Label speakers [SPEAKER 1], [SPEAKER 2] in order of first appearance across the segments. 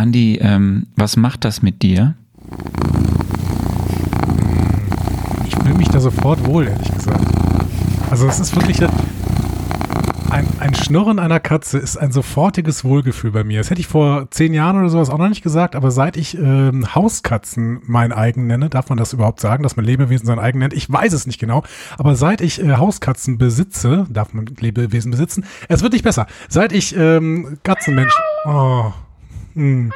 [SPEAKER 1] Andi, ähm, was macht das mit dir?
[SPEAKER 2] Ich fühle mich da sofort wohl, ehrlich gesagt. Also es ist wirklich ein, ein Schnurren einer Katze ist ein sofortiges Wohlgefühl bei mir. Das hätte ich vor zehn Jahren oder sowas auch noch nicht gesagt, aber seit ich ähm, Hauskatzen mein eigen nenne, darf man das überhaupt sagen, dass man Lebewesen sein eigen nennt? Ich weiß es nicht genau, aber seit ich äh, Hauskatzen besitze, darf man Lebewesen besitzen, es wird nicht besser. Seit ich ähm, Katzenmensch... Oh, hm.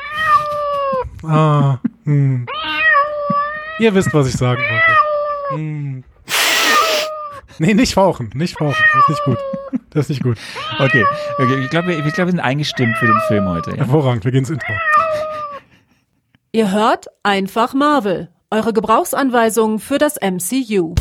[SPEAKER 2] Ah, hm. Ihr wisst, was ich sagen wollte. Hm. Nee, nicht fauchen, nicht fauchen. Das ist nicht gut. Das ist nicht gut.
[SPEAKER 1] Okay, okay ich glaube, wir, ich glaub, wir sind eingestimmt für den Film heute. Ja?
[SPEAKER 2] Hervorragend, wir gehen ins Intro.
[SPEAKER 3] Ihr hört einfach Marvel, eure Gebrauchsanweisung für das MCU.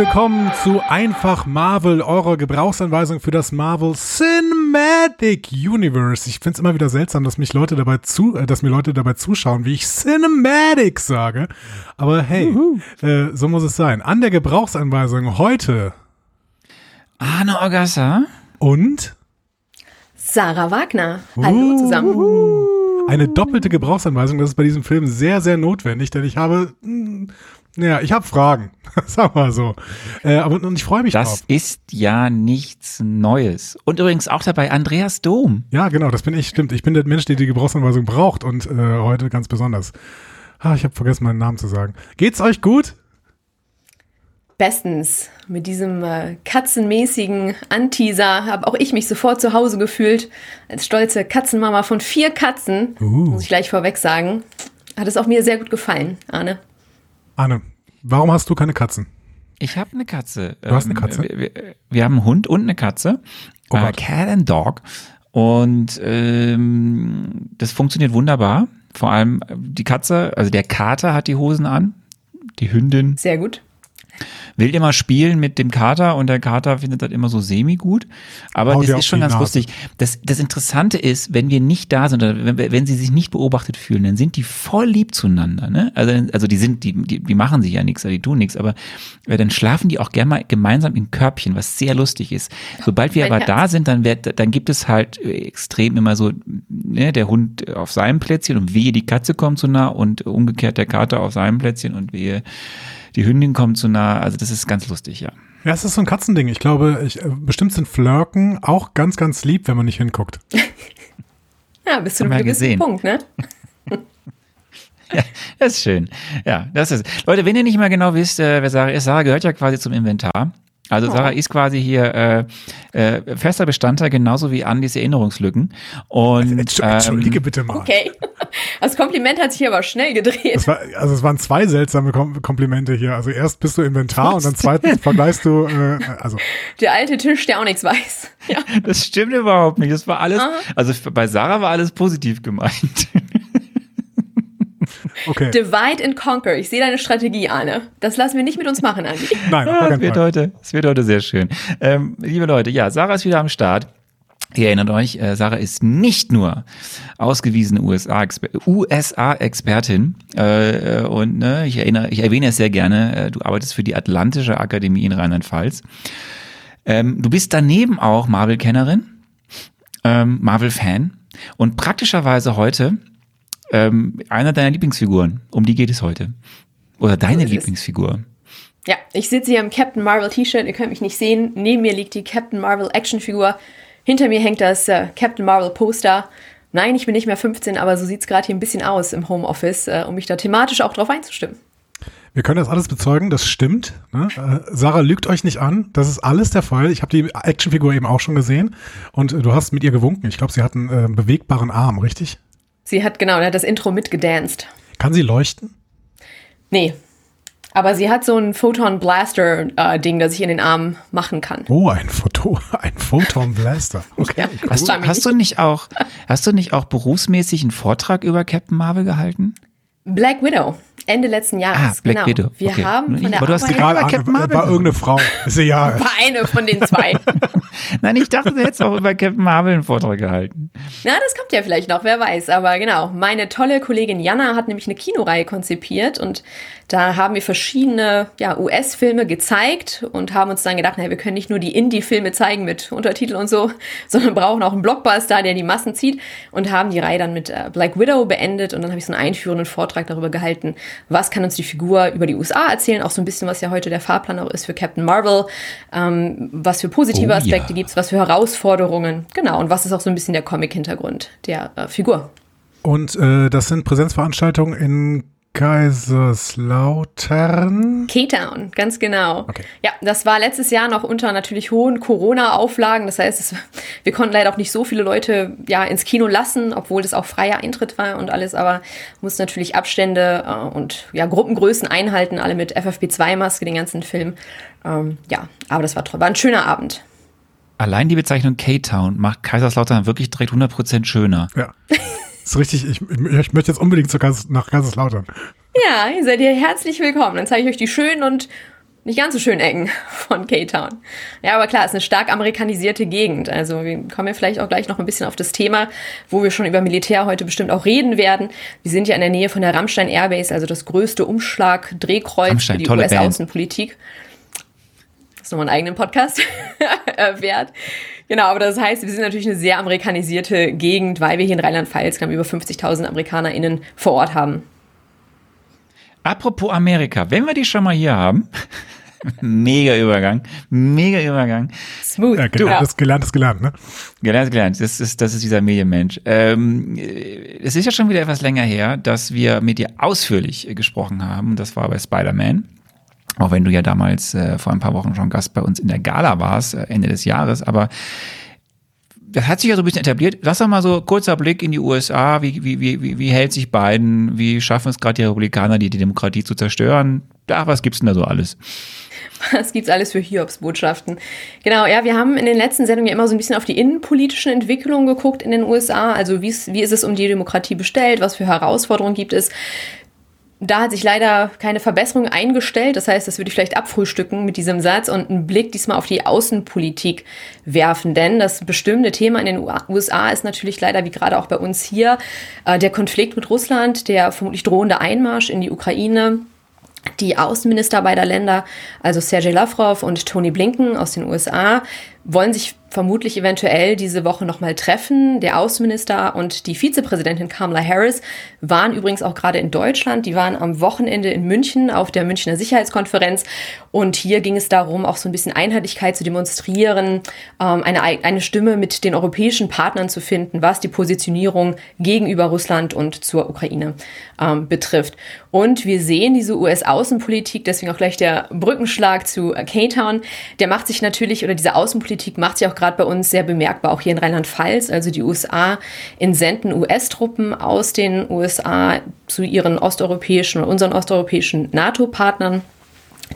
[SPEAKER 2] Willkommen zu Einfach Marvel, eurer Gebrauchsanweisung für das Marvel Cinematic Universe. Ich finde es immer wieder seltsam, dass mich Leute dabei zu, äh, dass mir Leute dabei zuschauen, wie ich Cinematic sage. Aber hey, äh, so muss es sein. An der Gebrauchsanweisung heute
[SPEAKER 1] Arne Orgassa
[SPEAKER 2] und
[SPEAKER 4] Sarah Wagner. Hallo zusammen.
[SPEAKER 2] Eine doppelte Gebrauchsanweisung, das ist bei diesem Film sehr, sehr notwendig, denn ich habe, mh, ja, ich habe Fragen, wir mal so. Äh, aber und ich freue mich
[SPEAKER 1] Das
[SPEAKER 2] drauf.
[SPEAKER 1] ist ja nichts Neues. Und übrigens auch dabei Andreas Dom.
[SPEAKER 2] Ja, genau, das bin ich, stimmt. Ich bin der Mensch, der die Gebrauchsanweisung braucht und äh, heute ganz besonders. Ah, ich habe vergessen, meinen Namen zu sagen. Geht's euch gut?
[SPEAKER 4] Bestens. Mit diesem äh, katzenmäßigen Anteaser habe auch ich mich sofort zu Hause gefühlt. Als stolze Katzenmama von vier Katzen,
[SPEAKER 2] Uh.
[SPEAKER 4] muss ich gleich vorweg sagen. Hat es auch mir sehr gut gefallen, Arne.
[SPEAKER 2] Anne, warum hast du keine Katzen?
[SPEAKER 1] Ich habe eine Katze.
[SPEAKER 2] Du hast eine Katze?
[SPEAKER 1] Wir, wir, wir haben einen Hund und eine Katze.
[SPEAKER 2] Oh
[SPEAKER 1] äh,
[SPEAKER 2] Gott.
[SPEAKER 1] Cat and Dog. Und ähm, das funktioniert wunderbar. Vor allem äh, die Katze, also der Kater hat die Hosen an. Die Hündin
[SPEAKER 4] Sehr gut.
[SPEAKER 1] Will immer spielen mit dem Kater und der Kater findet das immer so semi-gut. Aber
[SPEAKER 2] Hau
[SPEAKER 1] das ist schon ganz
[SPEAKER 2] Nase.
[SPEAKER 1] lustig. Das, das Interessante ist, wenn wir nicht da sind oder wenn, wenn sie sich nicht beobachtet fühlen, dann sind die voll lieb zueinander. Ne? Also, also die sind, die, die, die machen sich ja nichts, die tun nichts, aber äh, dann schlafen die auch gerne mal gemeinsam im Körbchen, was sehr lustig ist. Sobald wir
[SPEAKER 4] mein
[SPEAKER 1] aber
[SPEAKER 4] Herz.
[SPEAKER 1] da sind, dann, wird, dann gibt es halt äh, extrem immer so, ne, der Hund auf seinem Plätzchen und wehe, die Katze kommt zu nah und umgekehrt der Kater auf seinem Plätzchen und wehe, die Hündin kommt zu nah. Also das ist ganz lustig, ja.
[SPEAKER 2] Ja, es ist so ein Katzending. Ich glaube, ich, äh, bestimmt sind Flirken auch ganz, ganz lieb, wenn man nicht hinguckt.
[SPEAKER 4] Ja, bis zu einem gewissen
[SPEAKER 1] gesehen.
[SPEAKER 4] Punkt, ne?
[SPEAKER 1] Das ist schön. Ja, das ist. Leute, wenn ihr nicht mal genau wisst, äh, wer Sarah ist, Sarah gehört ja quasi zum Inventar. Also
[SPEAKER 4] Oh.
[SPEAKER 1] Sarah ist quasi hier äh, äh, fester Bestandteil, genauso wie Andys Erinnerungslücken. Und
[SPEAKER 2] Entsch-
[SPEAKER 1] ähm,
[SPEAKER 2] Entschuldige bitte mal.
[SPEAKER 4] Okay. Das Kompliment hat sich hier aber schnell gedreht.
[SPEAKER 2] Es war, also es waren zwei seltsame Kom Komplimente hier. Also erst bist du Inventar und dann zweitens vergleichst du, äh, also
[SPEAKER 4] Der alte Tisch, der auch nichts weiß. Ja.
[SPEAKER 1] das stimmt überhaupt nicht. Das war alles, also bei Sarah war alles positiv gemeint.
[SPEAKER 2] Okay.
[SPEAKER 4] Divide and conquer. Ich sehe deine Strategie, Arne. Das lassen wir nicht mit uns machen, Andi.
[SPEAKER 2] Nein,
[SPEAKER 1] Ja,
[SPEAKER 2] keinen
[SPEAKER 1] wird heute, es wird heute sehr schön. Ähm, liebe Leute, ja, Sarah ist wieder am Start. Ihr erinnert euch, äh, Sarah ist nicht nur ausgewiesene USA-Exper- USA-Expertin äh, äh, und ne, ich, erinnere, ich erwähne es sehr gerne, äh, du arbeitest für die Atlantische Akademie in Rheinland-Pfalz. Ähm, du bist daneben auch Marvel-Kennerin, ähm, Marvel-Fan und praktischerweise heute ähm, einer deiner Lieblingsfiguren. Um die geht es heute. Oder deine
[SPEAKER 4] es.
[SPEAKER 1] Lieblingsfigur.
[SPEAKER 4] Ja, ich sitze hier im Captain Marvel T-Shirt. Ihr könnt mich nicht sehen. Neben mir liegt die Captain Marvel Actionfigur. Hinter mir hängt das äh, Captain Marvel Poster. Nein, ich bin nicht mehr 15, aber so sieht's gerade hier ein bisschen aus im Homeoffice, äh, um mich da thematisch auch drauf einzustimmen.
[SPEAKER 2] Wir können das alles bezeugen, das stimmt. Ne? Äh, Sarah lügt euch nicht an, das ist alles der Fall. Ich habe die Actionfigur eben auch schon gesehen und äh, du hast mit ihr gewunken. Ich glaube, sie hat einen äh, bewegbaren Arm, richtig?
[SPEAKER 4] Sie hat genau, er hat das Intro mitgedanced.
[SPEAKER 2] Kann sie leuchten?
[SPEAKER 4] Nee, Aber sie hat so ein Photon Blaster äh, Ding, das ich in den Arm machen kann.
[SPEAKER 2] Oh, ein Foto, ein Photon Blaster. Okay.
[SPEAKER 4] Ja,
[SPEAKER 1] Hast, du, hast du nicht auch, hast du nicht auch berufsmäßig einen Vortrag über Captain Marvel gehalten?
[SPEAKER 4] Black Widow. Ende letzten Jahres.
[SPEAKER 1] Ah, Black
[SPEAKER 4] genau.
[SPEAKER 1] Widow.
[SPEAKER 4] Wir
[SPEAKER 1] Okay.
[SPEAKER 4] haben von der
[SPEAKER 1] Aber du hast egal. Über Captain
[SPEAKER 2] war,
[SPEAKER 1] Marvel.
[SPEAKER 2] war irgendeine Frau. Ist egal.
[SPEAKER 4] war eine von den zwei.
[SPEAKER 1] Nein, ich dachte, du hättest auch über Captain Marvel einen Vortrag gehalten.
[SPEAKER 4] Na, das kommt ja vielleicht noch, wer weiß. Aber genau, meine tolle Kollegin Jana hat nämlich eine Kinoreihe konzipiert und da haben wir verschiedene ja, US-Filme gezeigt und haben uns dann gedacht, naja, wir können nicht nur die Indie-Filme zeigen mit Untertiteln und so, sondern brauchen auch einen Blockbuster, der die Massen zieht und haben die Reihe dann mit äh, Black Widow beendet und dann habe ich so einen einführenden Vortrag darüber gehalten, was kann uns die Figur über die USA erzählen, auch so ein bisschen, was ja heute der Fahrplan auch ist für Captain Marvel, ähm, was für positive
[SPEAKER 1] Oh ja.
[SPEAKER 4] Aspekte gibt's, was für Herausforderungen, genau, und was ist auch so ein bisschen der Comic-Hintergrund der äh, Figur.
[SPEAKER 2] Und äh, das sind Präsenzveranstaltungen in Kaiserslautern.
[SPEAKER 4] K-Town, ganz genau.
[SPEAKER 2] Okay.
[SPEAKER 4] Ja, das war letztes Jahr noch unter natürlich hohen Corona-Auflagen. Das heißt, es, wir konnten leider auch nicht so viele Leute ja ins Kino lassen, obwohl das auch freier Eintritt war und alles, aber mussten natürlich Abstände äh, und ja, Gruppengrößen einhalten, alle mit FFP2-Maske, den ganzen Film. Ähm, ja, aber das war, toll. war ein schöner Abend.
[SPEAKER 1] Allein die Bezeichnung K-Town macht Kaiserslautern wirklich direkt 100% schöner.
[SPEAKER 2] Ja. Ist richtig. Ich, ich möchte jetzt unbedingt zu Kais- nach Kaiserslautern.
[SPEAKER 4] Ja, ihr seid hier herzlich willkommen. Dann zeige ich euch die schönen und nicht ganz so schönen Ecken von K-Town. Ja, aber klar, es ist eine stark amerikanisierte Gegend. Also wir kommen ja vielleicht auch gleich noch ein bisschen auf das Thema, wo wir schon über Militär heute bestimmt auch reden werden. Wir sind ja in der Nähe von der Rammstein Airbase, also das größte Umschlag-Drehkreuz für die
[SPEAKER 1] tolle Band.
[SPEAKER 4] Ist nochmal einen eigenen Podcast äh, wert. Genau, aber das heißt, wir sind natürlich eine sehr amerikanisierte Gegend, weil wir hier in Rheinland-Pfalz knapp über 50.000 AmerikanerInnen vor Ort haben.
[SPEAKER 1] Apropos Amerika, wenn wir die schon mal hier haben, mega Übergang, mega Übergang.
[SPEAKER 4] Smooth.
[SPEAKER 2] Ja, gelernt, ist gelernt ist gelernt, ne?
[SPEAKER 1] Gelernt, gelernt. Das ist, das ist dieser Medienmensch. Ähm, äh, es ist ja schon wieder etwas länger her, dass wir mit dir ausführlich gesprochen haben. Das war bei Spider-Man. Auch wenn du ja damals äh, vor ein paar Wochen schon Gast bei uns in der Gala warst, äh, Ende des Jahres. Aber das hat sich ja so ein bisschen etabliert. Lass doch mal so kurzer Blick in die USA. Wie, wie, wie, wie, hält sich Biden? Wie schaffen es gerade die Republikaner, die, die Demokratie zu zerstören? Ja, was gibt's denn da so alles?
[SPEAKER 4] Was gibt's alles für Hiobs-Botschaften? Genau, ja, wir haben in den letzten Sendungen ja immer so ein bisschen auf die innenpolitischen Entwicklungen geguckt in den USA. Also wie ist es um die Demokratie bestellt? Was für Herausforderungen gibt es? Da hat sich leider keine Verbesserung eingestellt. Das heißt, das würde ich vielleicht abfrühstücken mit diesem Satz und einen Blick diesmal auf die Außenpolitik werfen. Denn das bestimmte Thema in den USA ist natürlich leider, wie gerade auch bei uns hier, äh, der Konflikt mit Russland, der vermutlich drohende Einmarsch in die Ukraine. Die Außenminister beider Länder, also Sergei Lavrov und Tony Blinken aus den USA, wollen sich vermutlich eventuell diese Woche nochmal treffen. Der Außenminister und die Vizepräsidentin Kamala Harris waren übrigens auch gerade in Deutschland. Die waren am Wochenende in München auf der Münchner Sicherheitskonferenz. Und hier ging es darum, auch so ein bisschen Einheitlichkeit zu demonstrieren, ähm, eine, eine Stimme mit den europäischen Partnern zu finden, was die Positionierung gegenüber Russland und zur Ukraine ähm, betrifft. Und wir sehen diese US-Außenpolitik, deswegen auch gleich der Brückenschlag zu äh, K-Town, der macht sich natürlich, oder diese Außenpolitik macht sich auch gerade bei uns sehr bemerkbar, auch hier in Rheinland-Pfalz. Also die USA entsenden US-Truppen aus den USA zu ihren osteuropäischen oder unseren osteuropäischen NATO-Partnern.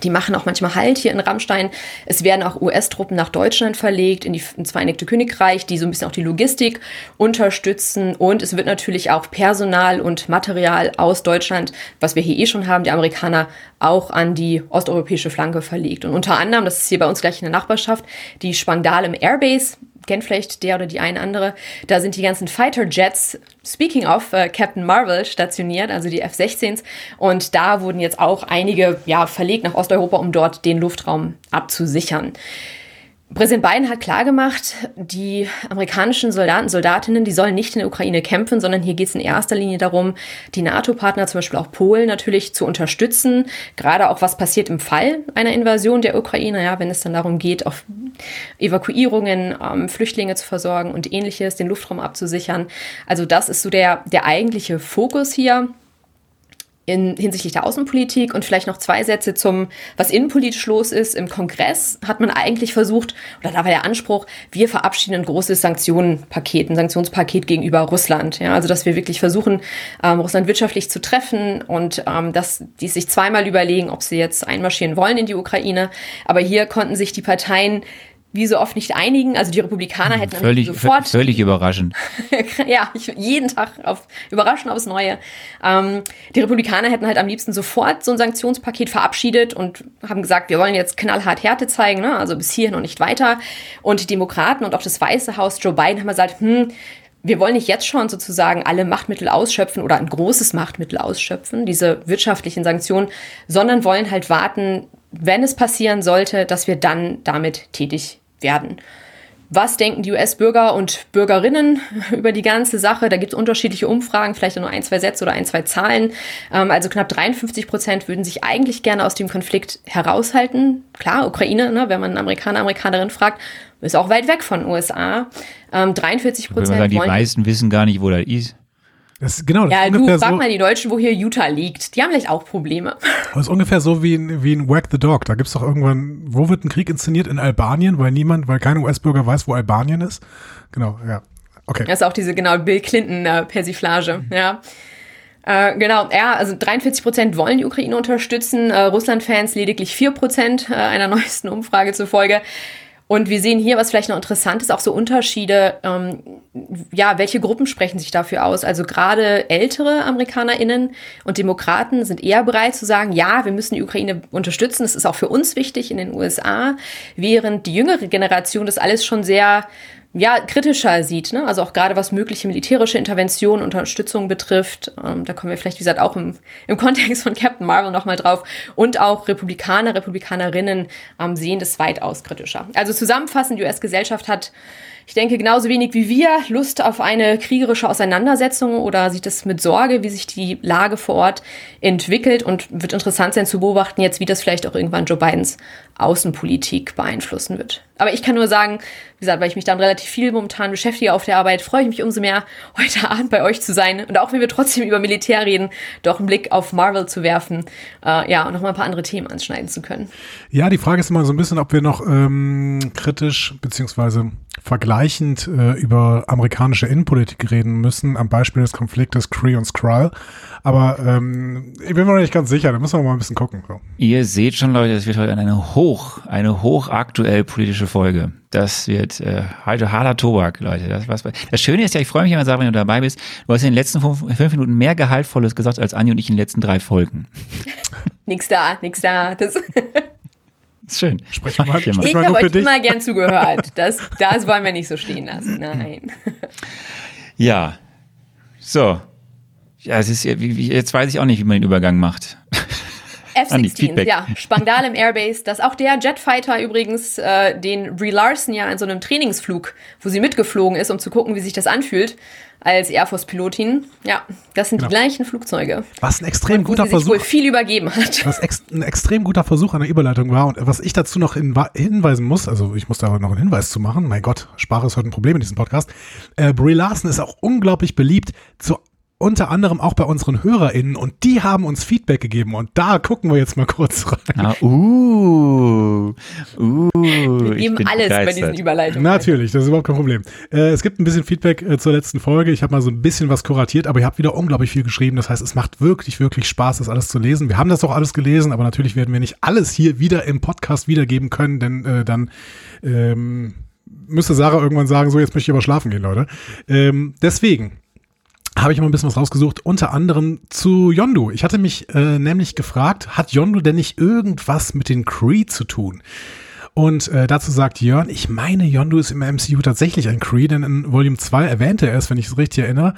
[SPEAKER 4] Die machen auch manchmal Halt hier in Rammstein. Es werden auch US-Truppen nach Deutschland verlegt, in die, ins Vereinigte Königreich, die so ein bisschen auch die Logistik unterstützen. Und es wird natürlich auch Personal und Material aus Deutschland, was wir hier eh schon haben, die Amerikaner, auch an die osteuropäische Flanke verlegt. Und unter anderem, das ist hier bei uns gleich in der Nachbarschaft, die Spangdal im Airbase, kennt vielleicht der oder die eine andere. Da sind die ganzen Fighter Jets, speaking of äh, Captain Marvel, stationiert, also die F-16s. Und da wurden jetzt auch einige ja, verlegt nach Osteuropa, um dort den Luftraum abzusichern. Präsident Biden hat klargemacht, die amerikanischen Soldaten, Soldatinnen, die sollen nicht in der Ukraine kämpfen, sondern hier geht es in erster Linie darum, die NATO-Partner, zum Beispiel auch Polen natürlich, zu unterstützen. Gerade auch, was passiert im Fall einer Invasion der Ukraine, ja, wenn es dann darum geht, auf Evakuierungen, ähm, Flüchtlinge zu versorgen und ähnliches, den Luftraum abzusichern. Also das ist so der, der eigentliche Fokus hier. In, hinsichtlich der Außenpolitik und vielleicht noch zwei Sätze zum, was innenpolitisch los ist. Im Kongress hat man eigentlich versucht, oder da war der Anspruch, wir verabschieden ein großes Sanktionenpaket, ein Sanktionspaket gegenüber Russland. Ja, also dass wir wirklich versuchen, ähm, Russland wirtschaftlich zu treffen und ähm, dass die sich zweimal überlegen, ob sie jetzt einmarschieren wollen in die Ukraine. Aber hier konnten sich die Parteien wie so oft nicht einigen. Also die Republikaner hätten
[SPEAKER 1] völlig,
[SPEAKER 4] sofort.
[SPEAKER 1] Völlig überraschend.
[SPEAKER 4] ja, ich, jeden Tag auf überraschend aufs Neue. Ähm, die Republikaner hätten halt am liebsten sofort so ein Sanktionspaket verabschiedet und haben gesagt, wir wollen jetzt knallhart Härte zeigen, ne? also bis hierhin und nicht weiter. Und die Demokraten und auch das Weiße Haus, Joe Biden, haben gesagt, hm, wir wollen nicht jetzt schon sozusagen alle Machtmittel ausschöpfen oder ein großes Machtmittel ausschöpfen, diese wirtschaftlichen Sanktionen, sondern wollen halt warten, wenn es passieren sollte, dass wir dann damit tätig werden. Was denken die US-Bürger und Bürgerinnen über die ganze Sache? Da gibt es unterschiedliche Umfragen, vielleicht nur ein, zwei Sätze oder ein, zwei Zahlen. Ähm, also knapp 53 Prozent würden sich eigentlich gerne aus dem Konflikt heraushalten. Klar, Ukraine, ne, wenn man einen Amerikaner, Amerikanerin fragt, ist auch weit weg von USA. Ähm, 43 Prozent.
[SPEAKER 1] Die meisten wissen gar nicht, wo das ist.
[SPEAKER 2] Das, genau, das
[SPEAKER 4] ja,
[SPEAKER 2] ist
[SPEAKER 4] du, frag
[SPEAKER 2] so,
[SPEAKER 4] mal die Deutschen, wo hier Utah liegt. Die haben vielleicht auch Probleme.
[SPEAKER 2] das ist ungefähr so wie in, wie in Whack the Dog. Da gibt's doch irgendwann, wo wird ein Krieg inszeniert? In Albanien, weil niemand, weil kein US-Bürger weiß, wo Albanien ist. Genau, ja. Okay.
[SPEAKER 4] Das ist auch diese, genau, Bill Clinton-Persiflage, äh, ja. Äh, genau, ja, also 43 Prozent wollen die Ukraine unterstützen, äh, Russland-Fans lediglich 4 Prozent äh, einer neuesten Umfrage zufolge. Und wir sehen hier, was vielleicht noch interessant ist, auch so Unterschiede, ähm, ja, welche Gruppen sprechen sich dafür aus? Also gerade ältere AmerikanerInnen und Demokraten sind eher bereit zu sagen, ja, wir müssen die Ukraine unterstützen, das ist auch für uns wichtig in den USA, während die jüngere Generation das alles schon sehr ja, kritischer sieht, ne? also auch gerade was mögliche militärische Intervention, Unterstützung betrifft. Ähm, da kommen wir vielleicht, wie gesagt, auch im, im Kontext von Captain Marvel nochmal drauf. Und auch Republikaner, Republikanerinnen ähm, sehen das weitaus kritischer. Also zusammenfassend, die US-Gesellschaft hat ich denke genauso wenig wie wir Lust auf eine kriegerische Auseinandersetzung oder sieht es mit Sorge, wie sich die Lage vor Ort entwickelt und wird interessant sein zu beobachten jetzt, wie das vielleicht auch irgendwann Joe Bidens Außenpolitik beeinflussen wird. Aber ich kann nur sagen, wie gesagt, weil ich mich dann relativ viel momentan beschäftige auf der Arbeit, freue ich mich umso mehr, heute Abend bei euch zu sein und auch wenn wir trotzdem über Militär reden, doch einen Blick auf Marvel zu werfen, äh, ja, und nochmal ein paar andere Themen anschneiden zu können.
[SPEAKER 2] Ja, die Frage ist immer so ein bisschen, ob wir noch ähm, kritisch beziehungsweise vergleichend äh, über amerikanische Innenpolitik reden müssen, am Beispiel des Konfliktes Cree und Skrull. Aber ähm, ich bin mir noch nicht ganz sicher, da müssen wir mal ein bisschen gucken. So.
[SPEAKER 1] Ihr seht schon, Leute, es wird heute eine hoch, eine hochaktuell politische Folge. Das wird äh, heute harter Tobak, Leute. Das, was, das Schöne ist ja, ich freue mich immer, wenn du dabei bist. Du hast in den letzten fünf, fünf Minuten mehr Gehaltvolles gesagt als Anja und ich in den letzten drei Folgen.
[SPEAKER 4] nix da, nix da. Das
[SPEAKER 1] ist schön.
[SPEAKER 2] Sprich mal,
[SPEAKER 4] ich ich habe euch immer gern zugehört. Das, das wollen wir nicht so stehen lassen. Nein.
[SPEAKER 1] Ja. So. Ja, es ist, jetzt weiß ich auch nicht, wie man den Übergang macht.
[SPEAKER 4] F-16, ja, Spangdal im Airbase, dass auch der Jetfighter übrigens, äh, den Brie Larson ja in so einem Trainingsflug, wo sie mitgeflogen ist, um zu gucken, wie sich das anfühlt, als Air Force-Pilotin. Ja, das sind genau. die gleichen Flugzeuge.
[SPEAKER 2] Was ein extrem
[SPEAKER 4] und
[SPEAKER 2] guter
[SPEAKER 4] sie
[SPEAKER 2] Versuch.
[SPEAKER 4] Wohl viel übergeben hat.
[SPEAKER 2] Was ex ein extrem guter Versuch an der Überleitung war und was ich dazu noch hinweisen muss, also ich muss da noch einen Hinweis zu machen. Mein Gott, Sprache ist heute ein Problem in diesem Podcast. Äh, Brie Larson ist auch unglaublich beliebt zu unter anderem auch bei unseren HörerInnen und die haben uns Feedback gegeben und da gucken wir jetzt mal kurz rein.
[SPEAKER 1] Ah, uh, uh,
[SPEAKER 4] wir geben alles begeistert. bei diesen Überleitungen.
[SPEAKER 2] Natürlich, das ist überhaupt kein Problem. Äh, es gibt ein bisschen Feedback äh, zur letzten Folge. Ich habe mal so ein bisschen was kuratiert, aber ihr habt wieder unglaublich viel geschrieben. Das heißt, es macht wirklich, wirklich Spaß, das alles zu lesen. Wir haben das auch alles gelesen, aber natürlich werden wir nicht alles hier wieder im Podcast wiedergeben können, denn äh, dann ähm, müsste Sarah irgendwann sagen, so jetzt möchte ich aber schlafen gehen, Leute. Ähm, deswegen habe ich mal ein bisschen was rausgesucht, unter anderem zu Yondu. Ich hatte mich äh, nämlich gefragt, hat Yondu denn nicht irgendwas mit den Kree zu tun? Und äh, dazu sagt Jörn, ich meine, Yondu ist im MCU tatsächlich ein Kree, denn in Volume 2 erwähnte er es, wenn ich es richtig erinnere.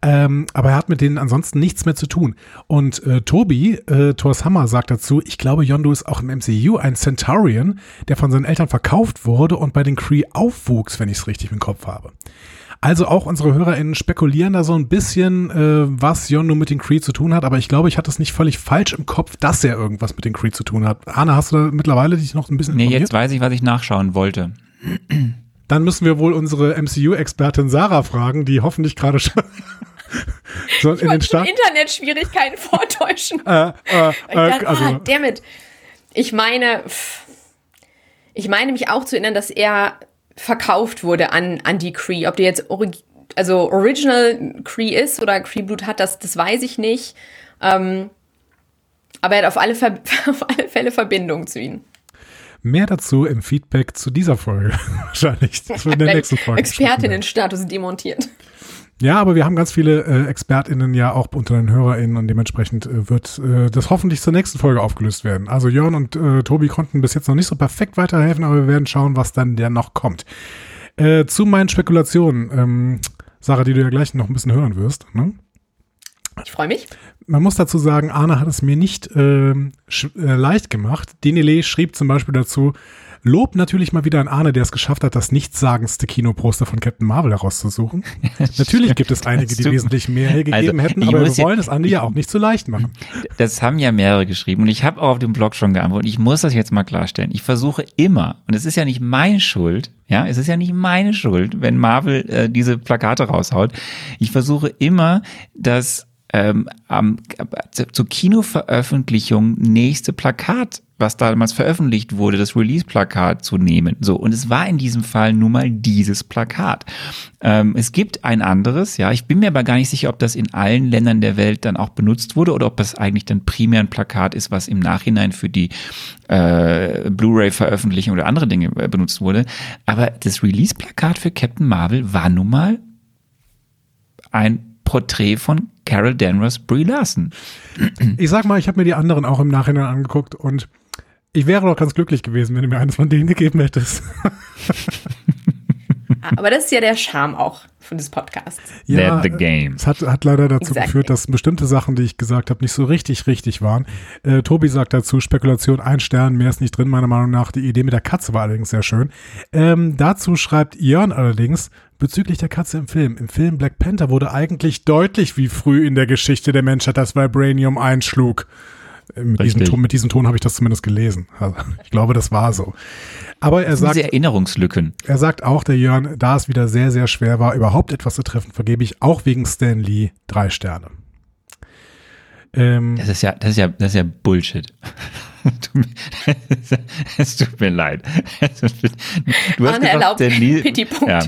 [SPEAKER 2] Ähm, aber er hat mit denen ansonsten nichts mehr zu tun. Und äh, Tobi, äh, Thors Hammer, sagt dazu, ich glaube, Yondu ist auch im MCU ein Centaurian, der von seinen Eltern verkauft wurde und bei den Kree aufwuchs, wenn ich es richtig im Kopf habe. Also auch unsere HörerInnen spekulieren da so ein bisschen, äh, was Yondu mit den Creed zu tun hat, aber ich glaube, ich hatte es nicht völlig falsch im Kopf, dass er irgendwas mit den Creed zu tun hat. Anna, hast du da mittlerweile dich noch ein bisschen
[SPEAKER 1] Nee, informiert? jetzt weiß ich, was ich nachschauen wollte.
[SPEAKER 2] Dann müssen wir wohl unsere MCU-Expertin Sarah fragen, die hoffentlich gerade schon So,
[SPEAKER 4] Ich
[SPEAKER 2] in den Staaten.
[SPEAKER 4] Internetschwierigkeiten vortäuschen.
[SPEAKER 2] Äh, äh,
[SPEAKER 4] Ich
[SPEAKER 2] äh,
[SPEAKER 4] dachte,
[SPEAKER 2] also,
[SPEAKER 4] ah, dammit. Ich meine, pff, ich meine mich auch zu erinnern, dass er verkauft wurde an, an die Cree. Ob der jetzt orig also Original Cree ist oder Cree Blut hat, das, das weiß ich nicht. Ähm, aber er hat auf alle, Ver auf alle Fälle Verbindung zu ihnen.
[SPEAKER 2] mehr dazu im Feedback zu dieser Folge. Wahrscheinlich. Das wird in der nächsten Folge.
[SPEAKER 4] Expertinnenstatus demontiert.
[SPEAKER 2] Ja, aber wir haben ganz viele äh, ExpertInnen ja auch unter den HörerInnen und dementsprechend äh, wird äh, das hoffentlich zur nächsten Folge aufgelöst werden. Also Jörn und äh, Tobi konnten bis jetzt noch nicht so perfekt weiterhelfen, aber wir werden schauen, was dann der noch kommt. Äh, zu meinen Spekulationen, ähm, Sarah, die du ja gleich noch ein bisschen hören wirst. Ne?
[SPEAKER 4] Ich freue mich.
[SPEAKER 2] Man muss dazu sagen, Arne hat es mir nicht ähm, äh, leicht gemacht. Denele schrieb zum Beispiel dazu, Lob natürlich mal wieder an Arne, der es geschafft hat, das nichtssagendste Kinoposter von Captain Marvel herauszusuchen. natürlich gibt es einige, die wesentlich mehr hergegeben
[SPEAKER 1] Also,
[SPEAKER 2] hätten, aber wir
[SPEAKER 1] ja-
[SPEAKER 2] wollen es Andi ja auch nicht so leicht machen.
[SPEAKER 1] Das haben ja mehrere geschrieben und ich habe auch auf dem Blog schon geantwortet. Ich muss das jetzt mal klarstellen. Ich versuche immer, und es ist ja nicht meine Schuld, ja, es ist ja nicht meine Schuld, wenn Marvel äh, diese Plakate raushaut. Ich versuche immer, das ähm, am, zu- zur Kinoveröffentlichung nächste Plakat, was damals veröffentlicht wurde, das Release-Plakat zu nehmen. So, und es war in diesem Fall nun mal dieses Plakat. Ähm, es gibt ein anderes, ja, ich bin mir aber gar nicht sicher, ob das in allen Ländern der Welt dann auch benutzt wurde oder ob das eigentlich dann primär ein Plakat ist, was im Nachhinein für die äh, Blu-ray-Veröffentlichung oder andere Dinge äh, benutzt wurde. Aber das Release-Plakat für Captain Marvel war nun mal ein Porträt von Carol Danvers Brie Larson.
[SPEAKER 2] Ich sag mal, ich habe mir die anderen auch im Nachhinein angeguckt und ich wäre doch ganz glücklich gewesen, wenn du mir eines von denen gegeben hättest.
[SPEAKER 4] Aber das ist ja der Charme auch von des Podcasts.
[SPEAKER 1] Let the game.
[SPEAKER 2] Es hat, hat leider dazu
[SPEAKER 4] Exactly.
[SPEAKER 2] geführt, dass bestimmte Sachen, die ich gesagt habe, nicht so richtig richtig waren. Äh, Tobi sagt dazu, Spekulation ein Stern, mehr ist nicht drin, meiner Meinung nach. Die Idee mit der Katze war allerdings sehr schön. Ähm, dazu schreibt Jörn allerdings, bezüglich der Katze im Film. Im Film Black Panther wurde eigentlich deutlich, wie früh in der Geschichte der Menschheit das Vibranium einschlug. Äh, Mit diesem,
[SPEAKER 1] Richtig.
[SPEAKER 2] Ton, mit diesem Ton habe ich das zumindest gelesen. Also, ich glaube, das war so. Aber er sagt,
[SPEAKER 1] Diese Erinnerungslücken.
[SPEAKER 2] er sagt auch, der Jörn, da es wieder sehr, sehr schwer war, überhaupt etwas zu treffen, vergebe ich auch wegen Stan Lee drei Sterne. Ähm,
[SPEAKER 1] Das ist ja, das ist ja, das ist ja Bullshit. Es tut mir leid. Du
[SPEAKER 4] Arne erlaubt Pity-Punkt.
[SPEAKER 1] Ja.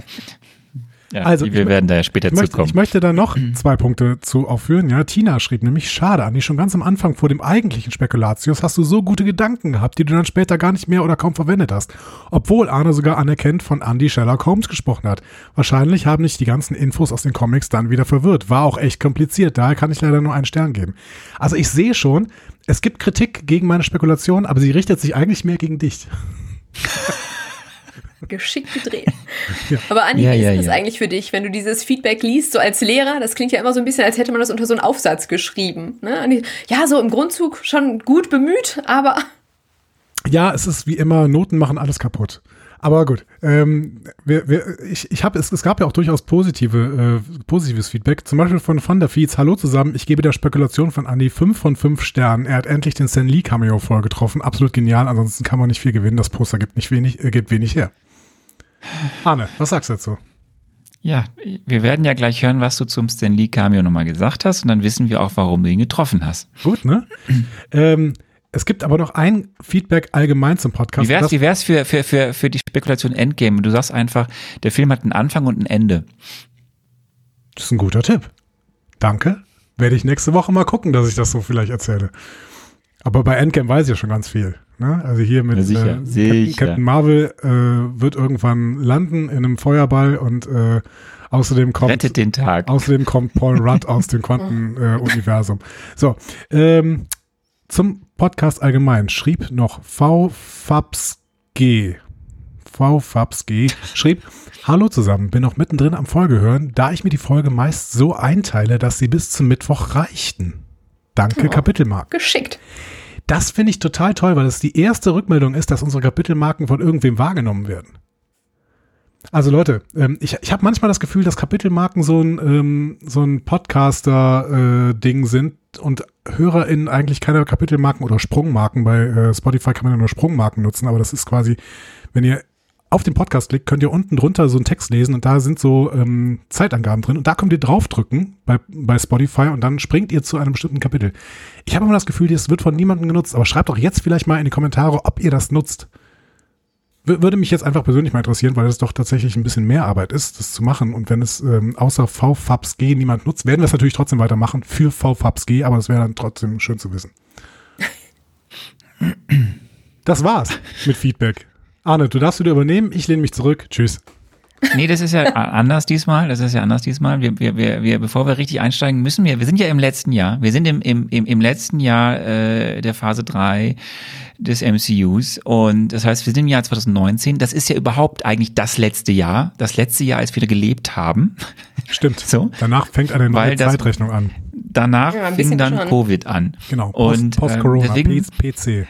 [SPEAKER 1] Ja,
[SPEAKER 2] Also,
[SPEAKER 1] wir
[SPEAKER 2] ich-
[SPEAKER 1] werden da ja später
[SPEAKER 2] möchte,
[SPEAKER 1] zukommen.
[SPEAKER 2] ich möchte da noch zwei Punkte zu aufführen. Ja, Tina schrieb nämlich, schade, Andi, schon ganz am Anfang vor dem eigentlichen Spekulatius hast du so gute Gedanken gehabt, die du dann später gar nicht mehr oder kaum verwendet hast. Obwohl Arne sogar anerkennt von Andy Sherlock Holmes gesprochen hat. Wahrscheinlich haben dich die ganzen Infos aus den Comics dann wieder verwirrt. War auch echt kompliziert, daher kann ich leider nur einen Stern geben. Also ich sehe schon, es gibt Kritik gegen meine Spekulation, aber sie richtet sich eigentlich mehr gegen dich.
[SPEAKER 4] Geschickt gedreht. Aber Anni,
[SPEAKER 1] Ja,
[SPEAKER 4] wie ist
[SPEAKER 1] ja,
[SPEAKER 4] das
[SPEAKER 1] ja.
[SPEAKER 4] eigentlich für dich, wenn du dieses Feedback liest, so als Lehrer? Das klingt ja immer so ein bisschen, als hätte man das unter so einen Aufsatz geschrieben. Ne? Ja, so im Grundzug schon gut bemüht, aber
[SPEAKER 2] Ja, es ist wie immer, Noten machen alles kaputt. Aber gut, ähm, wir, wir, ich, ich hab, es, es gab ja auch durchaus positive, äh, positives Feedback. Zum Beispiel von Van der Fietz. Hallo zusammen, ich gebe der Spekulation von Andy 5 von 5 Sternen. Er hat endlich den Stan Lee Cameo voll getroffen. Absolut genial, ansonsten kann man nicht viel gewinnen. Das Poster gibt nicht wenig, äh, gibt wenig her. Arne, was sagst du dazu?
[SPEAKER 1] Ja, wir werden ja gleich hören, was du zum Stan Lee Cameo nochmal gesagt hast und dann wissen wir auch, warum du ihn getroffen hast.
[SPEAKER 2] Gut, ne? ähm, es gibt aber noch ein Feedback allgemein zum Podcast.
[SPEAKER 1] Wie wär's, wie wär's für, für, für, für die Spekulation Endgame? Du sagst einfach, der Film hat einen Anfang und ein Ende.
[SPEAKER 2] Das ist ein guter Tipp. Danke. Werde ich nächste Woche mal gucken, dass ich das so vielleicht erzähle. Aber bei Endgame weiß ich ja schon ganz viel. Ne? Also hier mit
[SPEAKER 1] Ja, sicher,
[SPEAKER 2] äh, Captain,
[SPEAKER 1] sicher.
[SPEAKER 2] Captain Marvel äh, wird irgendwann landen in einem Feuerball und äh, außerdem kommt
[SPEAKER 1] Rettet den Tag.
[SPEAKER 2] Außerdem kommt Paul Rudd aus dem Quantenuniversum. Äh, Universum. so, ähm, zum Podcast allgemein schrieb noch VFabsG. VFabsG schrieb, Hallo zusammen, bin noch mittendrin am Folgehören, da ich mir die Folge meist so einteile, dass sie bis zum Mittwoch reichten. Danke,
[SPEAKER 4] Oh.
[SPEAKER 2] Kapitelmark.
[SPEAKER 4] geschickt.
[SPEAKER 2] Das finde ich total toll, weil es die erste Rückmeldung ist, dass unsere Kapitelmarken von irgendwem wahrgenommen werden. Also Leute, ähm, ich, ich habe manchmal das Gefühl, dass Kapitelmarken so ein, ähm, so ein Podcaster-Ding sind und HörerInnen eigentlich keine Kapitelmarken oder Sprungmarken. Bei äh, Spotify kann man ja nur Sprungmarken nutzen, aber das ist quasi, wenn ihr auf den Podcast klickt, könnt ihr unten drunter so einen Text lesen und da sind so ähm, Zeitangaben drin und da könnt ihr draufdrücken bei, bei Spotify und dann springt ihr zu einem bestimmten Kapitel. Ich habe immer das Gefühl, das wird von niemandem genutzt, aber schreibt doch jetzt vielleicht mal in die Kommentare, ob ihr das nutzt. Würde mich jetzt einfach persönlich mal interessieren, weil es doch tatsächlich ein bisschen mehr Arbeit ist, das zu machen. Und wenn es ähm, außer VFAPSG niemand nutzt, werden wir es natürlich trotzdem weitermachen für VFAPSG, aber das wäre dann trotzdem schön zu wissen. Das war's mit Feedback. Arne, du darfst wieder übernehmen. Ich lehne mich zurück. Tschüss.
[SPEAKER 1] Nee, das ist ja anders diesmal. Das ist ja anders diesmal. Wir, wir, wir, wir, bevor wir richtig einsteigen, müssen wir, wir sind ja im letzten Jahr. Wir sind im, im, im, im letzten Jahr äh, der Phase 3 des MCUs. Und das heißt, wir sind im Jahr 2019. Das ist ja überhaupt eigentlich das letzte Jahr. Das letzte Jahr, als wir gelebt haben.
[SPEAKER 2] Stimmt.
[SPEAKER 1] So.
[SPEAKER 2] Danach fängt eine neue
[SPEAKER 1] Weil das-
[SPEAKER 2] Zeitrechnung an.
[SPEAKER 1] Danach
[SPEAKER 4] Ja,
[SPEAKER 1] fing dann
[SPEAKER 4] schon.
[SPEAKER 1] Covid an.
[SPEAKER 2] Genau. Post-
[SPEAKER 1] Und
[SPEAKER 2] Post-Corona,
[SPEAKER 1] ähm, deswegen
[SPEAKER 2] PC.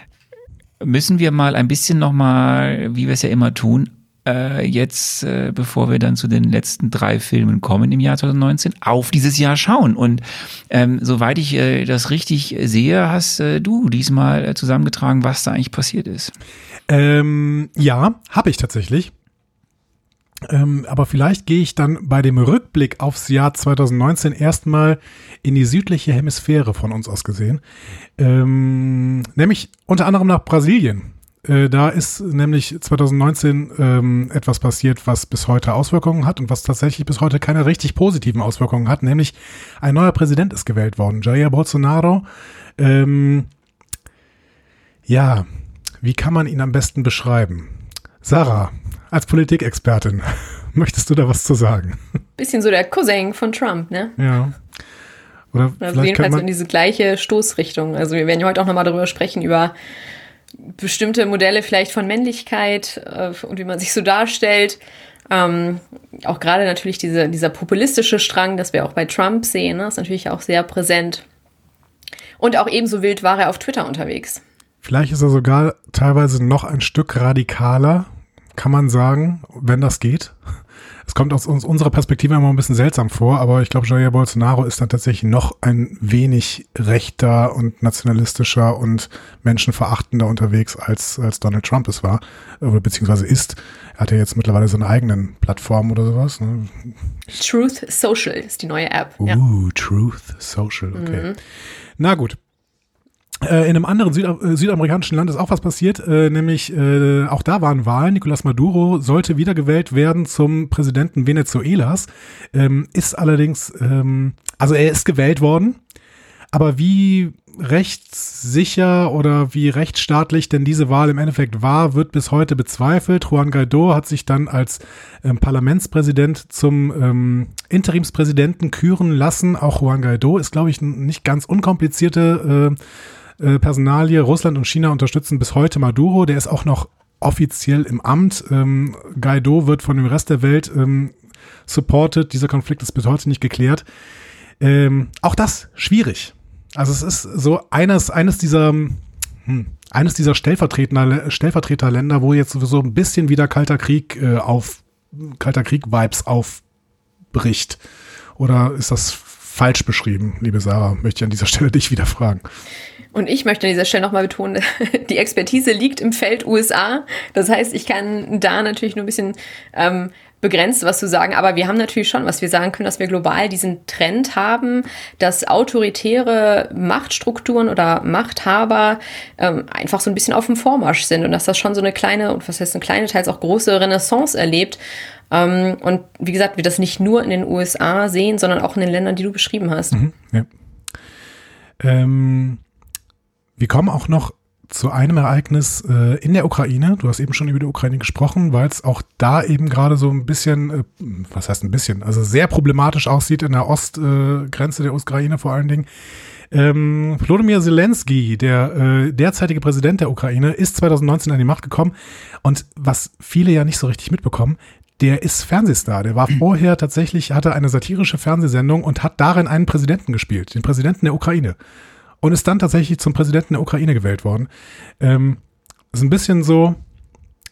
[SPEAKER 1] müssen wir mal ein bisschen nochmal, wie wir es ja immer tun, äh, jetzt, äh, bevor wir dann zu den letzten drei Filmen kommen im Jahr 2019, auf dieses Jahr schauen. Und ähm, soweit ich äh, das richtig sehe, hast äh, du diesmal äh, zusammengetragen, was da eigentlich passiert ist.
[SPEAKER 2] Ähm, ja, habe ich tatsächlich. Ähm, aber vielleicht gehe ich dann bei dem Rückblick aufs Jahr 2019 erstmal in die südliche Hemisphäre von uns aus gesehen. Ähm, nämlich unter anderem nach Brasilien. Äh, da ist nämlich 2019 ähm, etwas passiert, was bis heute Auswirkungen hat und was tatsächlich bis heute keine richtig positiven Auswirkungen hat, nämlich ein neuer Präsident ist gewählt worden, Jair Bolsonaro. Ähm, ja, wie kann man ihn am besten beschreiben? Sarah, als Politikexpertin, möchtest du da was zu sagen?
[SPEAKER 4] Bisschen so der Cousin von Trump, ne?
[SPEAKER 2] Ja. Oder
[SPEAKER 4] Also jedenfalls in
[SPEAKER 2] man,
[SPEAKER 4] diese gleiche Stoßrichtung. Also wir werden ja heute auch nochmal darüber sprechen, über bestimmte Modelle vielleicht von Männlichkeit äh, und wie man sich so darstellt. Ähm, auch gerade natürlich diese, dieser populistische Strang, das wir auch bei Trump sehen, ne, ist natürlich auch sehr präsent. Und auch ebenso wild war er auf Twitter unterwegs.
[SPEAKER 2] vielleicht ist er sogar teilweise noch ein Stück radikaler, kann man sagen, wenn das geht. Es kommt aus uns, unserer Perspektive immer ein bisschen seltsam vor, aber ich glaube, Jair Bolsonaro ist dann tatsächlich noch ein wenig rechter und nationalistischer und menschenverachtender unterwegs, als, als Donald Trump es war, oder beziehungsweise ist. Er hat ja jetzt mittlerweile seine eigenen Plattformen oder sowas. Ne?
[SPEAKER 4] Truth Social ist die neue App. Ja.
[SPEAKER 2] Uh, Truth Social, okay. Na gut. Äh, in einem anderen Süda äh, südamerikanischen Land ist auch was passiert, äh, nämlich äh, auch da waren Wahlen. Nicolás Maduro sollte wiedergewählt werden zum Präsidenten Venezuelas, ähm, ist allerdings, ähm, also er ist gewählt worden, aber wie rechtssicher oder wie rechtsstaatlich denn diese Wahl im Endeffekt war, wird bis heute bezweifelt. Juan Guaido hat sich dann als ähm, Parlamentspräsident zum ähm, Interimspräsidenten küren lassen. Auch Juan Guaido ist, glaube ich, nicht ganz unkomplizierte äh, äh, Personalie. Russland und China unterstützen bis heute Maduro. Der ist auch noch offiziell im Amt. Ähm, Guaido wird von dem Rest der Welt ähm, supported. Dieser Konflikt ist bis heute nicht geklärt. Ähm, auch das schwierig. Also es ist so eines, eines dieser, hm, eines dieser Stellvertreter, Stellvertreterländer, wo jetzt so ein bisschen wieder kalter Krieg äh, auf, kalter Krieg-Vibes aufbricht. Oder ist das falsch beschrieben, liebe Sarah? Möchte ich an dieser Stelle dich wieder fragen.
[SPEAKER 4] Und ich möchte an dieser Stelle nochmal betonen, die Expertise liegt im Feld USA. Das heißt, ich kann da natürlich nur ein bisschen ähm, begrenzt was zu sagen, aber wir haben natürlich schon, was wir sagen können, dass wir global diesen Trend haben, dass autoritäre Machtstrukturen oder Machthaber ähm, einfach so ein bisschen auf dem Vormarsch sind und dass das schon so eine kleine, und was heißt eine kleine, teils auch große Renaissance erlebt. Ähm, und wie gesagt, wir das nicht nur in den USA sehen, sondern auch in den Ländern, die du beschrieben hast.
[SPEAKER 2] Ja. Ähm, wir kommen auch noch zu einem Ereignis äh, in der Ukraine. Du hast eben schon über die Ukraine gesprochen, weil es auch da eben gerade so ein bisschen, äh, was heißt ein bisschen, also sehr problematisch aussieht in der Ostgrenze äh, der Ukraine vor allen Dingen. Ähm, Volodymyr Zelensky, der äh, derzeitige Präsident der Ukraine, ist 2019 an die Macht gekommen. Und was viele ja nicht so richtig mitbekommen, der ist Fernsehstar. Der war vorher tatsächlich, hatte eine satirische Fernsehsendung und hat darin einen Präsidenten gespielt, den Präsidenten der Ukraine. Und ist dann tatsächlich zum Präsidenten der Ukraine gewählt worden. Ähm, ist ein bisschen so.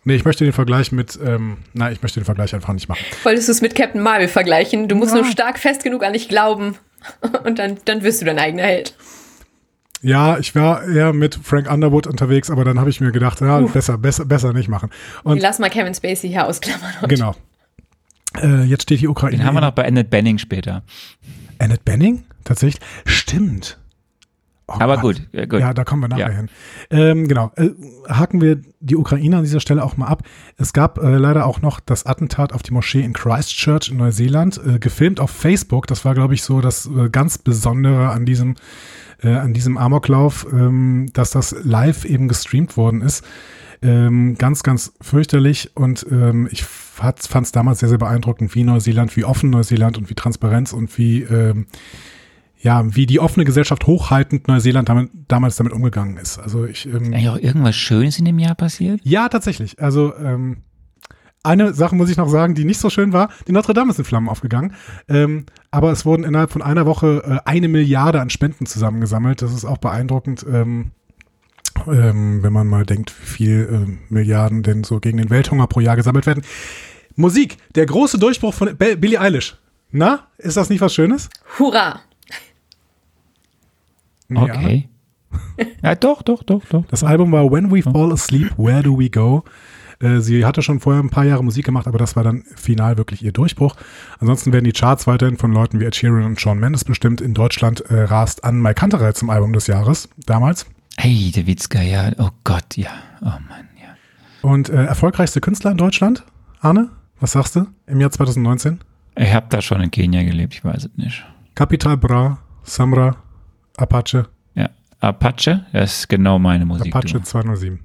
[SPEAKER 2] Nee, ich möchte den Vergleich mit, ähm, nein, ich möchte den Vergleich einfach nicht machen.
[SPEAKER 4] Wolltest du es mit Captain Marvel vergleichen? Du musst
[SPEAKER 2] Ja.
[SPEAKER 4] nur stark fest genug an dich glauben und dann, dann wirst du dein eigener Held.
[SPEAKER 2] Ja, ich war eher mit Frank Underwood unterwegs, aber dann habe ich mir gedacht, ja, besser, besser, besser nicht machen. Und
[SPEAKER 4] Lass mal Kevin Spacey hier ausklammern. heute.
[SPEAKER 2] genau. Äh, jetzt steht die Ukraine.
[SPEAKER 1] Den haben wir noch bei Annette Benning später.
[SPEAKER 2] Annette Benning? Tatsächlich? Stimmt. Oh
[SPEAKER 1] Aber gut, ja, gut.
[SPEAKER 2] Ja, da kommen wir nachher
[SPEAKER 1] Ja.
[SPEAKER 2] hin. Ähm, genau. Äh, haken wir die Ukraine an dieser Stelle auch mal ab. Es gab äh, leider auch noch das Attentat auf die Moschee in Christchurch in Neuseeland, äh, gefilmt auf Facebook. Das war, glaube ich, so das äh, ganz Besondere an diesem, äh, an diesem Amoklauf, ähm, dass das live eben gestreamt worden ist. Ähm, ganz, ganz fürchterlich und ähm, ich fand es damals sehr, sehr beeindruckend, wie Neuseeland, wie offen Neuseeland und wie Transparenz und wie ähm, ja, wie die offene Gesellschaft hochhaltend Neuseeland damit, damals damit umgegangen ist. Also ich, ähm,
[SPEAKER 1] Eigentlich auch irgendwas Schönes in dem Jahr passiert?
[SPEAKER 2] ja, tatsächlich. Also ähm, eine Sache muss ich noch sagen, die nicht so schön war. Die Notre Dame ist in Flammen aufgegangen. Ähm, aber es wurden innerhalb von einer Woche äh, eine Milliarde an Spenden zusammengesammelt. Das ist auch beeindruckend, ähm, ähm, wenn man mal denkt, wie viel äh, Milliarden denn so gegen den Welthunger pro Jahr gesammelt werden. Musik, der große Durchbruch von Be- Billie Eilish. Na, ist das nicht was Schönes?
[SPEAKER 4] Hurra!
[SPEAKER 2] Ja.
[SPEAKER 1] Okay. Ja, doch, doch, doch, doch.
[SPEAKER 2] Das Album war When We Fall Asleep, Where Do We Go? Äh, Sie hatte schon vorher ein paar Jahre Musik gemacht, aber das war dann final wirklich ihr Durchbruch. Ansonsten werden die Charts weiterhin von Leuten wie Ed Sheeran und Shawn Mendes bestimmt. In Deutschland äh, rast an Mike Kantereit zum Album des Jahres damals.
[SPEAKER 1] Hey, der Witzka, ja. Oh Gott, ja. Oh Mann, ja.
[SPEAKER 2] Und äh, erfolgreichste Künstler in Deutschland? Arne, was sagst du im Jahr 2019?
[SPEAKER 1] Ich habe da schon in Kenia gelebt, ich weiß es nicht.
[SPEAKER 2] Capital Bra, Samra, Apache,
[SPEAKER 1] Ja. Apache, das ist genau meine Musik.
[SPEAKER 2] Apache
[SPEAKER 1] du.
[SPEAKER 2] 207.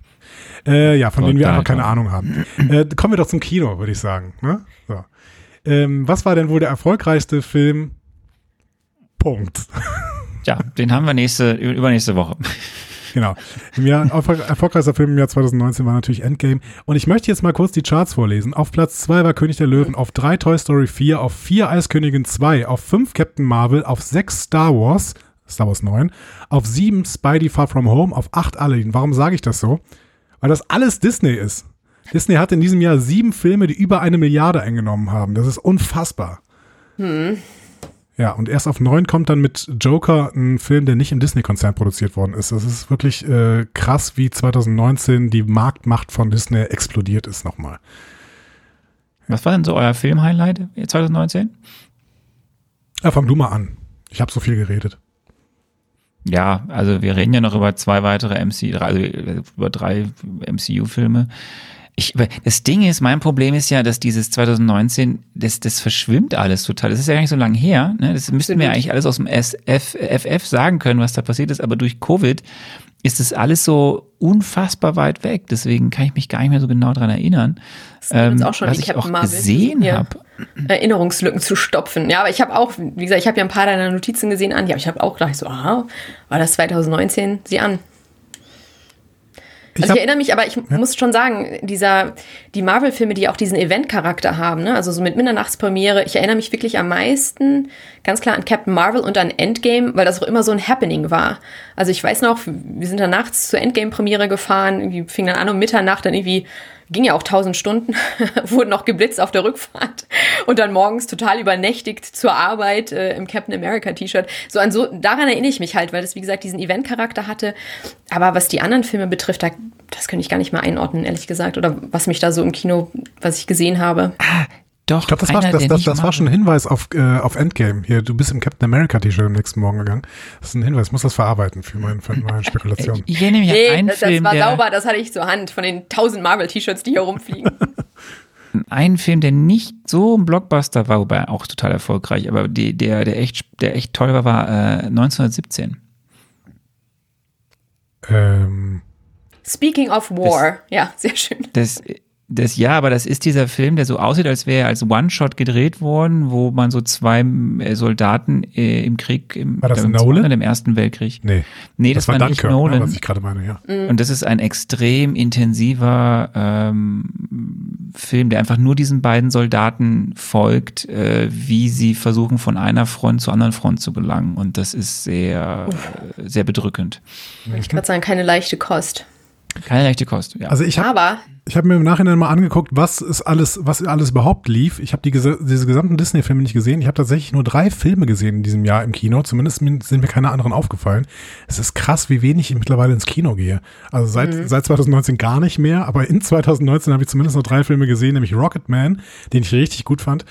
[SPEAKER 2] Äh, ja, von denen wir einfach keine
[SPEAKER 1] toll.
[SPEAKER 2] Ahnung haben. Äh, kommen wir doch zum Kino, würde ich sagen. Ne? So. Ähm, was war denn wohl der erfolgreichste Film? Punkt.
[SPEAKER 1] Ja, den haben wir nächste, übernächste Woche.
[SPEAKER 2] Genau. Im Jahr, erfolg- erfolgreichster Film im Jahr 2019 war natürlich Endgame. Und ich möchte jetzt mal kurz die Charts vorlesen. Auf Platz 2 war König der Löwen, auf 3 Toy Story 4, auf 4 Eiskönigin 2, auf 5 Captain Marvel, auf 6 Star Wars, Star Wars 9, auf 7 Spidey Far From Home, auf 8 Aladdin. Warum sage ich das so? Weil das alles Disney ist. Disney hat in diesem Jahr sieben Filme, die über eine Milliarde eingenommen haben. Das ist unfassbar. Ja, und erst auf neun kommt dann mit Joker ein Film, der nicht im Disney-Konzern produziert worden ist. Das ist wirklich äh, krass, wie 2019 die Marktmacht von Disney explodiert ist nochmal.
[SPEAKER 1] Was war denn so euer Film-Highlight 2019?
[SPEAKER 2] Ja, fang du mal an. Ich habe so viel geredet.
[SPEAKER 1] Ja, also wir reden ja noch über zwei weitere MC, also über drei MCU-Filme. Ich, das Ding ist, mein Problem ist ja, dass dieses 2019, das, das verschwimmt alles total. Das ist ja gar nicht so lange her. Ne? Das müssten wir eigentlich alles aus dem SF, FF sagen können, was da passiert ist. Aber durch Covid ist das alles so unfassbar weit weg. Deswegen kann ich mich gar nicht mehr so genau dran erinnern. Ähm,
[SPEAKER 4] auch schon
[SPEAKER 1] was ich
[SPEAKER 4] Captain
[SPEAKER 1] auch
[SPEAKER 4] Marvel.
[SPEAKER 1] gesehen
[SPEAKER 4] Ja.
[SPEAKER 1] habe.
[SPEAKER 4] Erinnerungslücken zu stopfen. Ja, aber ich habe auch, wie gesagt, ich habe ja ein paar deiner Notizen gesehen an. Ja, ich habe auch gedacht, so, aha, war das 2019? Sieh an.
[SPEAKER 2] Ich
[SPEAKER 4] Also ich, erinnere mich, aber ich muss schon sagen, dieser, die Marvel-Filme, die auch diesen Event-Charakter haben, ne? also so mit Mitternachtspremiere, ich erinnere mich wirklich am meisten ganz klar an Captain Marvel und an Endgame, weil das auch immer so ein Happening war. Also ich weiß noch, wir sind dann nachts zur Endgame-Premiere gefahren, irgendwie fing dann an um Mitternacht, dann irgendwie ging ja auch tausend Stunden, wurden noch geblitzt auf der Rückfahrt und dann morgens total übernächtigt zur Arbeit äh, im Captain America T-Shirt. So an so daran erinnere ich mich halt, weil das wie gesagt diesen Event-Charakter hatte. Aber was die anderen Filme betrifft, da, das könnte ich gar nicht mehr einordnen, ehrlich gesagt, oder was mich da so im Kino, was ich gesehen habe.
[SPEAKER 1] Doch,
[SPEAKER 2] Ich glaube, das, war, das, das, das war schon ein Hinweis auf, äh, auf Endgame. Hier, du bist im Captain America T-Shirt am nächsten Morgen gegangen. Das ist ein Hinweis. Ich muss das verarbeiten für, mein, für meine Spekulation.
[SPEAKER 1] Ich mich an
[SPEAKER 4] Nee,
[SPEAKER 1] einen
[SPEAKER 4] das, das
[SPEAKER 1] Film,
[SPEAKER 4] war
[SPEAKER 1] der,
[SPEAKER 4] sauber, das hatte ich zur Hand von den tausend Marvel-T-Shirts, die hier rumfliegen.
[SPEAKER 1] einen Film, der nicht so ein Blockbuster war, wobei auch total erfolgreich, aber die, der, der echt, der echt toll war, war äh, 1917.
[SPEAKER 2] Ähm,
[SPEAKER 4] Speaking of War, ja, sehr schön.
[SPEAKER 1] Das, das, ja, aber das ist dieser Film, der so aussieht, als wäre er als One-Shot gedreht worden, wo man so zwei äh, Soldaten äh, im Krieg, im,
[SPEAKER 2] War das
[SPEAKER 1] im,
[SPEAKER 2] Nolan?
[SPEAKER 1] Im Ersten Weltkrieg.
[SPEAKER 2] nee.
[SPEAKER 1] Nee, das, war, nicht
[SPEAKER 2] Dunkirk,
[SPEAKER 1] Nolan.
[SPEAKER 2] Ne, was ich gerade meine, ja.
[SPEAKER 1] Und das ist ein extrem intensiver ähm, Film, der einfach nur diesen beiden Soldaten folgt, äh, wie sie versuchen, von einer Front zur anderen Front zu gelangen. Und das ist sehr, äh, sehr bedrückend.
[SPEAKER 4] Ich würde sagen, keine leichte Kost.
[SPEAKER 1] Keine leichte Kost. Ja.
[SPEAKER 2] Also ich habe ich habe mir im Nachhinein mal angeguckt, was ist alles, was alles überhaupt lief. Ich habe die, diese gesamten Disney-Filme nicht gesehen. Ich habe tatsächlich nur drei Filme gesehen in diesem Jahr im Kino. Zumindest sind mir keine anderen aufgefallen. Es ist krass, wie wenig ich mittlerweile ins Kino gehe. Also seit, mhm. seit 2019 gar nicht mehr, aber in 2019 habe ich zumindest noch drei Filme gesehen, nämlich Rocket Man, den ich richtig gut fand,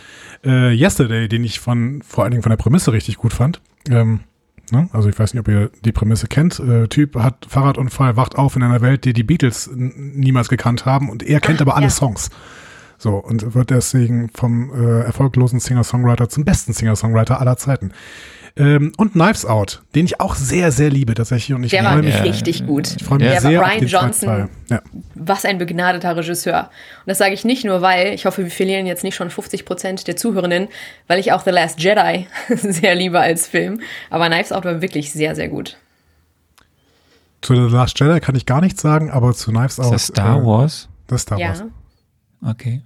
[SPEAKER 2] äh, Yesterday, den ich von vor allen Dingen von der Prämisse richtig gut fand. Ähm, Ne? Also ich weiß nicht, ob ihr die Prämisse kennt. Äh, typ hat Fahrradunfall, wacht auf in einer Welt, die die Beatles niemals gekannt haben und er kennt Ach, aber alle ja. Songs. So, und wird deswegen vom äh, erfolglosen Singer-Songwriter zum besten Singer-Songwriter aller Zeiten. Ähm, und Knives Out, den ich auch sehr, sehr liebe tatsächlich. Und ich
[SPEAKER 4] der war mich, richtig gut.
[SPEAKER 2] Ich freue mich der sehr
[SPEAKER 4] war Ryan Johnson, ja. was ein begnadeter Regisseur. Und das sage ich nicht nur, weil, ich hoffe, wir verlieren jetzt nicht schon 50 Prozent der Zuhörerinnen, weil ich auch The Last Jedi sehr liebe als Film. Aber Knives Out war wirklich sehr, sehr gut.
[SPEAKER 2] Zu The Last Jedi kann ich gar nichts sagen, aber zu Knives Out.
[SPEAKER 1] Ist das Star äh, Wars?
[SPEAKER 2] Das ist Star
[SPEAKER 4] ja.
[SPEAKER 2] Wars.
[SPEAKER 1] Okay.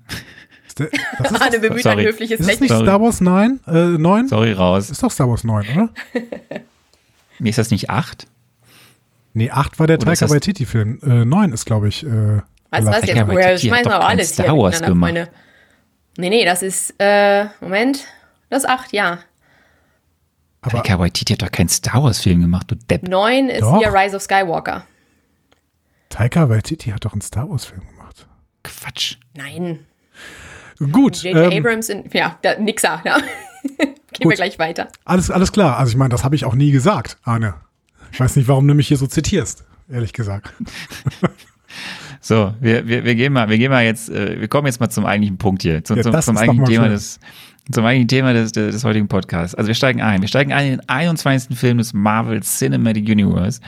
[SPEAKER 4] Der, das ist Anne bemüht ein höfliches
[SPEAKER 2] Ist das nicht Sorry. Star Wars 9? Äh, 9?
[SPEAKER 1] Sorry, raus.
[SPEAKER 2] Ist doch Star Wars 9, oder?
[SPEAKER 1] nee, ist das nicht 8?
[SPEAKER 2] Nee, 8 war der Taika Waititi-Film. Äh, 9 ist, glaube ich, äh,
[SPEAKER 4] Was, was jetzt? Schmeißen wir alles
[SPEAKER 1] Star Wars gemacht. Meine.
[SPEAKER 4] Nee, nee, das ist, äh, Moment, das ist 8, ja.
[SPEAKER 1] Aber Taika Waititi hat doch keinen Star Wars-Film gemacht, du Depp.
[SPEAKER 4] 9 ist doch. hier Rise of Skywalker.
[SPEAKER 2] Taika Waititi hat doch einen Star Wars-Film gemacht.
[SPEAKER 1] Quatsch.
[SPEAKER 4] Nein.
[SPEAKER 2] Gut.
[SPEAKER 4] J.J. Ähm, Abrams, in, ja, da, Nixer, ja. Gehen gut. wir gleich weiter.
[SPEAKER 2] Alles, alles klar. Also ich meine, das habe ich auch nie gesagt, Arne. Ich weiß nicht, warum du mich hier so zitierst, ehrlich gesagt.
[SPEAKER 1] So, wir, wir, wir gehen mal, wir gehen mal jetzt, äh, wir kommen jetzt mal zum eigentlichen Punkt hier, zum, ja, zum, zum eigentlichen Thema des, zum eigentlichen Thema des, des, des heutigen Podcasts. Also wir steigen ein. Wir steigen ein in den 21. Film des Marvel Cinematic Universe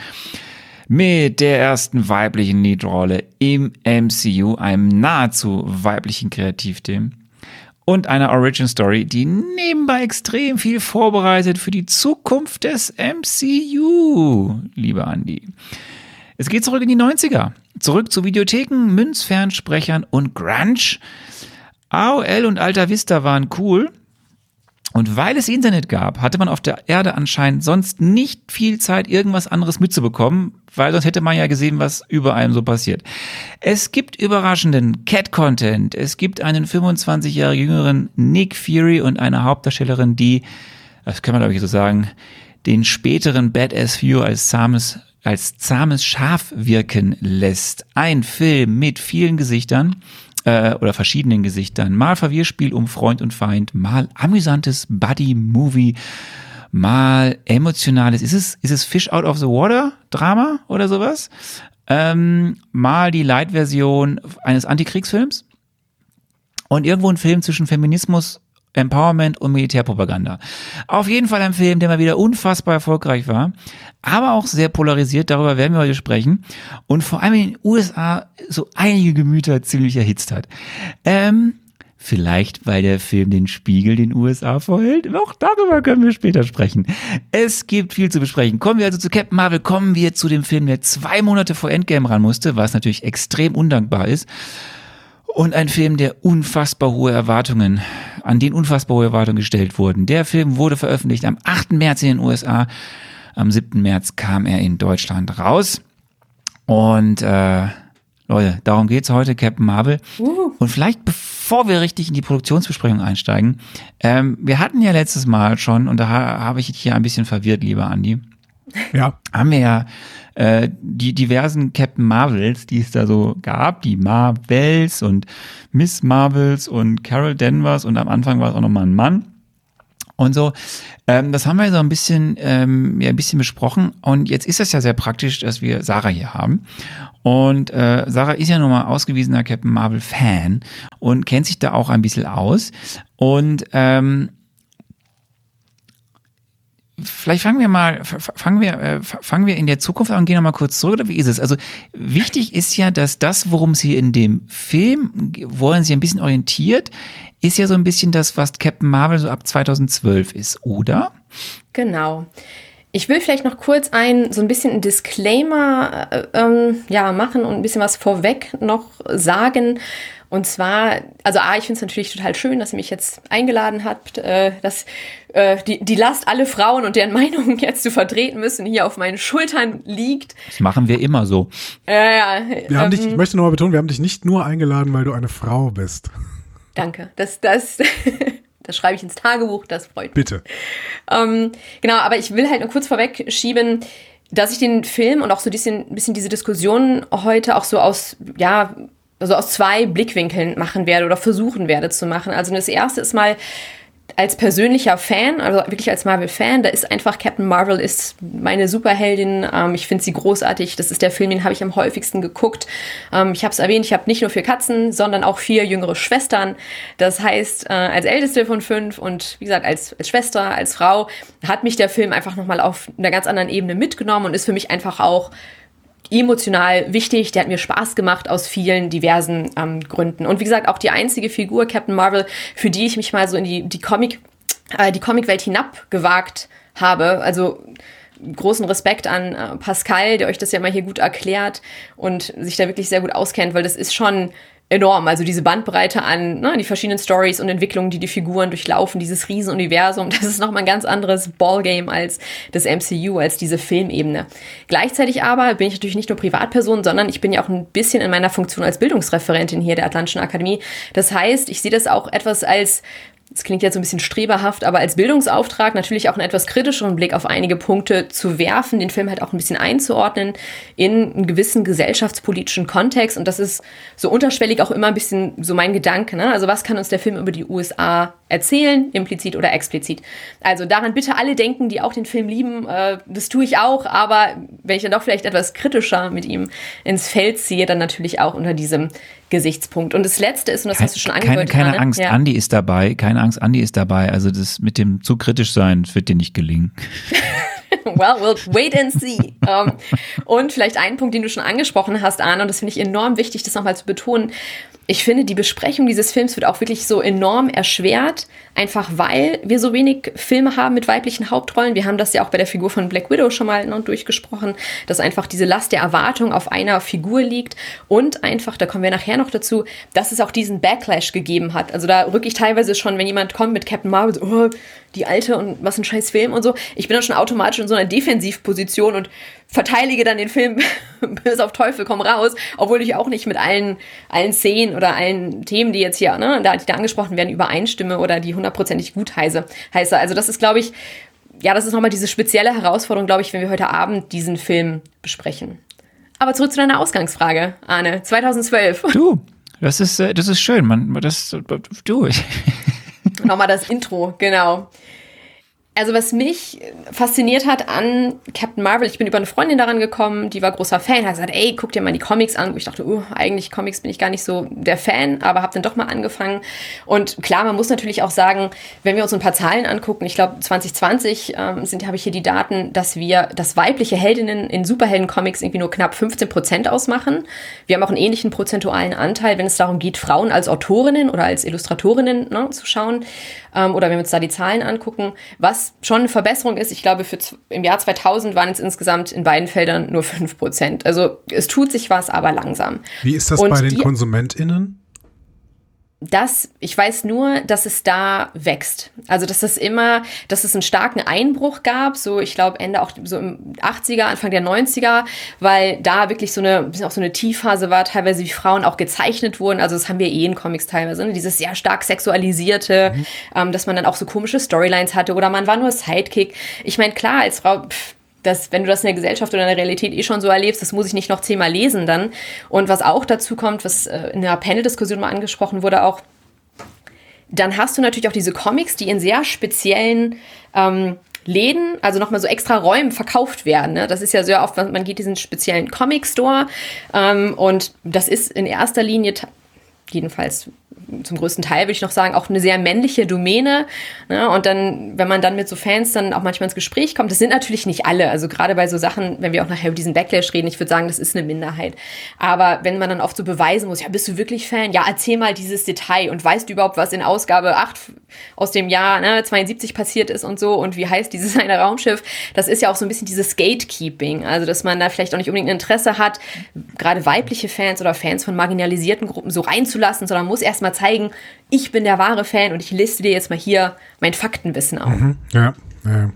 [SPEAKER 1] mit der ersten weiblichen Leadrolle im MCU, einem nahezu weiblichen Kreativteam und einer Origin Story, die nebenbei extrem viel vorbereitet für die Zukunft des MCU, lieber Andy. Es geht zurück in die 90er, zurück zu Videotheken, Münzfernsprechern und Grunge. AOL und Alta Vista waren cool, und weil es Internet gab, hatte man auf der Erde anscheinend sonst nicht viel Zeit, irgendwas anderes mitzubekommen, weil sonst hätte man ja gesehen, was über einem so passiert. Es gibt überraschenden Cat-Content. Es gibt einen 25 Jahre jüngeren Nick Fury und eine Hauptdarstellerin, die, das kann man glaube ich so sagen, den späteren Badass View als zahmes, als zahmes Schaf wirken lässt. Ein Film mit vielen Gesichtern äh, oder verschiedenen Gesichtern. Mal Verwirrspiel um Freund und Feind, mal amüsantes Buddy-Movie, mal emotionales, ist es, ist es Fish Out of the Water Drama oder sowas? Ähm, mal die Light-Version eines Antikriegsfilms und irgendwo ein Film zwischen Feminismus Empowerment und Militärpropaganda. Auf jeden Fall ein Film, der mal wieder unfassbar erfolgreich war, aber auch sehr polarisiert, darüber werden wir heute sprechen und vor allem in den USA so einige Gemüter ziemlich erhitzt hat. Ähm, Vielleicht, weil der Film den Spiegel den USA vorhält. Auch darüber können wir später sprechen. Es gibt viel zu besprechen. Kommen wir also zu Captain Marvel. Kommen wir zu dem Film, der zwei Monate vor Endgame ran musste, was natürlich extrem undankbar ist. Und ein Film, der unfassbar hohe Erwartungen, an den unfassbar hohe Erwartungen gestellt wurden. Der Film wurde veröffentlicht am 8. März in den USA. Am 7. März kam er in Deutschland raus. Und äh, Leute, darum geht's heute, Captain Marvel. Uh. Und vielleicht bevor wir richtig in die Produktionsbesprechung einsteigen, ähm, wir hatten ja letztes Mal schon, und da habe ich dich hier ein bisschen verwirrt, lieber Andi.
[SPEAKER 2] Ja.
[SPEAKER 1] Haben wir ja äh, die diversen Captain Marvels, die es da so gab, die Marvels und Miss Marvels und Carol Danvers und am Anfang war es auch nochmal ein Mann und so. Ähm, das haben wir so ein bisschen, ähm, ja, ein bisschen besprochen. Und jetzt ist es ja sehr praktisch, dass wir Sarah hier haben. Und äh, Sarah ist ja nun mal ausgewiesener Captain Marvel Fan und kennt sich da auch ein bisschen aus. Und ähm, vielleicht fangen wir mal, fangen wir, äh, fangen wir in der Zukunft an und gehen nochmal kurz zurück, oder wie ist es? Also wichtig ist ja, dass das, worum sie in dem Film, woran sie ein bisschen orientiert, ist ja so ein bisschen das, was Captain Marvel so ab 2012 ist, oder?
[SPEAKER 4] Genau. Ich will vielleicht noch kurz ein so ein bisschen ein Disclaimer äh, ähm, ja machen und ein bisschen was vorweg noch sagen. Und zwar, also A, ich finde es natürlich total schön, dass ihr mich jetzt eingeladen habt, äh, dass äh, die, die Last, alle Frauen und deren Meinungen jetzt zu vertreten müssen, hier auf meinen Schultern liegt.
[SPEAKER 1] Das machen wir immer so.
[SPEAKER 4] Äh, ja,
[SPEAKER 2] Wir haben dich, ich möchte nochmal betonen, wir haben dich nicht nur eingeladen, weil du eine Frau bist.
[SPEAKER 4] Danke. Das, das, das schreibe ich ins Tagebuch, das freut mich.
[SPEAKER 2] Bitte.
[SPEAKER 4] Ähm, genau, aber ich will halt nur kurz vorweg schieben, dass ich den Film und auch so ein bisschen, bisschen diese Diskussion heute auch so aus, ja, also aus zwei Blickwinkeln machen werde oder versuchen werde zu machen. Also das erste ist mal, als persönlicher Fan, also wirklich als Marvel-Fan, da ist einfach Captain Marvel ist meine Superheldin. Ähm, ich finde sie großartig. Das ist der Film, den habe ich am häufigsten geguckt. Ähm, ich habe es erwähnt, ich habe nicht nur vier Katzen, sondern auch vier jüngere Schwestern. Das heißt, äh, als älteste von fünf und wie gesagt, als, als Schwester, als Frau, hat mich der Film einfach nochmal auf einer ganz anderen Ebene mitgenommen und ist für mich einfach auch emotional wichtig. Der hat mir Spaß gemacht aus vielen diversen ähm, Gründen. Und wie gesagt, auch die einzige Figur, Captain Marvel, für die ich mich mal so in die, die Comic, äh, die Comicwelt hinabgewagt habe. Also großen Respekt an äh, Pascal, der euch das ja mal hier gut erklärt und sich da wirklich sehr gut auskennt, weil das ist schon enorm. Also diese Bandbreite an ne, die verschiedenen Stories und Entwicklungen, die die Figuren durchlaufen, dieses Riesenuniversum, das ist nochmal ein ganz anderes Ballgame als das MCU, als diese Filmebene. Gleichzeitig aber bin ich natürlich nicht nur Privatperson, sondern ich bin ja auch ein bisschen in meiner Funktion als Bildungsreferentin hier der Atlantischen Akademie. Das heißt, ich sehe das auch etwas als das klingt jetzt so ein bisschen streberhaft, aber als Bildungsauftrag natürlich auch einen etwas kritischeren Blick auf einige Punkte zu werfen, den Film halt auch ein bisschen einzuordnen in einen gewissen gesellschaftspolitischen Kontext. Und das ist so unterschwellig auch immer ein bisschen so mein Gedanke. Ne? Also was kann uns der Film über die USA erzählen, implizit oder explizit? Also daran bitte alle denken, die auch den Film lieben. Äh, das tue ich auch, aber wenn ich dann doch vielleicht etwas kritischer mit ihm ins Feld ziehe, dann natürlich auch unter diesem Gesichtspunkt. Und das Letzte ist, und das
[SPEAKER 1] Kein,
[SPEAKER 4] hast du schon
[SPEAKER 1] keine,
[SPEAKER 4] angedeutet,
[SPEAKER 1] keine
[SPEAKER 4] Anne,
[SPEAKER 1] Angst,
[SPEAKER 4] ja.
[SPEAKER 1] Andi ist dabei. Keine Angst, Andi ist dabei. Also das mit dem zu kritisch sein, wird dir nicht gelingen.
[SPEAKER 4] Well, we'll wait and see. Um, und vielleicht ein Punkt, den du schon angesprochen hast, Arne, und das finde ich enorm wichtig, das nochmal zu betonen. Ich finde, die Besprechung dieses Films wird auch wirklich so enorm erschwert, einfach weil wir so wenig Filme haben mit weiblichen Hauptrollen. Wir haben das ja auch bei der Figur von Black Widow schon mal durchgesprochen, dass einfach diese Last der Erwartung auf einer Figur liegt und einfach, da kommen wir nachher noch dazu, dass es auch diesen Backlash gegeben hat. Also da rücke ich teilweise schon, wenn jemand kommt mit Captain Marvel, so, oh, die alte und was ein scheiß Film und so. Ich bin dann schon automatisch in so einer Defensivposition und verteidige dann den Film bis auf Teufel komm raus, obwohl ich auch nicht mit allen, allen Szenen oder allen Themen, die jetzt hier, ne, da, die da angesprochen werden, übereinstimme oder die hundertprozentig gut heiße. heiße. Also das ist, glaube ich, ja, das ist nochmal diese spezielle Herausforderung, glaube ich, wenn wir heute Abend diesen Film besprechen. Aber zurück zu deiner Ausgangsfrage, Arne. 2012.
[SPEAKER 1] Du, das ist, äh, das ist schön. Man, das, du,
[SPEAKER 4] Nochmal das Intro, genau. Also was mich fasziniert hat an Captain Marvel, ich bin über eine Freundin daran gekommen, die war großer Fan, hat gesagt, ey, guck dir mal die Comics an. Und ich dachte, uh, eigentlich Comics bin ich gar nicht so der Fan, aber habe dann doch mal angefangen. Und klar, man muss natürlich auch sagen, wenn wir uns ein paar Zahlen angucken, ich glaube 2020 ähm, sind, habe ich hier die Daten, dass wir, dass weibliche Heldinnen in Superhelden-Comics irgendwie nur knapp 15 Prozent ausmachen. Wir haben auch einen ähnlichen prozentualen Anteil, wenn es darum geht, Frauen als Autorinnen oder als Illustratorinnen ne, zu schauen. Ähm, oder wenn wir uns da die Zahlen angucken, was schon eine Verbesserung ist. Ich glaube, für, im Jahr 2000 waren es insgesamt in beiden Feldern nur 5 Prozent. Also es tut sich was, aber langsam.
[SPEAKER 2] Wie ist das
[SPEAKER 4] Und
[SPEAKER 2] bei den
[SPEAKER 4] die-
[SPEAKER 2] KonsumentInnen?
[SPEAKER 4] Das, ich weiß nur, dass es da wächst. Also, dass es immer, dass es einen starken Einbruch gab, so, ich glaube, Ende auch so im 80er, Anfang der 90er, weil da wirklich so eine, ein bisschen auch so eine Tiefphase war, teilweise wie Frauen auch gezeichnet wurden. Also, das haben wir eh in Comics teilweise, ne? dieses sehr stark sexualisierte, ähm, dass man dann auch so komische Storylines hatte oder man war nur Sidekick. Ich meine, klar, als Frau, pff, dass wenn du das in der Gesellschaft oder in der Realität eh schon so erlebst, das muss ich nicht noch zehnmal lesen dann. Und was auch dazu kommt, was äh, in der Panel-Diskussion mal angesprochen wurde, auch, dann hast du natürlich auch diese Comics, die in sehr speziellen ähm, Läden, also nochmal so extra Räumen verkauft werden. Ne? Das ist ja sehr oft, man geht diesen speziellen Comic-Store ähm, und das ist in erster Linie jedenfalls zum größten Teil würde ich noch sagen, auch eine sehr männliche Domäne. Ne? Und dann, wenn man dann mit so Fans dann auch manchmal ins Gespräch kommt, das sind natürlich nicht alle. Also gerade bei so Sachen, wenn wir auch nachher über diesen Backlash reden, ich würde sagen, das ist eine Minderheit. Aber wenn man dann oft so beweisen muss, ja, bist du wirklich Fan? Ja, erzähl mal dieses Detail und weißt du überhaupt, was in Ausgabe 8 aus dem Jahr ne, 72 passiert ist und so und wie heißt dieses eine Raumschiff? Das ist ja auch so ein bisschen dieses Gatekeeping. Also, dass man da vielleicht auch nicht unbedingt ein Interesse hat, gerade weibliche Fans oder Fans von marginalisierten Gruppen so reinzulassen, sondern muss erstmal zeigen, ich bin der wahre Fan und ich liste dir jetzt mal hier mein Faktenwissen auf.
[SPEAKER 2] Mhm, ja, ja.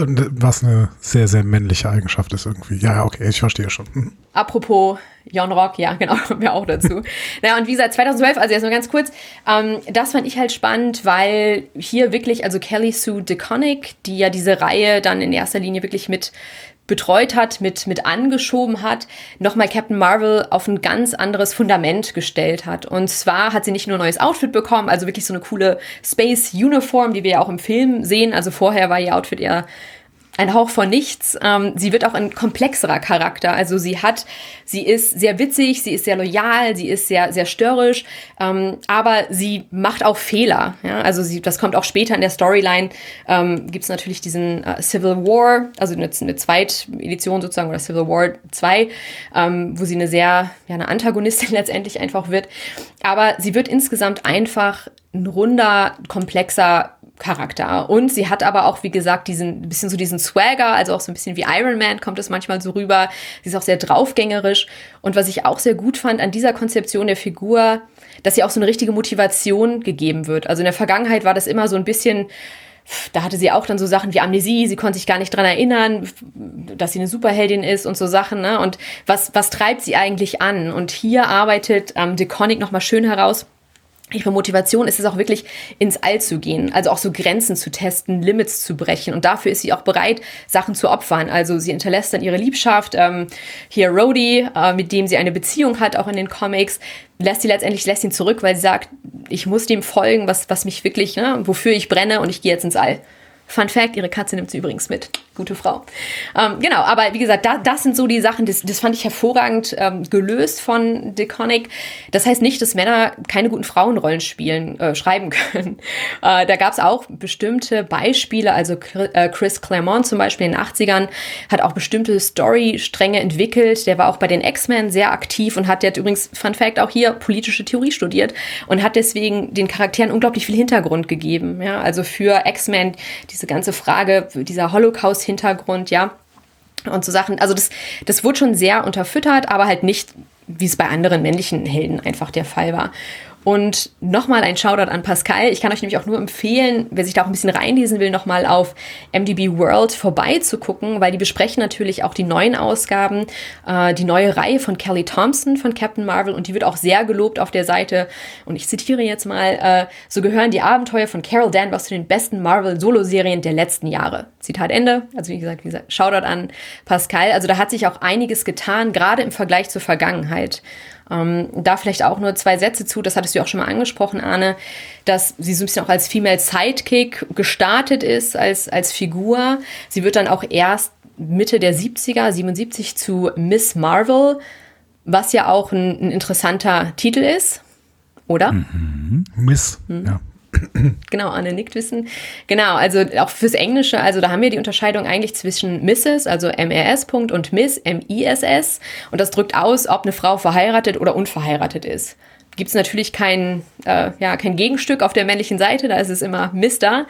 [SPEAKER 2] Und was eine sehr, sehr männliche Eigenschaft ist irgendwie. Ja, okay, ich verstehe schon. Mhm.
[SPEAKER 4] Apropos Jon Rock, ja, genau, kommen wir auch dazu. naja, und wie gesagt, 2012, also jetzt nur ganz kurz, ähm, das fand ich halt spannend, weil hier wirklich, also Kelly Sue DeConnick, die ja diese Reihe dann in erster Linie wirklich mit betreut hat, mit, mit angeschoben hat, nochmal Captain Marvel auf ein ganz anderes Fundament gestellt hat. Und zwar hat sie nicht nur ein neues Outfit bekommen, also wirklich so eine coole Space Uniform, die wir ja auch im Film sehen. Also vorher war ihr Outfit eher ein Hauch von nichts. Ähm, sie wird auch ein komplexerer Charakter. Also sie hat, sie ist sehr witzig, sie ist sehr loyal, sie ist sehr, sehr störrisch, ähm, aber sie macht auch Fehler. Ja? Also sie, das kommt auch später in der Storyline. Ähm, Gibt es natürlich diesen äh, Civil War, also eine, eine Zweitedition sozusagen oder Civil War 2, ähm, wo sie eine sehr, ja, eine Antagonistin letztendlich einfach wird. Aber sie wird insgesamt einfach ein runder, komplexer Charakter. Und sie hat aber auch, wie gesagt, diesen bisschen so diesen Swagger, also auch so ein bisschen wie Iron Man kommt es manchmal so rüber. Sie ist auch sehr draufgängerisch. Und was ich auch sehr gut fand an dieser Konzeption der Figur, dass sie auch so eine richtige Motivation gegeben wird. Also in der Vergangenheit war das immer so ein bisschen, da hatte sie auch dann so Sachen wie Amnesie, sie konnte sich gar nicht dran erinnern, dass sie eine Superheldin ist und so Sachen, ne? Und was, was treibt sie eigentlich an? Und hier arbeitet ähm, DeConnick nochmal schön heraus, Ihre Motivation ist es auch wirklich ins All zu gehen, also auch so Grenzen zu testen, Limits zu brechen. Und dafür ist sie auch bereit, Sachen zu opfern. Also sie hinterlässt dann ihre Liebschaft. Ähm, hier Rhodey, äh, mit dem sie eine Beziehung hat, auch in den Comics, lässt sie letztendlich lässt ihn zurück, weil sie sagt, ich muss dem folgen, was, was mich wirklich, ne, wofür ich brenne und ich gehe jetzt ins All. Fun Fact, ihre Katze nimmt sie übrigens mit. Gute Frau. Ähm, genau, aber wie gesagt, da, das sind so die Sachen, das, das fand ich hervorragend ähm, gelöst von DeConnick. Das heißt nicht, dass Männer keine guten Frauenrollen spielen, äh, schreiben können. Äh, da gab es auch bestimmte Beispiele, also äh, Chris Claremont zum Beispiel in den 80ern hat auch bestimmte Storystränge entwickelt. Der war auch bei den X-Men sehr aktiv und hat, hat übrigens, Fun Fact, auch hier politische Theorie studiert und hat deswegen den Charakteren unglaublich viel Hintergrund gegeben. Ja? Also für X-Men diese ganze Frage, dieser Holocaust-Hintergrund, ja, und so Sachen. Also das, das wurde schon sehr unterfüttert, aber halt nicht, wie es bei anderen männlichen Helden einfach der Fall war. Und nochmal ein Shoutout an Pascal. Ich kann euch nämlich auch nur empfehlen, wer sich da auch ein bisschen reinlesen will, nochmal auf MDB World vorbeizugucken, weil die besprechen natürlich auch die neuen Ausgaben, äh, die neue Reihe von Kelly Thompson von Captain Marvel und die wird auch sehr gelobt auf der Seite. Und ich zitiere jetzt mal, äh, so gehören die Abenteuer von Carol Danvers zu den besten Marvel-Solo-Serien der letzten Jahre. Zitat Ende. Also wie gesagt, wie gesagt, Shoutout an Pascal. Also da hat sich auch einiges getan, gerade im Vergleich zur Vergangenheit. Ähm, da vielleicht auch nur zwei Sätze zu, das hattest du auch schon mal angesprochen, Arne, dass sie so ein bisschen auch als Female Sidekick gestartet ist, als, als Figur. Sie wird dann auch erst Mitte der 70er, 77 zu Miss Marvel, was ja auch ein, ein interessanter Titel ist, oder?
[SPEAKER 2] Mhm. Miss, mhm. ja.
[SPEAKER 4] Genau, Anne nickt wissen. Genau, also auch fürs Englische, also da haben wir die Unterscheidung eigentlich zwischen Mrs., also MRS. und Miss, M-I-S-S. Und das drückt aus, ob eine Frau verheiratet oder unverheiratet ist. Gibt es natürlich kein, äh, ja, kein Gegenstück auf der männlichen Seite, da ist es immer Mr.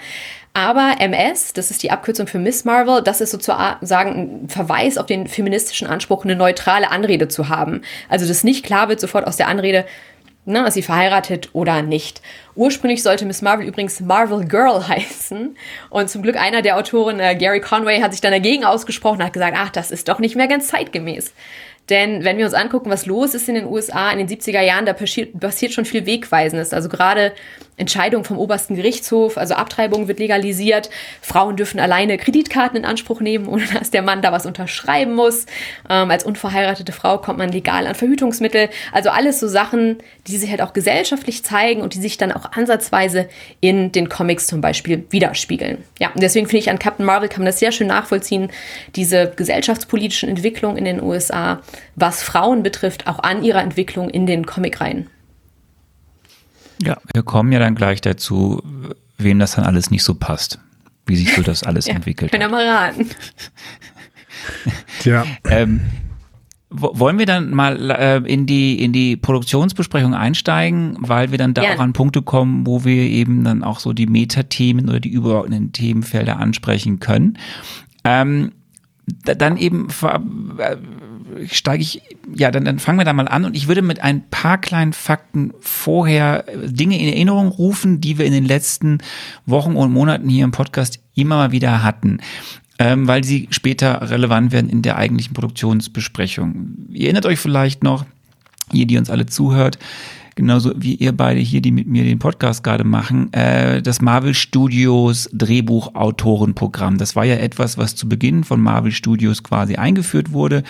[SPEAKER 4] Aber MS, das ist die Abkürzung für Miss Marvel, das ist sozusagen ein Verweis auf den feministischen Anspruch, eine neutrale Anrede zu haben. Also, dass nicht klar wird sofort aus der Anrede, ne, ist sie verheiratet oder nicht. Ursprünglich sollte Miss Marvel übrigens Marvel Girl heißen. Und zum Glück einer der Autoren, äh, Gary Conway, hat sich dann dagegen ausgesprochen und hat gesagt, ach, das ist doch nicht mehr ganz zeitgemäß. Denn wenn wir uns angucken, was los ist in den USA in den 70er Jahren, da passiert, passiert schon viel Wegweisendes. Also gerade Entscheidung vom obersten Gerichtshof, also Abtreibung wird legalisiert, Frauen dürfen alleine Kreditkarten in Anspruch nehmen, ohne dass der Mann da was unterschreiben muss. Ähm, als unverheiratete Frau kommt man legal an Verhütungsmittel. Also alles so Sachen, die sich halt auch gesellschaftlich zeigen und die sich dann auch ansatzweise in den Comics zum Beispiel widerspiegeln. Ja, und deswegen finde ich an Captain Marvel kann man das sehr schön nachvollziehen, diese gesellschaftspolitischen Entwicklungen in den USA, was Frauen betrifft, auch an ihrer Entwicklung in den Comicreihen.
[SPEAKER 1] Ja, wir kommen ja dann gleich dazu, wem das dann alles nicht so passt, wie sich so das alles
[SPEAKER 4] Ja,
[SPEAKER 1] entwickelt.
[SPEAKER 4] Könnt ihr mal raten.
[SPEAKER 2] Tja,
[SPEAKER 1] Ähm, wo- wollen wir dann mal äh, in die in die Produktionsbesprechung einsteigen, weil wir dann da
[SPEAKER 4] Gern.
[SPEAKER 1] auch an Punkte kommen, wo wir eben dann auch so die Metathemen oder die übergeordneten Themenfelder ansprechen können. Ähm, dann eben äh, steige ich, ja, dann, dann fangen wir da mal an und ich würde mit ein paar kleinen Fakten vorher äh, Dinge in Erinnerung rufen, die wir in den letzten Wochen und Monaten hier im Podcast immer mal wieder hatten. Ähm, weil sie später relevant werden in der eigentlichen Produktionsbesprechung. Ihr erinnert euch vielleicht noch, ihr, die uns alle zuhört, genauso wie ihr beide hier, die mit mir den Podcast gerade machen, äh, das Marvel Studios Drehbuchautorenprogramm. Das war ja etwas, was zu Beginn von Marvel Studios quasi eingeführt wurde,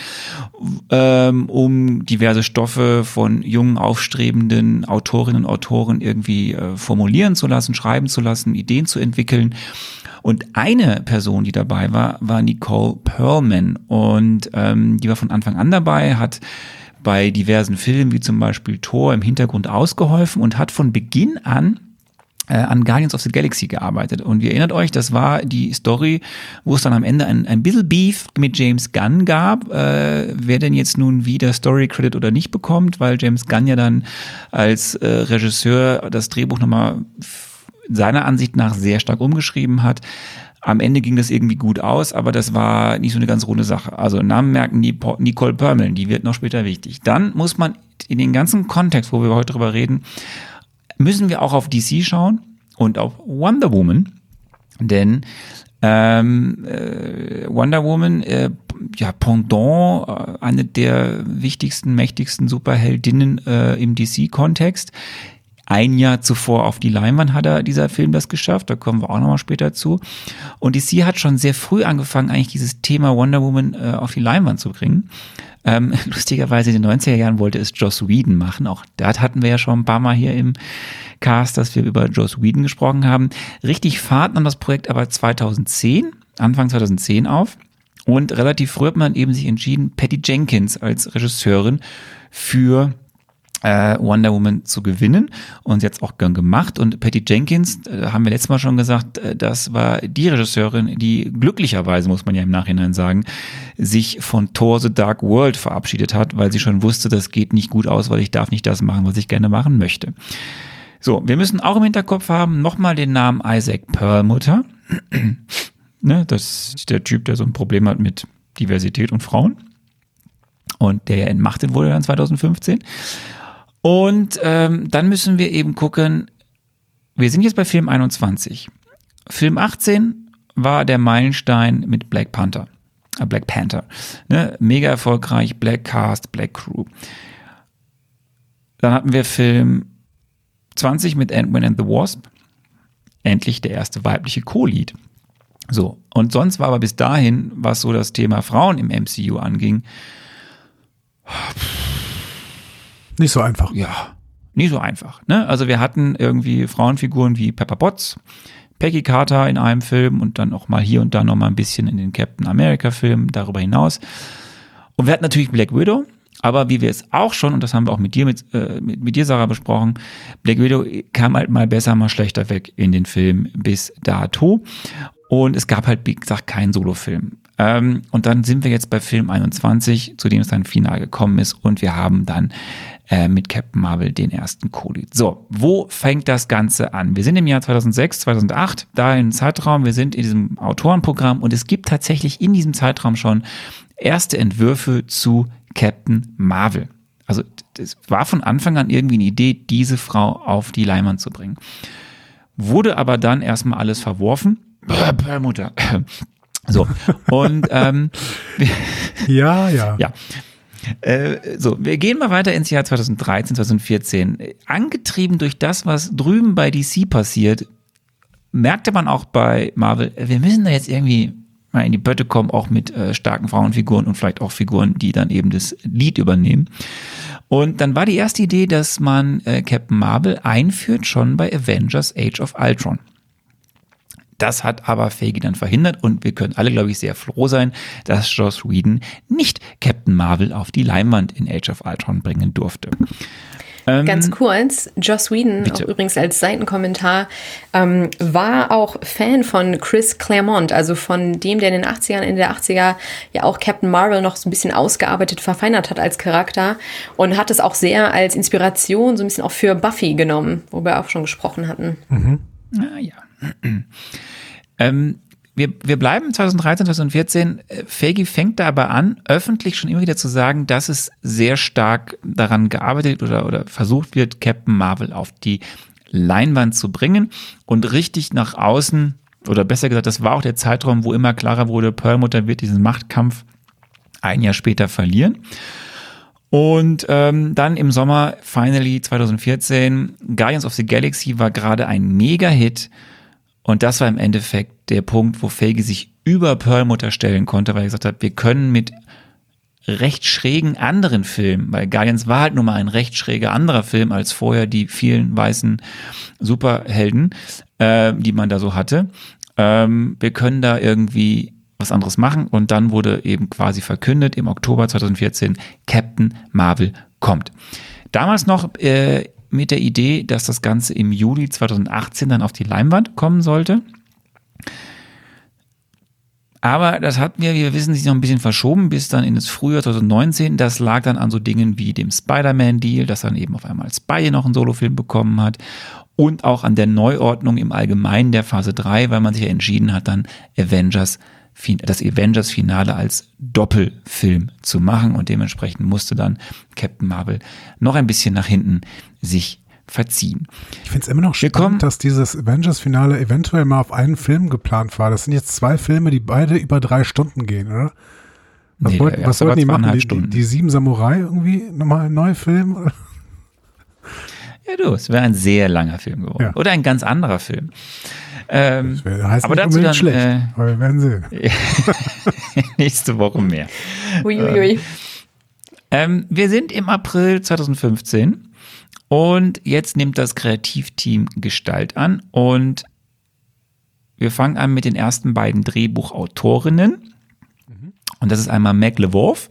[SPEAKER 1] ähm, um diverse Stoffe von jungen, aufstrebenden Autorinnen und Autoren irgendwie äh, formulieren zu lassen, schreiben zu lassen, Ideen zu entwickeln. Und eine Person, die dabei war, war Nicole Perlman. Und ähm, die war von Anfang an dabei, hat bei diversen Filmen wie zum Beispiel Thor im Hintergrund ausgeholfen und hat von Beginn an äh, an Guardians of the Galaxy gearbeitet. Und ihr erinnert euch, das war die Story, wo es dann am Ende ein, ein bisschen Beef mit James Gunn gab, äh, wer denn jetzt nun wieder Story Credit oder nicht bekommt, weil James Gunn ja dann als äh, Regisseur das Drehbuch nochmal seiner Ansicht nach sehr stark umgeschrieben hat. Am Ende ging das irgendwie gut aus, aber das war nicht so eine ganz runde Sache. Also Namen merken, Nicole Permeln, die wird noch später wichtig. Dann muss man in den ganzen Kontext, wo wir heute drüber reden, müssen wir auch auf DC schauen und auf Wonder Woman, denn ähm, äh, Wonder Woman, äh, ja, Pendant, äh, eine der wichtigsten, mächtigsten Superheldinnen äh, im DC-Kontext. Ein Jahr zuvor auf die Leinwand hat er dieser Film das geschafft, da kommen wir auch nochmal später zu. Und DC hat schon sehr früh angefangen, eigentlich dieses Thema Wonder Woman äh, auf die Leinwand zu bringen. Ähm, lustigerweise in den 90er Jahren wollte es Joss Whedon machen. Auch das hatten wir ja schon ein paar Mal hier im Cast, dass wir über Joss Whedon gesprochen haben. Richtig Fahrt nahm das Projekt aber 2010, Anfang 2010 auf. Und relativ früh hat man eben sich entschieden, Patty Jenkins als Regisseurin für äh, Wonder Woman zu gewinnen und jetzt auch gern gemacht. Und Patty Jenkins, äh, haben wir letztes Mal schon gesagt, äh, das war die Regisseurin, die glücklicherweise, muss man ja im Nachhinein sagen, sich von Thor The Dark World verabschiedet hat, weil sie schon wusste, das geht nicht gut aus, weil ich darf nicht das machen, was ich gerne machen möchte. So, wir müssen auch im Hinterkopf haben, nochmal den Namen Isaac Perlmutter. ne, das ist der Typ, der so ein Problem hat mit Diversität und Frauen. Und der entmachtet wurde dann 2015. Und ähm, dann müssen wir eben gucken, wir sind jetzt bei Film 21. Film 18 war der Meilenstein mit Black Panther. Äh, Black Panther. Ne? Mega erfolgreich, Black Cast, Black Crew. Dann hatten wir Film 20 mit Ant-Man and the Wasp. Endlich der erste weibliche Co-Lead. So, und sonst war aber bis dahin, was so das Thema Frauen im MCU anging,
[SPEAKER 2] nicht so einfach.
[SPEAKER 1] ja, nie so einfach. Ne? Also wir hatten irgendwie Frauenfiguren wie Pepper Potts, Peggy Carter in einem Film und dann auch mal hier und da noch mal ein bisschen in den Captain America Filmen darüber hinaus. Und wir hatten natürlich Black Widow, aber wie wir es auch schon, und das haben wir auch mit dir, mit, äh, mit, mit dir, Sarah, besprochen, Black Widow kam halt mal besser, mal schlechter weg in den Film bis dato. Und es gab halt, wie gesagt, keinen Solofilm. Ähm, und dann sind wir jetzt bei Film 21, zu dem es dann final gekommen ist. Und wir haben dann äh, mit Captain Marvel den ersten Kolit. So, wo fängt das Ganze an? Wir sind im Jahr 2006, 2008, da im Zeitraum. Wir sind in diesem Autorenprogramm und es gibt tatsächlich in diesem Zeitraum schon erste Entwürfe zu Captain Marvel. Also es war von Anfang an irgendwie eine Idee, diese Frau auf die Leinwand zu bringen. Wurde aber dann erstmal alles verworfen. Mutter. So, und ähm,
[SPEAKER 2] Ja, ja.
[SPEAKER 1] ja. Äh, so, wir gehen mal weiter ins Jahr 2013, 2014. Äh, Angetrieben durch das, was drüben bei DC passiert, merkte man auch bei Marvel, wir müssen da jetzt irgendwie mal in die Bötte kommen, auch mit äh, starken Frauenfiguren und vielleicht auch Figuren, die dann eben das Lied übernehmen. Und dann war die erste Idee, dass man äh, Captain Marvel einführt, schon bei Avengers Age of Ultron. Das hat aber Feige dann verhindert und wir können alle, glaube ich, sehr froh sein, dass Joss Whedon nicht Captain Marvel auf die Leinwand in Age of Ultron bringen durfte. Ähm,
[SPEAKER 4] Ganz kurz, Joss Whedon,
[SPEAKER 1] bitte.
[SPEAKER 4] auch übrigens als Seitenkommentar, ähm, war auch Fan von Chris Claremont, also von dem, der in den 80ern, Ende der 80er ja auch Captain Marvel noch so ein bisschen ausgearbeitet, verfeinert hat als Charakter und hat es auch sehr als Inspiration so ein bisschen auch für Buffy genommen, wo wir auch schon gesprochen hatten.
[SPEAKER 1] Ah, ja. ähm, wir, wir bleiben 2013, 2014. Äh, Feige fängt da aber an, öffentlich schon immer wieder zu sagen, dass es sehr stark daran gearbeitet oder, oder versucht wird, Captain Marvel auf die Leinwand zu bringen und richtig nach außen, oder besser gesagt, das war auch der Zeitraum, wo immer klarer wurde, Perlmutter wird diesen Machtkampf ein Jahr später verlieren. Und ähm, dann im Sommer, finally 2014, Guardians of the Galaxy war gerade ein Mega-Hit. Und das war im Endeffekt der Punkt, wo Feige sich über Perlmutter stellen konnte, weil er gesagt hat, wir können mit recht schrägen anderen Filmen, weil Guardians war halt nun mal ein recht schräger anderer Film als vorher die vielen weißen Superhelden, äh, die man da so hatte. Ähm, wir können da irgendwie was anderes machen und dann wurde eben quasi verkündet im Oktober 2014, Captain Marvel kommt. Damals noch äh, mit der Idee, dass das Ganze im Juli 2018 dann auf die Leinwand kommen sollte. Aber das hat mir, wie wir wissen, sich noch ein bisschen verschoben bis dann in das Frühjahr 2019. Das lag dann an so Dingen wie dem Spider-Man-Deal, dass dann eben auf einmal Spidey noch einen Solofilm bekommen hat und auch an der Neuordnung im Allgemeinen der Phase 3, weil man sich ja entschieden hat, dann Avengers das Avengers-Finale als Doppelfilm zu machen und dementsprechend musste dann Captain Marvel noch ein bisschen nach hinten sich verziehen.
[SPEAKER 2] Ich finde es immer noch spannend, dass dieses Avengers-Finale eventuell mal auf einen Film geplant war. Das sind jetzt zwei Filme, die beide über drei Stunden gehen, oder? Was
[SPEAKER 1] Nee,
[SPEAKER 2] wollten, was wollten die machen? Die, die, die sieben Samurai irgendwie? Nochmal ein neuer Film?
[SPEAKER 1] Ja, du, es wäre ein sehr langer Film geworden.
[SPEAKER 2] Ja.
[SPEAKER 1] Oder ein ganz anderer Film. Ähm,
[SPEAKER 2] Das heißt
[SPEAKER 1] aber
[SPEAKER 2] nicht
[SPEAKER 1] dazu dann
[SPEAKER 2] schlecht.
[SPEAKER 1] äh,
[SPEAKER 2] aber wir werden sehen.
[SPEAKER 1] nächste Woche mehr.
[SPEAKER 4] Uiuiui.
[SPEAKER 1] Ähm, wir sind im April 2015 und jetzt nimmt das Kreativteam Gestalt an und wir fangen an mit den ersten beiden Drehbuchautorinnen. Und das ist einmal Meg LeWolf.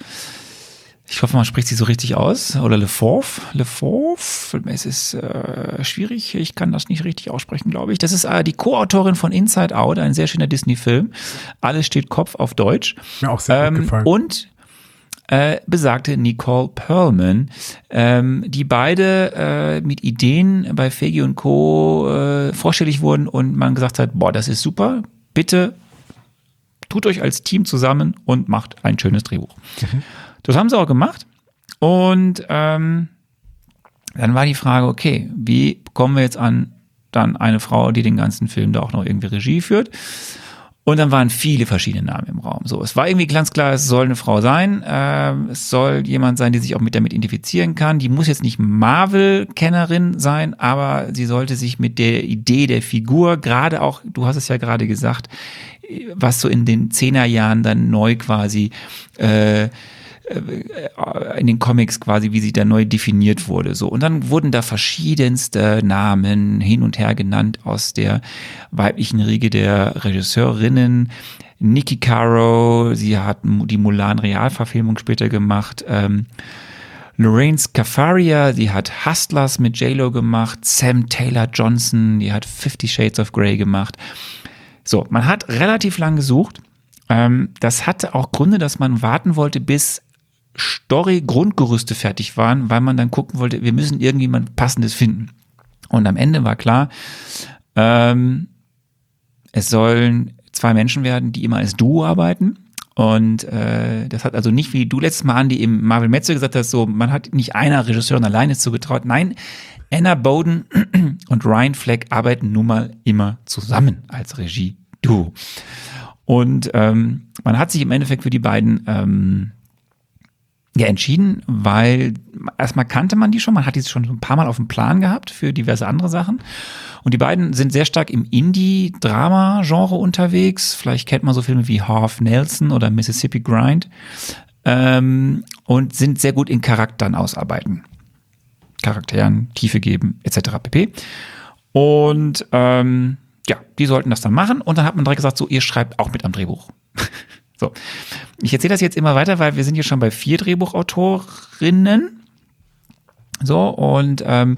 [SPEAKER 1] Ich hoffe, man spricht sie so richtig aus. Oder LeForf. LeForf. Es ist äh, schwierig. Ich kann das nicht richtig aussprechen, glaube ich. Das ist äh, die Co-Autorin von Inside Out, ein sehr schöner Disney-Film. Alles steht Kopf auf Deutsch.
[SPEAKER 2] Mir auch sehr gut
[SPEAKER 1] Ähm,
[SPEAKER 2] gefallen.
[SPEAKER 1] und äh, besagte Nicole Perlman, ähm, die beide äh, mit Ideen bei Fegi und Co. Äh, vorstellig wurden und man gesagt hat, boah, das ist super, bitte tut euch als Team zusammen und macht ein schönes Drehbuch. Das haben sie auch gemacht und ähm, dann war die Frage, okay, wie kommen wir jetzt an dann eine Frau, die den ganzen Film da auch noch irgendwie Regie führt? Und dann waren viele verschiedene Namen im Raum. So, es war irgendwie ganz klar, es soll eine Frau sein. Ähm, es soll jemand sein, die sich auch mit damit identifizieren kann. Die muss jetzt nicht Marvel-Kennerin sein, aber sie sollte sich mit der Idee der Figur, gerade auch, du hast es ja gerade gesagt, was so in den Zehnerjahren dann neu quasi äh, in den Comics quasi, wie sie da neu definiert wurde. So. Und dann wurden da verschiedenste Namen hin und her genannt aus der weiblichen Riege der Regisseurinnen. Nikki Caro, sie hat die Mulan Realverfilmung später gemacht. Ähm, Lorraine Scafaria, die hat Hustlers mit J-Lo gemacht. Sam Taylor Johnson, die hat Fifty Shades of Grey gemacht. So, man hat relativ lang gesucht. Ähm, das hatte auch Gründe, dass man warten wollte, bis Story-Grundgerüste fertig waren, weil man dann gucken wollte, wir müssen irgendjemand Passendes finden. Und am Ende war klar, ähm, es sollen zwei Menschen werden, die immer als Duo arbeiten. Und äh, das hat also nicht wie du letztes Mal, Andi, im Marvel Metzel gesagt hast, so, man hat nicht einer Regisseurin alleine zugetraut. Nein, Anna Bowden und Ryan Fleck arbeiten nun mal immer zusammen als Regie-Duo. Und ähm, man hat sich im Endeffekt für die beiden ähm, ja entschieden, weil erstmal kannte man die schon, man hat die schon ein paar Mal auf dem Plan gehabt für diverse andere Sachen. Und die beiden sind sehr stark im Indie-Drama-Genre unterwegs. Vielleicht kennt man so Filme wie Half Nelson oder Mississippi Grind. Ähm, und sind sehr gut in Charakteren ausarbeiten. Charakteren Tiefe geben, etc. pp. Und ähm, ja, die sollten das dann machen. Und dann hat man direkt gesagt, so, ihr schreibt auch mit am Drehbuch. so. Ich erzähle das jetzt immer weiter, weil wir sind hier schon bei vier Drehbuchautorinnen. So, und ähm,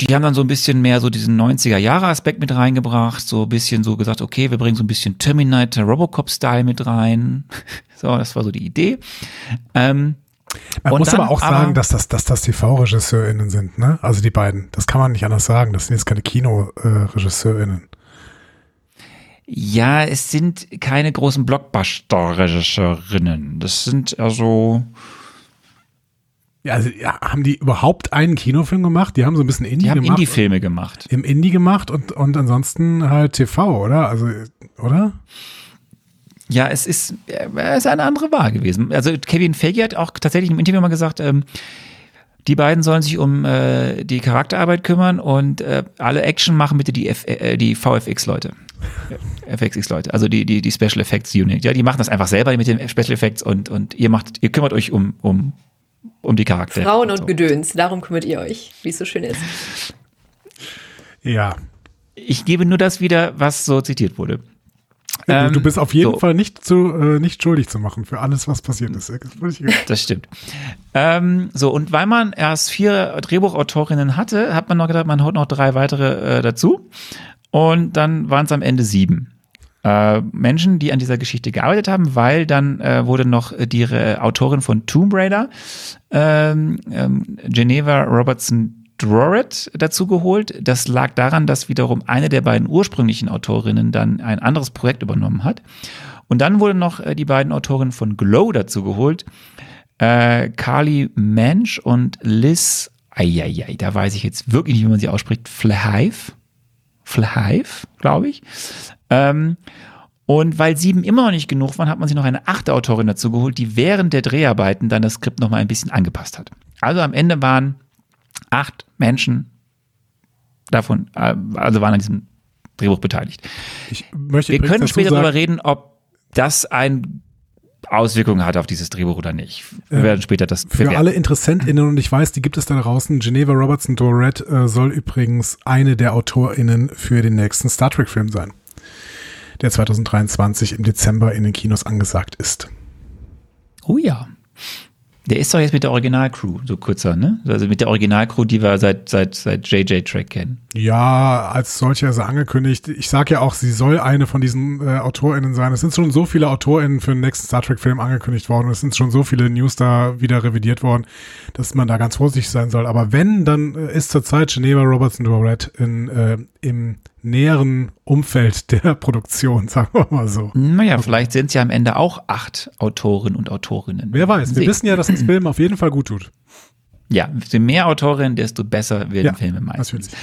[SPEAKER 1] die haben dann so ein bisschen mehr so diesen 90er-Jahre-Aspekt mit reingebracht, so ein bisschen so gesagt, okay, wir bringen so ein bisschen Terminator, Robocop-Style mit rein. So, das war so die Idee. Ähm,
[SPEAKER 2] Man muss aber auch
[SPEAKER 1] aber-
[SPEAKER 2] sagen, dass das, dass das TV-RegisseurInnen sind, ne? Also die beiden. Das kann man nicht anders sagen. Das sind jetzt keine Kino-RegisseurInnen.
[SPEAKER 1] Ja, es sind keine großen Blockbuster-Regisseurinnen. Das sind also,
[SPEAKER 2] Ja, also ja, haben die überhaupt einen Kinofilm gemacht? Die haben so ein bisschen Indie
[SPEAKER 1] die haben
[SPEAKER 2] gemacht.
[SPEAKER 1] Indie-Filme gemacht.
[SPEAKER 2] Im Indie gemacht und, und ansonsten halt TV, oder? Also, oder?
[SPEAKER 1] Ja, es ist, äh, es ist eine andere Wahl gewesen. Also Kevin Feige hat auch tatsächlich im Interview mal gesagt, ähm, die beiden sollen sich um äh, die Charakterarbeit kümmern und äh, alle Action machen bitte die, F äh, die VFX-Leute. FXX-Leute, also die, die, die Special Effects Unit. Ja, die machen das einfach selber mit den Special Effects und, und ihr macht, ihr kümmert euch um, um, um die Charaktere.
[SPEAKER 4] Frauen und
[SPEAKER 1] so.
[SPEAKER 4] Gedöns, darum kümmert ihr euch, wie es so schön ist.
[SPEAKER 2] Ja.
[SPEAKER 1] Ich gebe nur das wieder, was so zitiert wurde.
[SPEAKER 2] du,
[SPEAKER 1] Ähm,
[SPEAKER 2] du bist auf jeden
[SPEAKER 1] so.
[SPEAKER 2] Fall nicht zu, äh, nicht schuldig zu machen für alles, was passiert ist. Das
[SPEAKER 1] Das stimmt. Ähm, so, und weil man erst vier Drehbuchautorinnen hatte, hat man noch gedacht, man haut noch drei weitere äh, dazu. Und dann waren es am Ende sieben. Äh, Menschen, die an dieser Geschichte gearbeitet haben, weil dann äh, wurde noch die äh, Autorin von Tomb Raider, ähm, ähm, Geneva Robertson Droret dazu geholt. Das lag daran, dass wiederum eine der beiden ursprünglichen Autorinnen dann ein anderes Projekt übernommen hat. Und dann wurde noch äh, die beiden Autorinnen von Glow dazu geholt, äh, Carly Mensch und Liz, eieiei, da weiß ich jetzt wirklich nicht, wie man sie ausspricht, Flahive, Flahive, glaube ich. Ähm, und weil sieben immer noch nicht genug waren, hat man sich noch eine achte Autorin dazu geholt, die während der Dreharbeiten dann das Skript noch mal ein bisschen angepasst hat. Also am Ende waren acht Menschen davon, äh, also waren an diesem Drehbuch beteiligt.
[SPEAKER 2] Ich möchte
[SPEAKER 1] Wir können später darüber reden, ob das ein Auswirkungen hat auf dieses Drehbuch oder nicht. Wir
[SPEAKER 2] Ja.
[SPEAKER 1] werden später das
[SPEAKER 2] Für
[SPEAKER 1] bewerten.
[SPEAKER 2] alle InteressentInnen, und ich weiß, die gibt es da draußen, Geneva Robertson Dorette äh, soll übrigens eine der AutorInnen für den nächsten Star Trek-Film sein, der 2023 im Dezember in den Kinos angesagt ist.
[SPEAKER 1] Oh ja. Der ist doch jetzt mit der Originalcrew, so kurzer, ne? Also mit der Originalcrew, die wir seit, seit, seit JJ Track kennen.
[SPEAKER 2] Ja, als solcher ist er angekündigt. Ich sage ja auch, sie soll eine von diesen äh, AutorInnen sein. Es sind schon so viele AutorInnen für den nächsten Star Trek-Film angekündigt worden. Es sind schon so viele News da wieder revidiert worden, dass man da ganz vorsichtig sein soll. Aber wenn, dann äh, ist zurzeit Geneva Robertson Dorette in, äh, im näheren Umfeld der Produktion, sagen wir mal so.
[SPEAKER 1] Naja, vielleicht sind es ja am Ende auch acht Autoren und Autorinnen.
[SPEAKER 2] Wer weiß, wir
[SPEAKER 1] Sehen.
[SPEAKER 2] wissen ja, dass das Film auf jeden Fall gut tut.
[SPEAKER 1] Ja, je mehr Autorinnen, desto besser werden
[SPEAKER 2] Ja,
[SPEAKER 1] Filme meistens.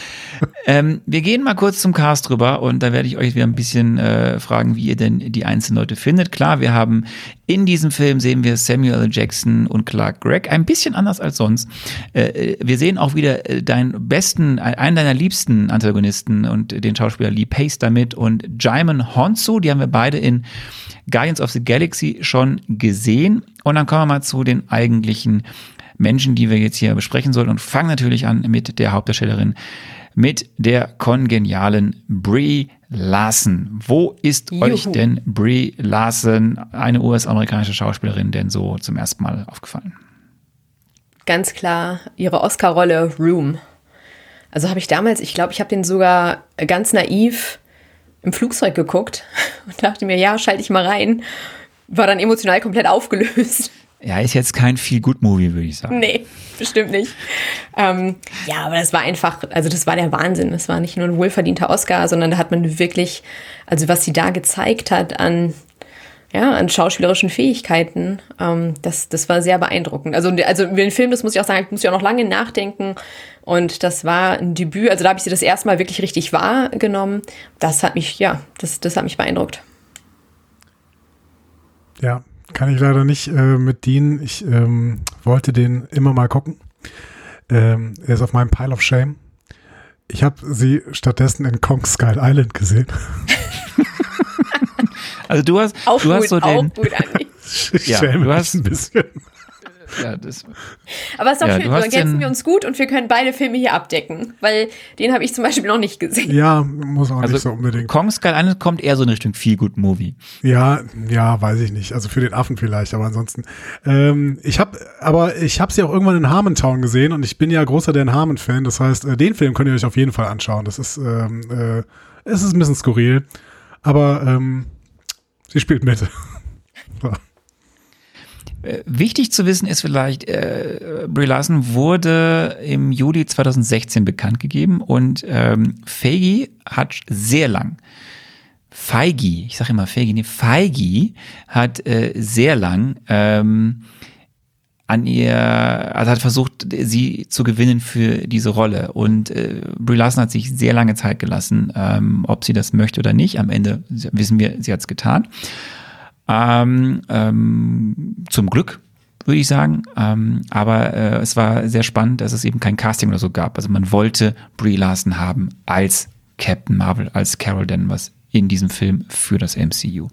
[SPEAKER 1] Ähm, wir gehen mal kurz zum Cast rüber und da werde ich euch wieder ein bisschen äh, fragen, wie ihr denn die einzelnen Leute findet. Klar, wir haben in diesem Film sehen wir Samuel L. Jackson und Clark Gregg ein bisschen anders als sonst. Äh, äh, wir sehen auch wieder äh, deinen besten, einen deiner liebsten Antagonisten und den Schauspieler Lee Pace damit und Jaimin Honsu, die haben wir beide in Guardians of the Galaxy schon gesehen. Und dann kommen wir mal zu den eigentlichen Menschen, die wir jetzt hier besprechen sollen und fangen natürlich an mit der Hauptdarstellerin, mit der kongenialen Brie Larson. Wo ist euch
[SPEAKER 4] Juhu.
[SPEAKER 1] denn Brie Larson, eine US-amerikanische Schauspielerin, denn so zum ersten Mal aufgefallen?
[SPEAKER 4] Ganz klar ihre Oscar-Rolle Room. Also habe ich damals, ich glaube, ich habe den sogar ganz naiv im Flugzeug geguckt und dachte mir, ja, schalte ich mal rein. War dann emotional komplett aufgelöst.
[SPEAKER 1] Ja, ist jetzt kein Feel-Good-Movie, würde ich sagen.
[SPEAKER 4] Nee, bestimmt nicht. Ähm, ja, aber das war einfach, also das war der Wahnsinn. Das war nicht nur ein wohlverdienter Oscar, sondern da hat man wirklich, also was sie da gezeigt hat an, ja, an schauspielerischen Fähigkeiten, ähm, das, das war sehr beeindruckend. Also, also über den Film, das muss ich auch sagen, ich muss ja auch noch lange nachdenken. Und das war ein Debüt, also da habe ich sie das erste Mal wirklich richtig wahrgenommen. Das hat mich, ja, das, das hat mich beeindruckt.
[SPEAKER 2] Ja, kann ich leider nicht äh, mit dienen. Ich ähm, wollte den immer mal gucken. Ähm, er ist auf meinem Pile of Shame. Ich habe sie stattdessen in Kong Skull Island gesehen.
[SPEAKER 1] Also du hast,
[SPEAKER 4] Auch
[SPEAKER 1] du
[SPEAKER 4] gut,
[SPEAKER 1] hast so
[SPEAKER 4] auch
[SPEAKER 1] den,
[SPEAKER 4] gut, Andi.
[SPEAKER 2] Ich
[SPEAKER 1] Ja, du hast-
[SPEAKER 2] ein bisschen.
[SPEAKER 1] ja, das,
[SPEAKER 4] Aber es ist doch
[SPEAKER 1] Ja,
[SPEAKER 4] schön,
[SPEAKER 1] hast
[SPEAKER 4] ergänzen wir uns gut und wir können beide Filme hier abdecken. Weil den habe ich zum Beispiel noch nicht gesehen.
[SPEAKER 2] Ja, muss auch
[SPEAKER 1] Also
[SPEAKER 2] nicht so unbedingt.
[SPEAKER 1] Kong Skull Island kommt eher so in Richtung Feel Good Movie.
[SPEAKER 2] Ja, ja, weiß ich nicht. Also für den Affen vielleicht, aber ansonsten. Ähm, ich habe, aber ich habe sie auch irgendwann in Harmontown gesehen und ich bin ja großer Dan Harmon-Fan. Das heißt, äh, den Film könnt ihr euch auf jeden Fall anschauen. Das ist, ähm, äh, es ist ein bisschen skurril, aber ähm, sie spielt mit.
[SPEAKER 1] Äh, Wichtig zu wissen ist vielleicht, äh, Brie Larson wurde im Juli 2016 bekannt gegeben und ähm, Feige hat sehr lang, Feige, ich sage immer Feige, nee, Feige hat äh, sehr lang ähm, an ihr, also hat versucht, sie zu gewinnen für diese Rolle. Und äh, Brie Larson hat sich sehr lange Zeit gelassen, ähm, ob sie das möchte oder nicht. Am Ende wissen wir, sie hat es getan. Ähm, ähm, zum Glück, würde ich sagen. Ähm, aber äh, es war sehr spannend, dass es eben kein Casting oder so gab. Also man wollte Brie Larson haben als Captain Marvel, als Carol Danvers in diesem Film für das MCU.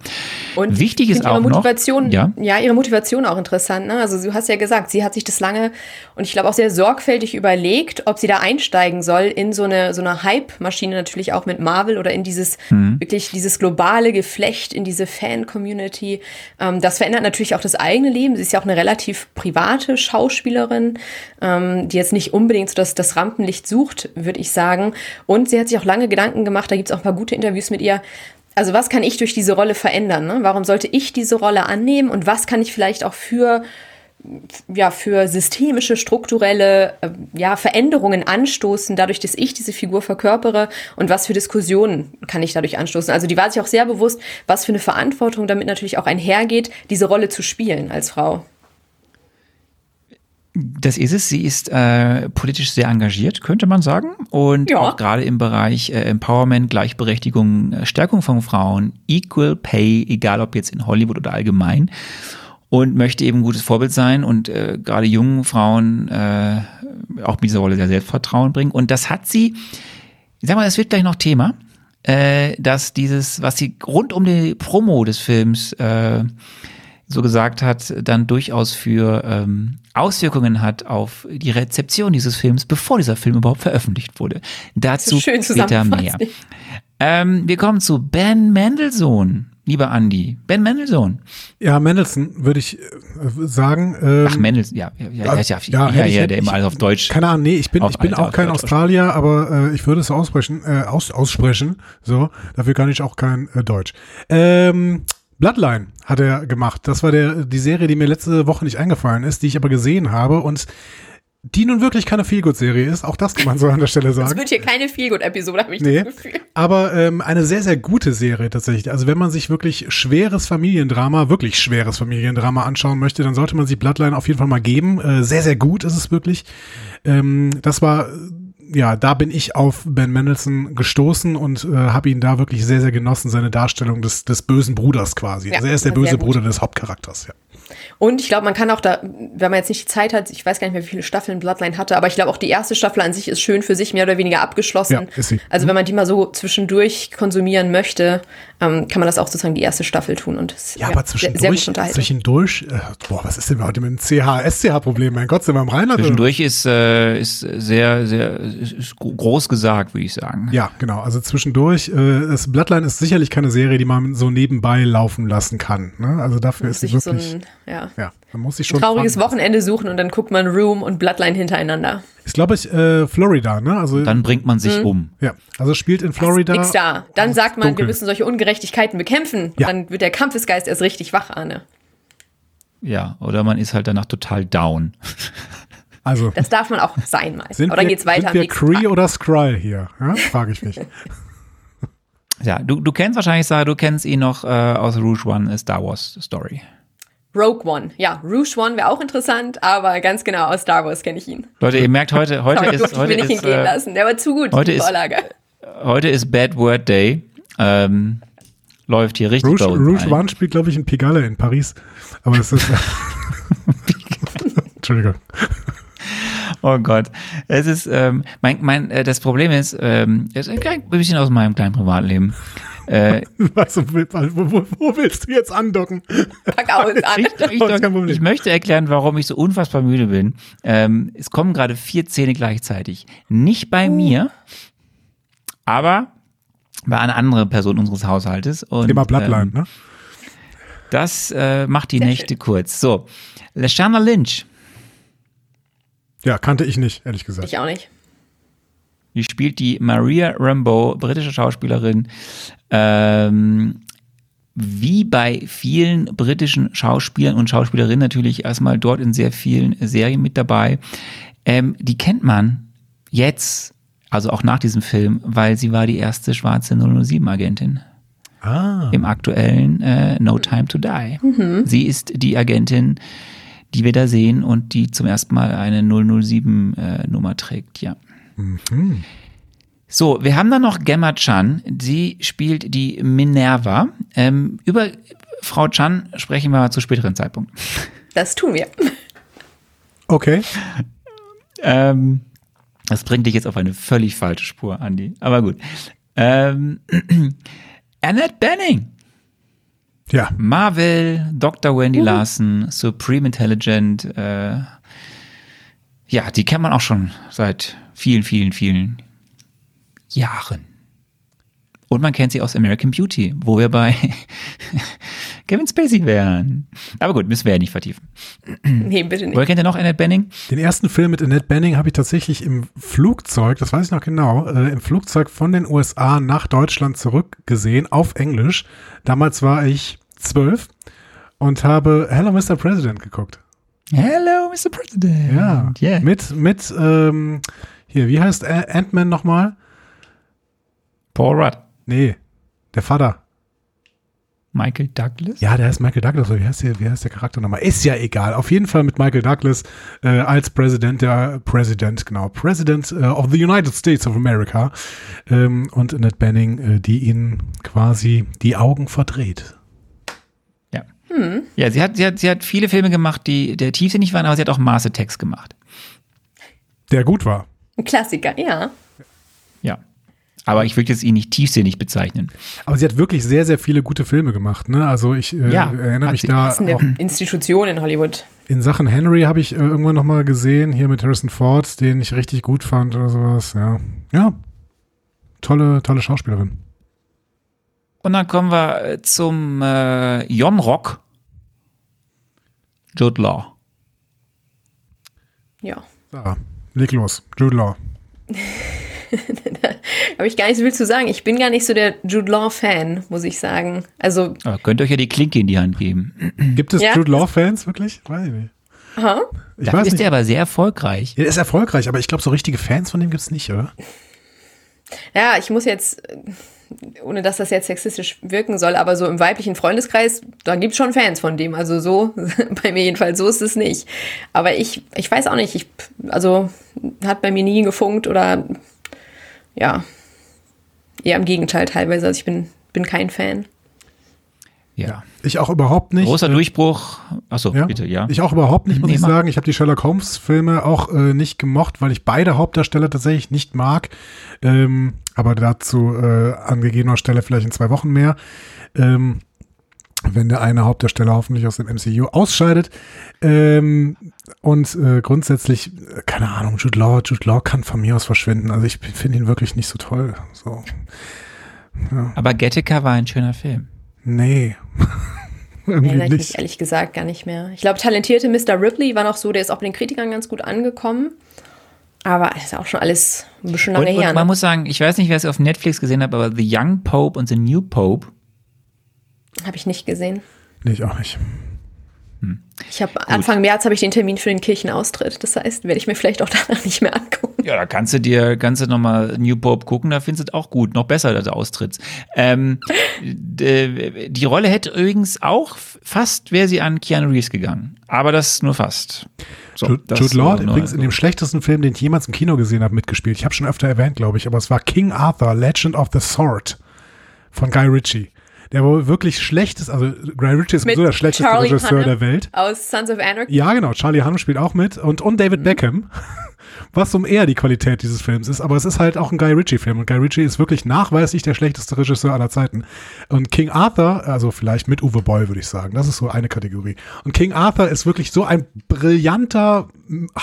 [SPEAKER 4] Und
[SPEAKER 1] Wichtig
[SPEAKER 4] ich
[SPEAKER 1] ist auch noch-
[SPEAKER 4] Motivation,
[SPEAKER 1] ja?
[SPEAKER 4] ja, ihre Motivation auch interessant. Ne? Also du hast ja gesagt, sie hat sich das lange und ich glaube auch sehr sorgfältig überlegt, ob sie da einsteigen soll in so eine so eine Hype-Maschine natürlich auch mit Marvel oder in dieses
[SPEAKER 1] Mhm.
[SPEAKER 4] wirklich dieses globale Geflecht, in diese Fan-Community. Ähm, das verändert natürlich auch das eigene Leben. Sie ist ja auch eine relativ private Schauspielerin, ähm, die jetzt nicht unbedingt so das, das Rampenlicht sucht, würde ich sagen. Und sie hat sich auch lange Gedanken gemacht. Da gibt es auch ein paar gute Interviews mit ihr. Also was kann ich durch diese Rolle verändern? Ne? Warum sollte ich diese Rolle annehmen und was kann ich vielleicht auch für ja, für systemische, strukturelle äh, ja, Veränderungen anstoßen, dadurch, dass ich diese Figur verkörpere und was für Diskussionen kann ich dadurch anstoßen. Also die war sich auch sehr bewusst, was für eine Verantwortung damit natürlich auch einhergeht, diese Rolle zu spielen als Frau.
[SPEAKER 1] Das ist es. Sie ist äh, politisch sehr engagiert, könnte man sagen. Und
[SPEAKER 4] Ja.
[SPEAKER 1] auch gerade im Bereich äh, Empowerment, Gleichberechtigung, äh, Stärkung von Frauen, Equal Pay, egal ob jetzt in Hollywood oder allgemein. Und möchte eben ein gutes Vorbild sein und äh, gerade jungen Frauen äh, auch mit dieser Rolle sehr Selbstvertrauen bringen. Und das hat sie, ich sag mal, das wird gleich noch Thema, äh, dass dieses, was sie rund um die Promo des Films äh, so gesagt hat, dann durchaus für ähm, Auswirkungen hat auf die Rezeption dieses Films, bevor dieser Film überhaupt veröffentlicht wurde. Dazu
[SPEAKER 4] Schön
[SPEAKER 1] später mehr. Ähm, wir kommen zu Ben Mendelssohn, lieber Andy. Ben Mendelssohn.
[SPEAKER 2] Ja, Mendelssohn würde ich äh, sagen. Ähm,
[SPEAKER 1] Ach, Mendelssohn, ja, ja, ja, ja, ja, ja, ja, der immer alles auf Deutsch.
[SPEAKER 2] Keine Ahnung, nee, ich bin, ich bin auch kein Australier, aber äh, ich würde es aussprechen, äh, aus, aussprechen. So, dafür kann ich auch kein äh, Deutsch. Ähm, Bloodline hat er gemacht. Das war der die Serie, die mir letzte Woche nicht eingefallen ist, die ich aber gesehen habe und die nun wirklich keine Feelgood-Serie ist. Auch das kann man so an der Stelle
[SPEAKER 4] Es
[SPEAKER 2] sagen.
[SPEAKER 4] wird hier keine Feelgood-Episode, habe ich
[SPEAKER 2] Nee,
[SPEAKER 4] das Gefühl.
[SPEAKER 2] aber ähm, eine sehr, sehr gute Serie tatsächlich. Also wenn man sich wirklich schweres Familiendrama, wirklich schweres Familiendrama anschauen möchte, dann sollte man sich Bloodline auf jeden Fall mal geben. Äh, sehr, sehr gut ist es wirklich. Ähm, das war, ja, da bin ich auf Ben Mendelssohn gestoßen und äh, habe ihn da wirklich sehr, sehr genossen, seine Darstellung des, des bösen Bruders quasi.
[SPEAKER 4] Ja,
[SPEAKER 2] also er ist der böse. Bruder des Hauptcharakters, ja.
[SPEAKER 4] Und ich glaube, man kann auch da, wenn man jetzt nicht die Zeit hat, ich weiß gar nicht mehr, wie viele Staffeln Bloodline hatte, aber ich glaube auch die erste Staffel an sich ist schön für sich mehr oder weniger abgeschlossen.
[SPEAKER 2] Ja, ist sie.
[SPEAKER 4] Also wenn man die mal so zwischendurch konsumieren möchte, ähm, kann man das auch sozusagen die erste Staffel tun und es-
[SPEAKER 2] Ja, aber
[SPEAKER 4] sehr, sehr
[SPEAKER 2] zwischendurch, zwischendurch, äh, boah, was ist denn heute mit dem CH, SCH-Problem? Mein Gott, sind wir im Rheinland? oder?
[SPEAKER 1] Zwischendurch ist, äh, ist sehr, sehr ist, groß gesagt, würde ich sagen.
[SPEAKER 2] Ja, genau. Also zwischendurch, äh, das Bloodline ist sicherlich keine Serie, die man so nebenbei laufen lassen kann. Ne? Also dafür ist sie
[SPEAKER 4] sich so
[SPEAKER 2] wirklich.
[SPEAKER 4] ein, ja,
[SPEAKER 2] ja, man muss sich schon.
[SPEAKER 4] trauriges
[SPEAKER 2] fangen.
[SPEAKER 4] Wochenende suchen und dann guckt man Room und Bloodline hintereinander.
[SPEAKER 2] Ist, glaube ich, äh, Florida, ne? Also,
[SPEAKER 1] Dann bringt man sich um.
[SPEAKER 2] ja. Also spielt in Florida.
[SPEAKER 4] Nix da. Dann sagt man,
[SPEAKER 2] dunkel.
[SPEAKER 4] wir müssen solche Ungerechtigkeiten bekämpfen.
[SPEAKER 2] Ja.
[SPEAKER 4] Dann wird der Kampfesgeist erst richtig wach, Arne.
[SPEAKER 1] Ja, oder man ist halt danach total down.
[SPEAKER 2] Also,
[SPEAKER 4] Das darf man auch sein mal.
[SPEAKER 2] sind wir,
[SPEAKER 4] geht's weiter
[SPEAKER 2] sind wir Cree
[SPEAKER 4] Tag.
[SPEAKER 2] oder Skrull hier? Ja? Frage ich mich.
[SPEAKER 1] Ja, du, du kennst wahrscheinlich, Sarah, du kennst ihn noch äh, aus Rouge One, Star Wars Story.
[SPEAKER 4] Rogue One. Ja, Rouge One wäre auch interessant, aber ganz genau aus Star Wars kenne ich ihn.
[SPEAKER 1] Leute, ihr merkt heute, heute ist,
[SPEAKER 4] durfte ich
[SPEAKER 1] heute
[SPEAKER 4] mir nicht
[SPEAKER 1] ist,
[SPEAKER 4] hingehen
[SPEAKER 1] äh,
[SPEAKER 4] lassen. Der war zu gut,
[SPEAKER 1] heute
[SPEAKER 4] die
[SPEAKER 1] ist-
[SPEAKER 4] Vorlage.
[SPEAKER 1] heute ist Bad Word Day. Ähm, läuft hier richtig
[SPEAKER 2] Rouge, Rouge. One spielt, glaube ich, in Pigalle in Paris. Aber das ist. Entschuldigung.
[SPEAKER 1] Oh Gott. Es ist, ähm, mein, mein, äh, das Problem ist, ähm, es ist ein bisschen aus meinem kleinen Privatleben. Äh,
[SPEAKER 2] Was, wo, wo, wo willst du jetzt andocken?
[SPEAKER 4] Pack aus an.
[SPEAKER 1] ich, ich, ich möchte erklären, warum ich so unfassbar müde bin. Ähm, es kommen gerade vier Zähne gleichzeitig. Nicht bei mir, aber bei einer anderen Person unseres Haushaltes. Und,
[SPEAKER 2] Thema Bloodline,
[SPEAKER 1] ähm,
[SPEAKER 2] ne?
[SPEAKER 1] Das äh, macht die
[SPEAKER 4] Sehr
[SPEAKER 1] Nächte kurz. So, Lashana Lynch,
[SPEAKER 2] Ja, kannte ich nicht, ehrlich gesagt.
[SPEAKER 4] Ich auch nicht.
[SPEAKER 1] Die spielt die Maria Rambeau, britische Schauspielerin. Ähm, wie bei vielen britischen Schauspielern und Schauspielerinnen natürlich erstmal dort in sehr vielen Serien mit dabei. Ähm, die kennt man jetzt, also auch nach diesem Film, weil sie war die erste schwarze 007-Agentin
[SPEAKER 2] Ah,
[SPEAKER 1] im aktuellen äh, No Time to Die. Sie ist die Agentin, die wir da sehen und die zum ersten Mal eine 007-Nummer äh, trägt, ja. So, wir haben dann noch Gemma Chan. Sie spielt die Minerva. Ähm, über Frau Chan sprechen wir zu späteren Zeitpunkt.
[SPEAKER 4] Das tun wir.
[SPEAKER 2] okay.
[SPEAKER 1] Ähm, das bringt dich jetzt auf eine völlig falsche Spur, Andi. Aber gut. Ähm, Annette Benning.
[SPEAKER 2] Ja,
[SPEAKER 1] Marvel, Dr. Wendy Larson, Supreme Intelligent, äh, ja, die kennt man auch schon seit vielen, vielen, vielen Jahren. Und man kennt sie aus American Beauty, wo wir bei Kevin Spacey wären. Aber gut, müssen wir ja nicht vertiefen.
[SPEAKER 4] Nee, bitte nicht.
[SPEAKER 1] Woher kennt ihr noch Annette Benning?
[SPEAKER 2] den ersten Film mit Annette Benning habe ich tatsächlich im Flugzeug, das weiß ich noch genau, äh, im Flugzeug von den USA nach Deutschland zurückgesehen, auf Englisch. Damals war ich zwölf und habe Hello Mr. President geguckt.
[SPEAKER 1] Hello, Mr. President.
[SPEAKER 2] Ja,
[SPEAKER 1] Yeah.
[SPEAKER 2] mit, mit, ähm, hier, wie heißt Ant-Man nochmal?
[SPEAKER 1] Paul Rudd.
[SPEAKER 2] Nee, der Vater.
[SPEAKER 1] Michael Douglas.
[SPEAKER 2] Ja, der heißt Michael Douglas. Wie heißt der, wie heißt der Charakter nochmal? Ist ja egal. Auf jeden Fall mit Michael Douglas äh, als Präsident der President, genau, President äh, of the United States of America. Ähm, und Annette Benning, äh, die ihn quasi die Augen verdreht.
[SPEAKER 1] Ja. Ja, sie hat, sie, hat, sie hat viele Filme gemacht, die der tiefsinnig waren, aber sie hat auch Mars Attacks gemacht.
[SPEAKER 2] Der gut war.
[SPEAKER 4] Ein Klassiker, ja.
[SPEAKER 1] Ja. Aber ich würde jetzt ihn nicht tiefsinnig bezeichnen.
[SPEAKER 2] Aber sie hat wirklich sehr, sehr viele gute Filme gemacht. Ne? Also ich äh,
[SPEAKER 1] Ja,
[SPEAKER 2] erinnere mich
[SPEAKER 1] sie.
[SPEAKER 2] da
[SPEAKER 4] Das ist eine
[SPEAKER 2] auch
[SPEAKER 4] Institution in Hollywood.
[SPEAKER 2] in Sachen Henry habe ich äh, irgendwann noch mal gesehen, hier mit Harrison Ford, den ich richtig gut fand oder sowas. Ja, ja, tolle, tolle Schauspielerin.
[SPEAKER 1] Und dann kommen wir zum äh, Jon Rock. Jude Law.
[SPEAKER 4] Ja.
[SPEAKER 2] Sarah, leg los. Jude Law.
[SPEAKER 4] Habe ich gar nicht so viel zu sagen. Ich bin gar nicht so der Jude Law-Fan, muss ich sagen. Also,
[SPEAKER 1] Aber könnt ihr euch ja die Klinke in die Hand geben.
[SPEAKER 2] Gibt es
[SPEAKER 4] Ja.
[SPEAKER 2] Jude Law-Fans wirklich? Weiß ich nicht.
[SPEAKER 4] aha.
[SPEAKER 2] Ich
[SPEAKER 1] Dafür
[SPEAKER 2] weiß
[SPEAKER 1] ist
[SPEAKER 2] nicht.
[SPEAKER 1] er aber sehr erfolgreich.
[SPEAKER 2] Er ist erfolgreich, aber ich glaube, so richtige Fans von dem gibt es nicht, oder?
[SPEAKER 4] Ja, ich muss jetzt, ohne dass das jetzt sexistisch wirken soll, aber so im weiblichen Freundeskreis, da gibt es schon Fans von dem. Also so, bei mir jedenfalls, so ist es nicht. Aber ich, ich weiß auch nicht, ich, also hat bei mir nie gefunkt oder ja, eher im Gegenteil teilweise. Also ich bin, bin kein Fan.
[SPEAKER 1] Ja.
[SPEAKER 2] Ich auch überhaupt nicht.
[SPEAKER 1] Großer Durchbruch. Achso,
[SPEAKER 2] Ja.
[SPEAKER 1] bitte, ja.
[SPEAKER 2] Ich auch überhaupt nicht, muss
[SPEAKER 1] Nee,
[SPEAKER 2] ich sagen. Ich habe die Sherlock Holmes-Filme auch äh, nicht gemocht, weil ich beide Hauptdarsteller tatsächlich nicht mag. Ähm, aber dazu äh, an gegebener Stelle vielleicht in zwei Wochen mehr. Ähm, wenn der eine Hauptdarsteller hoffentlich aus dem MCU ausscheidet. Ähm, und äh, grundsätzlich, äh, keine Ahnung, Jude Law, Jude Law kann von mir aus verschwinden. Also ich finde ihn wirklich nicht so toll. So.
[SPEAKER 1] Aber Gattaca war ein schöner Film.
[SPEAKER 2] Nee. Irgendwie
[SPEAKER 4] mich
[SPEAKER 2] nicht.
[SPEAKER 4] ehrlich gesagt gar nicht mehr. Ich glaube, talentierte Mr. Ripley war noch so, der ist auch bei den Kritikern ganz gut angekommen. Aber das ist auch schon alles ein bisschen
[SPEAKER 1] Und,
[SPEAKER 4] lange
[SPEAKER 1] und
[SPEAKER 4] her.
[SPEAKER 1] man
[SPEAKER 4] Ne?
[SPEAKER 1] muss sagen, ich weiß nicht, wer es auf Netflix gesehen hat, aber The Young Pope und The New Pope.
[SPEAKER 4] Habe ich nicht gesehen.
[SPEAKER 2] Nee, ich auch nicht.
[SPEAKER 4] Ich habe Anfang März habe ich den Termin für den Kirchenaustritt. Das heißt, werde ich mir vielleicht auch danach nicht mehr angucken.
[SPEAKER 1] Ja, da kannst du dir, kannst du nochmal New Pope gucken, da findest du es auch gut, noch besser als Austritts. Ähm, die Rolle hätte übrigens auch fast, wäre sie an Keanu Reeves gegangen. Aber das nur fast. So,
[SPEAKER 2] Jude, Jude Law hat übrigens in dem schlechtesten Film, den ich jemals im Kino gesehen habe, mitgespielt. Ich habe schon öfter erwähnt, glaube ich, aber es war King Arthur, Legend of the Sword von Guy Ritchie. Der wohl wirklich schlecht ist, also Guy Ritchie ist
[SPEAKER 4] Mit
[SPEAKER 2] so der schlechteste
[SPEAKER 4] Charlie
[SPEAKER 2] Regisseur
[SPEAKER 4] Hunnam
[SPEAKER 2] der Welt.
[SPEAKER 4] Aus Sons of Anarchy.
[SPEAKER 2] Ja, genau, Charlie Hunnam spielt auch mit und, und David
[SPEAKER 4] Mhm.
[SPEAKER 2] Beckham. Was um eher die Qualität dieses Films ist, aber es ist halt auch ein Guy Ritchie-Film und Guy Ritchie ist wirklich nachweislich der schlechteste Regisseur aller Zeiten. Und King Arthur, also vielleicht mit Uwe Boll, würde ich sagen, das ist so eine Kategorie. Und King Arthur ist wirklich so ein brillanter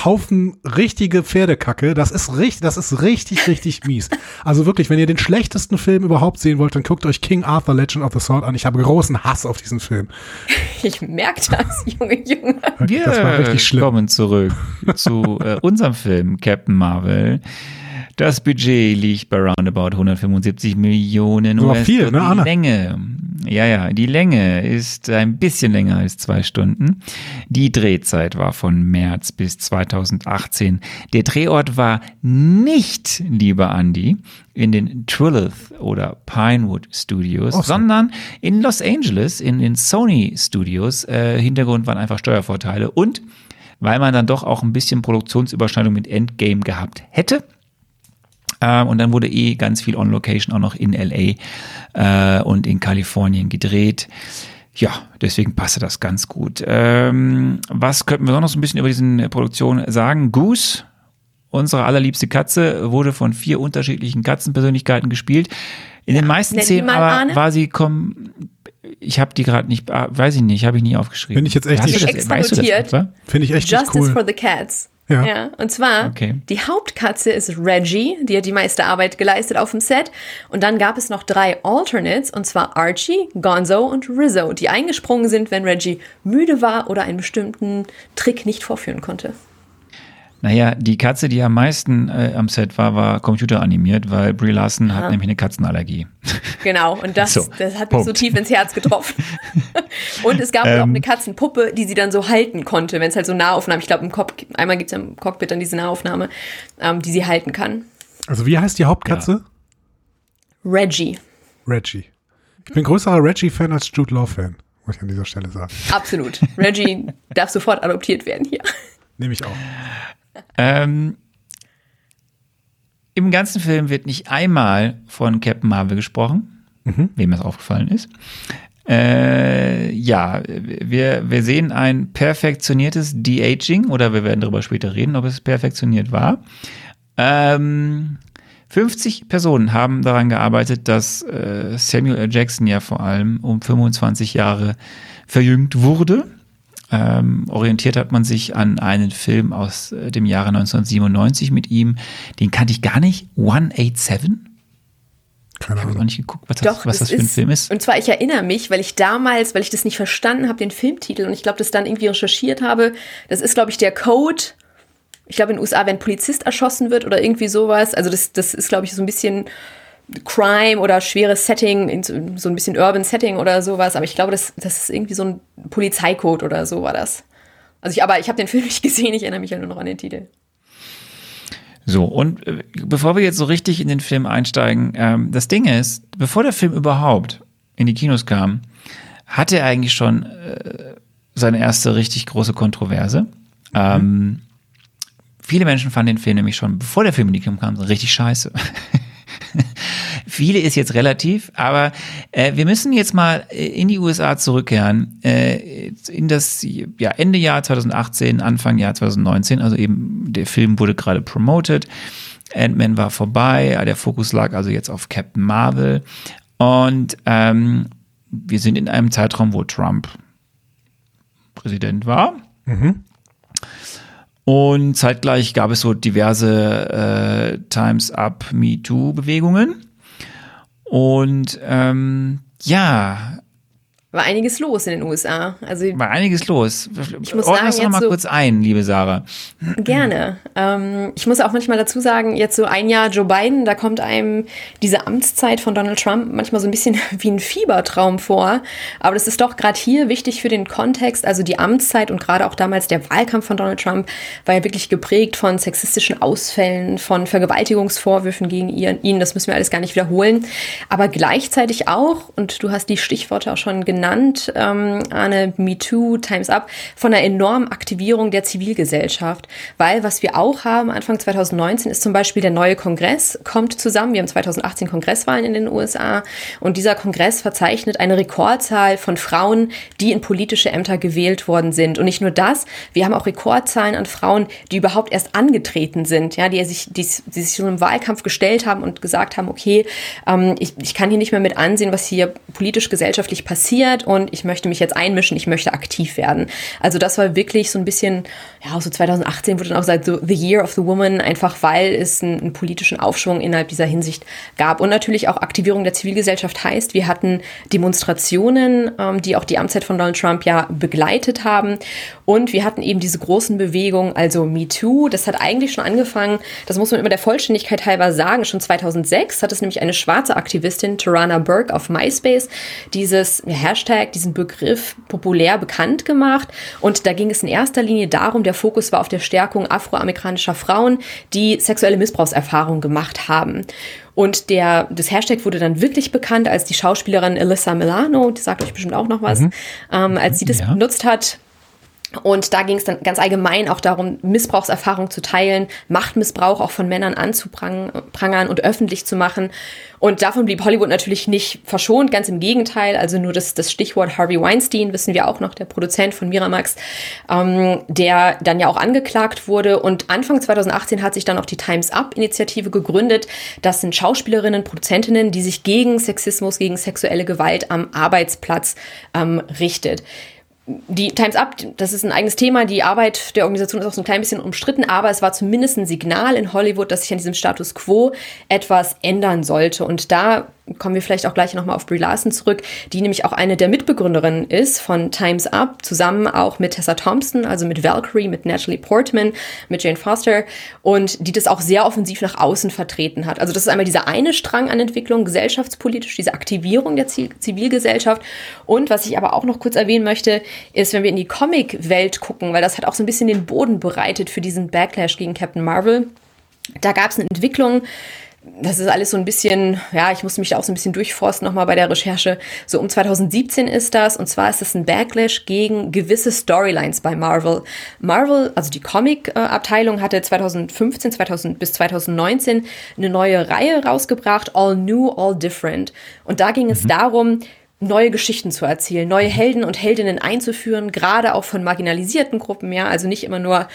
[SPEAKER 2] Haufen richtige Pferdekacke. Das ist richtig, das ist richtig, richtig mies. Also wirklich, wenn ihr den schlechtesten Film überhaupt sehen wollt, dann guckt euch King Arthur Legend of the Sword an. Ich habe großen Hass auf diesen Film.
[SPEAKER 4] Ich merke das, Junge, Junge.
[SPEAKER 1] Wir
[SPEAKER 2] das war richtig schlimm.
[SPEAKER 1] kommen zurück zu äh, unserem Film Captain Marvel. Das Budget liegt bei roundabout 175 Millionen US.
[SPEAKER 2] viel, ne,
[SPEAKER 1] die
[SPEAKER 2] Anna?
[SPEAKER 1] Länge, ja, ja, die Länge ist ein bisschen länger als zwei Stunden. Die Drehzeit war von März bis 2018. Der Drehort war nicht, lieber Andy, in den Trillith oder Pinewood Studios,
[SPEAKER 2] so.
[SPEAKER 1] sondern in Los Angeles in den Sony Studios. Äh, Hintergrund waren einfach Steuervorteile und weil man dann doch auch ein bisschen Produktionsüberschneidung mit Endgame gehabt hätte. Ähm, und dann wurde eh ganz viel on Location auch noch in LA äh, und in Kalifornien gedreht. Ja, deswegen passte das ganz gut. Ähm, was könnten wir noch so ein bisschen über diese Produktion sagen? Goose, unsere allerliebste Katze, wurde von vier unterschiedlichen Katzenpersönlichkeiten gespielt. In den meisten Szenen aber
[SPEAKER 4] Arne.
[SPEAKER 1] war sie kom ich habe die gerade nicht, weiß ich nicht, habe ich nie aufgeschrieben.
[SPEAKER 2] Bin ich jetzt echt
[SPEAKER 1] Hast du
[SPEAKER 2] nicht-
[SPEAKER 1] das,
[SPEAKER 4] Extra
[SPEAKER 1] weißt du das
[SPEAKER 4] notiert.
[SPEAKER 1] etwa?
[SPEAKER 2] Finde ich echt
[SPEAKER 4] Justice
[SPEAKER 2] cool.
[SPEAKER 4] for the Cats.
[SPEAKER 2] Ja.
[SPEAKER 4] Und zwar,
[SPEAKER 1] Okay.
[SPEAKER 4] die Hauptkatze ist Reggie, die hat die meiste Arbeit geleistet auf dem Set. Und dann gab es noch drei Alternates, und zwar Archie, Gonzo und Rizzo, die eingesprungen sind, wenn Reggie müde war oder einen bestimmten Trick nicht vorführen konnte.
[SPEAKER 1] Naja, die Katze, die am meisten äh, am Set war, war computeranimiert, weil Brie Larson hat nämlich eine Katzenallergie.
[SPEAKER 4] Genau, und das,
[SPEAKER 1] So,
[SPEAKER 4] das hat mich so
[SPEAKER 1] Punkt.
[SPEAKER 4] tief ins Herz getroffen. und es gab
[SPEAKER 1] Ähm.
[SPEAKER 4] auch eine Katzenpuppe, die sie dann so halten konnte, wenn es halt so Nahaufnahmen, ich glaube, im Cock, einmal gibt es im Cockpit dann diese Nahaufnahme, ähm, die sie halten kann.
[SPEAKER 2] Also wie heißt die Hauptkatze?
[SPEAKER 4] Reggie.
[SPEAKER 2] Reggie. Ich bin größerer Reggie-Fan als Jude Law-Fan, muss ich an dieser Stelle sagen.
[SPEAKER 4] Absolut. Reggie darf sofort adoptiert werden hier.
[SPEAKER 2] Nehme ich auch.
[SPEAKER 1] Ähm, Im ganzen Film wird nicht einmal von Captain Marvel gesprochen, wem das aufgefallen ist. Äh, ja, wir, wir sehen ein perfektioniertes De-Aging oder wir werden darüber später reden, ob es perfektioniert war. Ähm, 50 Personen haben daran gearbeitet, dass äh, Samuel L. Jackson ja vor allem um 25 Jahre verjüngt wurde. Ähm, orientiert hat man sich an einen Film aus äh, dem Jahre 1997 mit ihm. Den kannte ich gar nicht. 187?
[SPEAKER 2] Keine
[SPEAKER 1] Ich habe auch
[SPEAKER 2] Ahnung.
[SPEAKER 1] nicht geguckt, was das,
[SPEAKER 4] Doch,
[SPEAKER 1] was das für ein Film ist.
[SPEAKER 4] Und zwar, ich erinnere mich, weil ich damals, weil ich das nicht verstanden habe, den Filmtitel und ich glaube, das dann irgendwie recherchiert habe. Das ist, glaube ich, der Code. Ich glaube, in den USA, wenn ein Polizist erschossen wird oder irgendwie sowas. Also, das, das ist, glaube ich, so ein bisschen Crime oder schweres Setting, in so, ein bisschen Urban Setting oder sowas. Aber ich glaube, das, das ist irgendwie so ein Polizeicode oder so war das. Also, ich, aber ich habe den Film nicht gesehen, ich erinnere mich ja nur noch an den Titel.
[SPEAKER 1] So, und äh, bevor wir jetzt so richtig in den Film einsteigen, ähm, das Ding ist, bevor der Film überhaupt in die Kinos kam, hatte er eigentlich schon äh, seine erste richtig große Kontroverse. Ähm, viele Menschen fanden den Film nämlich schon, bevor der Film in die Kinos kam, so richtig scheiße. Viele ist jetzt relativ, aber äh, wir müssen jetzt mal äh, in die USA zurückkehren, äh, in das ja, Ende Jahr 2018, Anfang Jahr 2019, also eben der Film wurde gerade promoted, Ant-Man war vorbei, der Fokus lag also jetzt auf Captain Marvel und ähm, wir sind in einem Zeitraum, wo Trump Präsident war. Und zeitgleich gab es so diverse äh, Times Up, Me Too Bewegungen. Und ähm, ja,
[SPEAKER 4] War einiges los in den USA. Also,
[SPEAKER 1] war einiges los.
[SPEAKER 4] Ich muss
[SPEAKER 1] Ordne das
[SPEAKER 4] sagen,
[SPEAKER 1] doch mal
[SPEAKER 4] so-
[SPEAKER 1] kurz ein, liebe Sarah.
[SPEAKER 4] Gerne. Ähm, ich muss auch manchmal dazu sagen, jetzt so ein Jahr Joe Biden, da kommt einem diese Amtszeit von Donald Trump manchmal so ein bisschen wie ein Fiebertraum vor. Aber das ist doch gerade hier wichtig für den Kontext. Also die Amtszeit und gerade auch damals der Wahlkampf von Donald Trump war ja wirklich geprägt von sexistischen Ausfällen, von Vergewaltigungsvorwürfen gegen ihn. Das müssen wir alles gar nicht wiederholen. Aber gleichzeitig auch, und du hast die Stichworte auch schon genannt, genannt, ähm, Anne, MeToo, Times Up, von einer enormen Aktivierung der Zivilgesellschaft. Weil was wir auch haben, Anfang 2019 ist zum Beispiel der neue Kongress, kommt zusammen. Wir haben 2018 Kongresswahlen in den USA und dieser Kongress verzeichnet eine Rekordzahl von Frauen, die in politische Ämter gewählt worden sind. Und nicht nur das, wir haben auch Rekordzahlen an Frauen, die überhaupt erst angetreten sind, ja, die sich, die, die sich schon im Wahlkampf gestellt haben und gesagt haben, okay, ähm, ich, ich kann hier nicht mehr mit ansehen, was hier politisch, gesellschaftlich passiert und ich möchte mich jetzt einmischen, ich möchte aktiv werden. Also das war wirklich so ein bisschen, ja, so 2018 wurde dann auch gesagt, so The Year of the Woman, einfach weil es einen, einen politischen Aufschwung innerhalb dieser Hinsicht gab. Und natürlich auch Aktivierung der Zivilgesellschaft heißt, wir hatten Demonstrationen, ähm, die auch die Amtszeit von Donald Trump ja begleitet haben. Und wir hatten eben diese großen Bewegungen, also MeToo, das hat eigentlich schon angefangen, das muss man immer der Vollständigkeit halber sagen, schon 2006 hat es nämlich eine schwarze Aktivistin, Tarana Burke, auf MySpace dieses Hashtag, diesen Begriff populär bekannt gemacht. Und da ging es in erster Linie darum, der Fokus war auf der Stärkung afroamerikanischer Frauen, die sexuelle Missbrauchserfahrungen gemacht haben. Und der, das Hashtag wurde dann wirklich bekannt, als die Schauspielerin Alyssa Milano, die sagt euch bestimmt auch noch was, mhm. ähm, als sie das ja. benutzt hat, und da ging es dann ganz allgemein auch darum, Missbrauchserfahrung zu teilen, Machtmissbrauch auch von Männern anzuprangern und öffentlich zu machen. Und davon blieb Hollywood natürlich nicht verschont, ganz im Gegenteil. Also nur das, das Stichwort Harvey Weinstein, wissen wir auch noch, der Produzent von Miramax, ähm, der dann ja auch angeklagt wurde. Und Anfang 2018 hat sich dann auch die Times Up-Initiative gegründet. Das sind Schauspielerinnen, Produzentinnen, die sich gegen Sexismus, gegen sexuelle Gewalt am Arbeitsplatz ähm, richtet die Times Up, das ist ein eigenes Thema. Die Arbeit der Organisation ist auch so ein klein bisschen umstritten, aber es war zumindest ein Signal in Hollywood, dass sich an diesem Status quo etwas ändern sollte. Und da kommen wir vielleicht auch gleich nochmal auf Brie Larson zurück, die nämlich auch eine der Mitbegründerinnen ist von Times Up, zusammen auch mit Tessa Thompson, also mit Valkyrie, mit Natalie Portman, mit Jane Foster und die das auch sehr offensiv nach außen vertreten hat. Also das ist einmal dieser eine Strang an Entwicklung, gesellschaftspolitisch, diese Aktivierung der Zivilgesellschaft. Und was ich aber auch noch kurz erwähnen möchte, ist, wenn wir in die Comic-Welt gucken, weil das hat auch so ein bisschen den Boden bereitet für diesen Backlash gegen Captain Marvel. Da gab es eine Entwicklung, das ist alles so ein bisschen, ja, ich musste mich da auch so ein bisschen durchforsten nochmal bei der Recherche. So um 2017 ist das, und zwar ist das ein Backlash gegen gewisse Storylines bei Marvel. Marvel, also die Comic-Abteilung, hatte 2015 2000, bis 2019 eine neue Reihe rausgebracht, All New, All Different. Und da ging es mhm. darum, neue Geschichten zu erzählen, neue Helden und Heldinnen einzuführen, gerade auch von marginalisierten Gruppen, ja, also nicht immer nur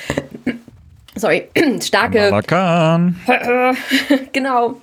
[SPEAKER 4] sorry, starke.
[SPEAKER 1] Malakan.
[SPEAKER 4] genau.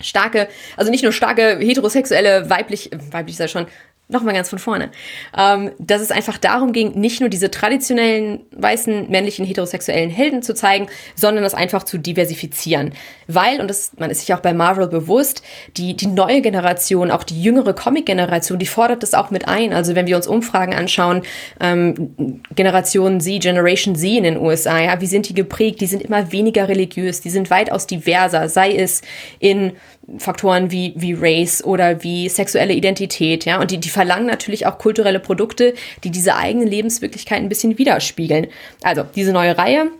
[SPEAKER 4] Starke, also nicht nur starke heterosexuelle, weiblich, weiblich sei schon, nochmal ganz von vorne, ähm, dass es einfach darum ging, nicht nur diese traditionellen weißen, männlichen, heterosexuellen Helden zu zeigen, sondern das einfach zu diversifizieren. Weil, und das, man ist sich auch bei Marvel bewusst, die, die neue Generation, auch die jüngere Comic-Generation, die fordert das auch mit ein. Also wenn wir uns Umfragen anschauen, ähm, Generation Z, Generation Z in den USA, ja, wie sind die geprägt? Die sind immer weniger religiös, die sind weitaus diverser, sei es in Faktoren wie, wie Race oder wie sexuelle Identität, ja, und die, die verlangen natürlich auch kulturelle Produkte, die diese eigenen Lebenswirklichkeit ein bisschen widerspiegeln. Also, diese neue Reihe,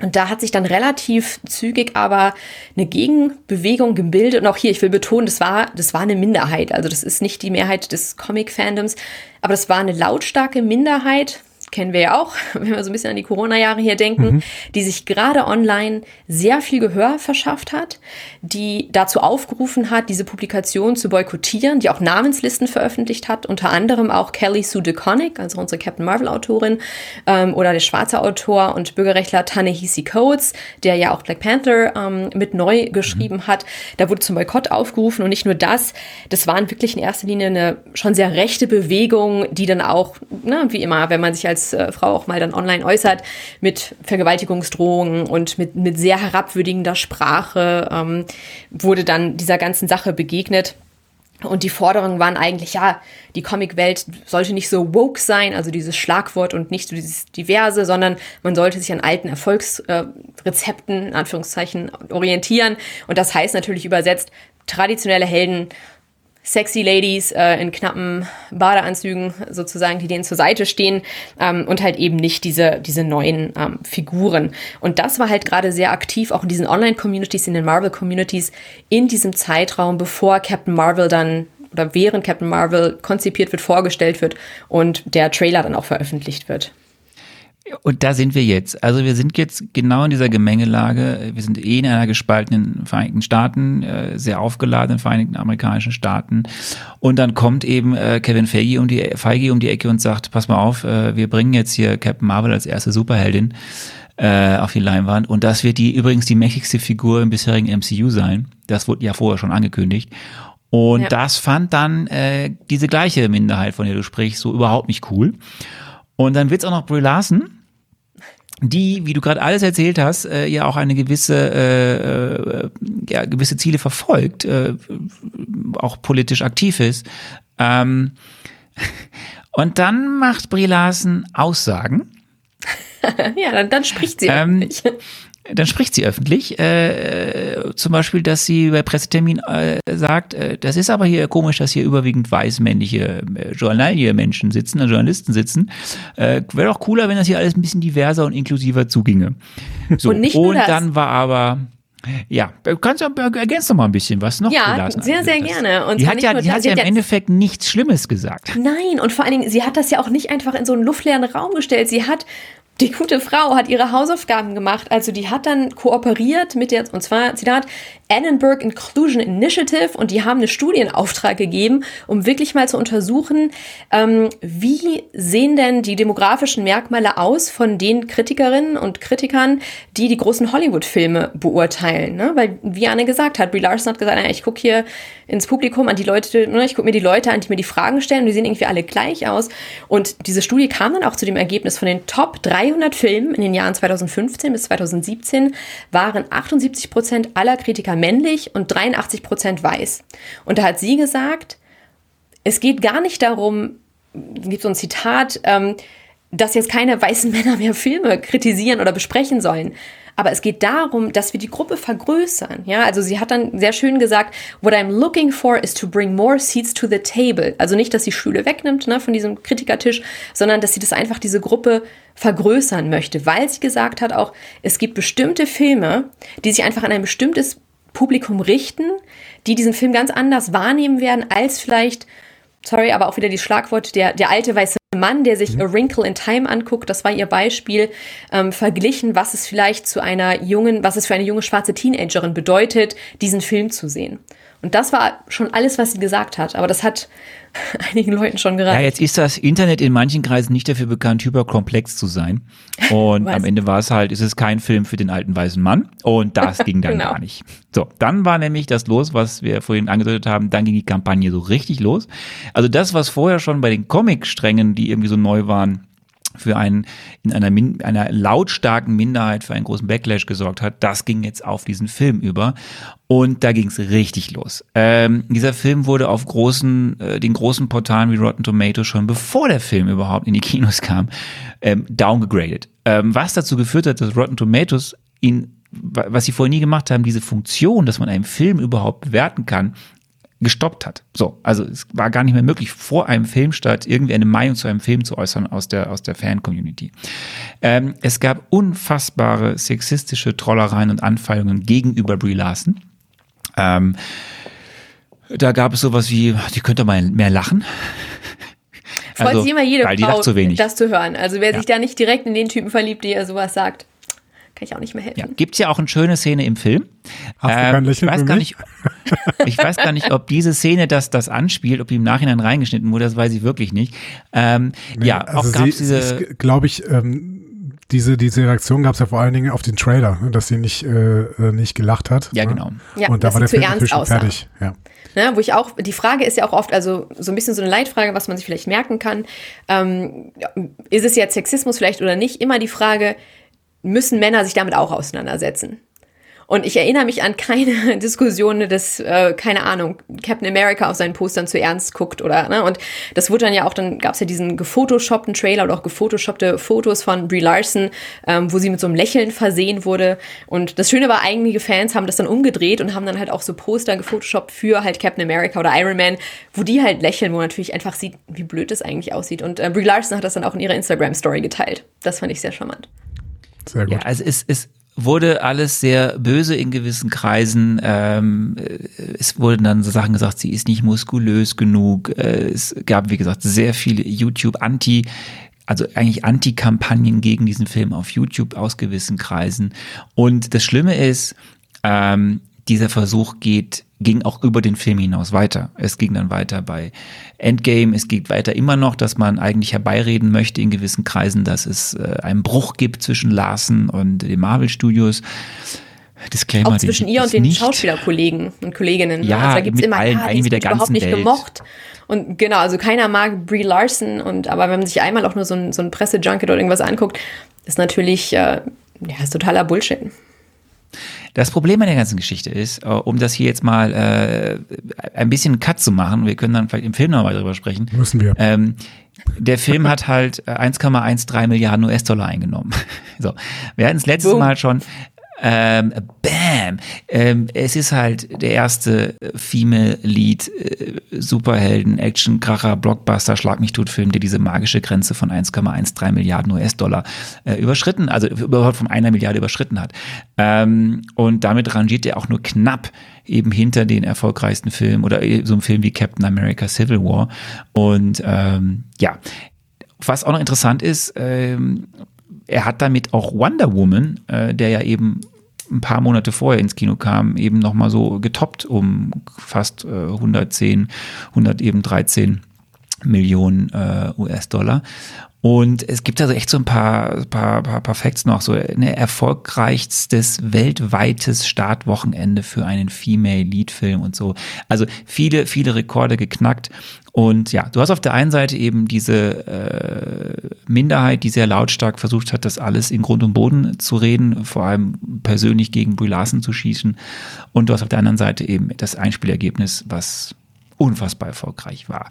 [SPEAKER 4] und da hat sich dann relativ zügig aber eine Gegenbewegung gebildet. Und auch hier, ich will betonen, das war, das war eine Minderheit. Also das ist nicht die Mehrheit des Comic-Fandoms, aber das war eine lautstarke Minderheit, kennen wir ja auch, wenn wir so ein bisschen an die Corona-Jahre hier denken, mhm. die sich gerade online sehr viel Gehör verschafft hat, die dazu aufgerufen hat, diese Publikation zu boykottieren, die auch Namenslisten veröffentlicht hat, unter anderem auch Kelly Sue DeConnick, also unsere Captain Marvel-Autorin, ähm, oder der schwarze Autor und Bürgerrechtler Tanehisi Coates, der ja auch Black Panther ähm, mit neu geschrieben mhm. hat. Da wurde zum Boykott aufgerufen und nicht nur das, das waren wirklich in erster Linie eine schon sehr rechte Bewegung, die dann auch, na, wie immer, wenn man sich als als äh, Frau auch mal dann online äußert, mit Vergewaltigungsdrohungen und mit, mit sehr herabwürdigender Sprache ähm, wurde dann dieser ganzen Sache begegnet. Und die Forderungen waren eigentlich, ja, die Comicwelt sollte nicht so woke sein, also dieses Schlagwort und nicht so dieses diverse, sondern man sollte sich an alten Erfolgsrezepten, in Anführungszeichen, orientieren. Und das heißt natürlich übersetzt, traditionelle Helden sexy Ladies äh, in knappen Badeanzügen sozusagen, die denen zur Seite stehen ähm, und halt eben nicht diese, diese neuen ähm, Figuren. Und das war halt gerade sehr aktiv, auch in diesen Online-Communities, in den Marvel-Communities, in diesem Zeitraum, bevor Captain Marvel dann oder während Captain Marvel konzipiert wird, vorgestellt wird und der Trailer dann auch veröffentlicht wird.
[SPEAKER 1] Und da sind wir jetzt. Also wir sind jetzt genau in dieser Gemengelage. Wir sind eh in einer gespaltenen Vereinigten Staaten, äh, sehr aufgeladenen Vereinigten Amerikanischen Staaten. Und dann kommt eben äh, Kevin Feige um, die, Feige um die Ecke und sagt, pass mal auf, äh, wir bringen jetzt hier Captain Marvel als erste Superheldin auf die Leinwand. Und das wird die übrigens die mächtigste Figur im bisherigen MCU sein. Das wurde ja vorher schon angekündigt. Und ja. das fand dann äh, diese gleiche Minderheit, von der du sprichst, so überhaupt nicht cool. Und dann wird's auch noch Brie Larson, die, wie du gerade alles erzählt hast, äh, ja auch eine gewisse, äh, äh, ja, gewisse Ziele verfolgt, äh, auch politisch aktiv ist. Ähm, und dann macht Brie Larson Aussagen.
[SPEAKER 4] ja, dann, dann spricht sie ähm,
[SPEAKER 1] dann spricht sie öffentlich, äh, zum Beispiel, dass sie bei Pressetermin äh, sagt, äh, das ist aber hier komisch, dass hier überwiegend weißmännliche äh, Journalien-Menschen sitzen, äh, Journalisten sitzen. Äh, Wäre doch cooler, wenn das hier alles ein bisschen diverser und inklusiver zuginge. So, und, nicht nur und dann war aber ja, kannst du ergänzen noch mal ein bisschen was noch?
[SPEAKER 4] Ja, sehr, sehr gerne.
[SPEAKER 1] Und die hat ja, die hat ja im Endeffekt nichts Schlimmes gesagt.
[SPEAKER 4] Nein, und vor allen Dingen, sie hat das ja auch nicht einfach in so einen luftleeren Raum gestellt. Sie hat die gute Frau hat ihre Hausaufgaben gemacht. Also die hat dann kooperiert mit der, und zwar, Zitat, Annenberg Inclusion Initiative und die haben eine Studie in Auftrag gegeben, um wirklich mal zu untersuchen, ähm, wie sehen denn die demografischen Merkmale aus von den Kritikerinnen und Kritikern, die die großen Hollywood-Filme beurteilen. Ne? Weil, wie Anne gesagt hat, Brie Larson hat gesagt, naja, ich gucke hier ins Publikum an die Leute, ne, ich gucke mir die Leute an, die mir die Fragen stellen und die sehen irgendwie alle gleich aus. Und diese Studie kam dann auch zu dem Ergebnis von den Top 300 Filmen in den Jahren 2015 bis 2017 waren 78 Prozent aller Kritiker männlich und 83 Prozent weiß. Und da hat sie gesagt, es geht gar nicht darum, gibt so ein Zitat, ähm, dass jetzt keine weißen Männer mehr Filme kritisieren oder besprechen sollen. Aber es geht darum, dass wir die Gruppe vergrößern. Ja, also sie hat dann sehr schön gesagt, what I'm looking for is to bring more seats to the table. Also nicht, dass sie Schüle wegnimmt ne, von diesem Kritikertisch, sondern dass sie das einfach diese Gruppe vergrößern möchte, weil sie gesagt hat auch, es gibt bestimmte Filme, die sich einfach an ein bestimmtes Publikum richten, die diesen Film ganz anders wahrnehmen werden, als vielleicht, sorry, aber auch wieder die Schlagwort, der, der alte weiße Mann, der sich mhm. A Wrinkle in Time anguckt, das war ihr Beispiel, ähm, verglichen, was es vielleicht zu einer jungen, was es für eine junge schwarze Teenagerin bedeutet, diesen Film zu sehen. Und das war schon alles, was sie gesagt hat. Aber das hat einigen Leuten schon gereicht.
[SPEAKER 1] Ja, jetzt ist das Internet in manchen Kreisen nicht dafür bekannt, hyperkomplex zu sein. Und am Ende war es halt, ist es kein Film für den alten weißen Mann. Und das ging dann genau. gar nicht. So, dann war nämlich das los, was wir vorhin angedeutet haben. Dann ging die Kampagne so richtig los. Also das, was vorher schon bei den Comic-Strängen, die irgendwie so neu waren, für einen in einer, Min einer lautstarken Minderheit für einen großen Backlash gesorgt hat, das ging jetzt auf diesen Film über und da ging es richtig los. Ähm, dieser Film wurde auf großen, äh, den großen Portalen wie Rotten Tomatoes schon bevor der Film überhaupt in die Kinos kam, ähm, downgegradet. Ähm, was dazu geführt hat, dass Rotten Tomatoes ihn was sie vorher nie gemacht haben, diese Funktion, dass man einen Film überhaupt bewerten kann, gestoppt hat. So, also es war gar nicht mehr möglich, vor einem Filmstart irgendwie eine Meinung zu einem Film zu äußern aus der, aus der Fan-Community. Ähm, es gab unfassbare sexistische Trollereien und Anfeindungen gegenüber Brie Larson. Ähm, da gab es sowas wie, die könnte mal mehr lachen.
[SPEAKER 4] Freut also, sich immer jede Frau, das zu hören. Also wer ja. sich da nicht direkt in den Typen verliebt, der sowas sagt kann ich auch nicht mehr helfen.
[SPEAKER 1] Ja, gibt's ja auch eine schöne Szene im Film.
[SPEAKER 2] Hast ähm, du kein Lächeln ich weiß gar nicht,
[SPEAKER 1] ich weiß gar nicht, ob diese Szene das, das anspielt, ob die im Nachhinein reingeschnitten wurde, das weiß ich wirklich nicht. Ähm, nee, ja, also auch gab's sie,
[SPEAKER 2] diese. Glaube ich, ähm, diese, diese Reaktion gab es ja vor allen Dingen auf den Trailer, ne, dass sie nicht, äh, äh, nicht gelacht hat.
[SPEAKER 1] Ja, ne? genau.
[SPEAKER 4] Ja,
[SPEAKER 2] und da war der Film natürlich schon fertig. Ja.
[SPEAKER 4] Ne, wo ich auch, die Frage ist ja auch oft, also so ein bisschen so eine Leitfrage, was man sich vielleicht merken kann. Ähm, ist es jetzt Sexismus vielleicht oder nicht? Immer die Frage, müssen Männer sich damit auch auseinandersetzen. Und ich erinnere mich an keine Diskussion, dass, äh, keine Ahnung, Captain America auf seinen Postern zu ernst guckt oder, ne? Und das wurde dann ja auch, dann gab es ja diesen gefotoshoppten Trailer oder auch gefotoshoppte Fotos von Brie Larson, ähm, wo sie mit so einem Lächeln versehen wurde. Und das Schöne war, einige Fans haben das dann umgedreht und haben dann halt auch so Poster gefotoshoppt für halt Captain America oder Iron Man, wo die halt lächeln, wo man natürlich einfach sieht, wie blöd das eigentlich aussieht. Und äh, Brie Larson hat das dann auch in ihrer Instagram-Story geteilt. Das fand ich sehr charmant.
[SPEAKER 1] Sehr gut. Ja, also es ist wurde alles sehr böse in gewissen Kreisen. Ähm, äh, es wurden dann so Sachen gesagt, sie ist nicht muskulös genug. Äh, es gab, wie gesagt, sehr viele YouTube-Anti- also eigentlich Anti-Kampagnen gegen diesen Film auf YouTube aus gewissen Kreisen. Und das Schlimme ist, ähm, dieser Versuch geht, ging auch über den Film hinaus weiter. Es ging dann weiter bei Endgame, es geht weiter immer noch, dass man eigentlich herbeireden möchte in gewissen Kreisen, dass es äh, einen Bruch gibt zwischen Larsen und den Marvel Studios.
[SPEAKER 4] Disclaimer, auch zwischen ihr und den nicht. Schauspielerkollegen und Kolleginnen.
[SPEAKER 1] Ne? Ja, also da gibt's immer, allen, ja, die ist überhaupt nicht Welt.
[SPEAKER 4] gemocht. Und genau, also keiner mag Brie Larson und aber wenn man sich einmal auch nur so ein, so ein Pressejunket oder irgendwas anguckt, ist natürlich, äh, ja, ist totaler Bullshit.
[SPEAKER 1] Das Problem an der ganzen Geschichte ist, äh, um das hier jetzt mal äh, ein bisschen Cut zu machen, wir können dann vielleicht im Film nochmal drüber sprechen.
[SPEAKER 2] Müssen wir.
[SPEAKER 1] Ähm, der Film hat halt 1,13 Milliarden US-Dollar eingenommen. So, wir hatten es letztes Boom. Mal schon ähm, bam! Ähm, es ist halt der erste Female Lead äh, Superhelden Action Kracher Blockbuster Schlag mich tot Film, der diese magische Grenze von 1,13 Milliarden US-Dollar äh, überschritten, also überhaupt von einer Milliarde überschritten hat. Ähm, und damit rangiert er auch nur knapp eben hinter den erfolgreichsten Filmen oder so einem Film wie Captain America Civil War. Und ähm, ja, was auch noch interessant ist, ähm, er hat damit auch Wonder Woman, äh, der ja eben ein paar Monate vorher ins Kino kam, eben nochmal so getoppt um fast äh, 110, 100 eben 13 Millionen äh, US-Dollar. Und es gibt also echt so ein paar, paar, paar, paar Facts noch. So ein erfolgreichstes weltweites Startwochenende für einen Female Lead Film und so. Also viele, viele Rekorde geknackt. Und ja, du hast auf der einen Seite eben diese äh, Minderheit, die sehr lautstark versucht hat, das alles in Grund und Boden zu reden, vor allem persönlich gegen Brie Larson zu schießen. Und du hast auf der anderen Seite eben das Einspielergebnis, was unfassbar erfolgreich war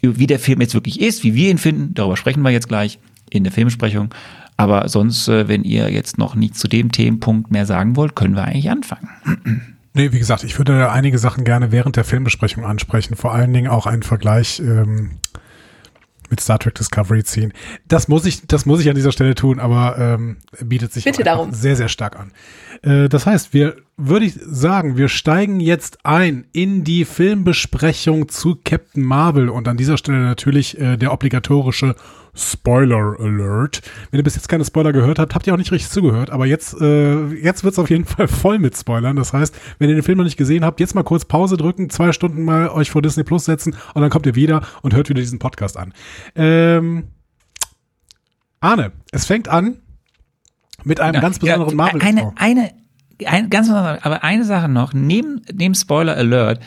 [SPEAKER 1] wie der Film jetzt wirklich ist, wie wir ihn finden, darüber sprechen wir jetzt gleich in der Filmsprechung. Aber sonst, äh, wenn ihr jetzt noch nicht zu dem Themenpunkt mehr sagen wollt, können wir eigentlich anfangen.
[SPEAKER 2] Nee, wie gesagt, ich würde einige Sachen gerne während der Filmbesprechung ansprechen. Vor allen Dingen auch einen Vergleich ähm, mit Star Trek Discovery ziehen. Das muss ich, das muss ich an dieser Stelle tun, aber ähm, bietet sich sehr, sehr stark an. Äh, das heißt, wir würde ich sagen, wir steigen jetzt ein in die Filmbesprechung zu Captain Marvel und an dieser Stelle natürlich äh, der obligatorische Spoiler Alert. Wenn ihr bis jetzt keine Spoiler gehört habt, habt ihr auch nicht richtig zugehört, aber jetzt, äh, jetzt wird's auf jeden Fall voll mit Spoilern. Das heißt, wenn ihr den Film noch nicht gesehen habt, jetzt mal kurz Pause drücken, zwei Stunden mal euch vor Disney Plus setzen und dann kommt ihr wieder und hört wieder diesen Podcast an. Ähm, Arne, es fängt an mit einem ja, ganz besonderen ja, Marvel.
[SPEAKER 1] Eine, eine, eine, ganz besonders, aber eine Sache noch, neben, neben Spoiler Alert,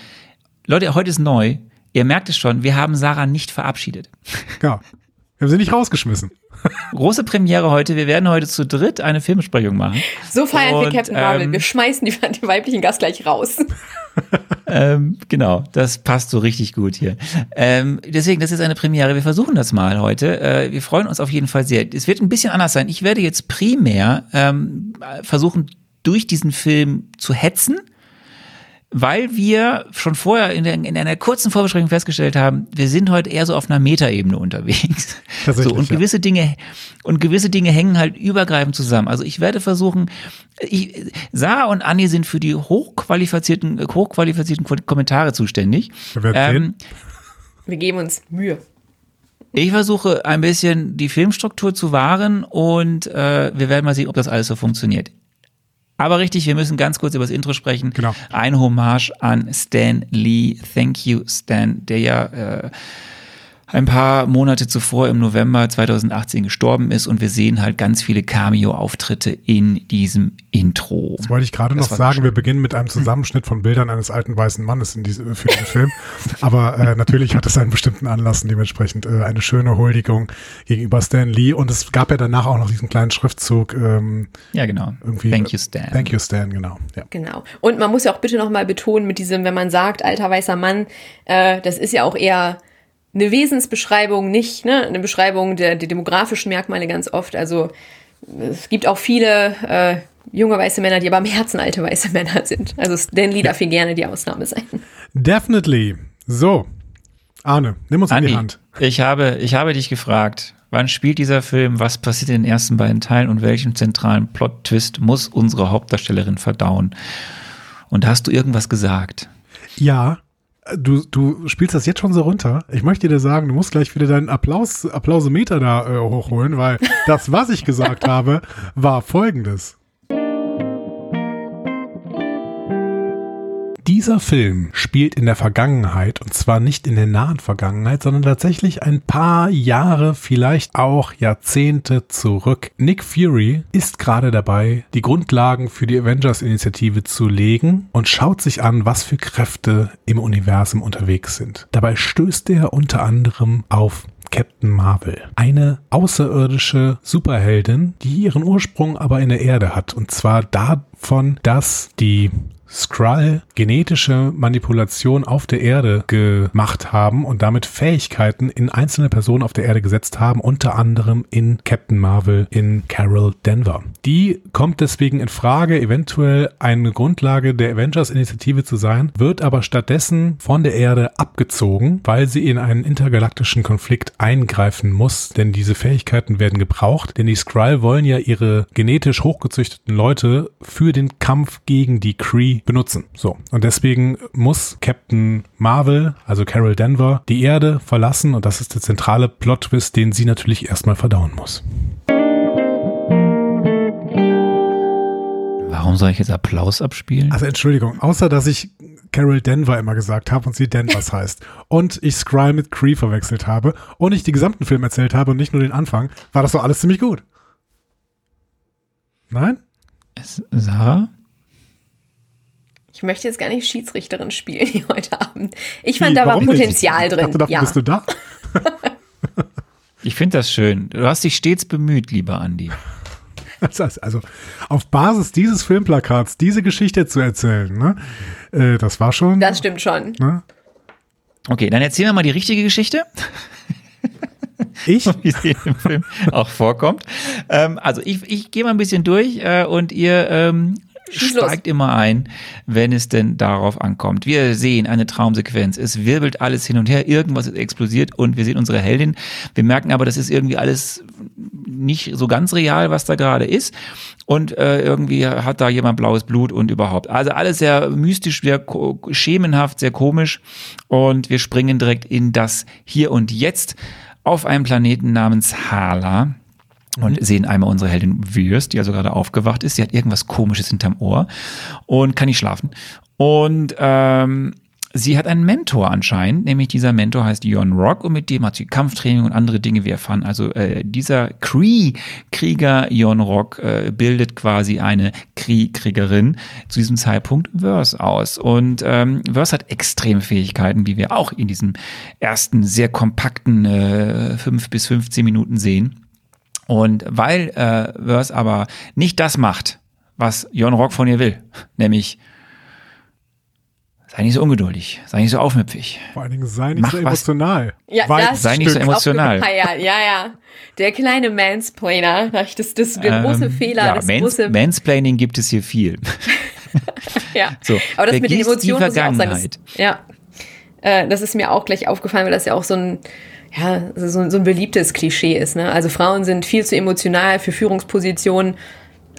[SPEAKER 1] Leute, heute ist neu, ihr merkt es schon, wir haben Sarah nicht verabschiedet.
[SPEAKER 2] Ja, wir haben sie nicht rausgeschmissen.
[SPEAKER 1] Große Premiere heute. Wir werden heute zu dritt eine Filmbesprechung machen.
[SPEAKER 4] So feiern Und, wir Captain Marvel. Ähm, wir schmeißen die, die, weiblichen Gast gleich raus.
[SPEAKER 1] ähm, genau, das passt so richtig gut hier. Ähm, deswegen, das ist eine Premiere. Wir versuchen das mal heute. Äh, wir freuen uns auf jeden Fall sehr. Es wird ein bisschen anders sein. Ich werde jetzt primär ähm, versuchen, durch diesen Film zu hetzen weil wir schon vorher in, der, in einer kurzen Vorbesprechung festgestellt haben, wir sind heute eher so auf einer Metaebene unterwegs. So, und gewisse ja. Dinge und gewisse Dinge hängen halt übergreifend zusammen. Also ich werde versuchen, ich, Sarah und Anni sind für die hochqualifizierten, hochqualifizierten Kommentare zuständig.
[SPEAKER 4] Wir, ähm, wir geben uns Mühe.
[SPEAKER 1] Ich versuche ein bisschen die Filmstruktur zu wahren und äh, wir werden mal sehen, ob das alles so funktioniert. Aber richtig, wir müssen ganz kurz über das Intro sprechen.
[SPEAKER 2] Genau.
[SPEAKER 1] Ein Hommage an Stan Lee. Thank you, Stan, der ja äh, ein paar Monate zuvor im November 2018 gestorben ist und wir sehen halt ganz viele Cameo-Auftritte in diesem Intro.
[SPEAKER 2] Das wollte ich gerade noch sagen. Schön. Wir beginnen mit einem Zusammenschnitt von Bildern eines alten weißen Mannes in diese, für diesen Film. Aber äh, natürlich hat es einen bestimmten Anlass und dementsprechend äh, eine schöne Huldigung gegenüber Stan Lee. Und es gab ja danach auch noch diesen kleinen Schriftzug. Ähm,
[SPEAKER 1] ja, genau.
[SPEAKER 2] Irgendwie,
[SPEAKER 1] Thank you, Stan.
[SPEAKER 2] Thank you, Stan, genau.
[SPEAKER 4] Ja. Genau. Und man muss ja auch bitte nochmal betonen mit diesem, wenn man sagt, alter weißer Mann, äh, das ist ja auch eher eine Wesensbeschreibung nicht, ne? eine Beschreibung der, der demografischen Merkmale ganz oft. Also es gibt auch viele äh, junge weiße Männer, die aber am Herzen alte weiße Männer sind. Also Stan Lee darf hier gerne die Ausnahme sein.
[SPEAKER 2] Definitely. So, Arne, nimm uns
[SPEAKER 1] Andi,
[SPEAKER 2] in die Hand.
[SPEAKER 1] Ich habe, ich habe dich gefragt, Wann spielt dieser Film? Was passiert in den ersten beiden Teilen? Und welchen zentralen Plot-Twist muss unsere Hauptdarstellerin verdauen? Und hast du irgendwas gesagt?
[SPEAKER 2] Ja, du, du spielst das jetzt schon so runter. Ich möchte dir sagen, du musst gleich wieder deinen Applaus, Applausemeter da äh, hochholen, weil das, was ich gesagt habe, war folgendes. Dieser Film spielt in der Vergangenheit und zwar nicht in der nahen Vergangenheit, sondern tatsächlich ein paar Jahre, vielleicht auch Jahrzehnte zurück. Nick Fury ist gerade dabei, die Grundlagen für die Avengers-Initiative zu legen und schaut sich an, was für Kräfte im Universum unterwegs sind. Dabei stößt er unter anderem auf Captain Marvel. Eine außerirdische Superheldin, die ihren Ursprung aber in der Erde hat. Und zwar davon, dass die Skrull genetische Manipulation auf der Erde gemacht haben und damit Fähigkeiten in einzelne Personen auf der Erde gesetzt haben, unter anderem in Captain Marvel in Carol Denver. Die kommt deswegen in Frage, eventuell eine Grundlage der Avengers-Initiative zu sein, wird aber stattdessen von der Erde abgezogen, weil sie in einen intergalaktischen Konflikt eingreifen muss, denn diese Fähigkeiten werden gebraucht, denn die Skrull wollen ja ihre genetisch hochgezüchteten Leute für den Kampf gegen die Kree benutzen. So. Und deswegen muss Captain Marvel, also Carol Denver, die Erde verlassen und das ist der zentrale Plot-Twist, den sie natürlich erstmal verdauen muss.
[SPEAKER 1] Warum soll ich jetzt Applaus abspielen?
[SPEAKER 2] Also Entschuldigung, außer dass ich Carol Denver immer gesagt habe und sie Denvers heißt und ich Skrull mit Cree verwechselt habe und ich die gesamten Film erzählt habe und nicht nur den Anfang, war das doch alles ziemlich gut. Nein?
[SPEAKER 1] Es, Sarah?
[SPEAKER 4] Ich möchte jetzt gar nicht Schiedsrichterin spielen hier heute Abend. Ich fand, Wie, da war Potenzial
[SPEAKER 2] nicht?
[SPEAKER 4] drin.
[SPEAKER 2] Ich dachte, ja. bist du da?
[SPEAKER 1] ich finde das schön. Du hast dich stets bemüht, lieber Andi.
[SPEAKER 2] Also auf Basis dieses Filmplakats diese Geschichte zu erzählen, ne? Äh, das war schon.
[SPEAKER 4] Das stimmt schon. Ne?
[SPEAKER 1] Okay, dann erzählen wir mal die richtige Geschichte.
[SPEAKER 2] Ich?
[SPEAKER 1] Wie sie im Film auch vorkommt. Ähm, also ich, ich gehe mal ein bisschen durch äh, und ihr ähm, steigt immer ein, wenn es denn darauf ankommt. Wir sehen eine Traumsequenz. Es wirbelt alles hin und her, irgendwas explodiert und wir sehen unsere Heldin. Wir merken aber, das ist irgendwie alles nicht so ganz real, was da gerade ist. Und äh, irgendwie hat da jemand blaues Blut und überhaupt. Also alles sehr mystisch, sehr schemenhaft, sehr komisch. Und wir springen direkt in das Hier und Jetzt auf einem Planeten namens Hala und mhm. sehen einmal unsere Heldin Würst, die also gerade aufgewacht ist. Sie hat irgendwas Komisches hinterm Ohr und kann nicht schlafen. Und ähm, sie hat einen Mentor anscheinend, nämlich dieser Mentor heißt Jon Rock und mit dem hat sie Kampftraining und andere Dinge, wir erfahren. Also äh, dieser Kree-Krieger Jon Rock äh, bildet quasi eine Kree-Kriegerin zu diesem Zeitpunkt Verse aus. Und ähm, Verse hat extreme Fähigkeiten, wie wir auch in diesem ersten sehr kompakten äh, 5 bis 15 Minuten sehen. Und weil äh, Verse aber nicht das macht, was Jon Rock von ihr will, nämlich sei nicht so ungeduldig, sei nicht so aufmüpfig.
[SPEAKER 2] Vor allen Dingen sei nicht Mach so emotional.
[SPEAKER 4] Ja, das
[SPEAKER 1] sei nicht so emotional.
[SPEAKER 4] Ja, ja, ja. Der kleine Mansplainer, das, das ist der ähm, große Fehler.
[SPEAKER 1] Ja,
[SPEAKER 4] das
[SPEAKER 1] Mans
[SPEAKER 4] große
[SPEAKER 1] Mansplaining gibt es hier viel.
[SPEAKER 4] ja, so, aber das mit den Emotionen muss ich auch sagen. Das, ja, äh, das ist mir auch gleich aufgefallen, weil das ja auch so ein ja, so, so ein beliebtes Klischee ist. Ne? Also Frauen sind viel zu emotional für Führungspositionen.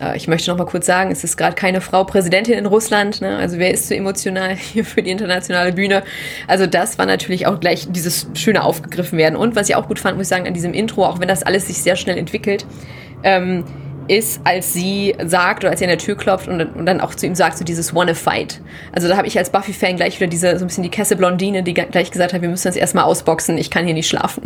[SPEAKER 4] Äh, ich möchte noch mal kurz sagen, es ist gerade keine Frau Präsidentin in Russland. Ne? Also wer ist zu emotional hier für die internationale Bühne? Also das war natürlich auch gleich dieses schöne aufgegriffen werden. Und was ich auch gut fand, muss ich sagen, an diesem Intro, auch wenn das alles sich sehr schnell entwickelt, ähm, ist, als sie sagt oder als sie an der Tür klopft und, und dann auch zu ihm sagt, so dieses Wanna Fight. Also da habe ich als Buffy-Fan gleich wieder diese, so ein bisschen die Kesse Blondine, die gleich gesagt hat, wir müssen uns erstmal ausboxen, ich kann hier nicht schlafen.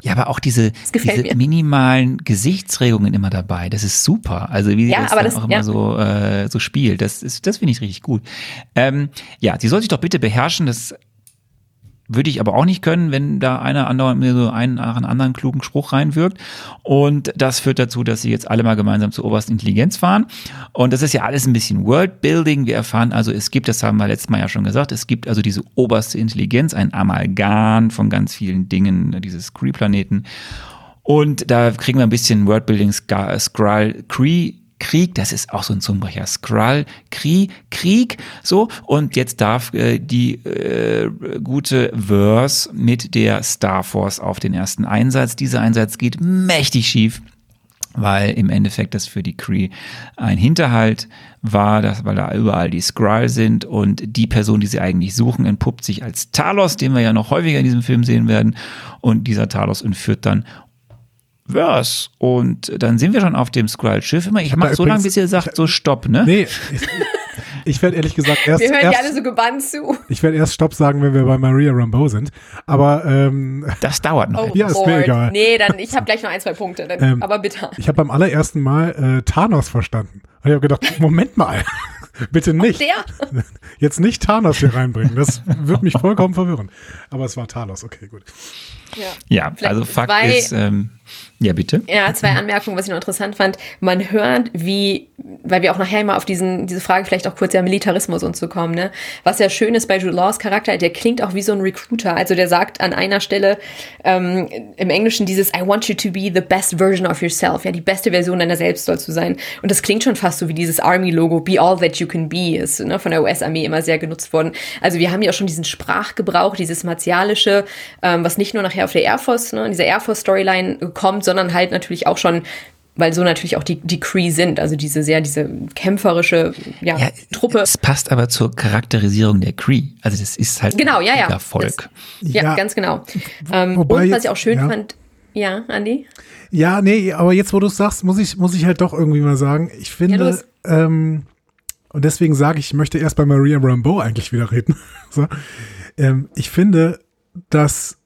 [SPEAKER 1] Ja, aber auch diese, diese minimalen Gesichtsregungen immer dabei, das ist super. Also wie sie ja, das das, auch immer ja. so, äh, so spielt, das, ist, das finde ich richtig gut. Ähm, ja, sie soll sich doch bitte beherrschen, das würde ich aber auch nicht können, wenn da einer andauernd mir so einen einem anderen klugen Spruch reinwirkt. Und das führt dazu, dass sie jetzt alle mal gemeinsam zur obersten Intelligenz fahren. Und das ist ja alles ein bisschen Worldbuilding. Wir erfahren also, es gibt, das haben wir letztes Mal ja schon gesagt, es gibt also diese oberste Intelligenz, ein Amalgam von ganz vielen Dingen, dieses Cree-Planeten. Und da kriegen wir ein bisschen Worldbuilding, Skrull, Cree Krieg, das ist auch so ein Zungenbrecher, Skrull, Krieg, Krieg, so. Und jetzt darf äh, die äh, gute Verse mit der Star Force auf den ersten Einsatz. Dieser Einsatz geht mächtig schief weil im Endeffekt das für die Cree ein Hinterhalt war, dass, weil da überall die Skrull sind und die Person, die sie eigentlich suchen, entpuppt sich als Talos, den wir ja noch häufiger in diesem Film sehen werden und dieser Talos entführt dann Verse. Und dann sind wir schon auf dem Skrull-Schiff. Immer, ich mache so lange, bis ihr sagt, so stopp, ne?
[SPEAKER 2] Nee, ich, ich werde ehrlich gesagt erst.
[SPEAKER 4] Wir hören
[SPEAKER 2] erst,
[SPEAKER 4] ja alle so gebannt zu.
[SPEAKER 2] Ich werde erst Stopp sagen, wenn wir bei Maria Rambeau sind. Aber ähm,
[SPEAKER 1] das dauert noch.
[SPEAKER 4] Oh,
[SPEAKER 2] Ja, ist mir
[SPEAKER 4] Lord.
[SPEAKER 2] egal.
[SPEAKER 4] Nee, dann ich habe gleich noch ein, zwei Punkte. Dann,
[SPEAKER 2] Ähm,
[SPEAKER 4] aber bitte.
[SPEAKER 2] ich habe beim allerersten Mal äh, Thanos verstanden. Und ich habe gedacht, Moment mal, bitte nicht.
[SPEAKER 4] Der?
[SPEAKER 2] Jetzt nicht Thanos hier reinbringen. Das wird mich vollkommen verwirren. Aber es war Thanos, okay, gut.
[SPEAKER 4] Ja.
[SPEAKER 1] Ja, also Fakt
[SPEAKER 4] zwei-
[SPEAKER 1] ist, ähm, ja bitte.
[SPEAKER 4] Ja, zwei Anmerkungen, was ich noch interessant fand. Man hört, wie, weil wir auch nachher mal auf diesen, diese Frage vielleicht auch kurz ja Militarismus und so kommen, ne? Was ja schön ist bei Jude Laws Charakter, der klingt auch wie so ein Recruiter. Also der sagt an einer Stelle ähm, im Englischen dieses I want you to be the best version of yourself. Ja, die beste Version deiner selbst sollst du sein. Und das klingt schon fast so wie dieses Army-Logo, be all that you can be, ist ne, von der US-Armee immer sehr genutzt worden. Also wir haben ja auch schon diesen Sprachgebrauch, dieses martialische, ähm, was nicht nur nachher auf der Air Force, ne, in dieser Air Force Storyline kommt, sondern halt natürlich auch schon weil so natürlich auch die, die Cree sind, also diese sehr, diese kämpferische ja,
[SPEAKER 1] Ja,
[SPEAKER 4] Truppe.
[SPEAKER 1] Es passt aber zur Charakterisierung der Cree. Also das ist halt
[SPEAKER 4] Genau, ja, ja.
[SPEAKER 1] ein Volk.
[SPEAKER 4] Das- Ja,
[SPEAKER 2] Ja.
[SPEAKER 4] ganz genau. Ähm,
[SPEAKER 2] wobei
[SPEAKER 4] und was
[SPEAKER 2] jetzt-
[SPEAKER 4] ich auch schön
[SPEAKER 2] ja.
[SPEAKER 4] fand, ja, Andi?
[SPEAKER 2] Ja, nee, aber jetzt, wo du es sagst, muss ich, muss ich halt doch irgendwie mal sagen, ich finde, ähm, und deswegen sage ich, ich möchte erst bei Maria Rambeau eigentlich wieder reden. so. ähm, ich finde, dass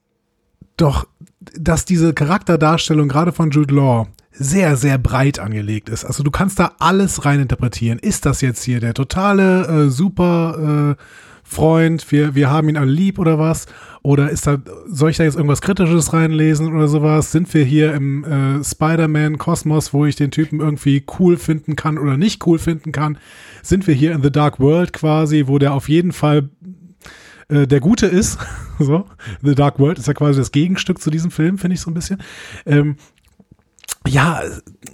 [SPEAKER 2] doch, dass diese Charakterdarstellung gerade von Jude Law sehr, sehr breit angelegt ist. Also du kannst da alles reininterpretieren. Ist das jetzt hier der totale äh, super äh, Freund, wir, wir haben ihn alle lieb oder was? Oder ist da, soll ich da jetzt irgendwas Kritisches reinlesen oder sowas? Sind wir hier im äh, Spider-Man-Kosmos, wo ich den Typen irgendwie cool finden kann oder nicht cool finden kann? Sind wir hier in The Dark World quasi, wo der auf jeden Fall äh, der Gute ist? so, The Dark World ist ja quasi das Gegenstück zu diesem Film, finde ich so ein bisschen. Ähm, ja,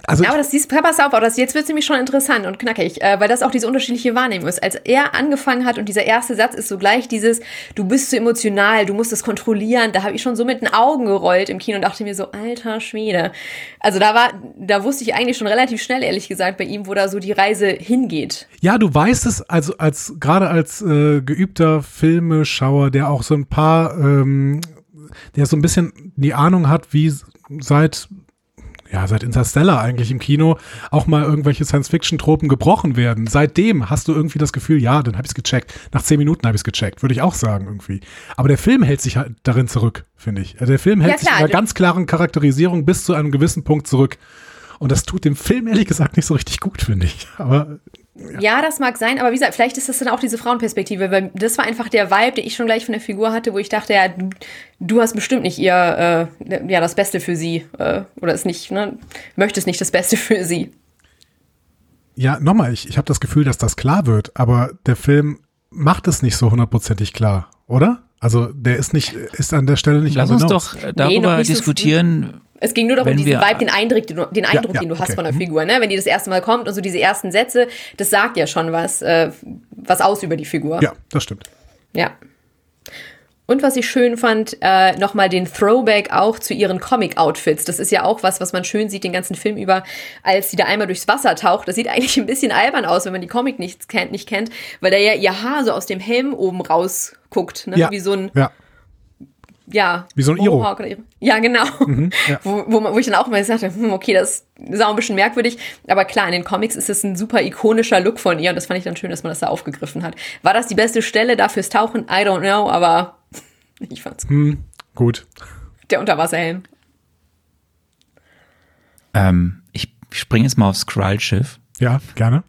[SPEAKER 2] also
[SPEAKER 4] Ja, aber das siehst, pass auf, aber das, jetzt wird es nämlich schon interessant und knackig, äh, weil das auch diese unterschiedliche Wahrnehmung ist. Als er angefangen hat und dieser erste Satz ist so gleich dieses, du bist zu emotional, du musst das kontrollieren, da habe ich schon so mit den Augen gerollt im Kino und dachte mir so, alter Schwede. Also da war, da wusste ich eigentlich schon relativ schnell, ehrlich gesagt, bei ihm, wo da so die Reise hingeht.
[SPEAKER 2] Ja, du weißt es, also als gerade als äh, geübter Filmeschauer, der auch so ein paar, ähm, der so ein bisschen die Ahnung hat, wie seit ja, seit Interstellar eigentlich im Kino auch mal irgendwelche Science-Fiction-Tropen gebrochen werden. Seitdem hast du irgendwie das Gefühl, ja, dann habe ich es gecheckt. Nach zehn Minuten habe ich es gecheckt, würde ich auch sagen irgendwie. Aber der Film hält sich halt darin zurück, finde ich. Der Film hält
[SPEAKER 4] Ja,
[SPEAKER 2] sich in einer ganz klaren Charakterisierung bis zu einem gewissen Punkt zurück. Und das tut dem Film ehrlich gesagt nicht so richtig gut, finde ich. Aber
[SPEAKER 4] Ja. das mag sein, aber wie gesagt, vielleicht ist das dann auch diese Frauenperspektive, weil das war einfach der Vibe, den ich schon gleich von der Figur hatte, wo ich dachte, ja, du, du hast bestimmt nicht ihr, äh, ja, das Beste für sie, äh, oder ist nicht, ne, möchtest nicht das Beste für sie.
[SPEAKER 2] Ja, nochmal, ich, ich habe das Gefühl, dass das klar wird, aber der Film macht es nicht so hundertprozentig klar, oder? Also der ist nicht, ist an der Stelle nicht
[SPEAKER 1] Lass uns doch äh, darüber
[SPEAKER 4] so
[SPEAKER 1] diskutieren.
[SPEAKER 4] Es ging nur darum, diesen
[SPEAKER 1] wir-
[SPEAKER 4] Vibe, den Eindruck, den, du- den Eindruck,
[SPEAKER 2] ja,
[SPEAKER 4] den du hast
[SPEAKER 2] okay.
[SPEAKER 4] von der
[SPEAKER 2] Mhm.
[SPEAKER 4] Figur, ne? Wenn die das erste Mal kommt und so diese ersten Sätze, das sagt ja schon was, äh, was aus über die Figur.
[SPEAKER 2] Ja, das stimmt.
[SPEAKER 4] Ja. Und was ich schön fand, äh, nochmal den Throwback auch zu ihren Comic-Outfits. Das ist ja auch was, was man schön sieht den ganzen Film über, als sie da einmal durchs Wasser taucht. Das sieht eigentlich ein bisschen albern aus, wenn man die Comic nicht kennt, nicht kennt weil da ja ihr Haar so aus dem Helm oben rausguckt. Ne?
[SPEAKER 2] Ja,
[SPEAKER 4] Wie so ein,
[SPEAKER 2] ja.
[SPEAKER 4] Ja.
[SPEAKER 2] Wie so ein Iro.
[SPEAKER 4] Mohawk oder Iro. Ja, genau.
[SPEAKER 2] ja.
[SPEAKER 4] Wo, wo, man- wo ich dann auch mal gesagt habe, hm, okay, das ist auch ein bisschen merkwürdig. Aber klar, in den Comics ist es ein super ikonischer Look von ihr und das fand ich dann schön, dass man das da aufgegriffen hat. War das die beste Stelle da fürs Tauchen? I don't know, aber ich fand's gut.
[SPEAKER 2] Gut.
[SPEAKER 4] Der Unterwasserhelm.
[SPEAKER 1] Ähm, ich springe jetzt mal aufs Skrull-Schiff.
[SPEAKER 2] Ja, gerne.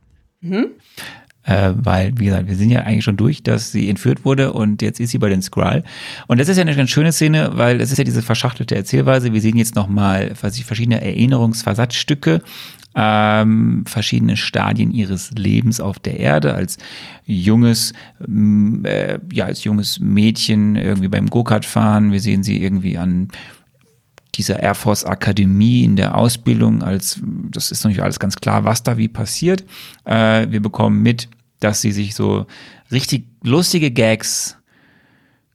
[SPEAKER 1] Äh, weil, wie gesagt, wir sind ja eigentlich schon durch, dass sie entführt wurde und jetzt ist sie bei den Skrull. Und das ist ja eine ganz schöne Szene, weil es ist ja diese verschachtelte Erzählweise. Wir sehen jetzt nochmal verschiedene Erinnerungsversatzstücke, ähm, verschiedene Stadien ihres Lebens auf der Erde als junges, äh, ja, als junges Mädchen irgendwie beim Go-Kart fahren. Wir sehen sie irgendwie an dieser Air Force Akademie in der Ausbildung, als das ist noch nicht alles ganz klar, was da wie passiert. Äh, wir bekommen mit, dass sie sich so richtig lustige Gags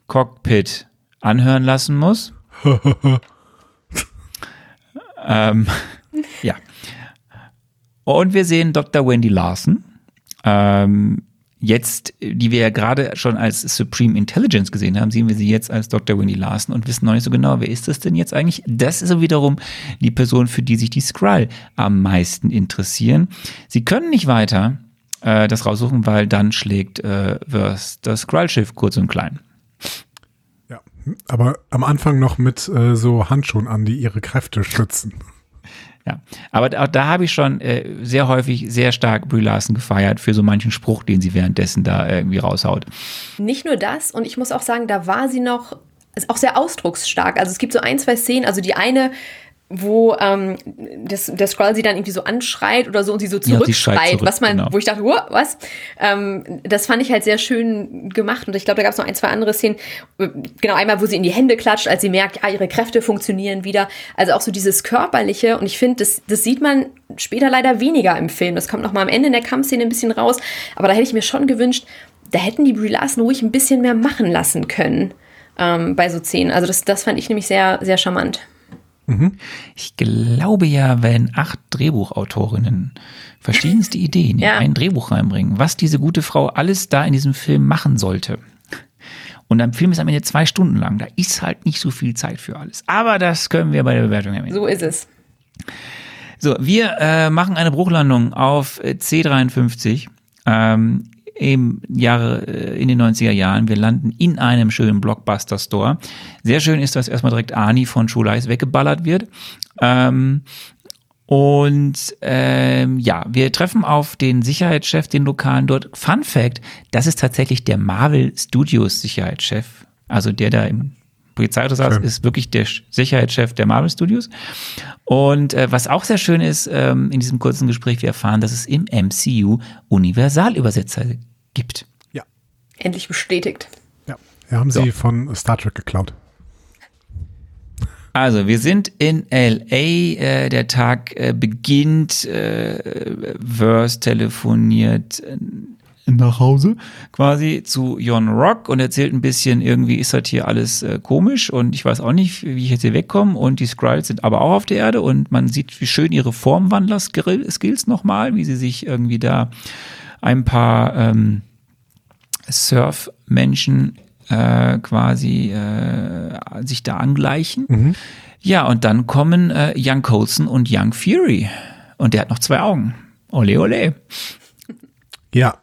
[SPEAKER 1] Cockpit anhören lassen muss. ähm, ja. Und wir sehen Dr. Wendy Larson. Ähm, jetzt, die wir ja gerade schon als Supreme Intelligence gesehen haben, sehen wir sie jetzt als Dr. Wendy Larson und wissen noch nicht so genau, wer ist das denn jetzt eigentlich? Das ist so wiederum die Person, für die sich die Skrull am meisten interessieren. Sie können nicht weiter äh, das raussuchen, weil dann schlägt äh, Verse das Skrull-Schiff kurz und klein.
[SPEAKER 2] Ja, aber am Anfang noch mit äh, so Handschuhen an, die ihre Kräfte schützen.
[SPEAKER 1] Ja, aber da, da habe ich schon äh, sehr häufig sehr stark Brie Larson gefeiert für so manchen Spruch, den sie währenddessen da irgendwie raushaut.
[SPEAKER 4] Nicht nur das, und ich muss auch sagen, da war sie noch auch sehr ausdrucksstark. Also es gibt so ein, zwei Szenen, also die eine wo ähm, das, der Scroll sie dann irgendwie so anschreit oder so und sie so zurückschreit, ja, zurück, was man, genau. wo ich dachte, oh, was? Ähm, das fand ich halt sehr schön gemacht und ich glaube, da gab es noch ein, zwei andere Szenen. Genau, einmal, wo sie in die Hände klatscht, als sie merkt, ja, ihre Kräfte funktionieren wieder. Also auch so dieses Körperliche und ich finde, das, das sieht man später leider weniger im Film. Das kommt noch mal am Ende in der Kampfszene ein bisschen raus, aber da hätte ich mir schon gewünscht, da hätten die Brie Larson ruhig ein bisschen mehr machen lassen können ähm, bei so Szenen. Also das, das fand ich nämlich sehr, sehr charmant.
[SPEAKER 1] Mhm. Ich glaube ja, wenn acht Drehbuchautorinnen verschiedenste Ideen ja. in ein Drehbuch reinbringen, was diese gute Frau alles da in diesem Film machen sollte. Und ein Film ist am Ende zwei Stunden lang. Da ist halt nicht so viel Zeit für alles. Aber das können wir bei der Bewertung erwähnen.
[SPEAKER 4] So ist es.
[SPEAKER 1] So, wir äh, machen eine Bruchlandung auf C53. Ähm, im Jahre, äh, in den 90er Jahren. Wir landen in einem schönen Blockbuster-Store. Sehr schön ist, dass erstmal direkt Ani von Schulais weggeballert wird. Ähm, und ähm, ja, wir treffen auf den Sicherheitschef, den Lokalen dort. Fun Fact, das ist tatsächlich der Marvel Studios Sicherheitschef. Also der da im Polizeiauto saß, ist wirklich der Sicherheitschef der Marvel Studios. Und äh, was auch sehr schön ist, ähm, in diesem kurzen Gespräch, wir erfahren, dass es im MCU Universalübersetzer gibt.
[SPEAKER 2] Ja.
[SPEAKER 4] Endlich bestätigt.
[SPEAKER 2] Ja, wir haben so. sie von Star Trek geklaut.
[SPEAKER 1] Also, wir sind in LA, äh, der Tag äh, beginnt, äh, Verse telefoniert äh, nach Hause quasi zu Jon Rock und erzählt ein bisschen, irgendwie ist das hier alles äh, komisch und ich weiß auch nicht, wie ich jetzt hier wegkomme und die Skrulls sind aber auch auf der Erde und man sieht, wie schön ihre Formwandler-Skills nochmal, wie sie sich irgendwie da ein paar ähm, Surf-Menschen äh, quasi äh, sich da angleichen. Mhm. Ja, und dann kommen äh, Young Colson und Young Fury. Und der hat noch zwei Augen. Ole, ole.
[SPEAKER 2] Ja.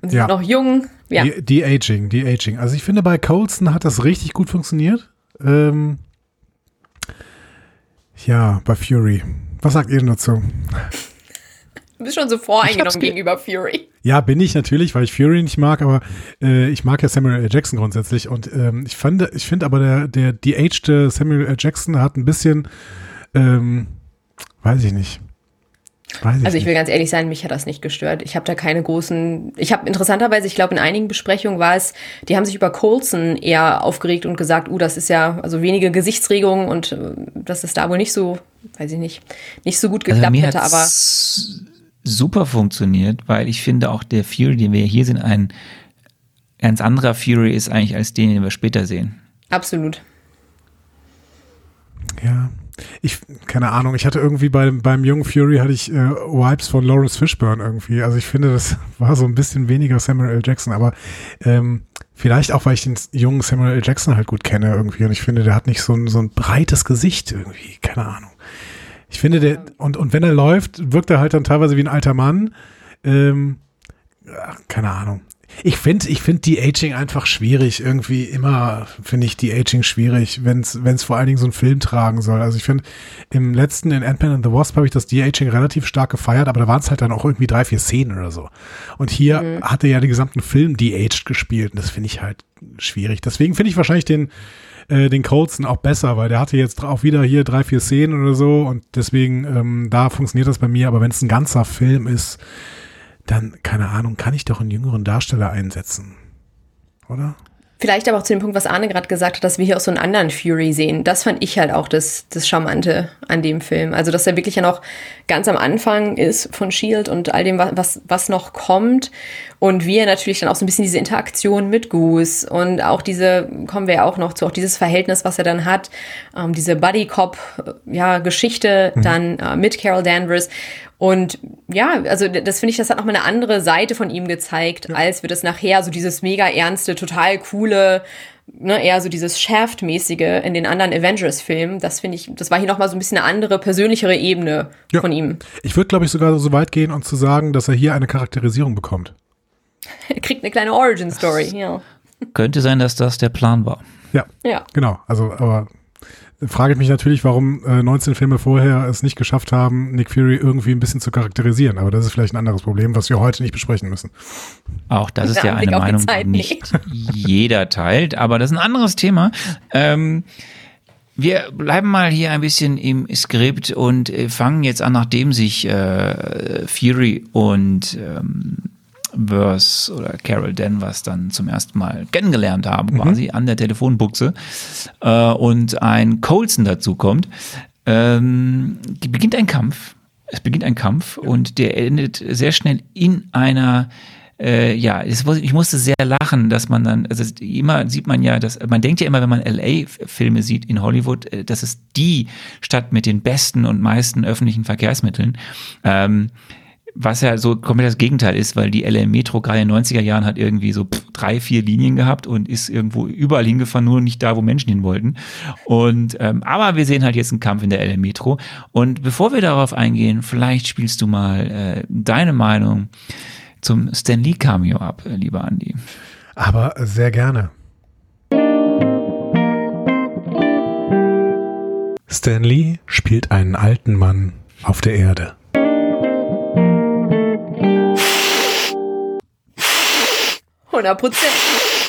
[SPEAKER 4] Und sie ja. sind noch jung. Ja.
[SPEAKER 2] Die, die Aging, die Aging. Also ich finde, bei Colson hat das richtig gut funktioniert. Ähm, ja, bei Fury. Was sagt ihr denn dazu?
[SPEAKER 4] Du bist schon so voreingenommen gegenüber Fury.
[SPEAKER 2] Ja, bin ich natürlich, weil ich Fury nicht mag, aber äh, ich mag ja Samuel L. Jackson grundsätzlich und ähm, ich fand, ich finde aber der, der, die aged Samuel L. Jackson hat ein bisschen, ähm, weiß ich nicht.
[SPEAKER 4] Weiß ich also ich will nicht. ganz ehrlich sein, mich hat das nicht gestört. Ich habe da keine großen. Ich habe interessanterweise, ich glaube, in einigen Besprechungen war es, die haben sich über Colson eher aufgeregt und gesagt, uh, das ist ja also wenige Gesichtsregungen und äh, dass es da wohl nicht so, weiß ich nicht, nicht so gut also geklappt also hätte. Aber
[SPEAKER 1] super funktioniert, weil ich finde auch der Fury, den wir hier sehen, ein ganz anderer Fury ist eigentlich als den, den wir später sehen.
[SPEAKER 4] Absolut.
[SPEAKER 2] Ja, ich, keine Ahnung, ich hatte irgendwie bei, beim jungen Fury hatte ich äh, Vibes von Lawrence Fishburne irgendwie. Also ich finde, das war so ein bisschen weniger Samuel L. Jackson, aber ähm, vielleicht auch, weil ich den jungen Samuel L. Jackson halt gut kenne irgendwie und ich finde, der hat nicht so ein, so ein breites Gesicht irgendwie, keine Ahnung. Ich finde, der, und, und wenn er läuft, wirkt er halt dann teilweise wie ein alter Mann. Ähm, keine Ahnung. Ich finde ich finde die Aging einfach schwierig. Irgendwie immer finde ich die Aging schwierig, wenn es vor allen Dingen so einen Film tragen soll. Also ich finde, im letzten, in Ant-Man and the Wasp, habe ich das De-Aging relativ stark gefeiert, aber da waren es halt dann auch irgendwie drei, vier Szenen oder so. Und hier mhm. hat er ja den gesamten Film De-Aged gespielt und das finde ich halt schwierig. Deswegen finde ich wahrscheinlich den, äh, den Colson auch besser, weil der hatte jetzt auch wieder hier drei, vier Szenen oder so und deswegen, ähm, da funktioniert das bei mir, aber wenn es ein ganzer Film ist, dann, keine Ahnung, kann ich doch einen jüngeren Darsteller einsetzen. Oder?
[SPEAKER 4] Vielleicht aber auch zu dem Punkt, was Arne gerade gesagt hat, dass wir hier auch so einen anderen Fury sehen. Das fand ich halt auch das, das Charmante an dem Film. Also, dass er wirklich ja noch ganz am Anfang ist von Shield und all dem, was, was noch kommt. Und wir natürlich dann auch so ein bisschen diese Interaktion mit Goose und auch diese, kommen wir ja auch noch zu, auch dieses Verhältnis, was er dann hat, ähm, diese Buddy-Cop-Geschichte ja, mhm. dann äh, mit Carol Danvers. Und ja, also das finde ich, das hat nochmal eine andere Seite von ihm gezeigt, ja. als wir das nachher so dieses mega ernste, total coole, ne, eher so dieses Shaft-mäßige in den anderen Avengers-Filmen. Das finde ich, das war hier nochmal so ein bisschen eine andere, persönlichere Ebene ja. von ihm.
[SPEAKER 2] Ich würde, glaube ich, sogar so weit gehen und zu sagen, dass er hier eine Charakterisierung bekommt.
[SPEAKER 4] er kriegt eine kleine Origin-Story, ja.
[SPEAKER 1] Könnte sein, dass das der Plan war.
[SPEAKER 2] Ja, ja. genau. Also, aber frage ich mich natürlich, warum äh, 19 Filme vorher es nicht geschafft haben, Nick Fury irgendwie ein bisschen zu charakterisieren. Aber das ist vielleicht ein anderes Problem, was wir heute nicht besprechen müssen.
[SPEAKER 1] Auch das ist ja eine Meinung, die nicht jeder teilt, aber das ist ein anderes Thema. Ähm, wir bleiben mal hier ein bisschen im Skript und äh, fangen jetzt an, nachdem sich äh, Fury und ähm, Verse oder Carol Danvers dann zum ersten Mal kennengelernt haben, mhm. quasi an der Telefonbuchse äh, und ein Colson dazu kommt, ähm, beginnt ein Kampf. Es beginnt ein Kampf ja. und der endet sehr schnell in einer äh, ja, ich musste sehr lachen, dass man dann, also immer sieht man ja, dass man denkt ja immer, wenn man LA-Filme sieht in Hollywood, äh, das ist die Stadt mit den besten und meisten öffentlichen Verkehrsmitteln. Ähm, was ja so komplett das Gegenteil ist, weil die LM Metro gerade in den 90er Jahren hat irgendwie so drei, vier Linien gehabt und ist irgendwo überall hingefahren, nur nicht da, wo Menschen hin wollten. Und ähm, aber wir sehen halt jetzt einen Kampf in der LM Metro. Und bevor wir darauf eingehen, vielleicht spielst du mal äh, deine Meinung zum Stan Lee Cameo ab, äh, lieber Andy.
[SPEAKER 2] Aber sehr gerne. Stan Lee spielt einen alten Mann auf der Erde.
[SPEAKER 4] 100 Prozent.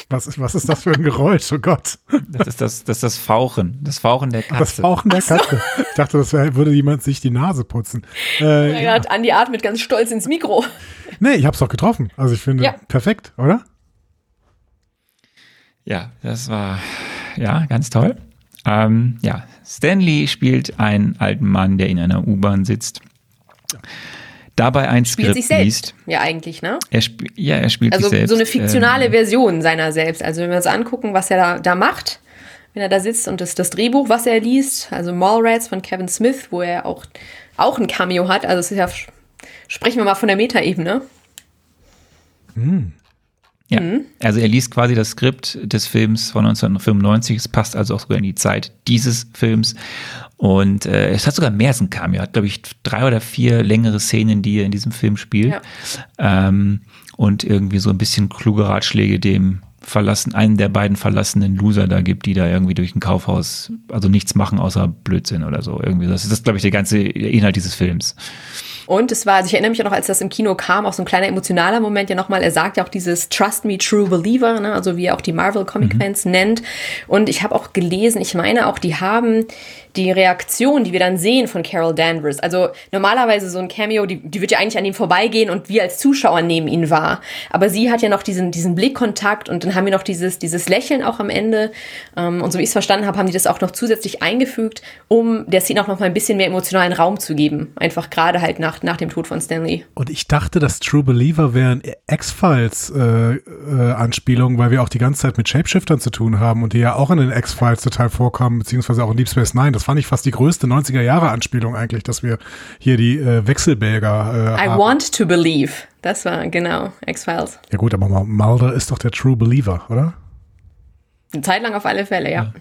[SPEAKER 2] Was ist, was ist das für ein Geräusch? Oh Gott.
[SPEAKER 1] Das ist das, das, ist das Fauchen. Das Fauchen der Katze.
[SPEAKER 2] Das Fauchen der Katze. Ich dachte, das wär, würde jemand sich die Nase putzen.
[SPEAKER 4] Äh, ja, hat Andi atmet ganz stolz ins Mikro.
[SPEAKER 2] Nee, ich hab's doch getroffen. Also ich finde, ja. perfekt, oder?
[SPEAKER 1] Ja, das war, ja, ganz toll. Ähm, ja, Stanley spielt einen alten Mann, der in einer U-Bahn sitzt dabei ein spielt Skript sich selbst. liest.
[SPEAKER 4] Ja, eigentlich, ne?
[SPEAKER 1] Er ja, er spielt
[SPEAKER 4] also
[SPEAKER 1] sich selbst.
[SPEAKER 4] Also so eine fiktionale ähm, Version seiner selbst. Also wenn wir uns angucken, was er da, da macht, wenn er da sitzt und das, das Drehbuch, was er liest, also Mallrats von Kevin Smith, wo er auch, auch ein Cameo hat. Also es ist ja, sprechen wir mal von der Metaebene.
[SPEAKER 1] Hm. Ja, mhm. also er liest quasi das Skript des Films von 1995. Es passt also auch sogar in die Zeit dieses Films. Und äh, es hat sogar mehr als ein Cameo. Hat, glaube ich, drei oder vier längere Szenen, die er in diesem Film spielt. Ja. Ähm, und irgendwie so ein bisschen kluge Ratschläge dem verlassen, einen der beiden verlassenen Loser da gibt, die da irgendwie durch ein Kaufhaus, also nichts machen außer Blödsinn oder so. Irgendwie. Das ist, glaube ich, der ganze Inhalt dieses Films.
[SPEAKER 4] Und es war, also ich erinnere mich auch noch, als das im Kino kam, auch so ein kleiner emotionaler Moment ja nochmal. Er sagt ja auch dieses Trust me, true believer, ne? also wie er auch die Marvel-Comic-Fans mhm. nennt. Und ich habe auch gelesen, ich meine auch, die haben die Reaktion, die wir dann sehen von Carol Danvers. Also normalerweise so ein Cameo, die, die wird ja eigentlich an ihm vorbeigehen und wir als Zuschauer nehmen ihn wahr. Aber sie hat ja noch diesen, diesen Blickkontakt und dann haben wir noch dieses, dieses Lächeln auch am Ende. Ähm, und so wie ich es verstanden habe, haben die das auch noch zusätzlich eingefügt, um der Szene auch noch mal ein bisschen mehr emotionalen Raum zu geben. Einfach gerade halt nach, nach dem Tod von Stanley.
[SPEAKER 2] Und ich dachte, dass True Believer wären X-Files äh, äh, weil wir auch die ganze Zeit mit Shapeshiftern zu tun haben und die ja auch in den X-Files total vorkommen, beziehungsweise auch in Deep Space Nine. Das fand ich fast die größte 90er Jahre Anspielung eigentlich, dass wir hier die äh, Wechselbälger
[SPEAKER 4] äh, I haben. want to believe. Das war genau X-Files.
[SPEAKER 2] Ja gut, aber Mulder ist doch der True Believer, oder?
[SPEAKER 4] Eine Zeit lang auf alle Fälle, ja.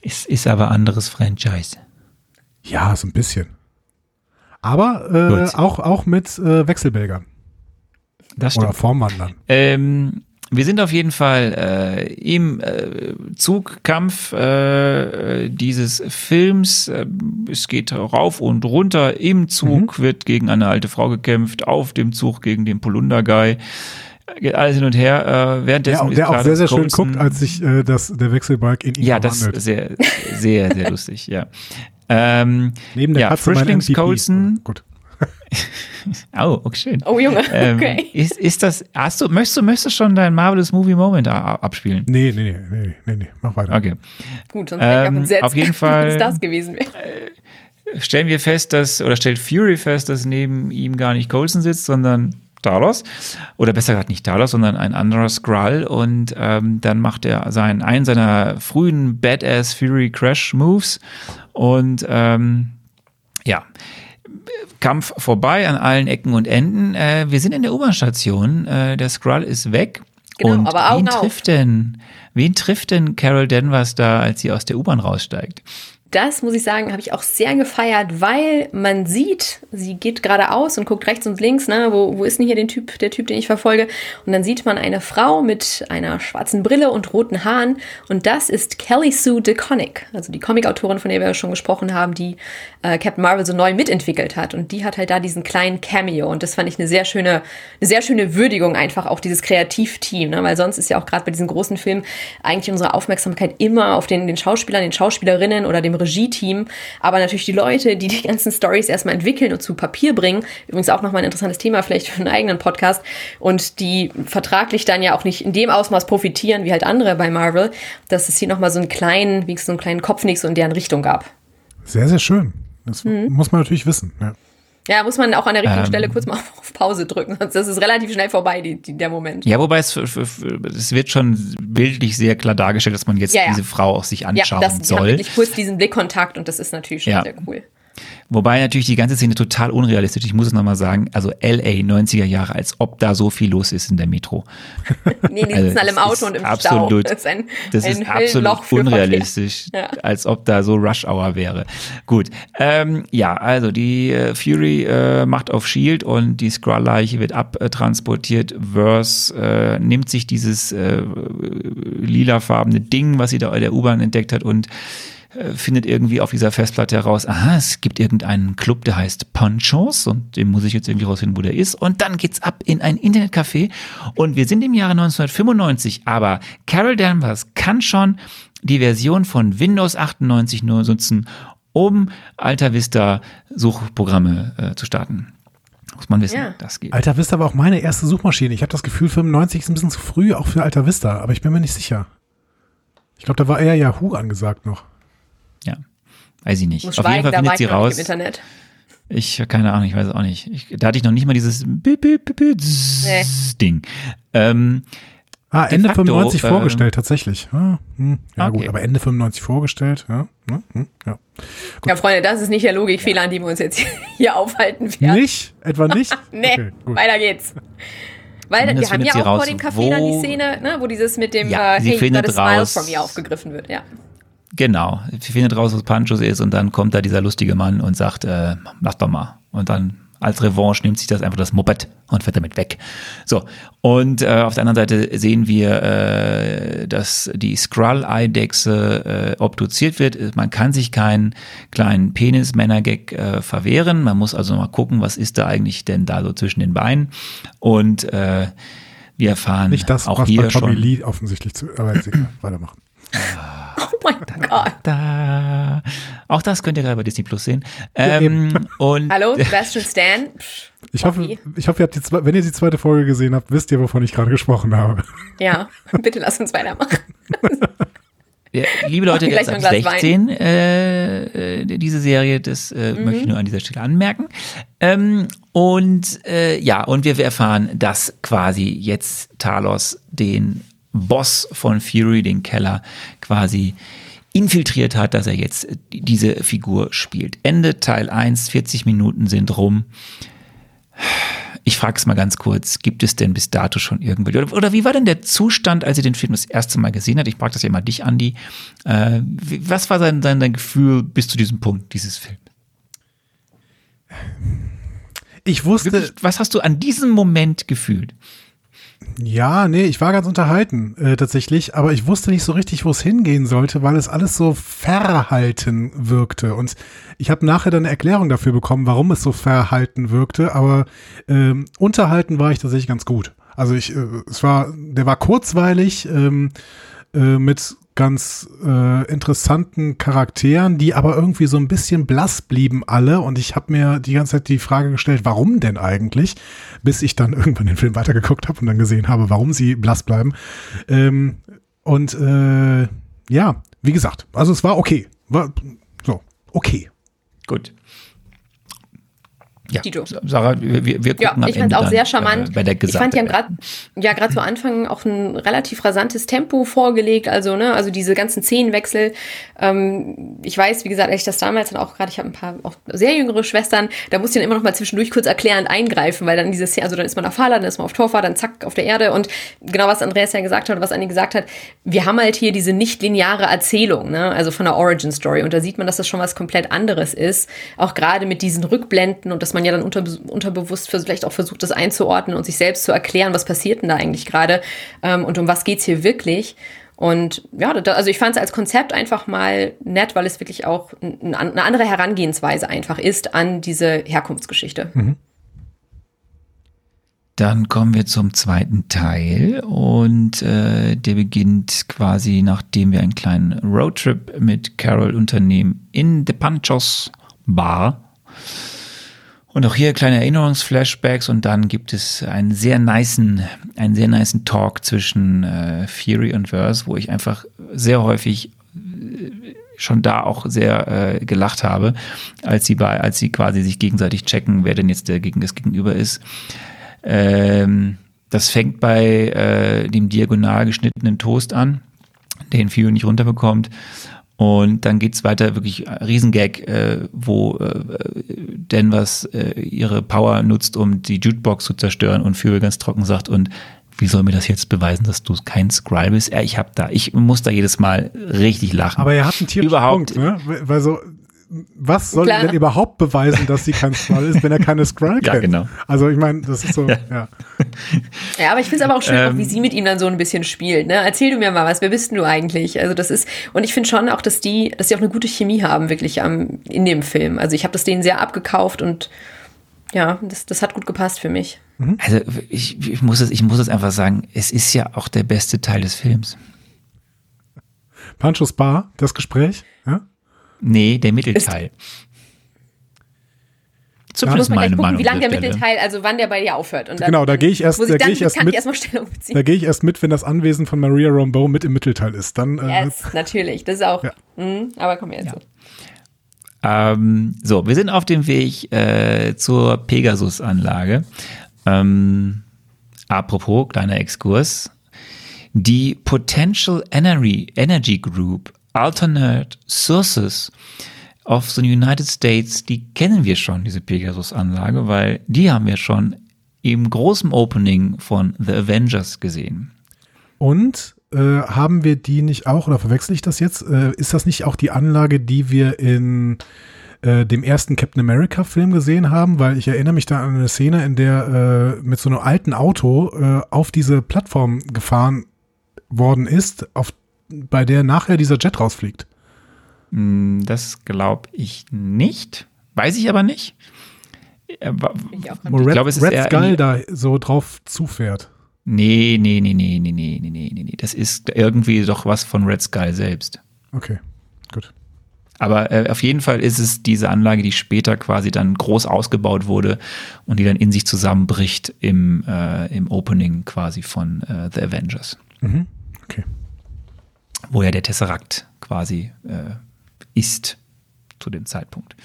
[SPEAKER 1] Ist, ist aber anderes Franchise.
[SPEAKER 2] Ja, so ein bisschen. Aber äh, auch, auch mit äh, Wechselbälgern.
[SPEAKER 1] Das stimmt.
[SPEAKER 2] Oder Vormandern.
[SPEAKER 1] Ähm, wir sind auf jeden Fall äh, im äh, Zugkampf äh, dieses Films. Äh, es geht rauf und runter. Im Zug mhm. wird gegen eine alte Frau gekämpft, auf dem Zug gegen den Polunder-Guy. Geht alles hin und her. Äh, währenddessen
[SPEAKER 2] ja, der auch sehr, sehr schön guckt, als sich äh, das, der Wechselbalg in ihn
[SPEAKER 1] Ja, das ist sehr, sehr, sehr lustig, ja. Ähm,
[SPEAKER 2] Neben der
[SPEAKER 1] ja,
[SPEAKER 2] Katze
[SPEAKER 1] Frischlings Colson.
[SPEAKER 2] Gut.
[SPEAKER 1] Oh, okay, schön.
[SPEAKER 4] Oh, Junge,
[SPEAKER 1] Ähm,
[SPEAKER 4] okay.
[SPEAKER 1] ist, ist das, hast du, möchtest du, möchtest du schon dein Marvelous Movie Moment abspielen?
[SPEAKER 2] Nee, nee, nee, nee, nee, nee, mach weiter.
[SPEAKER 1] Okay.
[SPEAKER 4] Gut, sonst wäre ich
[SPEAKER 1] Ähm,
[SPEAKER 4] auch entsetzt,
[SPEAKER 1] auf jeden
[SPEAKER 4] wenn
[SPEAKER 1] Fall-
[SPEAKER 4] es das gewesen wäre.
[SPEAKER 1] Stellen wir fest, dass, oder stellt Fury fest, dass neben ihm gar nicht Coulson sitzt, sondern Talos. Oder besser gesagt nicht Talos, sondern ein anderer Skrull. Und ähm, dann macht er seinen, einen seiner frühen Badass Fury Crash Moves. Und ähm, ja, Kampf vorbei an allen Ecken und Enden. Äh, wir sind in der U-Bahn-Station. Äh, der Skrull ist weg.
[SPEAKER 4] Genau,
[SPEAKER 1] und
[SPEAKER 4] aber Augen
[SPEAKER 1] wen trifft denn, wen trifft denn Carol Danvers da, als sie aus der U-Bahn raussteigt?
[SPEAKER 4] Das muss ich sagen, habe ich auch sehr gefeiert, weil man sieht, sie geht geradeaus und guckt rechts und links, ne, wo, wo ist denn hier den Typ, der Typ, den ich verfolge? Und dann sieht man eine Frau mit einer schwarzen Brille und roten Haaren. Und das ist Kelly Sue DeConnick, also die Comicautorin, von der wir ja schon gesprochen haben, die äh, Captain Marvel so neu mitentwickelt hat. Und die hat halt da diesen kleinen Cameo. Und das fand ich eine sehr schöne, eine sehr schöne Würdigung einfach auch dieses Kreativteam, ne, weil sonst ist ja auch gerade bei diesen großen Filmen eigentlich unsere Aufmerksamkeit immer auf den, den Schauspielern, den Schauspielerinnen oder dem Regie-Team, aber natürlich die Leute, die die ganzen Stories erstmal entwickeln und zu Papier bringen. Übrigens auch nochmal ein interessantes Thema vielleicht für einen eigenen Podcast und die vertraglich dann ja auch nicht in dem Ausmaß profitieren wie halt andere bei Marvel, dass es hier nochmal so einen kleinen, wie so einen kleinen Kopfnick so in deren Richtung gab.
[SPEAKER 2] Sehr, sehr schön. Das
[SPEAKER 4] Mhm.
[SPEAKER 2] muss man natürlich wissen. Ja.
[SPEAKER 4] Ja, muss man auch an der richtigen
[SPEAKER 1] Ähm.
[SPEAKER 4] Stelle kurz mal auf Pause drücken, sonst ist es relativ schnell vorbei, die, die, der Moment.
[SPEAKER 1] Ja, wobei es, für- für- für- es wird schon bildlich sehr klar dargestellt, dass man jetzt
[SPEAKER 4] Ja, ja.
[SPEAKER 1] diese Frau auch sich
[SPEAKER 4] Ja,
[SPEAKER 1] anschauen
[SPEAKER 4] das, die haben
[SPEAKER 1] soll.
[SPEAKER 4] wirklich kurz diesen Blickkontakt und das ist natürlich schon
[SPEAKER 1] Ja.
[SPEAKER 4] sehr cool.
[SPEAKER 1] Wobei natürlich die ganze Szene total unrealistisch. Ich muss es nochmal sagen. Also LA 90er Jahre, als ob da so viel los ist in der Metro.
[SPEAKER 4] Nee, die
[SPEAKER 1] Also,
[SPEAKER 4] sitzen alle im Auto und im
[SPEAKER 1] absolut-
[SPEAKER 4] Stau. Das ist ein,
[SPEAKER 1] Das
[SPEAKER 4] ein
[SPEAKER 1] ist absolut unrealistisch.
[SPEAKER 4] Ja.
[SPEAKER 1] als ob da so Rush Hour wäre. Gut, ähm, ja, also die äh, Fury äh, macht auf Shield und die Skrull-Leiche wird abtransportiert. Verse äh, nimmt sich dieses äh, lilafarbene Ding, was sie da in der U-Bahn entdeckt hat und findet irgendwie auf dieser Festplatte heraus, aha, es gibt irgendeinen Club, der heißt Ponchos und den muss ich jetzt irgendwie rausfinden, wo der ist. Und dann geht's ab in ein Internetcafé und wir sind im Jahre 1995, aber Carol Danvers kann schon die Version von Windows 98 nur nutzen, um Alta Vista Suchprogramme äh, zu starten. Muss man wissen,
[SPEAKER 4] Ja.
[SPEAKER 1] das geht.
[SPEAKER 2] Alta Vista war auch meine erste Suchmaschine. Ich habe das Gefühl, 95 ist ein bisschen zu früh, auch für Alta Vista, aber ich bin mir nicht sicher. Ich glaube, da war eher Yahoo angesagt noch.
[SPEAKER 1] Ja, weiß ich nicht.
[SPEAKER 4] Muss
[SPEAKER 1] Auf jeden
[SPEAKER 4] schweigen,
[SPEAKER 1] Fall findet sie raus.
[SPEAKER 4] im Internet.
[SPEAKER 1] Ich, keine Ahnung, ich weiß es auch nicht. Ich, da hatte ich noch nicht mal dieses Bip, Bip, Bip,
[SPEAKER 4] Nee.
[SPEAKER 1] Ding. Ähm,
[SPEAKER 2] Ah,
[SPEAKER 1] De
[SPEAKER 2] Ende
[SPEAKER 1] facto,
[SPEAKER 2] 95
[SPEAKER 1] ähm,
[SPEAKER 2] vorgestellt, tatsächlich. Ah, hm, ja
[SPEAKER 1] Okay.
[SPEAKER 2] gut, aber Ende 95 vorgestellt, ja. Hm, hm, ja.
[SPEAKER 4] Ja, Freunde, das ist nicht der Logikfehler, an dem wir uns jetzt hier aufhalten werden.
[SPEAKER 2] Nicht? Etwa nicht?
[SPEAKER 4] Nee,
[SPEAKER 2] Okay, gut.
[SPEAKER 4] weiter geht's. Weil
[SPEAKER 1] Zumindest
[SPEAKER 4] wir haben ja auch
[SPEAKER 1] raus,
[SPEAKER 4] vor dem Café dann die Szene, ne, wo dieses mit dem
[SPEAKER 1] Ja,
[SPEAKER 4] äh,
[SPEAKER 1] sie
[SPEAKER 4] Hey, you
[SPEAKER 1] findet
[SPEAKER 4] got a smile
[SPEAKER 1] raus-
[SPEAKER 4] from me aufgegriffen wird. Ja.
[SPEAKER 1] Genau. Findet raus, was Panchos ist und dann kommt da dieser lustige Mann und sagt, äh, mach doch mal. Und dann als Revanche nimmt sich das einfach das Moped und fährt damit weg. So, und äh, auf der anderen Seite sehen wir, äh, dass die Skrull-Eidechse äh, obduziert wird. Man kann sich keinen kleinen Penis-Männer-Gag äh, verwehren. Man muss also mal gucken, was ist da eigentlich denn da so zwischen den Beinen. Und äh, wir erfahren
[SPEAKER 2] Nicht das,
[SPEAKER 1] auch
[SPEAKER 2] was
[SPEAKER 1] hier
[SPEAKER 2] bei Tommy
[SPEAKER 1] schon.
[SPEAKER 2] Lee offensichtlich zu, aber egal, weitermachen.
[SPEAKER 4] Oh mein Gott.
[SPEAKER 1] Da. Auch das könnt ihr gerade bei Disney Plus sehen. Ähm, und
[SPEAKER 4] Hallo, Sebastian Stan.
[SPEAKER 2] Ich hoffe, ich hoffe, ihr habt die wenn ihr die zweite Folge gesehen habt, wisst ihr, wovon ich gerade gesprochen habe.
[SPEAKER 4] Ja, bitte lass uns weitermachen.
[SPEAKER 1] Ja, liebe Leute, der ist ab
[SPEAKER 4] ein Glas
[SPEAKER 1] 16, äh, äh, diese Serie, das äh,
[SPEAKER 4] Mhm.
[SPEAKER 1] möchte ich nur an dieser Stelle anmerken. Ähm, und äh, ja, und wir erfahren, dass quasi jetzt Talos den Boss von Fury, den Keller, quasi infiltriert hat, dass er jetzt diese Figur spielt. Ende Teil 1, 40 Minuten sind rum. Ich frage es mal ganz kurz, gibt es denn bis dato schon irgendwelche, oder, oder wie war denn der Zustand, als ihr den Film das erste Mal gesehen habt? Ich frage das ja mal dich, Andi. Äh, was war sein, sein, dein Gefühl bis zu diesem Punkt dieses Films?
[SPEAKER 2] Ich wusste,
[SPEAKER 1] was hast du an diesem Moment gefühlt?
[SPEAKER 2] Ja, nee, ich war ganz unterhalten äh, tatsächlich, aber ich wusste nicht so richtig, wo es hingehen sollte, weil es alles so verhalten wirkte. Und ich habe nachher dann eine Erklärung dafür bekommen, warum es so verhalten wirkte, aber ähm, unterhalten war ich tatsächlich ganz gut. Also ich, äh, es war, der war kurzweilig ähm, äh, mit ganz äh, interessanten Charakteren, die aber irgendwie so ein bisschen blass blieben alle. Und ich habe mir die ganze Zeit die Frage gestellt, warum denn eigentlich? Bis ich dann irgendwann den Film weitergeguckt habe und dann gesehen habe, warum sie blass bleiben. Ähm, und äh, ja, wie gesagt, also es war okay. War so, okay.
[SPEAKER 1] Gut. Ja,
[SPEAKER 4] Tito.
[SPEAKER 1] Sarah, wir, wir
[SPEAKER 4] Ja,
[SPEAKER 1] gucken am
[SPEAKER 4] ich fand auch sehr charmant.
[SPEAKER 1] Äh,
[SPEAKER 4] ich fand, die haben gerade ja gerade zu Anfang auch ein relativ rasantes Tempo vorgelegt, also ne, also diese ganzen Szenenwechsel. Ähm, ich weiß, wie gesagt, als ich das damals dann auch gerade, ich habe ein paar auch sehr jüngere Schwestern, da musste ich dann immer noch mal zwischendurch kurz erklärend eingreifen, weil dann diese Szene, also dann ist man auf Fahrrad, dann ist man auf Torfahrt, dann zack auf der Erde und genau was Andreas ja gesagt hat, oder was Anni gesagt hat, wir haben halt hier diese nicht lineare Erzählung, ne, also von der Origin Story und da sieht man, dass das schon was komplett anderes ist, auch gerade mit diesen Rückblenden und dass man ja dann unter, unterbewusst vielleicht auch versucht, das einzuordnen und sich selbst zu erklären, was passiert denn da eigentlich gerade ähm, und um was geht's hier wirklich. Und ja, da, also ich fand es als Konzept einfach mal nett, weil es wirklich auch ein, eine andere Herangehensweise einfach ist an diese Herkunftsgeschichte.
[SPEAKER 1] Dann kommen wir zum zweiten Teil und äh, der beginnt quasi, nachdem wir einen kleinen Roadtrip mit Carol unternehmen in The Panchos Bar. Und auch hier kleine Erinnerungsflashbacks und dann gibt es einen sehr nicen, einen sehr nicen Talk zwischen äh, Fury und Verse, wo ich einfach sehr häufig äh, schon da auch sehr äh, gelacht habe, als sie bei, als sie quasi sich gegenseitig checken, wer denn jetzt der gegen das Gegenüber ist. Ähm, das fängt bei äh, dem diagonal geschnittenen Toast an, den Fury nicht runterbekommt. Und dann geht's weiter, wirklich äh, Riesengag, äh, wo äh, Danvers äh, ihre Power nutzt, um die Jukebox zu zerstören und Fury ganz trocken sagt, und wie soll mir das jetzt beweisen, dass du kein Skrull bist? Ja, ich hab da, ich muss da jedes Mal richtig lachen.
[SPEAKER 2] Aber er hat einen tierischen
[SPEAKER 1] Überhaupt-
[SPEAKER 2] Punkt, ne? Weil so, was soll
[SPEAKER 4] Klar.
[SPEAKER 2] denn überhaupt beweisen, dass sie kein Skrull ist, wenn er keine Skrull
[SPEAKER 1] Ja,
[SPEAKER 2] kennt?
[SPEAKER 1] genau.
[SPEAKER 2] Also ich meine, das ist so, ja.
[SPEAKER 1] Ja.
[SPEAKER 4] Ja, aber ich finde es aber auch schön, auch
[SPEAKER 1] Ähm.
[SPEAKER 4] wie sie mit ihm dann so ein bisschen spielt. Ne? Erzähl du mir mal was, wer bist denn du eigentlich? Also das ist, und ich finde schon auch, dass die, dass die auch eine gute Chemie haben, wirklich am, in dem Film. Also ich habe das denen sehr abgekauft und ja, das, das hat gut gepasst für mich.
[SPEAKER 1] Also ich, ich muss es, ich muss es einfach sagen, es ist ja auch der beste Teil des Films.
[SPEAKER 2] Panchos Bar, das Gespräch, ja?
[SPEAKER 1] Nee, der Mittelteil.
[SPEAKER 4] Zum
[SPEAKER 2] Ja.
[SPEAKER 4] Schluss mal gleich
[SPEAKER 1] meine
[SPEAKER 4] gucken,
[SPEAKER 1] Meinung
[SPEAKER 4] wie lang der. Mittelteil, also wann der bei dir aufhört. Und dann,
[SPEAKER 2] Genau, da gehe ich erst- da
[SPEAKER 4] dann,
[SPEAKER 2] gehe ich erst mit-
[SPEAKER 4] ich beziehen.
[SPEAKER 2] Da gehe ich erst mit, wenn das Anwesen von Maria Rambeau mit im Mittelteil ist. Dann äh,
[SPEAKER 4] Yes, natürlich, das ist auch,
[SPEAKER 2] Ja.
[SPEAKER 4] mhm, aber kommen wir jetzt
[SPEAKER 1] Ja.
[SPEAKER 4] zu.
[SPEAKER 1] Ähm, so, wir sind auf dem Weg äh, zur Pegasus-Anlage. Ähm, apropos, kleiner Exkurs. Die Potential Energy, Energy Group Alternate Sources of the United States, die kennen wir schon, diese Pegasus-Anlage, weil die haben wir schon im großen Opening von The Avengers gesehen.
[SPEAKER 2] Und äh, haben wir die nicht auch, oder verwechsel ich das jetzt? Äh, ist das nicht auch die Anlage, die wir in äh, dem ersten Captain America Film gesehen haben? Weil ich erinnere mich da an eine Szene, in der äh, mit so einem alten Auto äh, auf diese Plattform gefahren worden ist, auf, bei der nachher dieser Jet rausfliegt.
[SPEAKER 1] Hm, Das glaube ich nicht. Weiß ich aber nicht. Äh,
[SPEAKER 4] Bin ich
[SPEAKER 2] Red,
[SPEAKER 1] glaube, es ist
[SPEAKER 2] Red
[SPEAKER 1] eher
[SPEAKER 2] Skull da so drauf zufährt.
[SPEAKER 1] Nee, nee, nee, nee, nee, nee, nee, nee, nee, nee. Das ist irgendwie doch was von Red Sky selbst.
[SPEAKER 2] Okay, gut.
[SPEAKER 1] Aber äh, auf jeden Fall ist es diese Anlage, die später quasi dann groß ausgebaut wurde und die dann in sich zusammenbricht im, äh, im Opening quasi von äh, The Avengers,
[SPEAKER 2] Mhm. Okay.
[SPEAKER 1] Wo ja der Tesseract quasi äh, ist zu dem Zeitpunkt.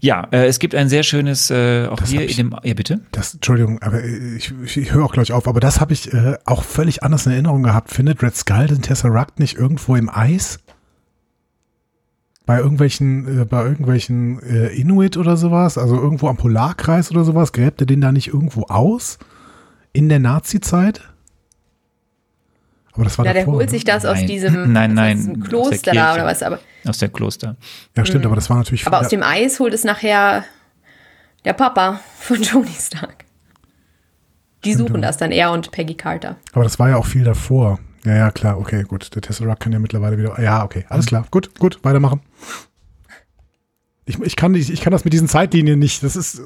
[SPEAKER 1] Ja, äh, es gibt ein sehr schönes, äh, auch
[SPEAKER 2] Das
[SPEAKER 1] hier in
[SPEAKER 2] ich-
[SPEAKER 1] dem, ja bitte?
[SPEAKER 2] Das, Entschuldigung, aber ich, ich, ich höre auch gleich auf, aber das habe ich äh, auch völlig anders in Erinnerung gehabt. Findet Red Skull den Tesseract nicht irgendwo im Eis? Bei irgendwelchen, äh, bei irgendwelchen äh, Inuit oder sowas, also irgendwo am Polarkreis oder sowas, gräbt er den da nicht irgendwo aus? In der Nazi-Zeit? Aber das war
[SPEAKER 4] Ja, der
[SPEAKER 2] davor,
[SPEAKER 4] holt
[SPEAKER 2] ne?
[SPEAKER 4] sich das aus
[SPEAKER 1] Nein.
[SPEAKER 4] diesem,
[SPEAKER 1] Nein,
[SPEAKER 4] aus
[SPEAKER 1] nein, aus der
[SPEAKER 4] Kloster da oder was, aber,
[SPEAKER 1] Aus der Kloster.
[SPEAKER 2] Ja, stimmt, aber das war natürlich.
[SPEAKER 4] aber aus dem Eis holt es nachher der Papa von Tony Stark. Die suchen das dann, er und Peggy Carter.
[SPEAKER 2] aber das war ja auch viel davor. Ja, ja, klar, okay, gut. Der Tesseract kann ja mittlerweile wieder. Ja, okay, alles klar. Gut, gut, weitermachen. Ich, ich, kann, nicht- ich kann das mit diesen Zeitlinien nicht. Das ist.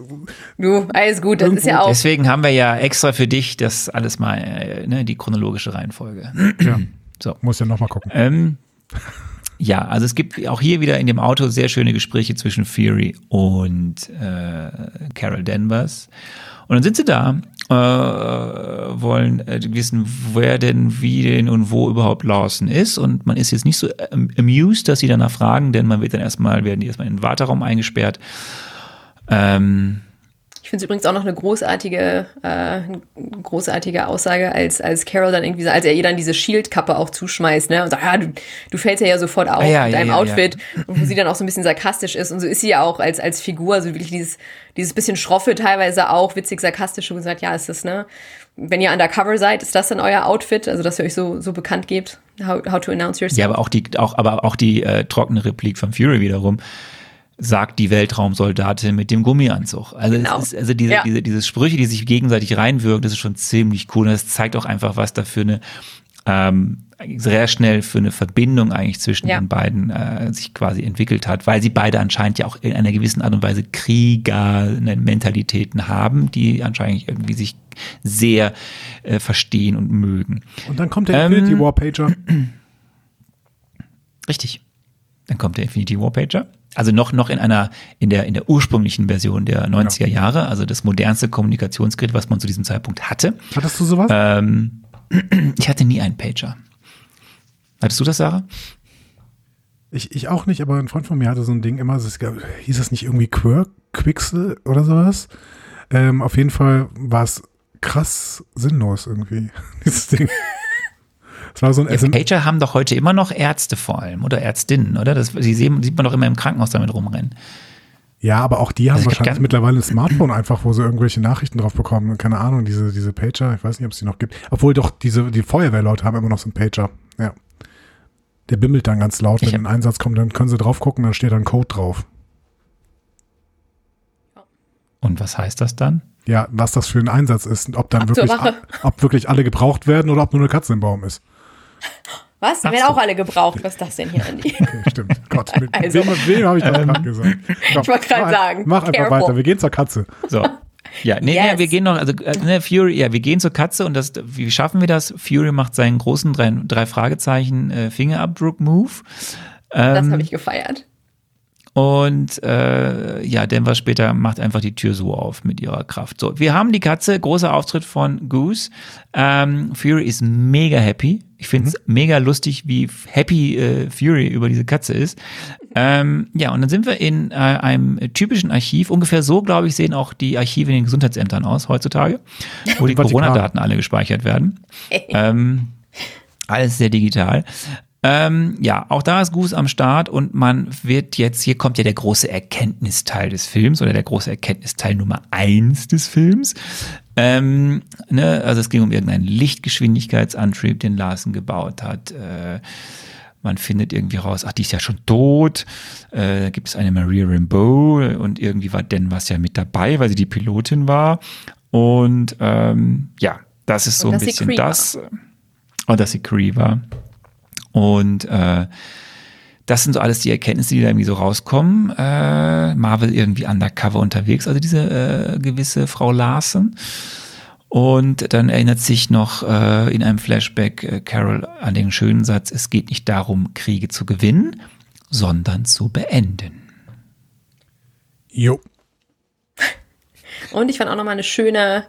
[SPEAKER 4] Du, alles gut, das ist ja auch.
[SPEAKER 1] Deswegen haben wir ja extra für dich das alles mal, äh, ne, die chronologische Reihenfolge.
[SPEAKER 2] Ja.
[SPEAKER 1] So.
[SPEAKER 2] Muss ja nochmal gucken.
[SPEAKER 1] Ähm, ja, also es gibt auch hier wieder in dem Auto sehr schöne Gespräche zwischen Fury und äh, Carol Danvers. Und dann sind sie da, äh, wollen äh, wissen, wer denn, wie denn und wo überhaupt Lawson ist. Und man ist jetzt nicht so ähm, amused, dass sie danach fragen, denn man wird dann erstmal, werden die erstmal in den Warteraum eingesperrt. Ähm,
[SPEAKER 4] Ich finde es übrigens auch noch eine großartige, äh, großartige Aussage, als, als Carol dann irgendwie, so- als er ihr dann diese Shield-Kappe auch zuschmeißt, ne, und sagt, ja, du, du fällst ja, ja sofort auf
[SPEAKER 1] Ah, ja,
[SPEAKER 4] mit
[SPEAKER 1] ja,
[SPEAKER 4] deinem
[SPEAKER 1] ja,
[SPEAKER 4] Outfit, und wo sie dann auch so ein bisschen sarkastisch ist, und so ist sie ja auch als, als Figur, so wirklich dieses, dieses bisschen schroffe, teilweise auch witzig sarkastisch, und sagt, ja, ist das, ne, wenn ihr undercover seid, ist das dann euer Outfit, also dass ihr euch so, so bekannt gebt, how, how to announce yourself.
[SPEAKER 1] ja, aber auch die, auch, aber auch die äh, trockene Replik von Fury wiederum sagt die Weltraumsoldatin mit dem Gummianzug. Also,
[SPEAKER 4] Genau.
[SPEAKER 1] es ist, also diese,
[SPEAKER 4] Ja.
[SPEAKER 1] diese, diese Sprüche, die sich gegenseitig reinwirken, das ist schon ziemlich cool. Und das zeigt auch einfach, was da für eine ähm, sehr schnell für eine Verbindung eigentlich zwischen
[SPEAKER 4] Ja.
[SPEAKER 1] den beiden äh, sich quasi entwickelt hat, weil sie beide anscheinend ja auch in einer gewissen Art und Weise Krieger-Mentalitäten haben, die anscheinend irgendwie sich sehr äh, verstehen und mögen.
[SPEAKER 2] Und dann kommt der
[SPEAKER 1] Ähm,
[SPEAKER 2] Infinity War Pager.
[SPEAKER 1] Richtig. Dann kommt der Infinity War Pager. Also noch, noch in einer, in der, in der ursprünglichen Version der 90er Jahre, also das modernste Kommunikationsgerät, was man zu diesem Zeitpunkt hatte.
[SPEAKER 2] Hattest du sowas?
[SPEAKER 1] Ähm, ich hatte nie einen Pager. Hattest du das, Sarah?
[SPEAKER 2] Ich, ich auch nicht, aber ein Freund von mir hatte so ein Ding immer, es gab, hieß das nicht irgendwie Quirk, Quixel oder sowas? Ähm, auf jeden Fall war es krass sinnlos irgendwie, dieses Ding. Es war so ein
[SPEAKER 1] Ja,
[SPEAKER 2] SM
[SPEAKER 1] Pager haben doch heute immer noch Ärzte vor allem oder Ärztinnen, oder? Das, die sehen, sieht man doch immer im Krankenhaus damit rumrennen.
[SPEAKER 2] Ja, aber auch die haben
[SPEAKER 1] Also
[SPEAKER 2] wahrscheinlich mittlerweile ein Smartphone einfach, wo sie irgendwelche Nachrichten drauf bekommen. Keine Ahnung, diese, diese Pager, ich weiß nicht, ob es die noch gibt. Obwohl doch diese, die Feuerwehrleute haben immer noch so einen Pager. Ja. Der bimmelt dann ganz laut, wenn ein Einsatz kommt, dann können sie drauf gucken, dann steht da ein Code drauf.
[SPEAKER 1] Und was heißt das dann?
[SPEAKER 2] Ja, was das für ein Einsatz ist und ob dann
[SPEAKER 4] Ab
[SPEAKER 2] wirklich, ob wirklich alle gebraucht werden oder ob nur eine Katze im Baum ist.
[SPEAKER 4] Was?
[SPEAKER 1] Ach
[SPEAKER 4] Werden
[SPEAKER 1] so.
[SPEAKER 4] auch alle gebraucht. Was ist das denn hier, Andi?
[SPEAKER 2] Okay, stimmt. Gott, mit
[SPEAKER 4] Also-
[SPEAKER 2] wem, wem habe ich das gerade gesagt? Komm,
[SPEAKER 4] Ich wollte gerade sagen,
[SPEAKER 2] Mach einfach
[SPEAKER 4] careful.
[SPEAKER 2] weiter, wir gehen zur Katze.
[SPEAKER 1] So. Ja, nee,
[SPEAKER 4] Yes.
[SPEAKER 1] nee, wir gehen noch, also äh, ne, Fury, ja, wir gehen zur Katze und das, wie schaffen wir das? Fury macht seinen großen drei, drei Fragezeichen äh, Fingerabdruck-Move.
[SPEAKER 4] Das
[SPEAKER 1] Ähm,
[SPEAKER 4] habe ich gefeiert.
[SPEAKER 1] Und äh, ja, Denver später macht einfach die Tür so auf mit ihrer Kraft. So, wir haben die Katze, großer Auftritt von Goose. Ähm, Fury ist mega happy. Ich finde es mega lustig, wie happy äh, Fury über diese Katze ist. Ähm, ja, und dann sind wir in äh, einem typischen Archiv. Ungefähr so, glaube ich, sehen auch die Archive in den Gesundheitsämtern aus heutzutage, wo die. Corona-Daten alle gespeichert werden. ähm, alles sehr digital. Ähm, ja, auch da ist Goose am Start und man wird jetzt, hier kommt ja der große Erkenntnisteil des Films oder der große Erkenntnisteil Nummer eins des Films. Ähm, ne, also es ging um irgendeinen Lichtgeschwindigkeitsantrieb, den Larsen gebaut hat. Äh, man findet irgendwie raus, ach, die ist ja schon tot. Äh, da gibt es eine Maria Rambeau und irgendwie war Dan was ja mit dabei, weil sie die Pilotin war. Und ähm, ja, das ist so ein bisschen das. Und dass sie Cree war. Und äh, das sind so alles die Erkenntnisse, die da irgendwie so rauskommen. Äh, Marvel irgendwie undercover unterwegs, also diese äh, gewisse Frau Larsen. Und dann erinnert sich noch äh, in einem Flashback äh, Carol an den schönen Satz, es geht nicht darum, Kriege zu gewinnen, sondern zu beenden.
[SPEAKER 2] Jo.
[SPEAKER 4] Und ich fand auch nochmal eine schöne,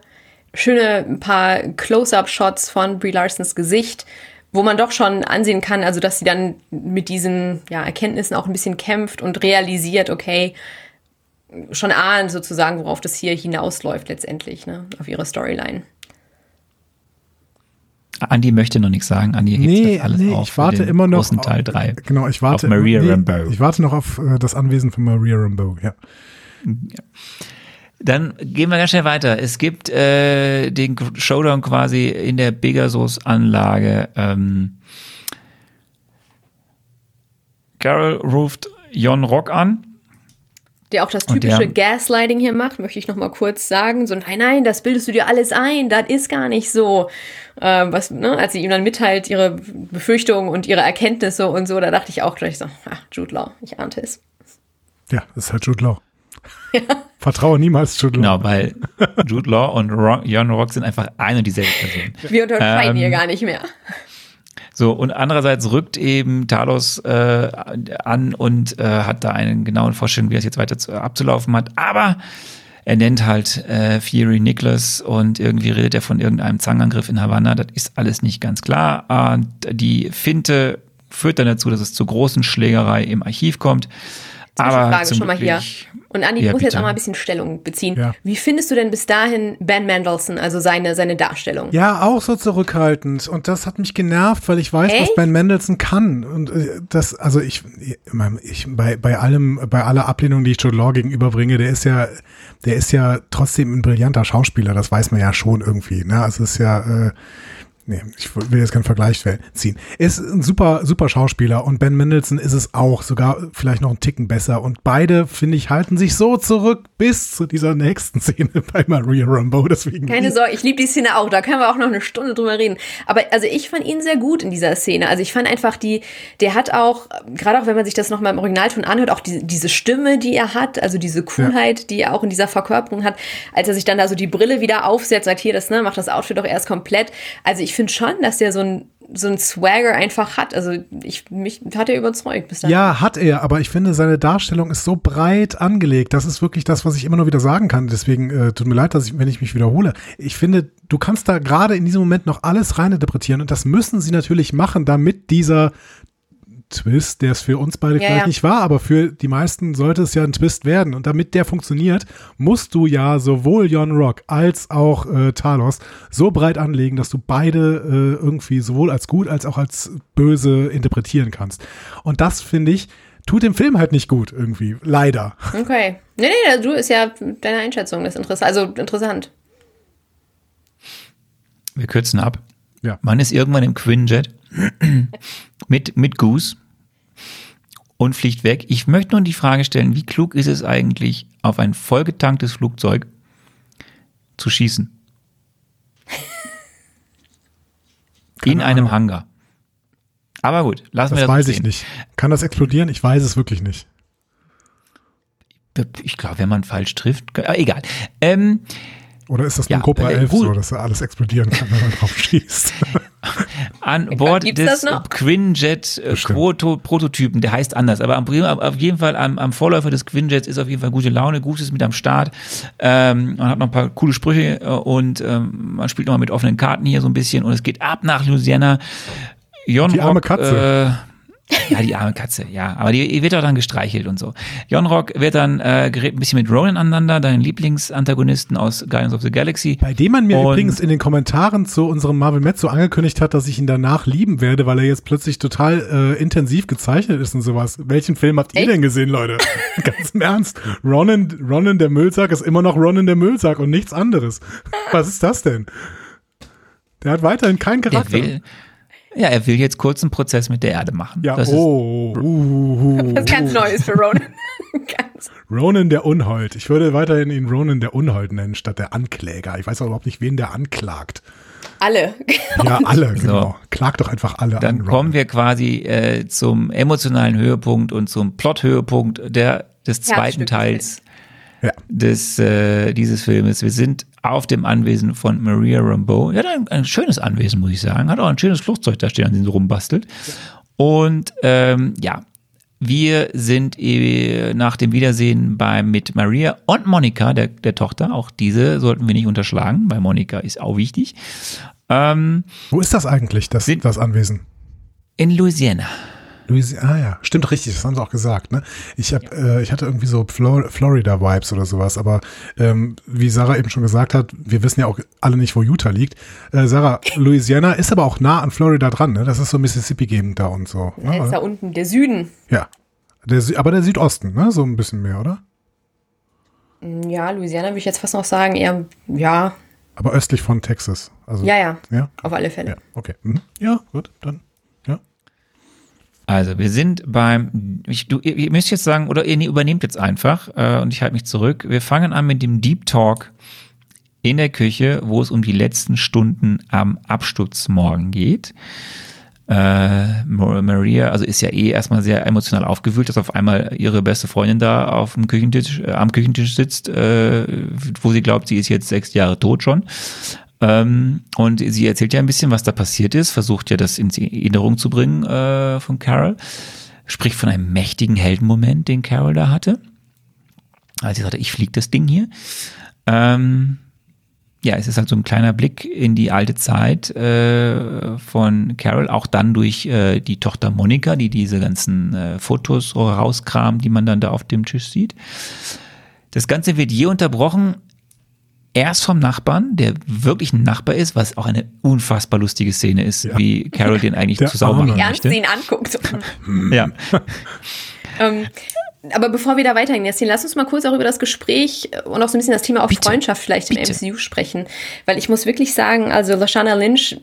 [SPEAKER 4] schöne ein paar Close-Up-Shots von Brie Larsons Gesicht, wo man doch schon ansehen kann, also dass sie dann mit diesen ja, Erkenntnissen auch ein bisschen kämpft und realisiert, okay, schon ahnt sozusagen, worauf das hier hinausläuft letztendlich, ne, auf ihre Storyline.
[SPEAKER 1] Andi möchte noch nichts sagen. Andi hebt
[SPEAKER 2] Nee,
[SPEAKER 1] das alles
[SPEAKER 2] nee,
[SPEAKER 1] auf
[SPEAKER 2] ich warte immer noch.
[SPEAKER 1] großen Teil 3.
[SPEAKER 2] Genau, ich warte.
[SPEAKER 1] Auf Maria Rambeau.
[SPEAKER 2] Ich warte noch auf äh, das Anwesen von Maria Rambeau, ja.
[SPEAKER 1] Dann gehen wir ganz schnell weiter. Es gibt äh, den Showdown quasi in der Pegasus-Anlage. Ähm, Carol ruft Jon Rock an.
[SPEAKER 4] Der auch das typische
[SPEAKER 1] der-
[SPEAKER 4] Gaslighting hier macht, möchte ich noch mal kurz sagen. So, nein, nein, das bildest du dir alles ein, das ist gar nicht so. Ähm, was, ne, als sie ihm dann mitteilt, ihre Befürchtungen und ihre Erkenntnisse und so, da dachte ich auch gleich so, ach, Jude Law, ich ahnte es.
[SPEAKER 2] Ja, das ist halt Jude Law. Vertraue niemals Jude Law.
[SPEAKER 1] Genau, weil Jude Law und Ro Jon Rock sind einfach ein und dieselbe Person.
[SPEAKER 4] Wir unterscheiden
[SPEAKER 1] Ähm,
[SPEAKER 4] hier gar nicht mehr.
[SPEAKER 1] So, und andererseits rückt eben Talos äh, an und äh, hat da einen genauen Vorstellung, wie es jetzt weiter zu, abzulaufen hat. Aber er nennt halt äh, Fury Nicholas und irgendwie redet er von irgendeinem Zangenangriff in Havanna. Das ist alles nicht ganz klar. Und die Finte führt dann dazu, dass es zur großen Schlägerei im Archiv kommt. Aber
[SPEAKER 4] Frage
[SPEAKER 1] zum
[SPEAKER 4] schon mal
[SPEAKER 1] Glück
[SPEAKER 4] hier. Und Andi,
[SPEAKER 1] Ja,
[SPEAKER 4] ich muss jetzt
[SPEAKER 1] bitte.
[SPEAKER 4] auch mal ein bisschen Stellung beziehen.
[SPEAKER 2] Ja.
[SPEAKER 4] Wie findest du denn bis dahin Ben Mendelsohn, also seine, seine Darstellung?
[SPEAKER 2] Ja, auch so zurückhaltend. Und das hat mich genervt, weil ich weiß, was
[SPEAKER 4] Echt?
[SPEAKER 2] Ben Mendelssohn kann. Und äh, das, also ich, ich bei, bei allem, bei aller Ablehnung, die ich Jude Law gegenüberbringe, der ist ja, der ist ja trotzdem ein brillanter Schauspieler. Das weiß man ja schon irgendwie. Ne? Also es ist ja, äh, nee, ich will jetzt keinen Vergleich ziehen. Er ist ein super, super Schauspieler und Ben Mendelssohn ist es auch, sogar vielleicht noch einen Ticken besser. Und beide, finde ich, halten sich so zurück bis zu dieser nächsten Szene bei Maria Rambeau. Deswegen
[SPEAKER 4] Keine Sorge, ich liebe die Szene auch, da können wir auch noch eine Stunde drüber reden. Aber also ich fand ihn sehr gut in dieser Szene. Also ich fand einfach die, der hat auch, gerade auch wenn man sich das nochmal im Originalton anhört, auch die, diese Stimme, die er hat, also diese Coolheit, die er auch in dieser Verkörperung hat, als er sich dann da so die Brille wieder aufsetzt, sagt hier, das, ne, macht das Outfit doch erst komplett. Also ich finde schon, dass der so ein, so ein Swagger einfach hat. Also ich, mich hat er überzeugt bis dahin.
[SPEAKER 2] Ja, hat er, aber ich finde, seine Darstellung ist so breit angelegt. Das ist wirklich das, was ich immer nur wieder sagen kann. Deswegen äh, tut mir leid, dass ich, wenn ich mich wiederhole. Ich finde, du kannst da gerade in diesem Moment noch alles reininterpretieren und das müssen sie natürlich machen, damit dieser Twist, der es für uns beide
[SPEAKER 4] Ja,
[SPEAKER 2] vielleicht
[SPEAKER 4] ja.
[SPEAKER 2] nicht war, aber für die meisten sollte es ja ein Twist werden. Und damit der funktioniert, musst du ja sowohl Jon Rock als auch äh, Talos so breit anlegen, dass du beide äh, irgendwie sowohl als gut als auch als böse interpretieren kannst. Und das, finde ich, tut dem Film halt nicht gut irgendwie. Leider.
[SPEAKER 4] Okay. Nee, nee, du ist ja deine Einschätzung, das ist interessant. Also interessant.
[SPEAKER 1] Wir kürzen ab.
[SPEAKER 2] Ja.
[SPEAKER 1] Man ist irgendwann im Quinjet mit, mit Goose und fliegt weg. Ich möchte nur die Frage stellen, wie klug ist es eigentlich, auf ein vollgetanktes Flugzeug zu schießen? In einem Hangar. Aber gut, lassen wir
[SPEAKER 2] Das
[SPEAKER 1] das
[SPEAKER 2] weiß ich nicht. Kann das explodieren? Ich weiß es wirklich nicht.
[SPEAKER 1] Ich glaube, wenn man falsch trifft, egal. Ähm,
[SPEAKER 2] Oder ist das
[SPEAKER 1] Ja,
[SPEAKER 2] ein Cobra
[SPEAKER 1] äh,
[SPEAKER 2] 11
[SPEAKER 1] gut.
[SPEAKER 2] so, dass er alles explodieren kann, wenn man drauf schießt?
[SPEAKER 1] an Bord des
[SPEAKER 4] das noch?
[SPEAKER 1] Quinjet äh. Proto Prototypen, der heißt anders, aber am, auf jeden Fall am, am Vorläufer des Quinjets ist auf jeden Fall gute Laune, Gutes mit am Start. Ähm, man hat noch ein paar coole Sprüche äh, und ähm, man spielt nochmal mit offenen Karten hier so ein bisschen und es geht ab nach Louisiana. Jon
[SPEAKER 2] Die arme
[SPEAKER 1] Rock,
[SPEAKER 2] Katze.
[SPEAKER 1] Äh, ja, die arme Katze, ja. Aber die wird auch dann gestreichelt und so. Jon Rock wird dann äh, gerät ein bisschen mit Ronan aneinander, deinen Lieblingsantagonisten aus Guardians of the Galaxy.
[SPEAKER 2] Bei dem man mir
[SPEAKER 1] Und-
[SPEAKER 2] übrigens in den Kommentaren zu unserem Marvel Met so angekündigt hat, dass ich ihn danach lieben werde, weil er jetzt plötzlich total äh, intensiv gezeichnet ist und sowas. Welchen Film habt ihr
[SPEAKER 4] Echt?
[SPEAKER 2] denn gesehen, Leute? Ganz im Ernst. Ronan, Ronan der Müllsack ist immer noch Ronan der Müllsack und nichts anderes. Was ist das denn? Der hat weiterhin keinen
[SPEAKER 1] Der
[SPEAKER 2] Charakter.
[SPEAKER 1] will, ja, er will jetzt kurz einen Prozess mit der Erde machen.
[SPEAKER 2] ja,
[SPEAKER 1] das
[SPEAKER 2] oh, uh, uh,
[SPEAKER 4] Das ist ganz Neues für Ronan. ganz.
[SPEAKER 2] Ronan der Unhold. Ich würde weiterhin ihn Ronan der Unhold nennen, statt der Ankläger. Ich weiß auch überhaupt nicht, wen der anklagt.
[SPEAKER 4] Alle.
[SPEAKER 2] Ja, alle, genau. Klagt doch einfach alle
[SPEAKER 1] Dann
[SPEAKER 2] an.
[SPEAKER 1] kommen wir quasi äh, zum emotionalen Höhepunkt und zum Plot-Höhepunkt der, des zweiten Teils
[SPEAKER 2] Ja.
[SPEAKER 1] des, äh, dieses Filmes. Wir sind auf dem Anwesen von Maria Rambeau. Hat ein, ein schönes Anwesen, muss ich sagen. Hat auch ein schönes Flugzeug da stehen, an dem sie rumbastelt. Und ähm, ja, wir sind äh, nach dem Wiedersehen bei, mit Maria und Monika, der, der Tochter. Auch diese sollten wir nicht unterschlagen, weil Monika ist auch wichtig. Ähm,
[SPEAKER 2] Wo ist das eigentlich, das,
[SPEAKER 1] Sind-
[SPEAKER 2] das Anwesen?
[SPEAKER 1] in Louisiana.
[SPEAKER 2] Louisiana, ah ja, stimmt richtig, das haben sie auch gesagt. Ne? Ich, hab, äh, ich hatte irgendwie so Flor Florida-Vibes oder sowas, aber ähm, wie Sarah eben schon gesagt hat, wir wissen ja auch alle nicht, wo Utah liegt. Äh, Sarah, Louisiana ist aber auch nah an Florida dran, ne? Das ist so Mississippi-Gegend da und so.
[SPEAKER 4] Da ist
[SPEAKER 2] Ne?
[SPEAKER 4] da unten der Süden.
[SPEAKER 2] Ja. Der, aber der Südosten, ne? So ein bisschen mehr, oder?
[SPEAKER 4] Ja, Louisiana würde ich jetzt fast noch sagen, eher, ja,
[SPEAKER 2] Aber östlich von Texas. Also,
[SPEAKER 4] ja, ja,
[SPEAKER 2] Ja,
[SPEAKER 4] auf alle Fälle.
[SPEAKER 2] ja okay. Mhm. Ja, gut, dann.
[SPEAKER 1] Also wir sind beim, ich, du, ihr, müsst jetzt sagen, oder ihr übernehmt jetzt einfach äh, und ich halte mich zurück. Wir fangen an mit dem Deep Talk in der Küche, wo es um die letzten Stunden am Absturzmorgen geht. Äh, Mar- Maria, also ist ja eh erstmal sehr emotional aufgewühlt, dass auf einmal ihre beste Freundin da auf dem Küchentisch, äh, am Küchentisch sitzt, äh, wo sie glaubt, sie ist jetzt sechs Jahre tot schon. Ähm, und sie erzählt ja ein bisschen, was da passiert ist, versucht ja das in Erinnerung zu bringen äh, von Carol, spricht von einem mächtigen Heldenmoment, den Carol da hatte. Als sie sagte, ich fliege das Ding hier. Ähm, ja, es ist halt so ein kleiner Blick in die alte Zeit äh, von Carol, auch dann durch äh, die Tochter Monika, die diese ganzen äh, Fotos rauskramt, die man dann da auf dem Tisch sieht. Das Ganze wird je unterbrochen, erst vom Nachbarn, der wirklich ein Nachbar ist, was auch eine unfassbar lustige Szene ist, ja. wie Carol den eigentlich
[SPEAKER 2] Der
[SPEAKER 1] zu sauber machen
[SPEAKER 4] Wie ernst ihn anguckt.
[SPEAKER 1] Ja.
[SPEAKER 4] ähm, aber bevor wir da weitergehen, Jasmin, lass uns mal kurz auch über das Gespräch und auch so ein bisschen das Thema auf
[SPEAKER 1] Bitte.
[SPEAKER 4] Freundschaft vielleicht im
[SPEAKER 1] Bitte.
[SPEAKER 4] MCU sprechen. Weil ich muss wirklich sagen, also Lashana Lynch,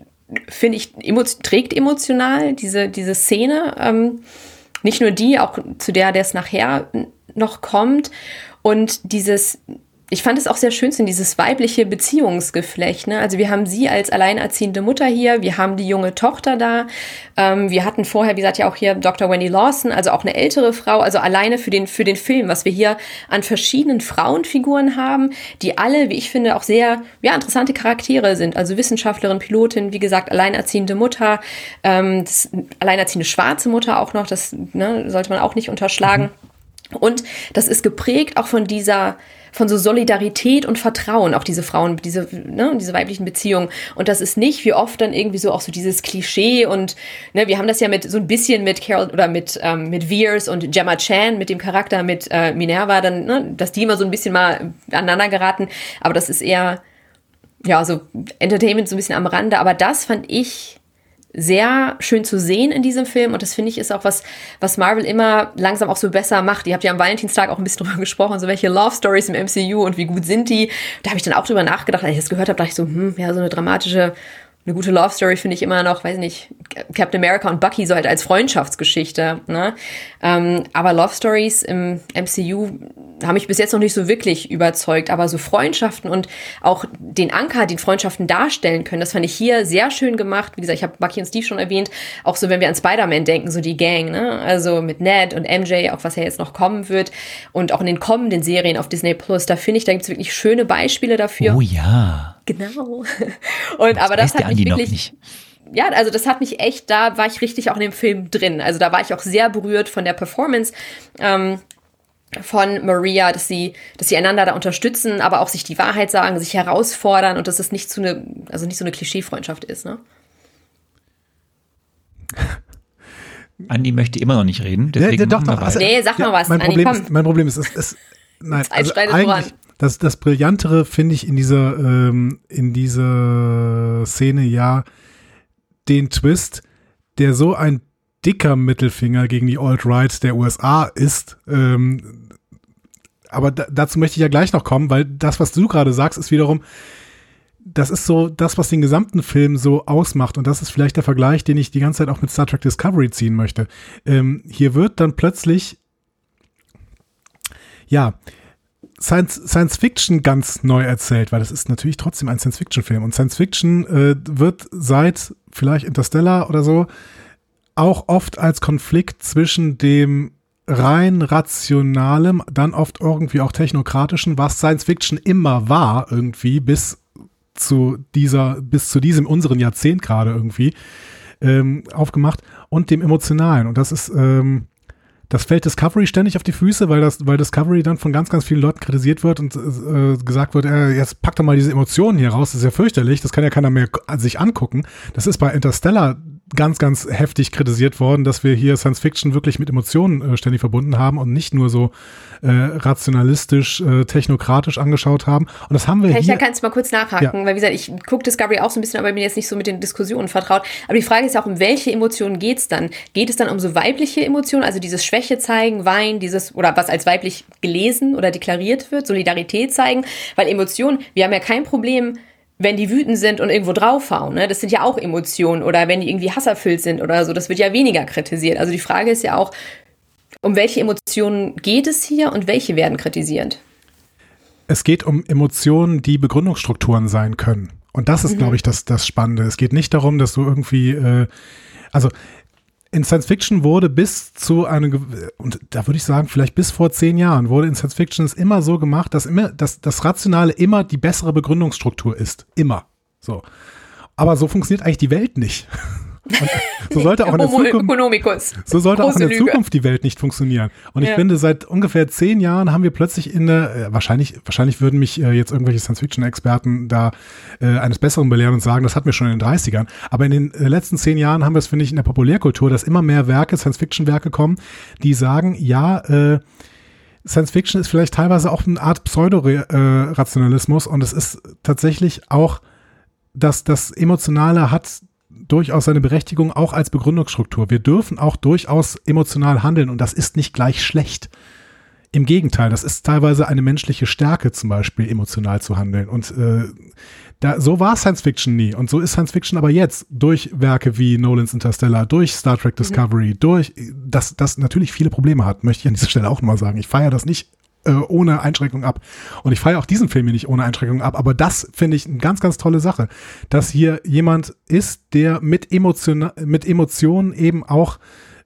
[SPEAKER 4] finde ich, emo trägt emotional diese, diese Szene. Ähm, nicht nur die, auch zu der, der es nachher noch kommt. Und dieses, ich fand es auch sehr schön, so dieses weibliche Beziehungsgeflecht. Ne? Also wir haben sie als alleinerziehende Mutter hier, wir haben die junge Tochter da. Ähm, wir hatten vorher, wie gesagt, ja auch hier Dr. Wendy Lawson, also auch eine ältere Frau, also alleine für den, für den Film, was wir hier an verschiedenen Frauenfiguren haben, die alle, wie ich finde, auch sehr ja, interessante Charaktere sind. Also Wissenschaftlerin, Pilotin, wie gesagt, alleinerziehende Mutter, ähm, das, alleinerziehende schwarze Mutter auch noch, das ne, sollte man auch nicht unterschlagen. Und das ist geprägt auch von dieser, von so Solidarität und Vertrauen, auch diese Frauen, diese, ne, diese weiblichen Beziehungen. Und das ist nicht wie oft dann irgendwie so auch so dieses Klischee und ne, wir haben das ja mit so ein bisschen mit Carol oder mit, ähm, mit Veers und Gemma Chan, mit dem Charakter mit äh, Minerva, dann, ne, dass die immer so ein bisschen mal aneinander geraten. Aber das ist eher, ja, so Entertainment so ein bisschen am Rande. Aber das fand ich sehr schön zu sehen in diesem Film und das finde ich ist auch was, was Marvel immer langsam auch so besser macht. Ihr habt ja am Valentinstag auch ein bisschen drüber gesprochen, so welche Love Stories im MCU und wie gut sind die. Da habe ich dann auch drüber nachgedacht, als ich das gehört habe, dachte ich so, hm, ja, so eine dramatische eine gute Love Story finde ich immer noch, weiß nicht, Captain America und Bucky so halt als Freundschaftsgeschichte. Ne? Ähm, aber Love Stories im MCU haben mich bis jetzt noch nicht so wirklich überzeugt. Aber so Freundschaften und auch den Anker, den Freundschaften darstellen können, das fand ich hier sehr schön gemacht. Wie gesagt, ich habe Bucky und Steve schon erwähnt. Auch so, wenn wir an Spider-Man denken, so die Gang, ne? Also mit Ned und MJ, auch was ja jetzt noch kommen wird. Und auch in den kommenden Serien auf Disney Plus, da finde ich, da gibt es wirklich schöne Beispiele dafür.
[SPEAKER 1] Oh ja.
[SPEAKER 4] Genau. Und aber das hat mich
[SPEAKER 1] Andi noch
[SPEAKER 4] wirklich,
[SPEAKER 1] nicht.
[SPEAKER 4] ja, also das hat mich echt, da war ich richtig auch in dem Film drin. Also da war ich auch sehr berührt von der Performance. Ähm, von Maria, dass sie, dass sie einander da unterstützen, aber auch sich die Wahrheit sagen, sich herausfordern und dass es nicht so eine, also nicht so eine Klischee-Freundschaft ist, ne?
[SPEAKER 1] Andi möchte immer noch nicht reden,
[SPEAKER 2] Ja,
[SPEAKER 1] deswegen
[SPEAKER 2] ja, doch,
[SPEAKER 1] machen wir
[SPEAKER 2] doch. Also.
[SPEAKER 4] Nee, sag mal was,
[SPEAKER 2] Mein
[SPEAKER 4] Anni,
[SPEAKER 2] Problem,
[SPEAKER 4] komm.
[SPEAKER 2] ist, mein Problem ist, es, es nein, also eigentlich,
[SPEAKER 4] voran.
[SPEAKER 2] Das, das Brillantere finde ich in dieser, ähm, in dieser Szene ja den Twist, der so ein dicker Mittelfinger gegen die Alt-Right der USA ist. Ähm, aber da, dazu möchte ich ja gleich noch kommen, weil das, was du gerade sagst, ist wiederum, das ist so das, was den gesamten Film so ausmacht. Und das ist vielleicht der Vergleich, den ich die ganze Zeit auch mit Star Trek Discovery ziehen möchte. Ähm, hier wird dann plötzlich, ja, Science, Science Fiction ganz neu erzählt, weil das ist natürlich trotzdem ein Science Fiction Film. Und Science Fiction äh, wird seit vielleicht Interstellar oder so auch oft als Konflikt zwischen dem rein rationalem, dann oft irgendwie auch technokratischen, was Science Fiction immer war, irgendwie bis zu dieser, bis zu diesem unseren Jahrzehnt gerade irgendwie ähm, aufgemacht und dem emotionalen. Und das ist, ähm, das fällt Discovery ständig auf die Füße, weil das, weil Discovery dann von ganz, ganz vielen Leuten kritisiert wird und äh, gesagt wird, äh, jetzt pack doch mal diese Emotionen hier raus, das ist ja fürchterlich, das kann ja keiner mehr sich angucken. Das ist bei Interstellar ganz, ganz heftig kritisiert worden, dass wir hier Science Fiction wirklich mit Emotionen äh, ständig verbunden haben und nicht nur so äh, rationalistisch, äh, technokratisch angeschaut haben. Und das haben wir
[SPEAKER 4] Hey,
[SPEAKER 2] hier.
[SPEAKER 4] da kannst du mal kurz nachhaken,
[SPEAKER 2] Ja.
[SPEAKER 4] weil wie gesagt, ich gucke Discovery auch so ein bisschen, aber bin jetzt nicht so mit den Diskussionen vertraut. Aber die Frage ist ja auch, um welche Emotionen geht's dann? Geht es dann um so weibliche Emotionen, also dieses Schwäche zeigen, Wein, dieses, oder was als weiblich gelesen oder deklariert wird, Solidarität zeigen? Weil Emotionen, wir haben ja kein Problem, wenn die wütend sind und irgendwo draufhauen, ne? das sind ja auch Emotionen oder wenn die irgendwie hasserfüllt sind oder so, das wird ja weniger kritisiert. Also die Frage ist ja auch, um welche Emotionen geht es hier und welche werden kritisiert?
[SPEAKER 2] Es geht um Emotionen, die Begründungsstrukturen sein können. Und das ist, glaube ich, das, das Spannende. Es geht nicht darum, dass du irgendwie, äh, also in Science Fiction wurde bis zu einem, und da würde ich sagen, vielleicht bis vor zehn Jahren, wurde in Science Fiction es immer so gemacht, dass immer, dass das Rationale immer die bessere Begründungsstruktur ist. Immer. So. Aber so funktioniert eigentlich die Welt nicht. Und so sollte auch in der Zukunft, so sollte auch in der. Zukunft die Welt nicht funktionieren. Und ich
[SPEAKER 4] Ja.
[SPEAKER 2] finde, seit ungefähr zehn Jahren haben wir plötzlich in der, äh, wahrscheinlich, wahrscheinlich würden mich äh, jetzt irgendwelche Science-Fiction-Experten da äh, eines Besseren belehren und sagen, das hatten wir schon in den 30ern. Aber in den äh, letzten zehn Jahren haben wir es, finde ich, in der Populärkultur, dass immer mehr Werke, Science-Fiction-Werke kommen, die sagen, ja, äh, Science Fiction ist vielleicht teilweise auch eine Art Pseudo-Rationalismus und es ist tatsächlich auch, dass das Emotionale hat durchaus seine Berechtigung auch als Begründungsstruktur. Wir dürfen auch durchaus emotional handeln und das ist nicht gleich schlecht. Im Gegenteil, das ist teilweise eine menschliche Stärke, zum Beispiel emotional zu handeln. Und äh, da, so war Science Fiction nie. Und so ist Science Fiction aber jetzt durch Werke wie Nolans Interstellar, durch Star Trek Discovery, durch, dass das natürlich viele Probleme hat, möchte ich an dieser Stelle auch nochmal sagen. Ich feiere das nicht äh, ohne Einschränkung ab. Und ich feiere auch diesen Film hier nicht ohne Einschränkung ab. Aber das finde ich eine ganz, ganz tolle Sache, dass hier jemand ist, der mit, Emotion, mit Emotionen eben auch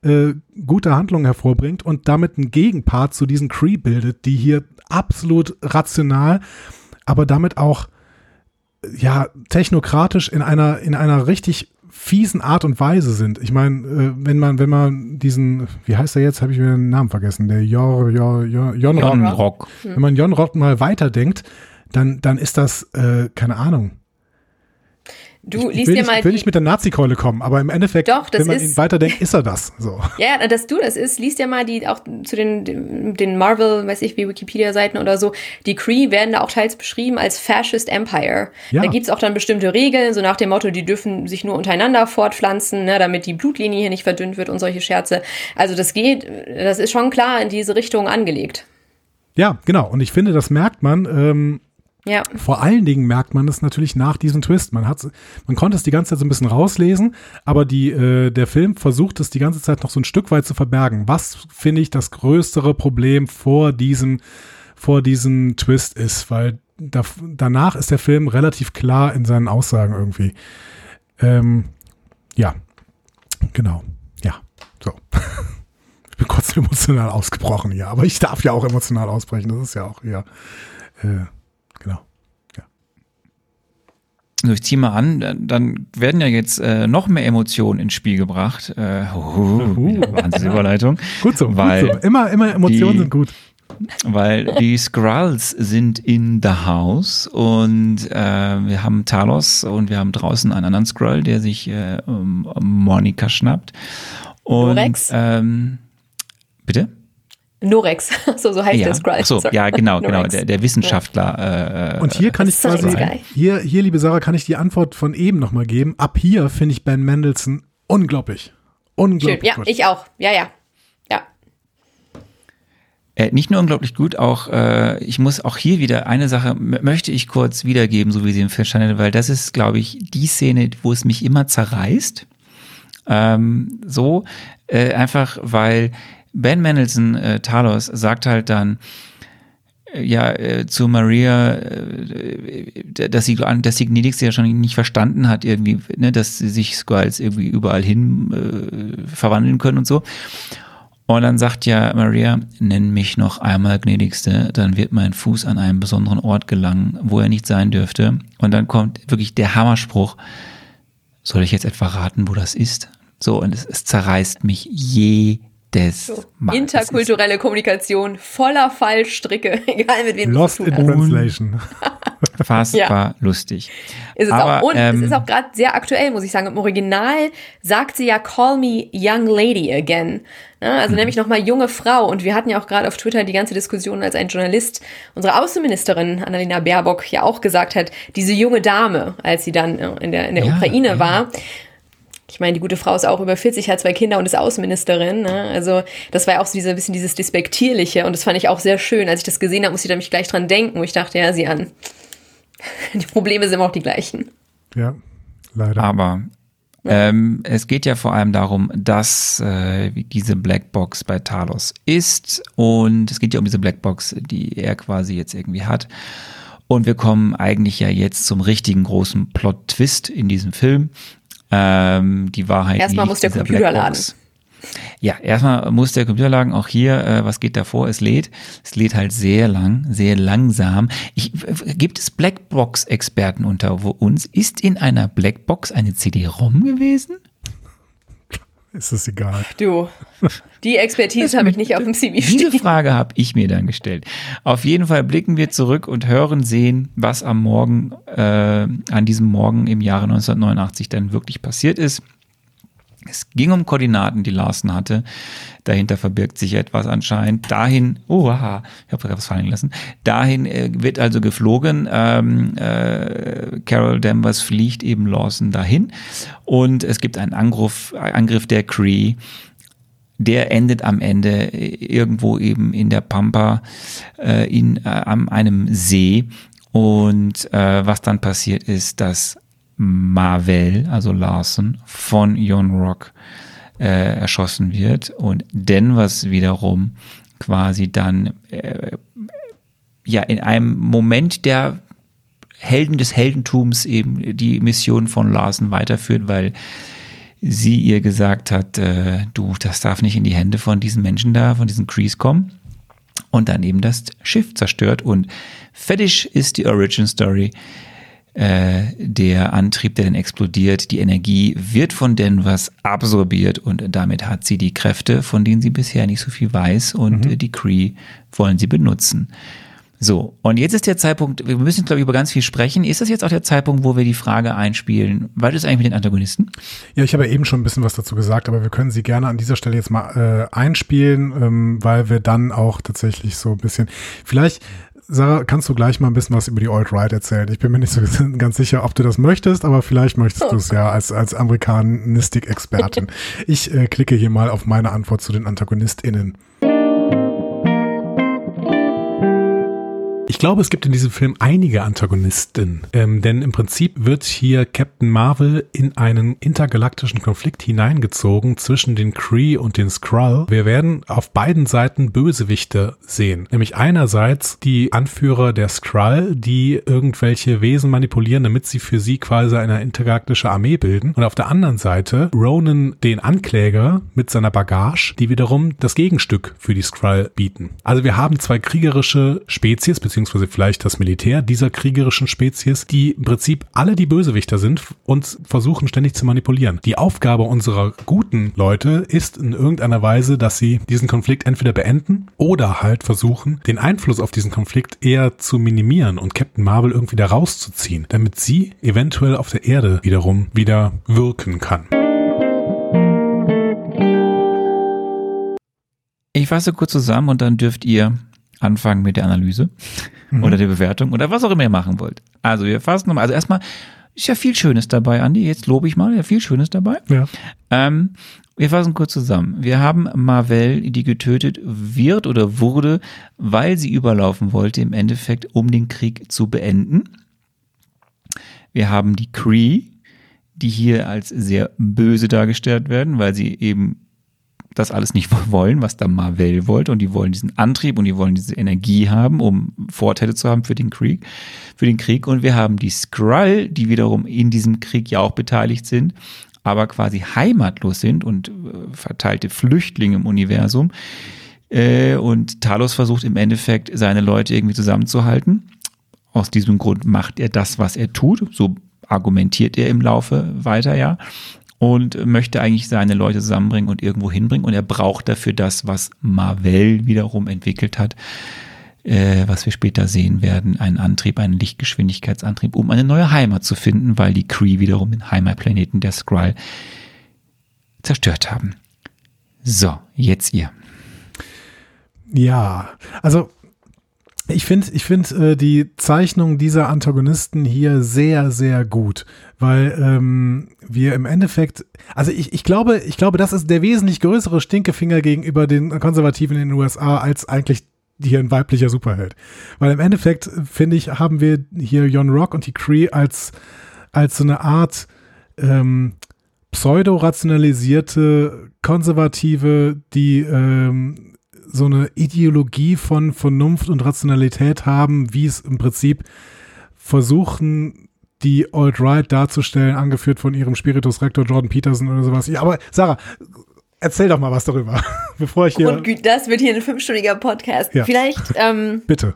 [SPEAKER 2] äh, gute Handlungen hervorbringt und damit einen Gegenpart zu diesen Cree bildet, die hier absolut rational, aber damit auch ja technokratisch in einer in einer richtig fiesen Art und Weise sind. Ich meine, äh, wenn man wenn man diesen wie heißt er jetzt, habe ich mir den Namen vergessen, der Jor Jor Jor Jon Rock.
[SPEAKER 1] Jon Rock.
[SPEAKER 2] Wenn man Jon Rock mal weiterdenkt, dann dann ist das äh, keine Ahnung.
[SPEAKER 4] Du
[SPEAKER 2] ich
[SPEAKER 4] liest
[SPEAKER 2] will,
[SPEAKER 4] dir
[SPEAKER 2] nicht,
[SPEAKER 4] mal
[SPEAKER 2] ich will nicht mit der Nazi-Keule kommen, aber im Endeffekt,
[SPEAKER 4] Doch, das
[SPEAKER 2] wenn man
[SPEAKER 4] ist-
[SPEAKER 2] ihn weiterdenkt, ist er das. So.
[SPEAKER 4] Ja, dass du das ist, liest ja mal die auch zu den, den Marvel, weiß ich, wie Wikipedia-Seiten oder so. Die Kree werden da auch teils beschrieben als Fascist Empire.
[SPEAKER 2] Ja.
[SPEAKER 4] Da gibt's auch dann bestimmte Regeln, so nach dem Motto, die dürfen sich nur untereinander fortpflanzen, ne, damit die Blutlinie hier nicht verdünnt wird und solche Scherze. Also das geht, das ist schon klar in diese Richtung angelegt.
[SPEAKER 2] Ja, genau. Und ich finde, das merkt man. Ähm,
[SPEAKER 4] Ja.
[SPEAKER 2] Vor allen Dingen merkt man es natürlich nach diesem Twist. Man man konnte es die ganze Zeit so ein bisschen rauslesen, aber die, äh, der Film versucht es die ganze Zeit noch so ein Stück weit zu verbergen. Was finde ich das größere Problem vor diesem, vor diesem Twist ist, weil da, danach ist der Film relativ klar in seinen Aussagen irgendwie. Ähm, ja, genau, ja, so. Ich bin kurz emotional ausgebrochen hier, aber ich darf ja auch emotional ausbrechen. Das ist ja auch ja, äh, genau.
[SPEAKER 1] Also ich ziehe mal an, dann- dann werden ja jetzt äh, noch mehr Emotionen ins Spiel gebracht. Äh, uh, Wahnsinnsüberleitung.
[SPEAKER 2] Gut so,
[SPEAKER 1] weil,
[SPEAKER 2] gut so. Immer, immer Emotionen
[SPEAKER 1] die-
[SPEAKER 2] sind gut.
[SPEAKER 1] weil die Skrulls sind in the house und äh, wir haben Talos und wir haben draußen einen anderen Skrull, der sich äh, um, um Monika schnappt. Und,
[SPEAKER 4] Norex?
[SPEAKER 1] Ähm, bitte?
[SPEAKER 4] Norex, so, so heißt
[SPEAKER 1] ja.
[SPEAKER 4] der.
[SPEAKER 1] Ach so,
[SPEAKER 4] Sorry.
[SPEAKER 1] ja, genau, genau, der, der Wissenschaftler. Äh,
[SPEAKER 2] Und hier kann ich quasi, hier, hier, liebe Sarah, kann ich die Antwort von eben nochmal geben. Ab hier finde ich Ben Mendelssohn unglaublich.
[SPEAKER 4] Schön.
[SPEAKER 2] Unglaublich
[SPEAKER 4] Ja,
[SPEAKER 2] gut.
[SPEAKER 4] ich auch. Ja, ja. Ja.
[SPEAKER 1] Äh, nicht nur unglaublich gut, auch äh, ich muss auch hier wieder eine Sache möchte ich kurz wiedergeben, so wie sie im Film stand, weil das ist, glaube ich, die Szene, wo es mich immer zerreißt. Ähm, so äh, einfach, weil Ben Mendelssohn äh, Talos sagt halt dann äh, ja äh, zu Maria, äh, dass sie dass sie Gnädigste ja schon nicht verstanden hat irgendwie, ne, dass sie sich Skrulls irgendwie überall hin äh, verwandeln können und so. Und dann sagt ja Maria, nenn mich noch einmal Gnädigste, dann wird mein Fuß an einen besonderen Ort gelangen, wo er nicht sein dürfte. Und dann kommt wirklich der Hammerspruch, soll ich jetzt etwa raten, wo das ist? So, und es, es zerreißt mich jedes Mal.
[SPEAKER 4] Interkulturelle Kommunikation voller Fallstricke, egal mit wem
[SPEAKER 2] Lost
[SPEAKER 4] du
[SPEAKER 2] in. Translation.
[SPEAKER 1] Es ist fassbar lustig.
[SPEAKER 4] Ist es
[SPEAKER 1] Aber,
[SPEAKER 4] auch. Und
[SPEAKER 1] ähm,
[SPEAKER 4] es ist auch gerade sehr aktuell, muss ich sagen. Im Original sagt sie ja Call me young lady again. Ja, also nämlich nochmal junge Frau. Und wir hatten ja auch gerade auf Twitter die ganze Diskussion, als ein Journalist, unsere Außenministerin Annalena Baerbock ja auch gesagt hat, diese junge Dame, als sie dann äh, in der, in der
[SPEAKER 1] Ja,
[SPEAKER 4] Ukraine
[SPEAKER 1] ja.
[SPEAKER 4] war. Ich meine, die gute Frau ist auch über 40, hat zwei Kinder und ist Außenministerin. Ne? Also das war ja auch so dieser, bisschen dieses Despektierliche und das fand ich auch sehr schön. Als ich das gesehen habe, musste ich da mich gleich dran denken, wo ich dachte, ja, sieh an. Die Probleme sind immer auch die gleichen.
[SPEAKER 2] Ja, leider.
[SPEAKER 1] Aber ähm, es geht ja vor allem darum, dass äh, diese Blackbox bei Talos ist und es geht ja um diese Blackbox, die er quasi jetzt irgendwie hat. Und wir kommen eigentlich ja jetzt zum richtigen großen Plot-Twist in diesem Film. Ähm, die Wahrheit
[SPEAKER 4] Erstmal muss der Computer
[SPEAKER 1] Blackbox. Ja, erstmal muss der Computer lagen, auch hier, äh, was geht davor? Es lädt. Es lädt halt sehr lang, sehr langsam. Ich, gibt es Blackbox-Experten unter uns? Ist in einer Blackbox eine CD-ROM gewesen?
[SPEAKER 2] Ist es egal.
[SPEAKER 4] Du, die Expertise habe ich nicht auf dem CV
[SPEAKER 1] Diese
[SPEAKER 4] stehen.
[SPEAKER 1] Frage habe ich mir dann gestellt. Auf jeden Fall blicken wir zurück und hören, sehen, was am Morgen, äh, an diesem Morgen im Jahre 1989 dann wirklich passiert ist. Es ging um Koordinaten, die Larsen hatte. Dahinter verbirgt sich etwas anscheinend. Dahin, oh, haha, ich habe gerade was fallen lassen. Dahin äh, wird also geflogen. Ähm, äh, Carol Danvers fliegt eben Lawson dahin. Und es gibt einen Angriff, Angriff der Cree. Der endet am Ende irgendwo eben in der Pampa, äh, in äh, an einem See. Und äh, was dann passiert ist, dass Marvel, also Larson, von Jon Rock äh, erschossen wird. Und Denvers wiederum quasi dann äh, ja in einem Moment der Helden des Heldentums eben die Mission von Larson weiterführt, weil sie ihr gesagt hat, äh, du, das darf nicht in die Hände von diesen Menschen da, von diesen Crees kommen. Und dann eben das Schiff zerstört. Und fertig ist die Origin Story äh, der Antrieb, der dann explodiert, die Energie wird von Denvers absorbiert und damit hat sie die Kräfte, von denen sie bisher nicht so viel weiß und
[SPEAKER 2] Mhm.
[SPEAKER 1] äh, die Cree wollen sie benutzen. So, und jetzt ist der Zeitpunkt, wir müssen, glaube ich, über ganz viel sprechen. Ist das jetzt auch der Zeitpunkt, wo wir die Frage einspielen, was ist eigentlich mit den Antagonisten?
[SPEAKER 2] Ja, ich habe ja eben schon ein bisschen was dazu gesagt, aber wir können sie gerne an dieser Stelle jetzt mal äh, einspielen, ähm, weil wir dann auch tatsächlich so ein bisschen, vielleicht, Sarah, kannst du gleich mal ein bisschen was über die Alt-Right erzählen? Ich bin mir nicht so ganz sicher, ob du das möchtest, aber vielleicht möchtest du es ja als, als Amerikanistik-Expertin. Ich äh, klicke hier mal auf meine Antwort zu den AntagonistInnen. Glaube, es gibt in diesem Film einige Antagonisten, ähm, denn im Prinzip wird hier Captain Marvel in einen intergalaktischen Konflikt hineingezogen zwischen den Kree und den Skrull. Wir werden auf beiden Seiten Bösewichte sehen, nämlich einerseits die Anführer der Skrull, die irgendwelche Wesen manipulieren, damit sie für sie quasi eine intergalaktische Armee bilden, und auf der anderen Seite Ronan, den Ankläger mit seiner Bagage, die wiederum das Gegenstück für die Skrull bieten. Also wir haben zwei kriegerische Spezies, beziehungsweise vielleicht das Militär dieser kriegerischen Spezies, die im Prinzip alle die Bösewichter sind und versuchen ständig zu manipulieren. Die Aufgabe unserer guten Leute ist in irgendeiner Weise, dass sie diesen Konflikt entweder beenden oder halt versuchen, den Einfluss auf diesen Konflikt eher zu minimieren und Captain Marvel irgendwie da rauszuziehen, damit sie eventuell auf der Erde wiederum wieder wirken kann.
[SPEAKER 1] Ich fasse kurz zusammen und dann dürft ihr anfangen mit der Analyse oder der Bewertung oder was auch immer ihr machen wollt. Also wir fassen nochmal, also erstmal ist ja viel Schönes dabei, Andi, jetzt lobe ich mal, ja viel Schönes dabei.
[SPEAKER 2] Ja.
[SPEAKER 1] Ähm, wir fassen kurz zusammen. Wir haben Marvel, die getötet wird oder wurde, weil sie überlaufen wollte, im Endeffekt, um den Krieg zu beenden. Wir haben die Kree, die hier als sehr böse dargestellt werden, weil sie eben das alles nicht wollen, was da Marvel wollte. Und die wollen diesen Antrieb und die wollen diese Energie haben, um Vorteile zu haben für den Krieg. Für den Krieg. Und wir haben die Skrull, die wiederum in diesem Krieg ja auch beteiligt sind, aber quasi heimatlos sind und äh, verteilte Flüchtlinge im Universum. Äh, und Talos versucht im Endeffekt, seine Leute irgendwie zusammenzuhalten. Aus diesem Grund macht er das, was er tut. So argumentiert er im Laufe weiter, ja. Und möchte eigentlich seine Leute zusammenbringen und irgendwo hinbringen. Und er braucht dafür das, was Marvel wiederum entwickelt hat, äh, was wir später sehen werden, einen Antrieb, einen Lichtgeschwindigkeitsantrieb, um eine neue Heimat zu finden, weil die Kree wiederum den Heimatplaneten der Skrull zerstört haben. So, jetzt ihr.
[SPEAKER 2] Ja, also ich finde ich find, äh, die Zeichnung dieser Antagonisten hier sehr, sehr gut, weil ähm, wir im Endeffekt, also ich, ich glaube, ich glaube, das ist der wesentlich größere Stinkefinger gegenüber den Konservativen in den USA als eigentlich hier ein weiblicher Superheld. Weil im Endeffekt, äh, finde ich, haben wir hier Jon Rock und die Cree als, als so eine Art ähm, pseudo-rationalisierte Konservative, die ähm, so eine Ideologie von Vernunft und Rationalität haben, wie es im Prinzip versuchen, die Alt-Right darzustellen, angeführt von ihrem Spiritus Rector Jordan Peterson oder sowas. Ja, aber Sarah, erzähl doch mal was darüber, bevor ich hier.
[SPEAKER 4] Und das wird hier ein fünfstündiger Podcast.
[SPEAKER 2] Ja.
[SPEAKER 4] Vielleicht ähm,
[SPEAKER 2] Bitte.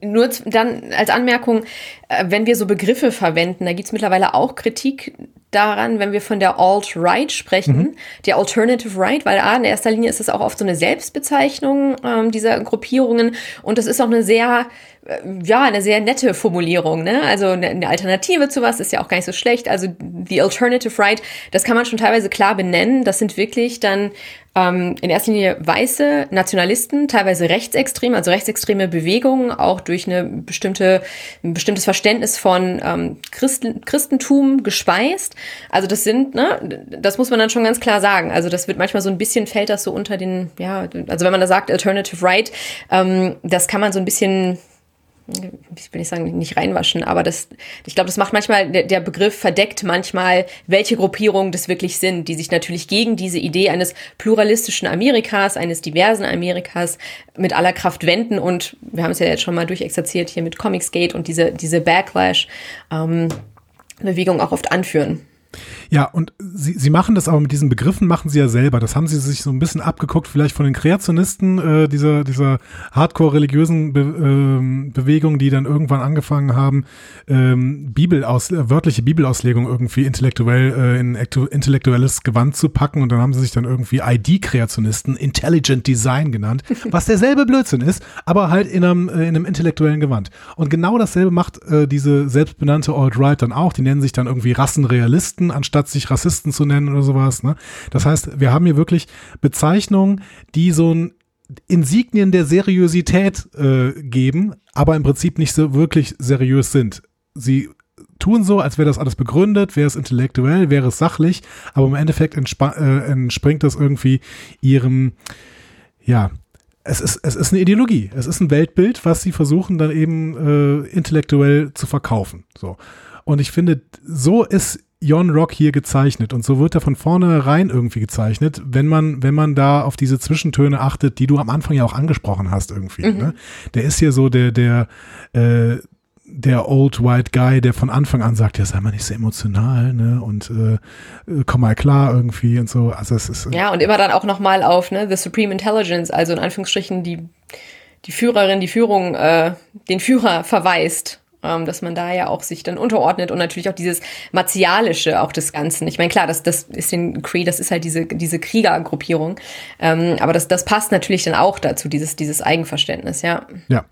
[SPEAKER 4] nur dann als Anmerkung, äh, wenn wir so Begriffe verwenden, da gibt's mittlerweile auch Kritik daran, wenn wir von der Alt-Right sprechen, der Alternative Right, weil A, in erster Linie ist es auch oft so eine Selbstbezeichnung ähm, dieser Gruppierungen und das ist auch eine sehr, äh, ja, eine sehr nette Formulierung, ne? Also eine Alternative zu was ist ja auch gar nicht so schlecht. Also die Alternative Right, das kann man schon teilweise klar benennen. Das sind wirklich dann ähm, in erster Linie weiße Nationalisten, teilweise rechtsextrem, also rechtsextreme Bewegungen, auch durch eine bestimmte, ein bestimmtes Verständnis von ähm, Christen, Christentum gespeist. Also das sind, ne, das muss man dann schon ganz klar sagen. Also das wird manchmal so ein bisschen, fällt das so unter den, ja, also wenn man da sagt Alternative Right, ähm, das kann man so ein bisschen ich will nicht sagen, nicht reinwaschen, aber das, ich glaube, das macht manchmal, der, Begriff verdeckt manchmal, welche Gruppierungen das wirklich sind, die sich natürlich gegen diese Idee eines pluralistischen Amerikas, eines diversen Amerikas mit aller Kraft wenden und wir haben es ja jetzt schon mal durchexerziert hier mit Comicsgate und diese, diese Backlash, ähm, auch oft anführen.
[SPEAKER 2] Ja, und sie, sie machen das aber mit diesen Begriffen, machen sie ja selber. Das haben sie sich so ein bisschen abgeguckt, vielleicht von den Kreationisten äh, dieser, dieser hardcore-religiösen Be ähm, Bewegung, die dann irgendwann angefangen haben, ähm, Bibelaus äh, wörtliche Bibelauslegung irgendwie intellektuell äh, in intellektuelles Gewand zu packen. Und dann haben sie sich dann irgendwie ID-Kreationisten, Intelligent Design genannt, was derselbe Blödsinn ist, aber halt in einem, äh, in einem intellektuellen Gewand. Und genau dasselbe macht äh, diese selbstbenannte Alt-Right dann auch. Die nennen sich dann irgendwie Rassenrealisten, anstatt sich Rassisten zu nennen oder sowas. Ne? Das heißt, wir haben hier wirklich Bezeichnungen, die so ein Insignien der Seriosität äh, geben, aber im Prinzip nicht so wirklich seriös sind. Sie tun so, als wäre das alles begründet, wäre es intellektuell, wäre es sachlich, aber im Endeffekt äh, entspringt das irgendwie ihrem, ja, es ist, es ist eine Ideologie, es ist ein Weltbild, was sie versuchen dann eben äh, intellektuell zu verkaufen. So. Und ich finde, so ist Jon Rock hier gezeichnet und so wird er von vornherein irgendwie gezeichnet, wenn man, wenn man da auf diese Zwischentöne achtet, die du am Anfang ja auch angesprochen hast irgendwie. Ne? Der ist hier so der, der, äh, der old white guy, der von Anfang an sagt, ja, sei mal nicht so emotional, ne? Und äh, äh, komm mal klar irgendwie und so. Also es ist äh,
[SPEAKER 4] Ja, und immer dann auch nochmal auf, ne, The Supreme Intelligence, also in Anführungsstrichen die, die Führerin, die Führung, äh, den Führer verweist. Ähm, dass man da ja auch sich dann unterordnet und natürlich auch dieses Martialische auch des Ganzen. Ich meine, klar, das, das ist den Cree, das ist halt diese, diese Kriegergruppierung. Ähm, aber das, das passt natürlich dann auch dazu, dieses, dieses Eigenverständnis, ja.
[SPEAKER 2] Ja.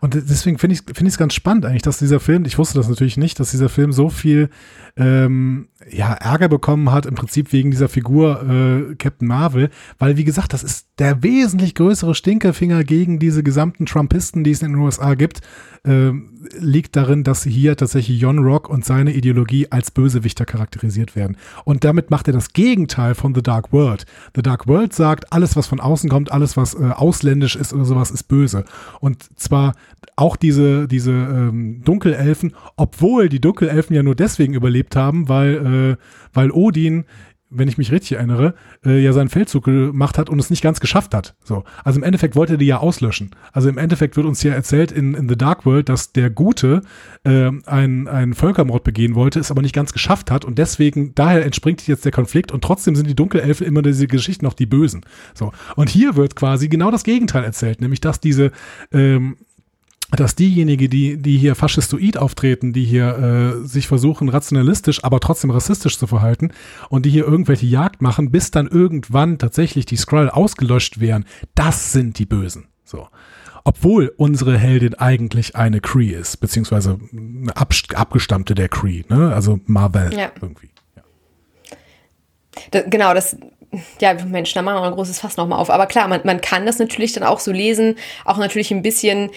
[SPEAKER 2] Und deswegen finde ich es es ganz spannend eigentlich, dass dieser Film, ich wusste das natürlich nicht, dass dieser Film so viel ähm, ja, Ärger bekommen hat, im Prinzip wegen dieser Figur äh, Captain Marvel, weil wie gesagt, das ist der wesentlich größere Stinkefinger gegen diese gesamten Trumpisten, die es in den USA gibt, ähm, liegt darin, dass hier tatsächlich Jon Rock und seine Ideologie als Bösewichter charakterisiert werden. Und damit macht er das Gegenteil von The Dark World. The Dark World sagt, alles, was von außen kommt, alles, was äh, ausländisch ist oder sowas, ist böse. Und zwar auch diese, diese ähm, Dunkelelfen, obwohl die Dunkelelfen ja nur deswegen überlebt haben, weil, äh, weil Odin wenn ich mich richtig erinnere, äh, ja seinen Feldzug gemacht hat und es nicht ganz geschafft hat. So. Also im Endeffekt wollte er die ja auslöschen. Also im Endeffekt wird uns hier erzählt in, in The Dark World, dass der Gute äh, einen, einen Völkermord begehen wollte, es aber nicht ganz geschafft hat und deswegen, daher entspringt jetzt der Konflikt und trotzdem sind die Dunkelelfen immer diese Geschichten noch die Bösen. So. Und hier wird quasi genau das Gegenteil erzählt, nämlich dass diese ähm, dass diejenigen, die, die hier faschistoid auftreten, die hier äh, sich versuchen, rationalistisch, aber trotzdem rassistisch zu verhalten und die hier irgendwelche Jagd machen, bis dann irgendwann tatsächlich die Skrull ausgelöscht wären, das sind die Bösen. So. Obwohl unsere Heldin eigentlich eine Cree ist, beziehungsweise eine Ab abgestammte der Cree, ne? Also Marvel
[SPEAKER 4] Ja.
[SPEAKER 2] irgendwie.
[SPEAKER 4] Da, genau, das, ja, Mensch, da machen wir ein großes Fass nochmal auf. Aber klar, man, man kann das natürlich dann auch so lesen, auch natürlich ein bisschen.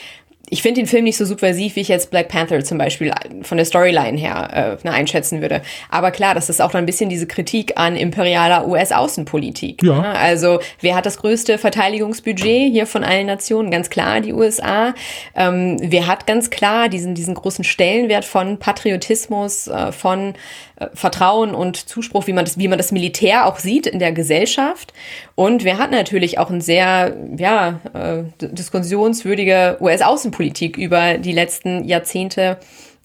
[SPEAKER 4] Ich finde den Film nicht so subversiv, wie ich jetzt Black Panther zum Beispiel von der Storyline her äh, ne, einschätzen würde. Aber klar, das ist auch dann ein bisschen diese Kritik an imperialer US-Außenpolitik.
[SPEAKER 2] Ja.
[SPEAKER 4] ne? Also, wer hat das größte Verteidigungsbudget hier von allen Nationen? Ganz klar die USA. Ähm, wer hat ganz klar diesen, diesen großen Stellenwert von Patriotismus, äh, von äh, Vertrauen und Zuspruch, wie man das, wie man das Militär auch sieht in der Gesellschaft. Und wer hat natürlich auch ein sehr, ja, äh, diskussionswürdige US-Außenpolitik über die letzten Jahrzehnte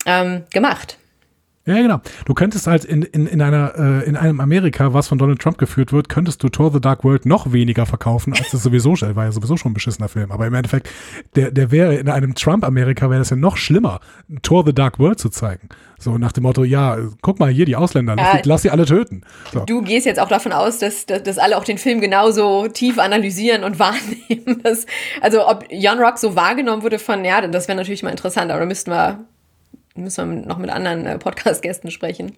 [SPEAKER 4] ähm, gemacht.
[SPEAKER 2] Ja, genau. Du könntest halt in, in, in einer äh, in einem Amerika, was von Donald Trump geführt wird, könntest du Thor the Dark World noch weniger verkaufen, als es sowieso schon, war ja sowieso schon ein beschissener Film. Aber im Endeffekt, der, der wäre in einem Trump-Amerika wäre das ja noch schlimmer, Thor the Dark World zu zeigen. So nach dem Motto, ja, guck mal hier, die Ausländer, lass,
[SPEAKER 4] Ja.
[SPEAKER 2] die, lass sie alle töten. So.
[SPEAKER 4] Du gehst jetzt auch davon aus, dass, dass, dass alle auch den Film genauso tief analysieren und wahrnehmen. Dass, also ob Jon Rock so wahrgenommen wurde von, ja, das wäre natürlich mal interessant, aber da müssten wir, müssen wir noch mit anderen äh, Podcast-Gästen sprechen.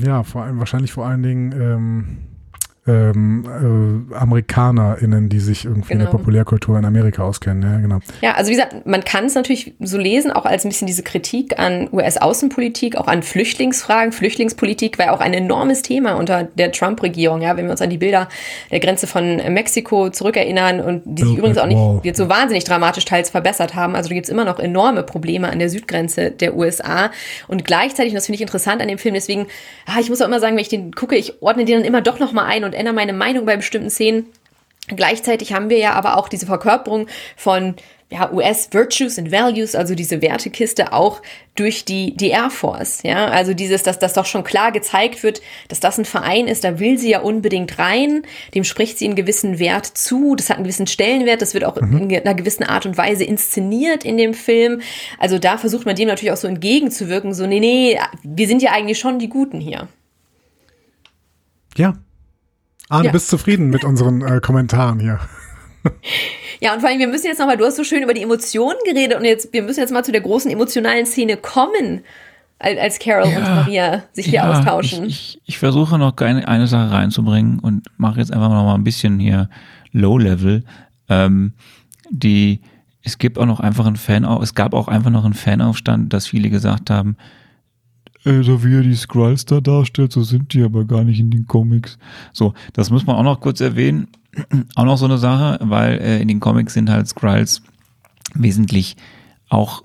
[SPEAKER 2] Ja, vor allem wahrscheinlich vor allen Dingen ähm, ähm, äh, AmerikanerInnen, die sich irgendwie in der
[SPEAKER 4] Genau.
[SPEAKER 2] Populärkultur in Amerika auskennen. Ja, genau.
[SPEAKER 4] Ja, also wie gesagt, man kann es natürlich so lesen, auch als ein bisschen diese Kritik an US-Außenpolitik, auch an Flüchtlingsfragen. Flüchtlingspolitik war ja auch ein enormes Thema unter der Trump-Regierung, ja, wenn wir uns an die Bilder der Grenze von Mexiko zurückerinnern und die sich übrigens auch nicht
[SPEAKER 2] wall.
[SPEAKER 4] jetzt so wahnsinnig dramatisch teils verbessert haben. Also da gibt es immer noch enorme Probleme an der Südgrenze der USA. Und gleichzeitig, und das finde ich interessant an dem Film, deswegen, ah, ich muss auch immer sagen, wenn ich den gucke, ich ordne den dann immer doch nochmal ein und ändere meine Meinung bei bestimmten Szenen. Gleichzeitig haben wir ja aber auch diese Verkörperung von ja, US Virtues and Values, also diese Wertekiste auch durch die, die Air Force. Ja, also dieses, dass das doch schon klar gezeigt wird, dass das ein Verein ist, da will sie ja unbedingt rein, dem spricht sie einen gewissen Wert zu, das hat einen gewissen Stellenwert, das wird auch in einer gewissen Art und Weise inszeniert in dem Film. Also da versucht man dem natürlich auch so entgegenzuwirken, so, nee, nee, wir sind ja eigentlich schon die Guten hier.
[SPEAKER 2] Ja. Ah, du
[SPEAKER 4] Ja.
[SPEAKER 2] bist zufrieden mit unseren äh, Kommentaren hier.
[SPEAKER 4] Ja, und vor allem, wir müssen jetzt nochmal, du hast so schön über die Emotionen geredet und jetzt, wir müssen jetzt mal zu der großen emotionalen Szene kommen, als, Carol und Maria sich hier austauschen.
[SPEAKER 1] Ich, ich, ich versuche noch eine, eine Sache reinzubringen und mache jetzt einfach noch mal ein bisschen hier Low-Level. Ähm, die, es gibt auch noch einfach einen Fan, es gab auch einfach noch einen Fanaufstand, dass viele gesagt haben, äh, so wie er die Skrulls da darstellt, so sind die aber gar nicht in den Comics. So, das muss man auch noch kurz erwähnen. auch noch so eine Sache, weil äh, in den Comics sind halt Skrulls wesentlich auch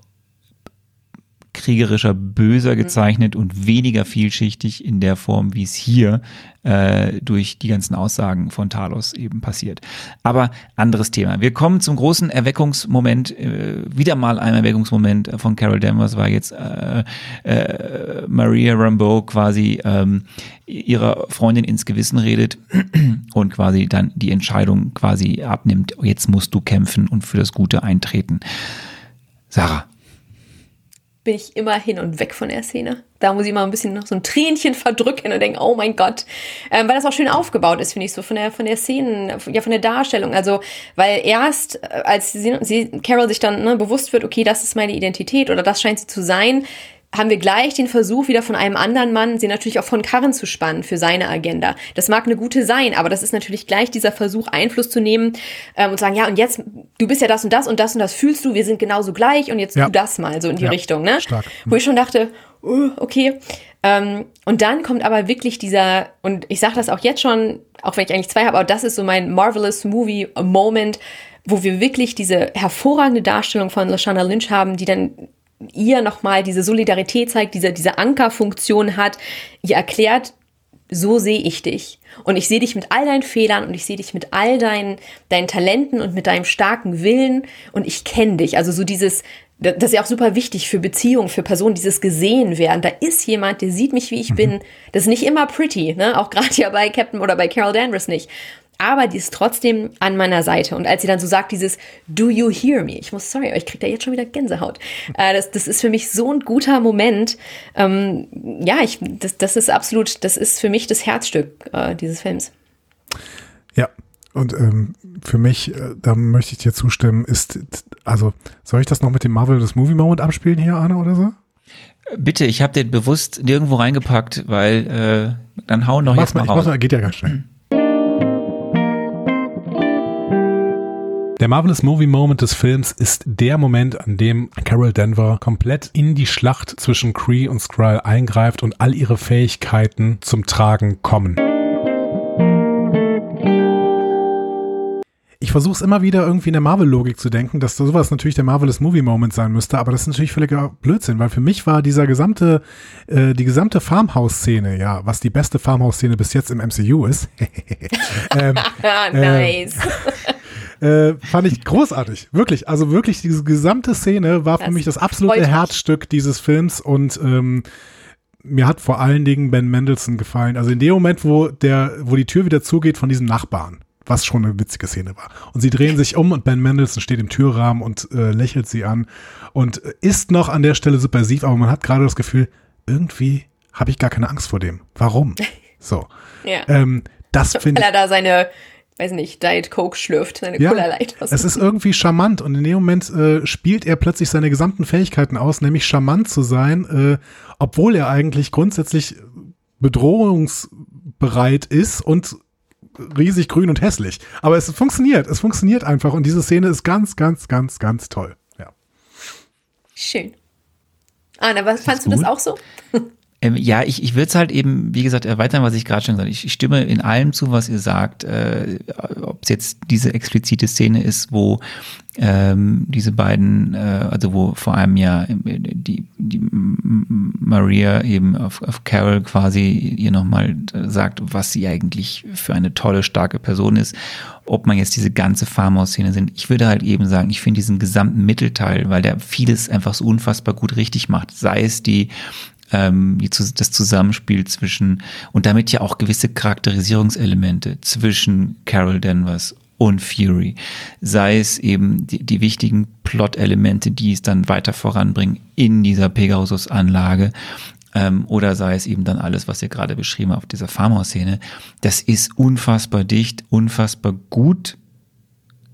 [SPEAKER 1] kriegerischer, böser gezeichnet und weniger vielschichtig in der Form, wie es hier äh, durch die ganzen Aussagen von Talos eben passiert. Aber anderes Thema. Wir kommen zum großen Erweckungsmoment, äh, wieder mal ein Erweckungsmoment von Carol Danvers war jetzt äh, äh, Maria Rambeau quasi ähm, ihrer Freundin ins Gewissen redet und quasi dann die Entscheidung quasi abnimmt, jetzt musst du kämpfen und für das Gute eintreten. Sarah,
[SPEAKER 4] bin ich immer hin und weg von der Szene. Da muss ich mal ein bisschen noch so ein Tränchen verdrücken und denken, oh mein Gott. Ähm, weil das auch schön aufgebaut ist, finde ich, so von der, von der Szenen, ja, von der Darstellung. Also, weil erst, äh, als sie, sie Carol sich dann ne, bewusst wird, okay, das ist meine Identität oder das scheint sie zu sein, haben wir gleich den Versuch wieder von einem anderen Mann, sie natürlich auch von Karren zu spannen für seine Agenda. Das mag eine gute sein, aber das ist natürlich gleich dieser Versuch, Einfluss zu nehmen ähm, und sagen, ja, und jetzt, du bist ja das und das und das und das fühlst du, wir sind genauso gleich und jetzt
[SPEAKER 2] Ja.
[SPEAKER 4] tu das mal, so in die
[SPEAKER 2] Ja,
[SPEAKER 4] Richtung, ne?
[SPEAKER 2] stark.
[SPEAKER 4] Wo ich schon dachte, uh, okay. Ähm, und dann kommt aber wirklich dieser, und ich sage das auch jetzt schon, auch wenn ich eigentlich zwei habe, aber das ist so mein Marvelous Movie Moment, wo wir wirklich diese hervorragende Darstellung von Lashana Lynch haben, die dann ihr nochmal diese Solidarität zeigt, diese, diese Ankerfunktion hat, ihr erklärt, so sehe ich dich. Und ich sehe dich mit all deinen Fehlern und ich sehe dich mit all deinen, deinen Talenten und mit deinem starken Willen und ich kenne dich. Also so dieses, das ist ja auch super wichtig für Beziehungen, für Personen, dieses gesehen werden. Da ist jemand, der sieht mich, wie ich bin. Das ist nicht immer pretty, ne? Auch gerade ja bei Captain oder bei Carol Danvers nicht. Aber die ist trotzdem an meiner Seite. Und als sie dann so sagt, dieses Do you hear me? Ich muss, sorry, aber ich krieg da jetzt schon wieder Gänsehaut. Äh, das, das ist für mich so ein guter Moment. Ähm, ja, ich, das, das ist absolut, das ist für mich das Herzstück äh, dieses Films.
[SPEAKER 2] Ja. Und ähm, für mich, äh, da möchte ich dir zustimmen, ist, also, soll ich das noch mit dem Marvel das Movie Moment abspielen hier, Arne, oder so?
[SPEAKER 1] Bitte, ich habe den bewusst nirgendwo reingepackt, weil äh, dann hauen doch
[SPEAKER 2] Mach's
[SPEAKER 1] jetzt
[SPEAKER 2] mal,
[SPEAKER 1] mal
[SPEAKER 2] mach's
[SPEAKER 1] raus.
[SPEAKER 2] mal, geht ja ganz schnell. Der Marvelous Movie Moment des Films ist der Moment, an dem Carol Denver komplett in die Schlacht zwischen Kree und Skrull eingreift und all ihre Fähigkeiten zum Tragen kommen. Ich versuche es immer wieder irgendwie in der Marvel-Logik zu denken, dass sowas natürlich der Marvelous Movie Moment sein müsste, aber das ist natürlich völliger Blödsinn, weil für mich war dieser gesamte, äh, die gesamte Farmhouse-Szene, ja, was die beste Farmhouse-Szene bis jetzt im MCU ist, ähm,
[SPEAKER 4] Ah, nice.
[SPEAKER 2] äh, fand ich großartig. Wirklich. Also wirklich, diese gesamte Szene war für
[SPEAKER 4] Das
[SPEAKER 2] mich das absolute. Herzstück dieses Films und ähm, mir hat vor allen Dingen Ben Mendelssohn gefallen. Also in dem Moment, wo der, wo die Tür wieder zugeht von diesem Nachbarn, was schon eine witzige Szene war. Und sie drehen sich um und Ben Mendelssohn steht im Türrahmen und äh, lächelt sie an und ist noch an der Stelle subversiv, aber man hat gerade das Gefühl, irgendwie habe ich gar keine Angst vor dem. Warum? So.
[SPEAKER 4] Ja.
[SPEAKER 2] Ähm, das finde
[SPEAKER 4] Weil
[SPEAKER 2] ich.
[SPEAKER 4] er da seine, weiß nicht, Diet Coke schlürft, seine
[SPEAKER 2] Ja,
[SPEAKER 4] Cola Light aus.
[SPEAKER 2] es ist irgendwie charmant und in dem Moment äh, spielt er plötzlich seine gesamten Fähigkeiten aus, nämlich charmant zu sein, äh, obwohl er eigentlich grundsätzlich bedrohungsbereit ist und riesig grün und hässlich. Aber es funktioniert, es funktioniert einfach und diese Szene ist ganz, ganz, ganz, ganz toll. Ja.
[SPEAKER 4] Schön. Anna, was fandst du das auch so?
[SPEAKER 1] Ähm, ja, ich, ich würde es halt eben, wie gesagt, erweitern, was ich gerade schon gesagt habe. Ich, ich stimme in allem zu, was ihr sagt. Äh, Ob es jetzt diese explizite Szene ist, wo ähm, diese beiden, äh, also wo vor allem ja die, die M- Maria eben auf, auf Carol quasi ihr nochmal sagt, was sie eigentlich für eine tolle, starke Person ist. Ob man jetzt diese ganze Farmhouse-Szene sind. Ich würde halt eben sagen, ich finde diesen gesamten Mittelteil, weil der vieles einfach so unfassbar gut richtig macht. Sei es die ähm, die, zu- das Zusammenspiel zwischen und damit ja auch gewisse Charakterisierungselemente zwischen Carol Danvers und Fury, sei es eben die, die wichtigen Plot-Elemente, die es dann weiter voranbringen in dieser Pegasus-Anlage, ähm, oder sei es eben dann alles, was ihr gerade beschrieben habt dieser Farmhouse-Szene. Das ist unfassbar dicht, unfassbar gut.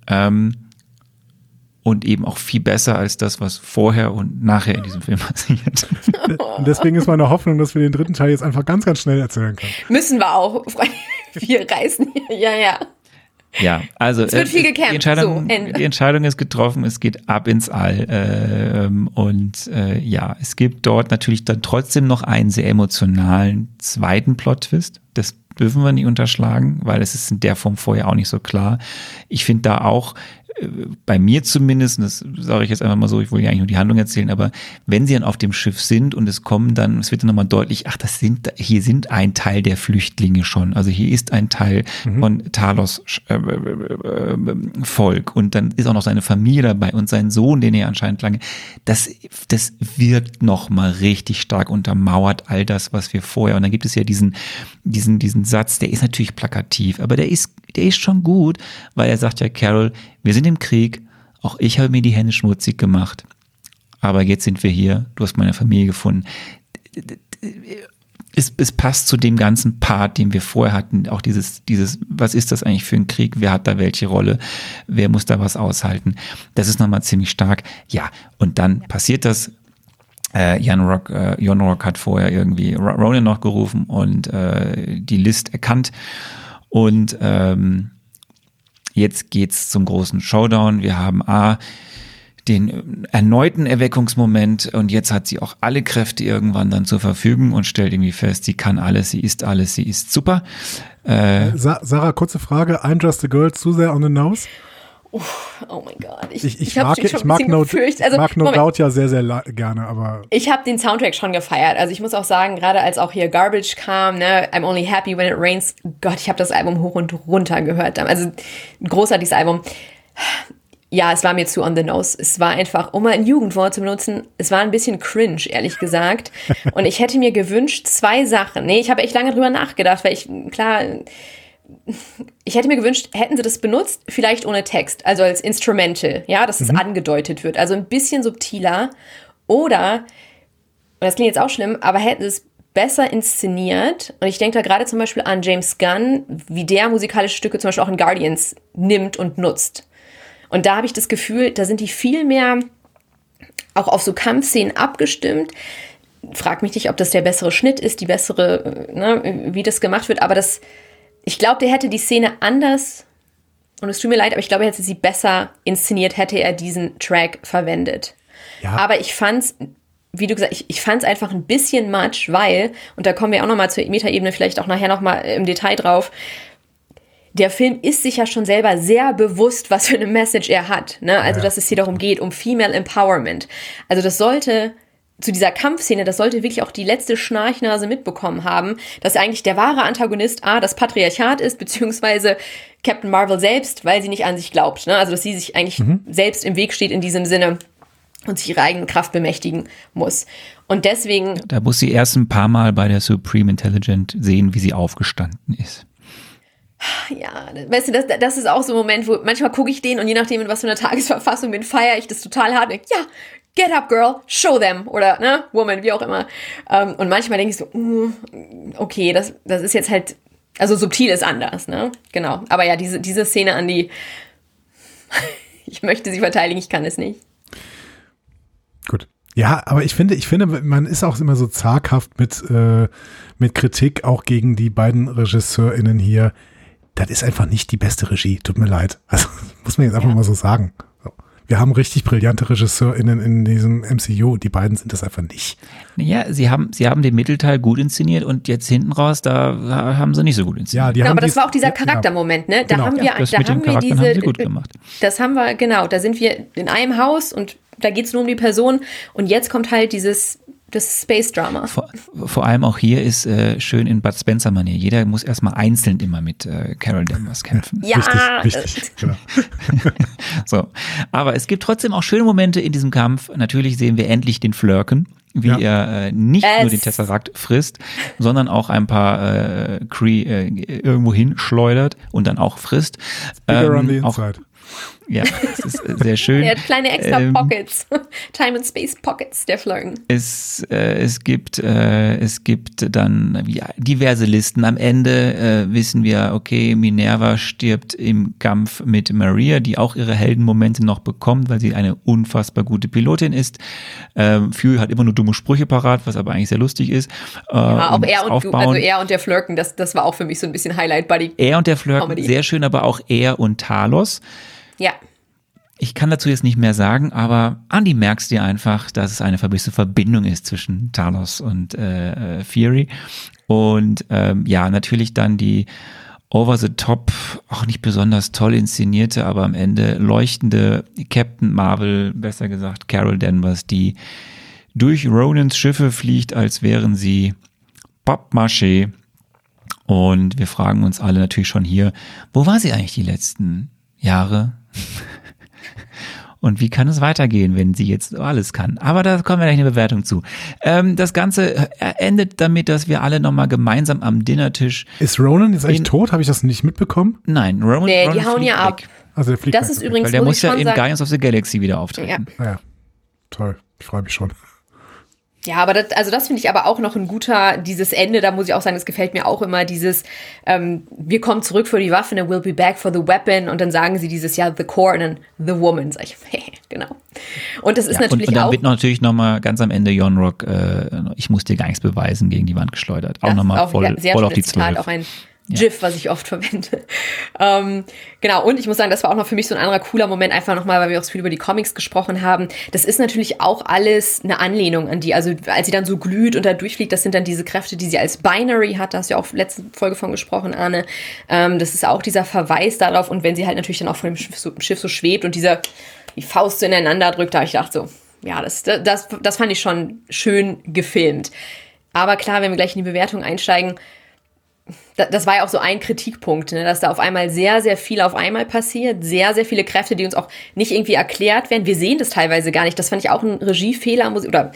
[SPEAKER 1] Ähm, und eben auch viel besser als das, was vorher und nachher in diesem Film passiert.
[SPEAKER 2] Und deswegen ist meine Hoffnung, dass wir den dritten Teil jetzt einfach ganz, ganz schnell erzählen können.
[SPEAKER 4] Müssen wir auch. Freunde. Wir reißen hier. Ja, ja.
[SPEAKER 1] Ja, also
[SPEAKER 4] Es wird viel gecampt.
[SPEAKER 1] Die Entscheidung,
[SPEAKER 4] So,
[SPEAKER 1] die Entscheidung ist getroffen, es geht ab ins All. ähm, und äh, ja, es gibt dort natürlich dann trotzdem noch einen sehr emotionalen zweiten Plot-Twist. Das dürfen wir nicht unterschlagen, weil es ist in der Form vorher auch nicht so klar. Ich finde da auch äh, bei mir zumindest, und das sage ich jetzt einfach mal so, ich wollte ja eigentlich nur die Handlung erzählen, aber wenn sie dann auf dem Schiff sind und es kommen dann, es wird dann nochmal deutlich, ach, das sind, hier sind ein Teil der Flüchtlinge schon. Also hier ist ein Teil von Talos äh, äh, äh, Volk und dann ist auch noch seine Familie dabei und sein Sohn, den er anscheinend lange, das, das wirkt nochmal richtig stark untermauert, all das, was wir vorher, und dann gibt es ja diesen, diesen, diesen Satz, der ist natürlich plakativ, aber der ist, der ist schon gut, weil er sagt ja, Carol, wir sind im Krieg, auch ich habe mir die Hände schmutzig gemacht, aber jetzt sind wir hier, du hast meine Familie gefunden. Es, es passt zu dem ganzen Part, den wir vorher hatten, auch dieses, dieses, was ist das eigentlich für ein Krieg, wer hat da welche Rolle, wer muss da was aushalten. Das ist nochmal ziemlich stark. Ja, und dann passiert das, äh, Jan Rock, äh, Jon Rock hat vorher irgendwie Ro- Ronan noch gerufen und äh, die List erkannt. Und ähm, jetzt geht's zum großen Showdown. Wir haben A, den erneuten Erweckungsmoment und jetzt hat sie auch alle Kräfte irgendwann dann zur Verfügung und stellt irgendwie fest, sie kann alles, sie ist alles, sie ist super. Äh,
[SPEAKER 2] Sa Sarah, kurze Frage. I'm just a girl, zu sehr on the nose?
[SPEAKER 4] Oh mein Gott.
[SPEAKER 2] Ich, ich,
[SPEAKER 4] hab
[SPEAKER 2] mag,
[SPEAKER 4] schon
[SPEAKER 2] ich mag, no, ich
[SPEAKER 4] Also,
[SPEAKER 2] mag no. Doubt ja sehr, sehr gerne, aber
[SPEAKER 4] Ich habe den Soundtrack schon gefeiert. Also ich muss auch sagen, gerade als auch hier Garbage kam, ne, I'm only happy when it rains. Gott, ich habe das Album hoch und runter gehört. Also ein großartiges Album. Ja, es war mir zu on the nose. Es war einfach, um mal ein Jugendwort zu benutzen, es war ein bisschen cringe, ehrlich gesagt. Und ich hätte mir gewünscht, zwei Sachen. Nee, ich habe echt lange drüber nachgedacht, weil ich, klar, ich hätte mir gewünscht, hätten sie das benutzt, vielleicht ohne Text, also als Instrumental, ja, dass es angedeutet wird, also ein bisschen subtiler. Oder, und das klingt jetzt auch schlimm, aber hätten sie es besser inszeniert, und ich denke da gerade zum Beispiel an James Gunn, wie der musikalische Stücke zum Beispiel auch in Guardians nimmt und nutzt. Und da habe ich das Gefühl, da sind die viel mehr auch auf so Kampfszenen abgestimmt. Frag mich nicht, ob das der bessere Schnitt ist, die bessere, äh, ne, wie das gemacht wird, aber das, ich glaube, der hätte die Szene anders, und es tut mir leid, aber ich glaube, er hätte sie besser inszeniert, hätte er diesen Track verwendet.
[SPEAKER 2] Ja.
[SPEAKER 4] Aber ich fand's, wie du gesagt, ich, ich fand's einfach ein bisschen much, weil, und da kommen wir auch nochmal zur Metaebene, vielleicht auch nachher nochmal im Detail drauf, der Film ist sich ja schon selber sehr bewusst, was für eine Message er hat. Ne? Also,
[SPEAKER 2] Ja.
[SPEAKER 4] dass es hier darum geht, um Female Empowerment. Also, das sollte zu dieser Kampfszene, das sollte wirklich auch die letzte Schnarchnase mitbekommen haben, dass eigentlich der wahre Antagonist A, das Patriarchat ist, beziehungsweise Captain Marvel selbst, weil sie nicht an sich glaubt. Ne? Also, dass sie sich eigentlich selbst im Weg steht in diesem Sinne. und sich ihrer eigenen Kraft bemächtigen muss. Und deswegen.
[SPEAKER 1] Da muss sie erst ein paar Mal bei der Supreme Intelligent sehen, wie sie aufgestanden ist.
[SPEAKER 4] Ja, weißt du, das, das ist auch so ein Moment, wo manchmal gucke ich den und je nachdem, in was für einer Tagesverfassung bin, feiere ich das total hart. Ja, get up, girl, show them. Oder, ne, woman, wie auch immer. Ähm, und manchmal denke ich so, uh, okay, das, das ist jetzt halt, also subtil ist anders, ne? Genau. Aber ja, diese, diese Szene an die, ich möchte sie verteidigen, ich kann es nicht.
[SPEAKER 2] Gut. Ja, aber ich finde, ich finde, man ist auch immer so zaghaft mit, äh, mit Kritik auch gegen die beiden RegisseurInnen hier. Das ist einfach nicht die beste Regie. Tut mir leid. Also, muss man jetzt einfach ja. mal so sagen. Wir haben richtig brillante RegisseurInnen in diesem MCU. Die beiden sind das einfach nicht.
[SPEAKER 1] Ja, sie haben, sie haben den Mittelteil gut inszeniert und jetzt hinten raus, da haben sie nicht so gut inszeniert.
[SPEAKER 4] Ja, die haben aber das war auch dieser Charaktermoment, ne? Da genau. haben wir,
[SPEAKER 1] das
[SPEAKER 4] da haben wir diese,
[SPEAKER 1] haben sie gut gemacht.
[SPEAKER 4] Das haben wir, genau, da sind wir in einem Haus und da geht es nur um die Person und jetzt kommt halt dieses das Space Drama.
[SPEAKER 1] Vor, vor, allem auch hier ist äh, schön in Bud Spencer Manier. Jeder muss erstmal einzeln immer mit äh, Carol Danvers kämpfen.
[SPEAKER 4] Ja, richtig, richtig. Genau.
[SPEAKER 1] so, aber es gibt trotzdem auch schöne Momente in diesem Kampf. Natürlich sehen wir endlich den Flirken, wie ja. er äh, nicht es nur den Tesseract frisst, sondern auch ein paar äh, Cree äh, irgendwo hinschleudert und dann auch frisst.
[SPEAKER 2] Bigger ähm, on the inside. Auch,
[SPEAKER 1] ja, es ist äh, sehr schön.
[SPEAKER 4] Er hat kleine extra ähm, Pockets. Time and Space Pockets, der Flirgen.
[SPEAKER 1] Es, äh, es gibt, äh, es gibt dann ja, diverse Listen. Am Ende äh, wissen wir, okay, Minerva stirbt im Kampf mit Maria, die auch ihre Heldenmomente noch bekommt, weil sie eine unfassbar gute Pilotin ist. Ähm, Fury hat immer nur dumme Sprüche parat, was aber eigentlich sehr lustig ist.
[SPEAKER 4] Äh, ja, auch er und du, also er und der Flirken, das, das war auch für mich so ein bisschen Highlight Buddy.
[SPEAKER 1] Er und der Flirken, sehr schön, aber auch er und Talos.
[SPEAKER 4] Ja.
[SPEAKER 1] Ich kann dazu jetzt nicht mehr sagen, aber Andy merkst dir einfach, dass es eine gewisse Verbindung ist zwischen Talos und äh, äh, Fury. Und ähm, ja, natürlich dann die over the top, auch nicht besonders toll inszenierte, aber am Ende leuchtende Captain Marvel, besser gesagt Carol Danvers, die durch Ronans Schiffe fliegt, als wären sie Pappmaché. Und wir fragen uns alle natürlich schon hier, wo war sie eigentlich die letzten Jahre? Und wie kann es weitergehen, wenn sie jetzt alles kann? Aber da kommen wir gleich eine Bewertung zu. Ähm, das Ganze endet damit, dass wir alle nochmal gemeinsam am Dinnertisch.
[SPEAKER 2] Ist Ronan jetzt eigentlich tot? Habe ich das nicht mitbekommen?
[SPEAKER 1] Nein,
[SPEAKER 4] Ronan, nee, Ronan die hauen ja ab.
[SPEAKER 2] Also der fliegt
[SPEAKER 4] das ist übrigens,
[SPEAKER 1] Weil der muss ja in Guardians of the Galaxy wieder auftreten.
[SPEAKER 2] Ja, ja. toll. Ich freue mich schon.
[SPEAKER 4] Ja, aber das, also das finde ich aber auch noch ein guter, dieses Ende, da muss ich auch sagen, das gefällt mir auch immer, dieses, ähm, wir kommen zurück für die Waffen, and we'll be back for the weapon und dann sagen sie dieses, ja, the core and then the woman, sag ich, hey, genau. Und das ist ja, natürlich
[SPEAKER 1] und, und dann
[SPEAKER 4] auch.
[SPEAKER 1] wird natürlich nochmal ganz am Ende Jon Rock, äh, ich muss dir gar nichts beweisen, gegen die Wand geschleudert. Auch nochmal voll, voll auf die Zitat,
[SPEAKER 4] Auch ein GIF, was ich oft verwende. ähm, genau, und ich muss sagen, das war auch noch für mich so ein anderer cooler Moment, einfach nochmal, weil wir auch viel über die Comics gesprochen haben. Das ist natürlich auch alles eine Anlehnung an die. Also, als sie dann so glüht und da durchfliegt, das sind dann diese Kräfte, die sie als Binary hat. Da hast du ja auch letzte Folge von gesprochen, Arne. Ähm, das ist auch dieser Verweis darauf. Und wenn sie halt natürlich dann auch vor dem Schiff so, Schiff so schwebt und dieser die Faust so ineinander drückt, da habe ich gedacht so, ja, das, das, das fand ich schon schön gefilmt. Aber klar, wenn wir gleich in die Bewertung einsteigen, das war ja auch so ein Kritikpunkt, ne, dass da auf einmal sehr, sehr viel auf einmal passiert, sehr, sehr viele Kräfte, die uns auch nicht irgendwie erklärt werden. Wir sehen das teilweise gar nicht. Das fand ich auch ein Regiefehler, oder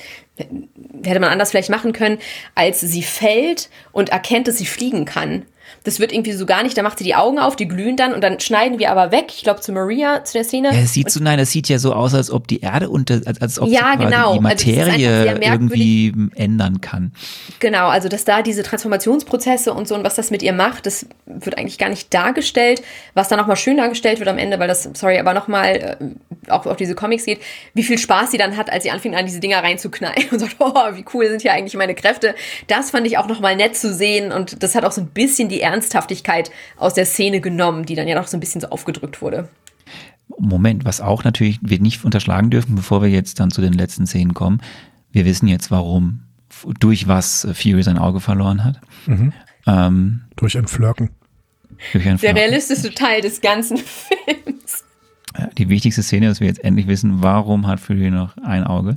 [SPEAKER 4] hätte man anders vielleicht machen können, als sie fällt und erkennt, dass sie fliegen kann. Das wird irgendwie so gar nicht, da macht sie die Augen auf, die glühen dann und dann schneiden wir aber weg, ich glaube zu Maria, zu der Szene.
[SPEAKER 1] Ja, es sieht so, nein, es sieht ja so aus, als ob die Erde unter, als, als ob
[SPEAKER 4] ja, genau.
[SPEAKER 1] die also Materie also irgendwie ändern kann.
[SPEAKER 4] Genau, also dass da diese Transformationsprozesse und so und was das mit ihr macht, das wird eigentlich gar nicht dargestellt. Was dann nochmal schön dargestellt wird am Ende, weil das, sorry, aber nochmal äh, auch auf diese Comics geht, wie viel Spaß sie dann hat, als sie anfängt an diese Dinger reinzuknallen und sagt, oh, wie cool sind hier eigentlich meine Kräfte. Das fand ich auch nochmal nett zu sehen und das hat auch so ein bisschen die Ernsthaftigkeit aus der Szene genommen, die dann ja noch so ein bisschen so aufgedrückt wurde.
[SPEAKER 1] Moment, was auch natürlich wir nicht unterschlagen dürfen, bevor wir jetzt dann zu den letzten Szenen kommen. Wir wissen jetzt, warum, durch was Fury sein Auge verloren hat.
[SPEAKER 2] Mhm. Ähm, durch ein Flirken.
[SPEAKER 1] Durch ein
[SPEAKER 4] Der realistische Teil des ganzen Films.
[SPEAKER 1] Die wichtigste Szene, dass wir jetzt endlich wissen, warum hat Fury noch ein Auge.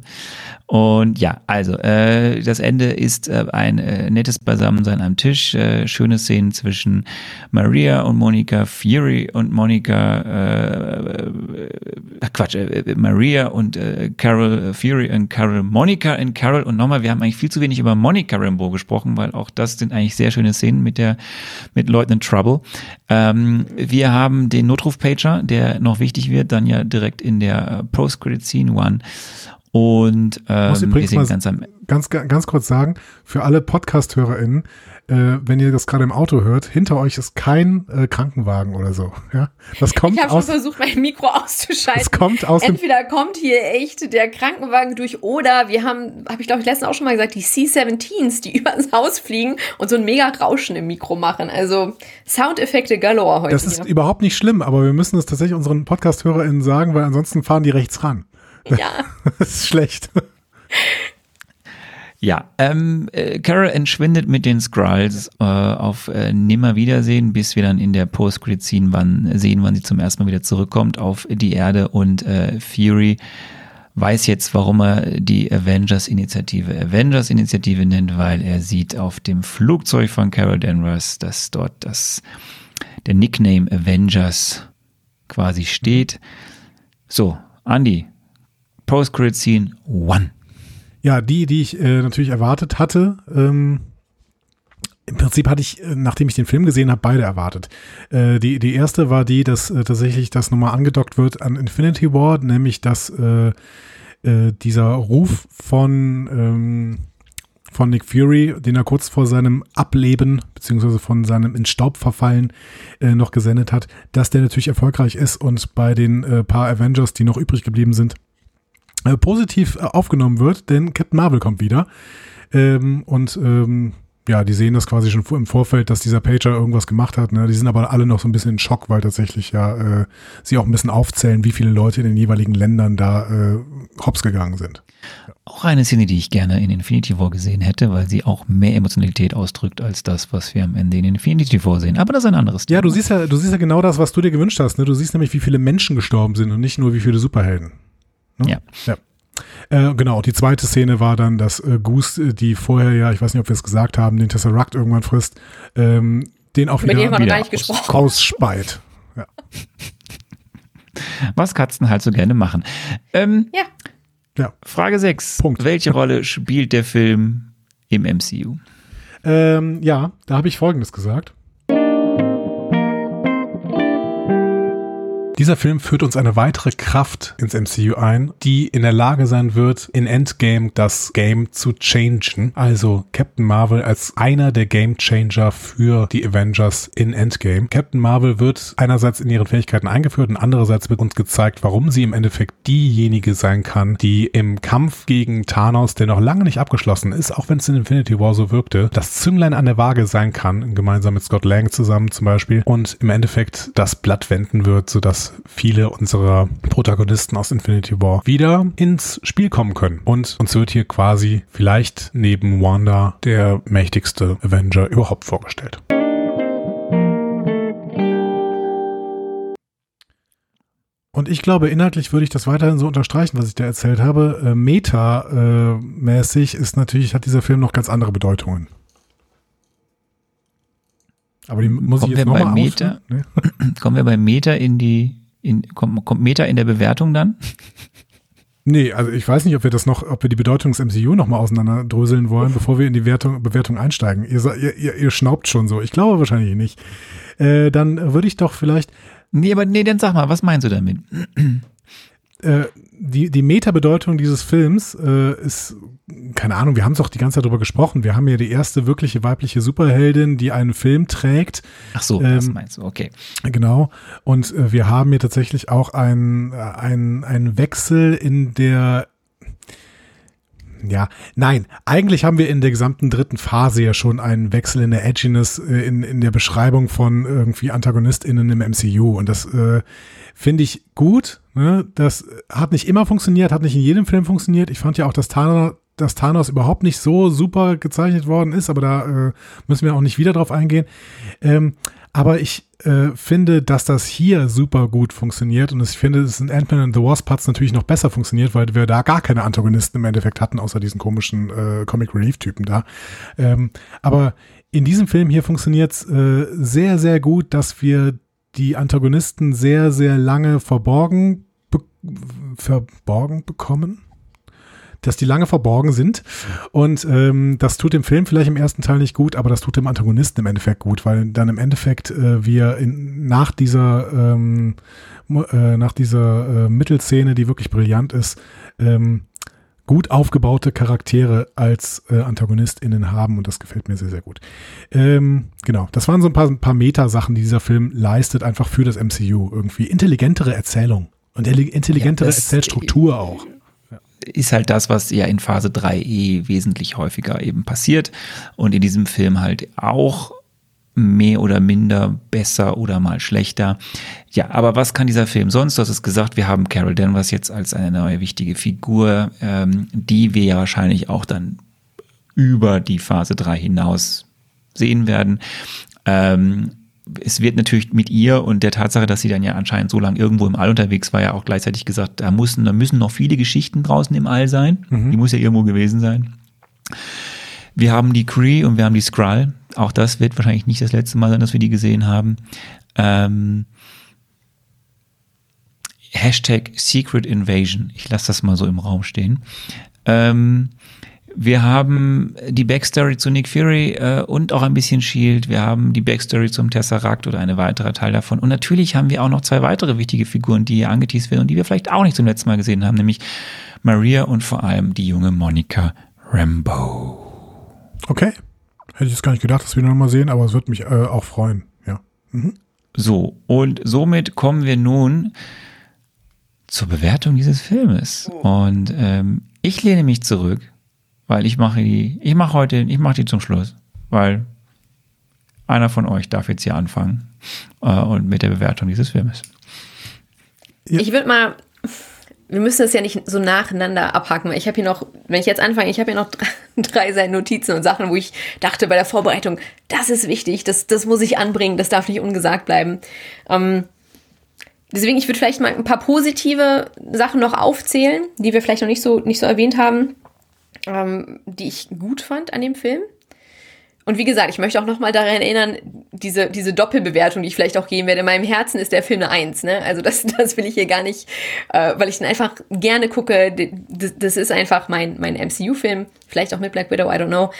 [SPEAKER 1] Und ja, also äh, das Ende ist äh, ein äh, nettes Beisammensein am Tisch, äh, schöne Szenen zwischen Maria und Monika, Fury und Monika, äh, äh, Quatsch, äh, Maria und Carol, Fury und Carol, Monika und Carol und nochmal, wir haben eigentlich viel zu wenig über Monika Rambeau gesprochen, weil auch das sind eigentlich sehr schöne Szenen mit der mit Leutnant Trouble. Ähm, wir haben den Notruf-Pager, der noch wichtig wird, dann ja direkt in der äh, Post-Credit-Scene One. Und ähm,
[SPEAKER 2] Muss
[SPEAKER 1] wir
[SPEAKER 2] übrigens
[SPEAKER 1] sehen
[SPEAKER 2] mal
[SPEAKER 1] ganz am
[SPEAKER 2] ganz, ganz kurz sagen, für alle Podcast-HörerInnen, äh, wenn ihr das gerade im Auto hört, hinter euch ist kein äh, Krankenwagen oder so. Ja? Das kommt
[SPEAKER 4] Ich habe schon
[SPEAKER 2] aus,
[SPEAKER 4] versucht, mein Mikro auszuschalten.
[SPEAKER 2] das kommt aus dem
[SPEAKER 4] Entweder kommt hier echt der Krankenwagen durch oder wir haben, habe ich glaube ich letztens auch schon mal gesagt, die C-17s, die übers Haus fliegen und so ein mega Rauschen im Mikro machen. Also Soundeffekte galore heute.
[SPEAKER 2] Das ist
[SPEAKER 4] hier.
[SPEAKER 2] überhaupt nicht schlimm, aber wir müssen es tatsächlich unseren Podcast-HörerInnen sagen, weil ansonsten fahren die rechts ran.
[SPEAKER 4] Ja.
[SPEAKER 2] Das ist schlecht.
[SPEAKER 1] Ja, ähm, äh, Carol entschwindet mit den Skrulls äh, auf äh, Nimmerwiedersehen, bis wir dann in der Post-Credit-Scene wann, sehen, wann sie zum ersten Mal wieder zurückkommt auf die Erde und äh, Fury weiß jetzt, warum er die Avengers-Initiative Avengers-Initiative nennt, weil er sieht auf dem Flugzeug von Carol Danvers, dass dort das, der Nickname Avengers quasi steht. So, Andy, Post-Credit-Scene One.
[SPEAKER 2] Ja, die, die ich äh, natürlich erwartet hatte. Ähm, Im Prinzip hatte ich, äh, nachdem ich den Film gesehen habe, beide erwartet. Äh, die, die erste war die, dass äh, tatsächlich das nochmal angedockt wird an Infinity War, nämlich dass äh, äh, dieser Ruf von, ähm, von Nick Fury, den er kurz vor seinem Ableben, beziehungsweise von seinem in Staub verfallen äh, noch gesendet hat, dass der natürlich erfolgreich ist und bei den äh, paar Avengers, die noch übrig geblieben sind, äh, positiv äh, aufgenommen wird, denn Captain Marvel kommt wieder. Ähm, und ähm, ja, die sehen das quasi schon im Vorfeld, dass dieser Pager irgendwas gemacht hat. Ne? Die sind aber alle noch so ein bisschen in Schock, weil tatsächlich ja äh, sie auch ein bisschen aufzählen, wie viele Leute in den jeweiligen Ländern da äh, hops gegangen sind.
[SPEAKER 1] Auch eine Szene, die ich gerne in Infinity War gesehen hätte, weil sie auch mehr Emotionalität ausdrückt als das, was wir am Ende in Infinity War sehen. Aber das ist ein anderes
[SPEAKER 2] Ja, du siehst ja, du siehst ja genau das, was du dir gewünscht hast. Ne? Du siehst nämlich, wie viele Menschen gestorben sind und nicht nur wie viele Superhelden. Ne?
[SPEAKER 1] Ja.
[SPEAKER 2] ja. Äh, genau, die zweite Szene war dann, dass äh, Goose, äh, die vorher ja, ich weiß nicht, ob wir es gesagt haben, den Tesseract irgendwann frisst, ähm, den auch
[SPEAKER 4] Über den
[SPEAKER 2] wieder
[SPEAKER 4] noch
[SPEAKER 1] wieder aus-
[SPEAKER 4] gesprochen.
[SPEAKER 2] ausspeit. Ja.
[SPEAKER 1] Was Katzen halt so gerne machen. Ähm,
[SPEAKER 4] Ja.
[SPEAKER 2] ja.
[SPEAKER 1] Frage 6.
[SPEAKER 2] Punkt.
[SPEAKER 1] Welche Rolle spielt der Film im MCU?
[SPEAKER 2] Ähm, ja, da habe ich Folgendes gesagt. Dieser Film führt uns eine weitere Kraft ins MCU ein, die in der Lage sein wird, in Endgame das Game zu changen. Also Captain Marvel als einer der Game Changer für die Avengers in Endgame. Captain Marvel wird einerseits in ihren Fähigkeiten eingeführt und andererseits wird uns gezeigt, warum sie im Endeffekt diejenige sein kann, die im Kampf gegen Thanos, der noch lange nicht abgeschlossen ist, auch wenn es in Infinity War so wirkte, das Zünglein an der Waage sein kann, gemeinsam mit Scott Lang zusammen zum Beispiel, und im Endeffekt das Blatt wenden wird, sodass viele unserer Protagonisten aus Infinity War wieder ins Spiel kommen können. Und uns wird hier quasi vielleicht neben Wanda der mächtigste Avenger überhaupt vorgestellt. Und ich glaube, inhaltlich würde ich das weiterhin so unterstreichen, was ich da erzählt habe. Äh, Meta-mäßig ist natürlich, hat dieser Film noch ganz andere Bedeutungen. Aber die muss
[SPEAKER 1] Kommen
[SPEAKER 2] ich jetzt nochmal
[SPEAKER 1] Meta? Kommen wir bei Meta in die, in, kommt, kommt Meta in der Bewertung dann?
[SPEAKER 2] Nee, also ich weiß nicht, ob wir das noch, ob wir die Bedeutung des MCU nochmal auseinanderdröseln wollen, bevor wir in die Wertung, Bewertung einsteigen. Ihr, ihr, ihr, ihr schnaubt schon so. Ich glaube wahrscheinlich nicht. Äh, dann würde ich doch vielleicht
[SPEAKER 1] Nee, aber nee, dann sag mal, was meinst du damit?
[SPEAKER 2] äh, die, die Meta-Bedeutung dieses Films äh, ist, keine Ahnung, wir haben es auch die ganze Zeit drüber gesprochen. Wir haben ja die erste wirkliche weibliche Superheldin, die einen Film trägt.
[SPEAKER 1] Ach so, das
[SPEAKER 2] Ähm,
[SPEAKER 1] meinst du, okay.
[SPEAKER 2] Genau. Und äh, wir haben hier tatsächlich auch einen ein, ein Wechsel in der ja, nein, eigentlich haben wir in der gesamten dritten Phase ja schon einen Wechsel in der Edginess, äh, in, in der Beschreibung von irgendwie AntagonistInnen im MCU. Und das äh, finde ich gut. Ne? Das hat nicht immer funktioniert, hat nicht in jedem Film funktioniert. Ich fand ja auch, dass Thanos, dass Thanos überhaupt nicht so super gezeichnet worden ist, aber da äh, müssen wir auch nicht wieder drauf eingehen. Ähm, Aber ich äh, finde, dass das hier super gut funktioniert und ich finde, dass in Ant-Man and the Wasp hat es natürlich noch besser funktioniert, weil wir da gar keine Antagonisten im Endeffekt hatten, außer diesen komischen äh, Comic Relief-Typen da. Ähm, aber in diesem Film hier funktioniert es äh, sehr, sehr gut, dass wir die Antagonisten sehr, sehr lange verborgen, be verborgen bekommen dass die lange verborgen sind. Und ähm, das tut dem Film vielleicht im ersten Teil nicht gut, aber das tut dem Antagonisten im Endeffekt gut, weil dann im Endeffekt äh, wir in, nach dieser ähm, äh, nach dieser äh, Mittelszene, die wirklich brillant ist, ähm, gut aufgebaute Charaktere als äh, AntagonistInnen haben und das gefällt mir sehr, sehr gut. Ähm, genau, das waren so ein paar, ein paar Meta-Sachen, die dieser Film leistet, einfach für das MCU. Irgendwie intelligentere Erzählung und intelligentere ja, Erzählstruktur auch
[SPEAKER 1] ist halt das, was ja in Phase 3e wesentlich häufiger eben passiert und in diesem Film halt auch mehr oder minder besser oder mal schlechter. Ja, aber was kann dieser Film sonst? Du hast es gesagt, wir haben Carol Danvers jetzt als eine neue wichtige Figur, ähm, die wir ja wahrscheinlich auch dann über die Phase 3 hinaus sehen werden. Ähm, es wird natürlich mit ihr und der Tatsache, dass sie dann ja anscheinend so lange irgendwo im All unterwegs war, ja auch gleichzeitig gesagt, da müssen, da müssen noch viele Geschichten draußen im All sein. Mhm. Die muss ja irgendwo gewesen sein. Wir haben die Cree und wir haben die Skrull. Auch das wird wahrscheinlich nicht das letzte Mal sein, dass wir die gesehen haben. Ähm, Hashtag Secret Invasion. Ich lasse das mal so im Raum stehen. Ähm, wir haben die Backstory zu Nick Fury äh, und auch ein bisschen Shield. Wir haben die Backstory zum Tesseract oder eine weitere Teil davon. Und natürlich haben wir auch noch zwei weitere wichtige Figuren, die hier angeteased werden und die wir vielleicht auch nicht zum letzten Mal gesehen haben, nämlich Maria und vor allem die junge Monica Rambo.
[SPEAKER 2] Okay. Hätte ich jetzt gar nicht gedacht, dass wir noch mal sehen, aber es wird mich äh, auch freuen. Ja. Mhm.
[SPEAKER 1] So, und somit kommen wir nun zur Bewertung dieses Filmes. Und ähm, ich lehne mich zurück weil ich mache die, ich mache heute, ich mache die zum Schluss, weil einer von euch darf jetzt hier anfangen äh, und mit der Bewertung dieses Filmes.
[SPEAKER 4] Ja. Ich würde mal, wir müssen es ja nicht so nacheinander abhaken. Ich habe hier noch, wenn ich jetzt anfange, ich habe hier noch drei, drei Seiten Notizen und Sachen, wo ich dachte bei der Vorbereitung, das ist wichtig, das, das muss ich anbringen, das darf nicht ungesagt bleiben. Ähm, deswegen, ich würde vielleicht mal ein paar positive Sachen noch aufzählen, die wir vielleicht noch nicht so, nicht so erwähnt haben ähm, die ich gut fand an dem Film. Und wie gesagt, ich möchte auch nochmal daran erinnern, diese, diese Doppelbewertung, die ich vielleicht auch geben werde. In meinem Herzen ist der Film eine Eins, ne? Also das, das will ich hier gar nicht, äh, weil ich den einfach gerne gucke. Das, das ist einfach mein, mein MCU-Film. Vielleicht auch mit Black Widow, I don't know.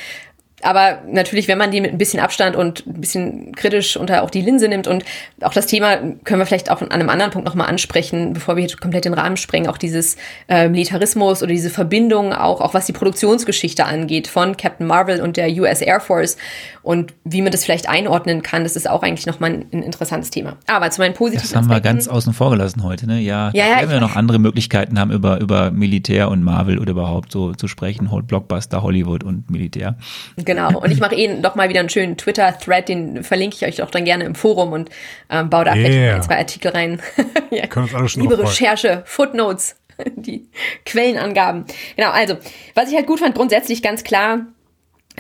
[SPEAKER 4] Aber natürlich, wenn man die mit ein bisschen Abstand und ein bisschen kritisch unter auch die Linse nimmt und auch das Thema können wir vielleicht auch an einem anderen Punkt nochmal ansprechen, bevor wir hier komplett den Rahmen sprengen, auch dieses äh, Militarismus oder diese Verbindung, auch, auch was die Produktionsgeschichte angeht von Captain Marvel und der US Air Force und wie man das vielleicht einordnen kann, das ist auch eigentlich nochmal ein, ein interessantes Thema. Aber zu meinen positiven
[SPEAKER 1] Das haben Aspekten, wir ganz außen vor gelassen heute, ne? Ja, ja, ja werden wir noch andere Möglichkeiten haben, über, über Militär und Marvel oder überhaupt so zu sprechen, Blockbuster, Hollywood und Militär.
[SPEAKER 4] Genau. Genau. Und ich mache eh noch mal wieder einen schönen Twitter-Thread, den verlinke ich euch auch dann gerne im Forum und ähm, baue da yeah. vielleicht ein, zwei Artikel rein.
[SPEAKER 2] ja. Können uns alle schon
[SPEAKER 4] Liebe Recherche, Footnotes, die Quellenangaben. Genau, also, was ich halt gut fand, grundsätzlich ganz klar,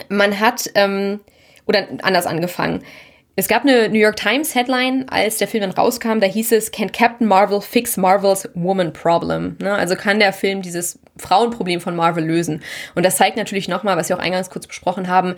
[SPEAKER 4] man hat, ähm, oder anders angefangen, es gab eine New York Times Headline, als der Film dann rauskam, da hieß es, Can Captain Marvel fix Marvel's Woman Problem? Ne? Also kann der Film dieses Frauenproblem von Marvel lösen? Und das zeigt natürlich nochmal, was wir auch eingangs kurz besprochen haben,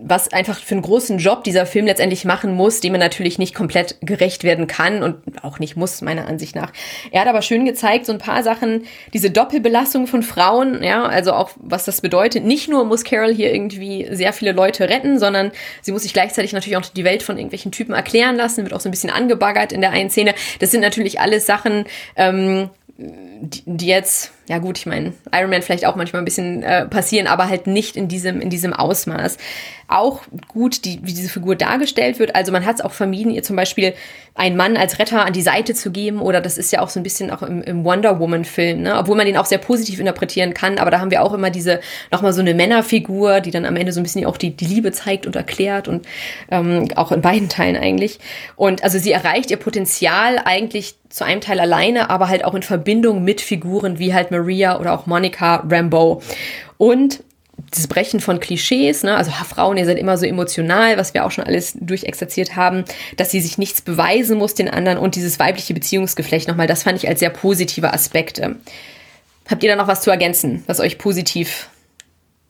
[SPEAKER 4] was einfach für einen großen Job dieser Film letztendlich machen muss, dem er natürlich nicht komplett gerecht werden kann und auch nicht muss, meiner Ansicht nach. Er hat aber schön gezeigt, so ein paar Sachen, diese Doppelbelastung von Frauen, ja, also auch was das bedeutet. Nicht nur muss Carol hier irgendwie sehr viele Leute retten, sondern sie muss sich gleichzeitig natürlich auch die Welt von irgendwelchen Typen erklären lassen, wird auch so ein bisschen angebaggert in der einen Szene. Das sind natürlich alles Sachen, ähm, die, die jetzt ja gut, ich meine, Iron Man vielleicht auch manchmal ein bisschen äh, passieren, aber halt nicht in diesem, in diesem Ausmaß. Auch gut, die, wie diese Figur dargestellt wird. Also man hat es auch vermieden, ihr zum Beispiel einen Mann als Retter an die Seite zu geben. Oder das ist ja auch so ein bisschen auch im, im Wonder Woman-Film, ne? obwohl man den auch sehr positiv interpretieren kann. Aber da haben wir auch immer diese, nochmal so eine Männerfigur, die dann am Ende so ein bisschen auch die, die Liebe zeigt und erklärt und ähm, auch in beiden Teilen eigentlich. Und also sie erreicht ihr Potenzial eigentlich zu einem Teil alleine, aber halt auch in Verbindung mit Figuren wie halt Maria oder auch Monica Rambeau. Und das Brechen von Klischees, ne? also Frauen, ihr seid immer so emotional, was wir auch schon alles durchexerziert haben, dass sie sich nichts beweisen muss den anderen und dieses weibliche Beziehungsgeflecht nochmal, das fand ich als sehr positive Aspekte. Habt ihr da noch was zu ergänzen, was euch positiv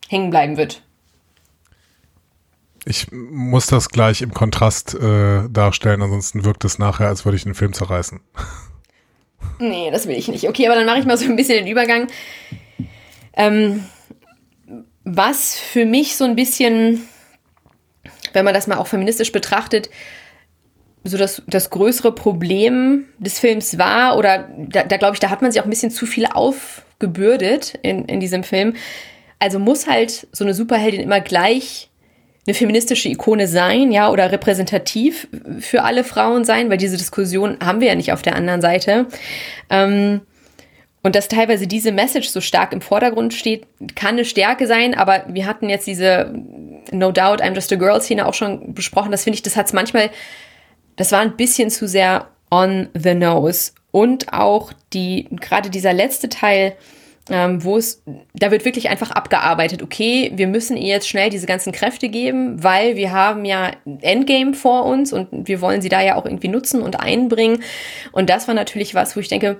[SPEAKER 4] hängen bleiben wird?
[SPEAKER 2] Ich muss das gleich im Kontrast äh, darstellen, ansonsten wirkt es nachher, als würde ich den Film zerreißen.
[SPEAKER 4] Nee, das will ich nicht. Okay, aber dann mache ich mal so ein bisschen den Übergang. Ähm, was für mich so ein bisschen, wenn man das mal auch feministisch betrachtet, so das, das größere Problem des Films war, oder da, da glaube ich, da hat man sich auch ein bisschen zu viel aufgebürdet in, in diesem Film. Also muss halt so eine Superheldin immer gleich eine feministische Ikone sein, ja, oder repräsentativ für alle Frauen sein, weil diese Diskussion haben wir ja nicht auf der anderen Seite. Ähm, und dass teilweise diese Message so stark im Vordergrund steht, kann eine Stärke sein, aber wir hatten jetzt diese No Doubt, I'm Just a Girl Szene auch schon besprochen. Das finde ich, das hat es manchmal, das war ein bisschen zu sehr on the nose. Und auch die, gerade dieser letzte Teil, ähm, wo es, da wird wirklich einfach abgearbeitet. Okay, wir müssen ihr jetzt schnell diese ganzen Kräfte geben, weil wir haben ja Endgame vor uns und wir wollen sie da ja auch irgendwie nutzen und einbringen. Und das war natürlich was, wo ich denke,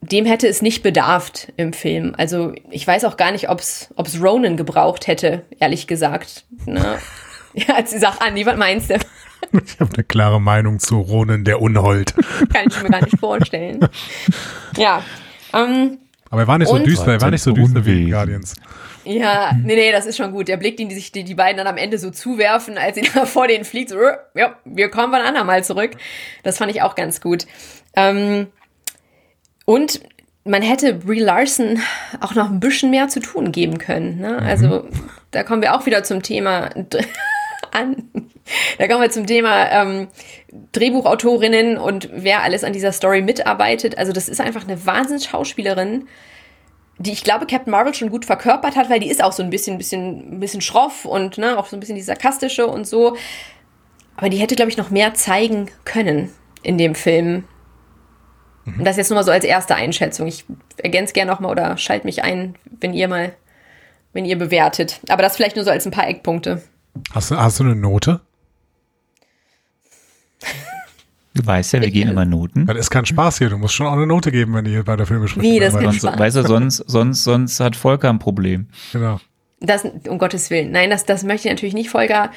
[SPEAKER 4] dem hätte es nicht bedarft im Film. Also ich weiß auch gar nicht, ob es Ronan gebraucht hätte, ehrlich gesagt. Ne? ja, sie sagt, Andi, was meinst du?
[SPEAKER 2] Ich habe eine klare Meinung zu Ronan der Unhold.
[SPEAKER 4] Kann ich mir gar nicht vorstellen. ja. Ähm,
[SPEAKER 2] Aber er war nicht so düster, er war nicht so düster wie Guardians.
[SPEAKER 4] Ja, nee, nee, das ist schon gut. Der Blick, den die sich die, die beiden dann am Ende so zuwerfen, als sie da vor denen fliegt, so, ja, wir kommen wann andermal zurück. Das fand ich auch ganz gut. Ähm, und man hätte Brie Larson auch noch ein bisschen mehr zu tun geben können. Ne? Mhm. Also da kommen wir auch wieder zum Thema an. Da kommen wir zum Thema ähm, Drehbuchautorinnen und wer alles an dieser Story mitarbeitet. Also das ist einfach eine Wahnsinns-Schauspielerin, die ich glaube Captain Marvel schon gut verkörpert hat, weil die ist auch so ein bisschen, bisschen, bisschen schroff und ne, auch so ein bisschen die sarkastische und so. Aber die hätte, glaube ich, noch mehr zeigen können in dem Film. Mhm. Das jetzt nur mal so als erste Einschätzung. Ich ergänze gerne nochmal oder schalt mich ein, wenn ihr mal, wenn ihr bewertet. Aber das vielleicht nur so als ein paar Eckpunkte.
[SPEAKER 2] Hast du, hast du eine Note?
[SPEAKER 1] Du weißt ja, wir gehen immer Noten.
[SPEAKER 2] Das ist kein Spaß hier. Du musst schon auch eine Note geben, wenn ihr bei der Filmbesprechung
[SPEAKER 4] Wie, das
[SPEAKER 1] sonst, Weißt du, sonst, sonst, sonst hat Volker ein Problem.
[SPEAKER 2] Genau.
[SPEAKER 4] Das, um Gottes Willen. Nein, das, das möchte ich natürlich nicht, Volker.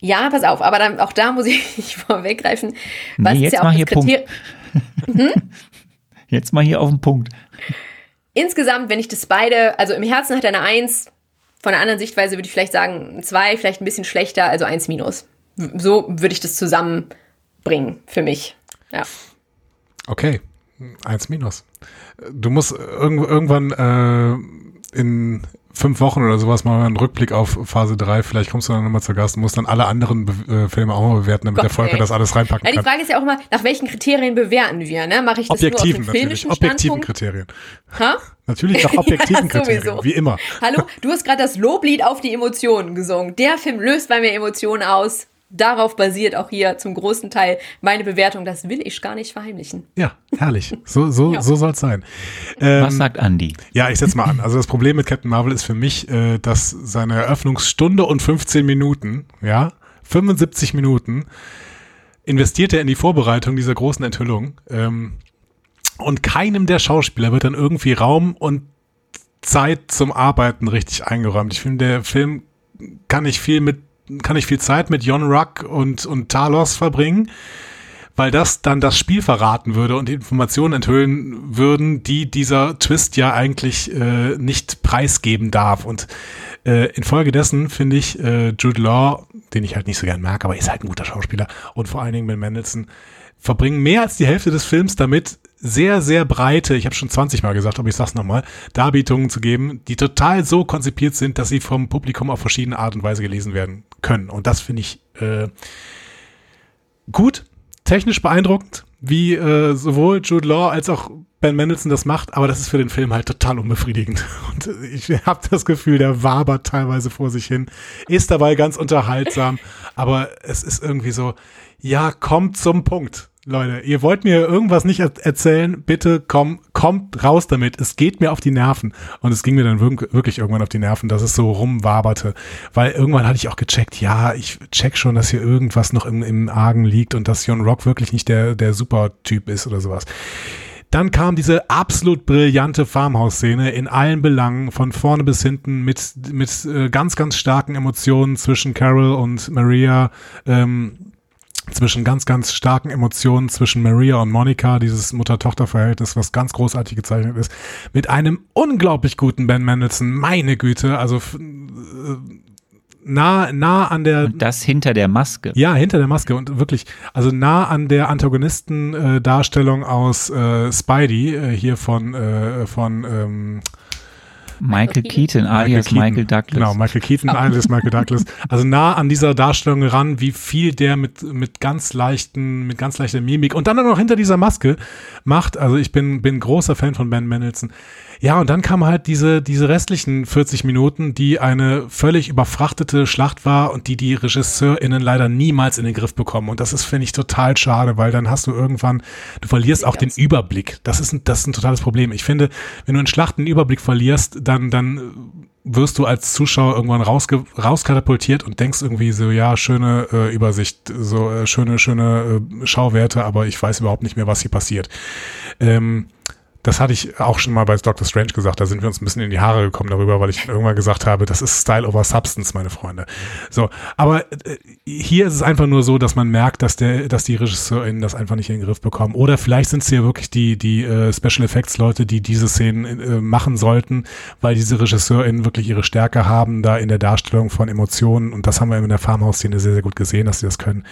[SPEAKER 4] Ja, pass auf, aber dann, auch da muss ich vorweggreifen.
[SPEAKER 1] Was nee, jetzt ja mal hier Punkt. Hm? Jetzt mal hier auf den Punkt.
[SPEAKER 4] Insgesamt, wenn ich das beide, also im Herzen hat er eine Eins, von der anderen Sichtweise würde ich vielleicht sagen zwei, vielleicht ein bisschen schlechter, also eins minus. So würde ich das zusammenbringen für mich. Ja.
[SPEAKER 2] Okay, eins minus. Du musst irg irgendwann äh, in fünf Wochen oder sowas mal einen Rückblick auf Phase 3. Vielleicht kommst du dann nochmal zu Gast und musst dann alle anderen Be äh, Filme auch mal bewerten, damit Gott, der Volker ey. das alles reinpacken
[SPEAKER 4] ja, die Frage ist ja auch immer, nach welchen Kriterien bewerten wir? Ne? Mache ich das
[SPEAKER 2] objektiven,
[SPEAKER 4] nur auf filmischen
[SPEAKER 2] Objektiven Kriterien.
[SPEAKER 4] Ha?
[SPEAKER 2] Natürlich nach objektiven ja, Kriterien, wie immer.
[SPEAKER 4] Hallo, du hast gerade das Loblied auf die Emotionen gesungen. Der Film löst bei mir Emotionen aus darauf basiert auch hier zum großen Teil meine Bewertung. Das will ich gar nicht verheimlichen.
[SPEAKER 2] Ja, herrlich. So, so, ja. so soll es sein.
[SPEAKER 1] Ähm, Was sagt Andy?
[SPEAKER 2] Ja, ich setze mal an. Also das Problem mit Captain Marvel ist für mich, äh, dass seine Eröffnungsstunde und 15 Minuten, ja, 75 Minuten investiert er in die Vorbereitung dieser großen Enthüllung. Ähm, und keinem der Schauspieler wird dann irgendwie Raum und Zeit zum Arbeiten richtig eingeräumt. Ich finde, der Film kann nicht viel mit kann ich viel Zeit mit Jon Ruck und, und Talos verbringen, weil das dann das Spiel verraten würde und Informationen enthüllen würden, die dieser Twist ja eigentlich äh, nicht preisgeben darf. Und äh, infolgedessen finde ich äh, Jude Law, den ich halt nicht so gern mag, aber ist halt ein guter Schauspieler und vor allen Dingen Ben Mendelssohn, verbringen mehr als die Hälfte des Films damit, sehr, sehr breite, ich habe schon 20 Mal gesagt, aber ich sag's nochmal, Darbietungen zu geben, die total so konzipiert sind, dass sie vom Publikum auf verschiedene Art und Weise gelesen werden können. Und das finde ich äh, gut, technisch beeindruckend, wie äh, sowohl Jude Law als auch Ben Mendelssohn das macht, aber das ist für den Film halt total unbefriedigend. Und ich habe das Gefühl, der wabert teilweise vor sich hin, ist dabei ganz unterhaltsam, aber es ist irgendwie so, ja, kommt zum Punkt. Leute, ihr wollt mir irgendwas nicht er erzählen, bitte komm, kommt raus damit. Es geht mir auf die Nerven. Und es ging mir dann wirklich irgendwann auf die Nerven, dass es so rumwaberte. Weil irgendwann hatte ich auch gecheckt, ja, ich check schon, dass hier irgendwas noch im, im Argen liegt und dass Jon Rock wirklich nicht der, der Super-Typ ist oder sowas. Dann kam diese absolut brillante Farmhouse-Szene in allen Belangen, von vorne bis hinten, mit, mit äh, ganz, ganz starken Emotionen zwischen Carol und Maria. Ähm, zwischen ganz, ganz starken Emotionen zwischen Maria und Monica, dieses Mutter-Tochter-Verhältnis, was ganz großartig gezeichnet ist, mit einem unglaublich guten Ben Mendelssohn, meine Güte, also äh, nah, nah an der.
[SPEAKER 1] Und das hinter der Maske.
[SPEAKER 2] Ja, hinter der Maske und wirklich, also nah an der Antagonisten-Darstellung äh, aus äh, Spidey, äh, hier von, äh, von ähm,
[SPEAKER 1] Michael Keaton alias Michael, Michael Douglas.
[SPEAKER 2] Genau, Michael Keaton alias Michael Douglas. Also nah an dieser Darstellung ran, wie viel der mit, mit ganz leichten, mit ganz leichter Mimik und dann noch hinter dieser Maske macht. Also ich bin, bin großer Fan von Ben Mendelssohn. Ja, und dann kam halt diese, diese restlichen 40 Minuten, die eine völlig überfrachtete Schlacht war und die die RegisseurInnen leider niemals in den Griff bekommen. Und das ist, finde ich, total schade, weil dann hast du irgendwann, du verlierst auch den Überblick. Das ist ein, das ist ein totales Problem. Ich finde, wenn du in Schlachten den Überblick verlierst, dann, dann wirst du als Zuschauer irgendwann rausge rauskatapultiert und denkst irgendwie so, ja, schöne äh, Übersicht, so äh, schöne, schöne äh, Schauwerte, aber ich weiß überhaupt nicht mehr, was hier passiert. Ähm, das hatte ich auch schon mal bei Doctor Strange gesagt, da sind wir uns ein bisschen in die Haare gekommen darüber, weil ich irgendwann gesagt habe, das ist Style over Substance, meine Freunde. So, aber äh, hier ist es einfach nur so, dass man merkt, dass der, dass die RegisseurInnen das einfach nicht in den Griff bekommen. Oder vielleicht sind es ja wirklich die, die äh, Special Effects Leute, die diese Szenen äh, machen sollten, weil diese RegisseurInnen wirklich ihre Stärke haben, da in der Darstellung von Emotionen. Und das haben wir in der Farmhouse-Szene sehr, sehr gut gesehen, dass sie das können.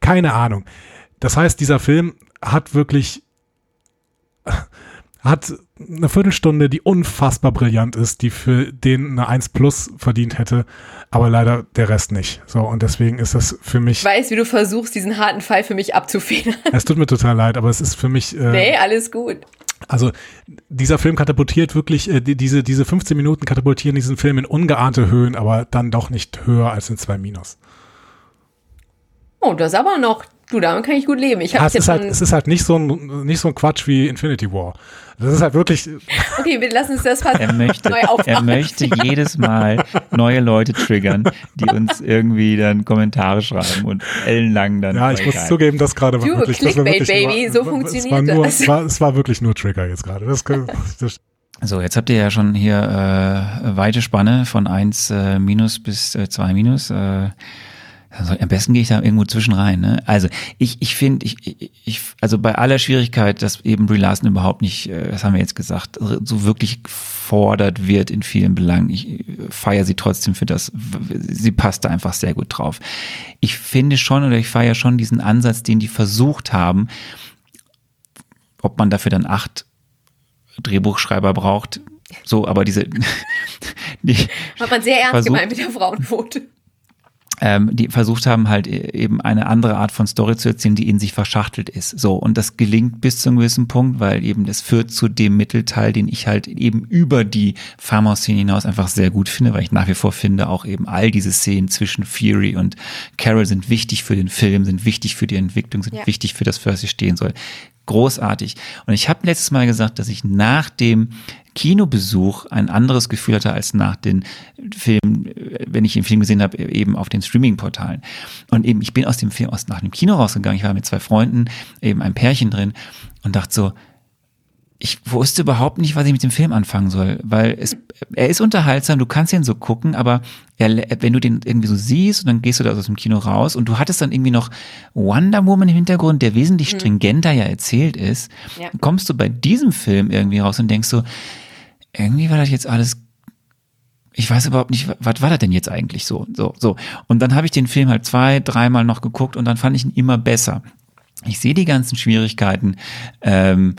[SPEAKER 2] Keine Ahnung. Das heißt, dieser Film hat wirklich hat eine Viertelstunde, die unfassbar brillant ist, die für den eine 1 plus verdient hätte, aber leider der Rest nicht. So, und deswegen ist das für mich.
[SPEAKER 4] Ich weiß, wie du versuchst, diesen harten Fall für mich abzufedern.
[SPEAKER 2] Es tut mir total leid, aber es ist für mich.
[SPEAKER 4] Äh, nee, alles gut.
[SPEAKER 2] Also dieser Film katapultiert wirklich, äh, die, diese, diese 15 Minuten katapultieren diesen Film in ungeahnte Höhen, aber dann doch nicht höher als in 2 Minus.
[SPEAKER 4] Oh, das aber noch Du, damit kann ich gut leben. Ich
[SPEAKER 2] ja, es, ist halt, es ist halt nicht so, ein, nicht so ein Quatsch wie Infinity War. Das ist halt wirklich.
[SPEAKER 4] Okay, wir lassen uns das fast
[SPEAKER 1] er möchte,
[SPEAKER 4] neu aufmachen.
[SPEAKER 1] Er möchte jedes Mal neue Leute triggern, die uns irgendwie dann Kommentare schreiben und ellenlang dann.
[SPEAKER 2] Ja, ich muss geil. zugeben, dass gerade
[SPEAKER 4] war wirklich. Clickbait, das war wirklich Baby, nur, so funktioniert
[SPEAKER 2] es war nur, das. Es war, es war wirklich nur Trigger jetzt gerade. Das,
[SPEAKER 1] das so, jetzt habt ihr ja schon hier äh, weite Spanne von 1 äh, minus bis 2 äh, minus. Äh, also am besten gehe ich da irgendwo zwischen rein. Ne? Also ich, ich finde, ich, ich, also bei aller Schwierigkeit, dass eben Brie Larson überhaupt nicht, äh, das haben wir jetzt gesagt, so wirklich gefordert wird in vielen Belangen. Ich feiere sie trotzdem für das, sie passt da einfach sehr gut drauf. Ich finde schon oder ich feiere schon diesen Ansatz, den die versucht haben, ob man dafür dann acht Drehbuchschreiber braucht, so, aber diese.
[SPEAKER 4] die Hat man sehr ernst versucht, gemeint mit der Frauenquote
[SPEAKER 1] ähm, die versucht haben, halt e-, eben eine andere Art von Story zu erzählen, die in sich verschachtelt ist. So, und das gelingt bis zu einem gewissen Punkt, weil eben das führt zu dem Mittelteil, den ich halt eben über die Farmhouse-Szene hinaus einfach sehr gut finde, weil ich nach wie vor finde, auch eben all diese Szenen zwischen Fury und Carol sind wichtig für den Film, sind wichtig für die Entwicklung, sind ja. wichtig für das, für was sie stehen soll großartig. Und ich habe letztes Mal gesagt, dass ich nach dem Kinobesuch ein anderes Gefühl hatte als nach den Filmen, wenn ich den Film gesehen habe, eben auf den Streaming-Portalen. Und eben, ich bin aus dem Film, aus nach dem Kino rausgegangen, ich war mit zwei Freunden, eben ein Pärchen drin und dachte so, ich wusste überhaupt nicht, was ich mit dem Film anfangen soll, weil es, er ist unterhaltsam, du kannst ihn so gucken, aber er, wenn du den irgendwie so siehst und dann gehst du da aus dem Kino raus und du hattest dann irgendwie noch Wonder Woman im Hintergrund, der wesentlich mhm. stringenter ja erzählt ist, ja. kommst du bei diesem Film irgendwie raus und denkst so, irgendwie war das jetzt alles ich weiß überhaupt nicht, was war das denn jetzt eigentlich so, so, so. Und dann habe ich den Film halt zwei, dreimal noch geguckt und dann fand ich ihn immer besser. Ich sehe die ganzen Schwierigkeiten. Ähm,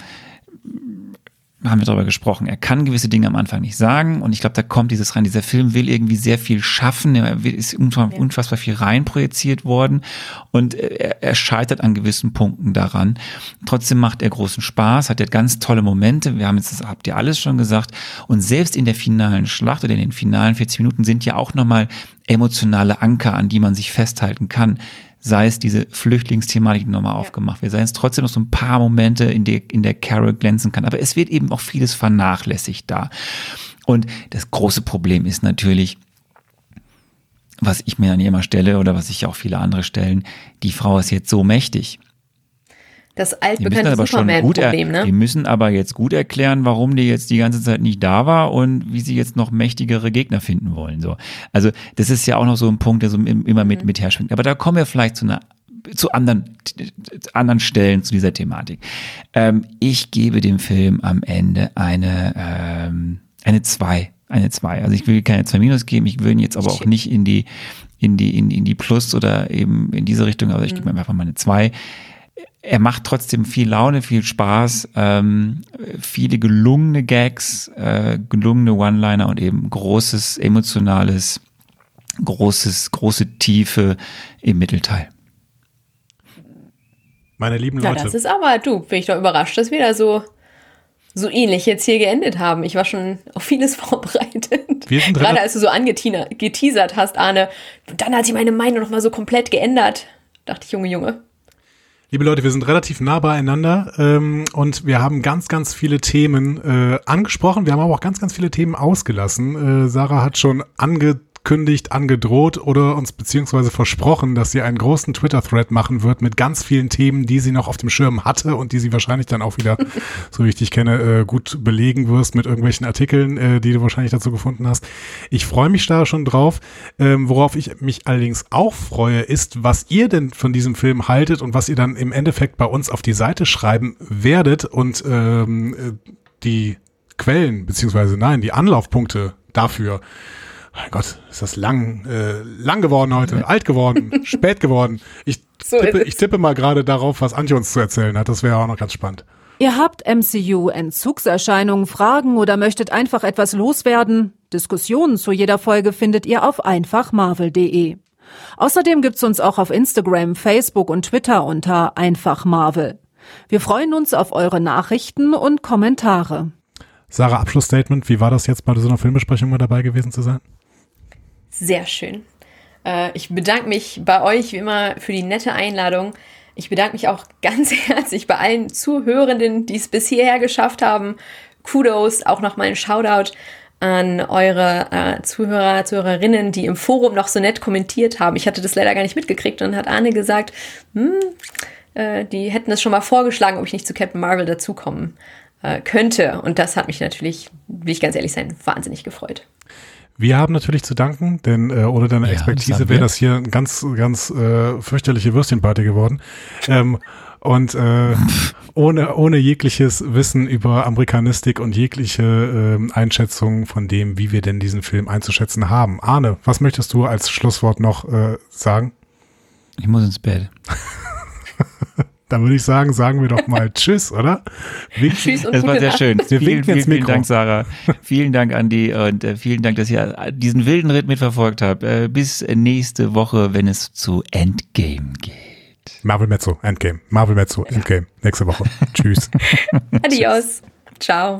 [SPEAKER 1] haben wir darüber gesprochen. Er kann gewisse Dinge am Anfang nicht sagen und ich glaube, da kommt dieses rein. Dieser Film will irgendwie sehr viel schaffen. Er ist unfassbar viel reinprojiziert worden und er, er, scheitert an gewissen Punkten daran. Trotzdem macht er großen Spaß, hat er ganz tolle Momente. Wir haben jetzt, das habt ihr alles schon gesagt. Und selbst in der finalen Schlacht oder in den finalen 40 Minuten sind ja auch nochmal emotionale Anker, an die man sich festhalten kann. Sei es diese Flüchtlingsthematik, die nochmal aufgemacht wird, sei es trotzdem noch so ein paar Momente, in der, in der Carol glänzen kann. Aber es wird eben auch vieles vernachlässigt da. Und das große Problem ist natürlich, was ich mir an ihr immer stelle oder was sich auch viele andere stellen, die Frau ist jetzt so mächtig.
[SPEAKER 4] Das altbekannte
[SPEAKER 1] er,
[SPEAKER 4] Superman-Problem, ne?
[SPEAKER 1] die müssen aber jetzt gut erklären, warum die jetzt die ganze Zeit nicht da war und wie sie jetzt noch mächtigere Gegner finden wollen. So, also das ist ja auch noch so ein Punkt, der so im- immer mit mit herschwingt. Aber da kommen wir vielleicht zu einer zu anderen anderen Stellen zu dieser Thematik. Ähm, ich gebe dem Film am Ende eine ähm, eine zwei, eine zwei. Also ich will keine zwei Minus geben. Ich will ihn jetzt aber auch nicht in die in die in, in die Plus oder eben in diese Richtung. Aber ich gebe ihm einfach mal eine zwei er macht trotzdem viel Laune, viel Spaß, ähm, viele gelungene Gags, äh, gelungene One-Liner und eben großes emotionales, großes, große Tiefe im Mittelteil.
[SPEAKER 2] Meine lieben
[SPEAKER 4] Ja,
[SPEAKER 2] Leute.
[SPEAKER 4] das ist aber, du, bin ich doch überrascht, dass wir da so, so ähnlich jetzt hier geendet haben. Ich war schon auf vieles vorbereitet.
[SPEAKER 2] Wir sind
[SPEAKER 4] Gerade als du so angeteasert hast, Arne, dann hat sich meine Meinung noch mal so komplett geändert. Dachte ich, Junge, Junge.
[SPEAKER 2] Liebe Leute, wir sind relativ nah beieinander ähm, und wir haben ganz, ganz viele Themen äh, angesprochen. Wir haben aber auch ganz, ganz viele Themen ausgelassen. Äh, Sarah hat schon angekündigt, angedroht oder uns beziehungsweise versprochen, dass sie einen großen Twitter-Thread machen wird mit ganz vielen Themen, die sie noch auf dem Schirm hatte und die sie wahrscheinlich dann auch wieder, so wie ich dich kenne, äh, gut belegen wirst mit irgendwelchen Artikeln, äh, die du wahrscheinlich dazu gefunden hast. Ich freue mich da schon drauf. Ähm, worauf ich mich allerdings auch freue, ist, was ihr denn von diesem Film haltet und was ihr dann im Endeffekt bei uns auf die Seite schreiben werdet und ähm, äh, die Quellen, beziehungsweise nein, die Anlaufpunkte dafür. Mein Gott, ist das lang, äh, lang geworden heute, alt geworden, spät geworden. Ich
[SPEAKER 4] So
[SPEAKER 2] tippe, ich tippe mal gerade darauf, was Antje uns zu erzählen hat. Das wäre auch noch ganz spannend.
[SPEAKER 3] Ihr habt MCU-Entzugserscheinungen, Fragen oder möchtet einfach etwas loswerden? Diskussionen zu jeder Folge findet ihr auf einfachmarvel.de. Außerdem gibt's uns auch auf Instagram, Facebook und Twitter unter einfachmarvel. Wir freuen uns auf eure Nachrichten und Kommentare.
[SPEAKER 2] Sarah, Abschlussstatement. Wie war das jetzt bei so einer Filmbesprechung mal dabei gewesen zu sein?
[SPEAKER 4] Sehr schön. Äh, ich bedanke mich bei euch wie immer für die nette Einladung. Ich bedanke mich auch ganz herzlich bei allen Zuhörenden, die es bis hierher geschafft haben. Kudos, auch noch mal ein Shoutout an eure äh, Zuhörer, Zuhörerinnen, die im Forum noch so nett kommentiert haben. Ich hatte das leider gar nicht mitgekriegt und hat Arne gesagt, hm, äh, die hätten es schon mal vorgeschlagen, ob ich nicht zu Captain Marvel dazukommen äh, könnte. Und das hat mich natürlich, will ich ganz ehrlich sein, wahnsinnig gefreut.
[SPEAKER 2] Wir haben natürlich zu danken, denn äh, ohne deine
[SPEAKER 1] Ja,
[SPEAKER 2] Expertise wäre das hier eine ganz, ganz äh, fürchterliche Würstchenparty geworden. Ähm, und äh, ohne, ohne jegliches Wissen über Amerikanistik und jegliche ähm, Einschätzung von dem, wie wir denn diesen Film einzuschätzen haben. Arne, was möchtest du als Schlusswort noch äh, sagen?
[SPEAKER 1] Ich muss ins Bett.
[SPEAKER 2] Dann würde ich sagen, sagen wir doch mal Tschüss, oder? Wink-
[SPEAKER 4] Tschüss und
[SPEAKER 1] Das war sehr
[SPEAKER 4] Nacht.
[SPEAKER 1] schön.
[SPEAKER 2] Wir
[SPEAKER 1] vielen,
[SPEAKER 2] winken
[SPEAKER 1] vielen, vielen. Dank, Sarah. vielen Dank, Andi. Und äh, vielen Dank, dass ihr diesen wilden Ritt mitverfolgt habt. Äh, bis nächste Woche, wenn es zu Endgame geht.
[SPEAKER 2] Marvel Mezzo, Endgame. Marvel Mezzo, Endgame. Nächste Woche. Tschüss.
[SPEAKER 4] Adios. Ciao.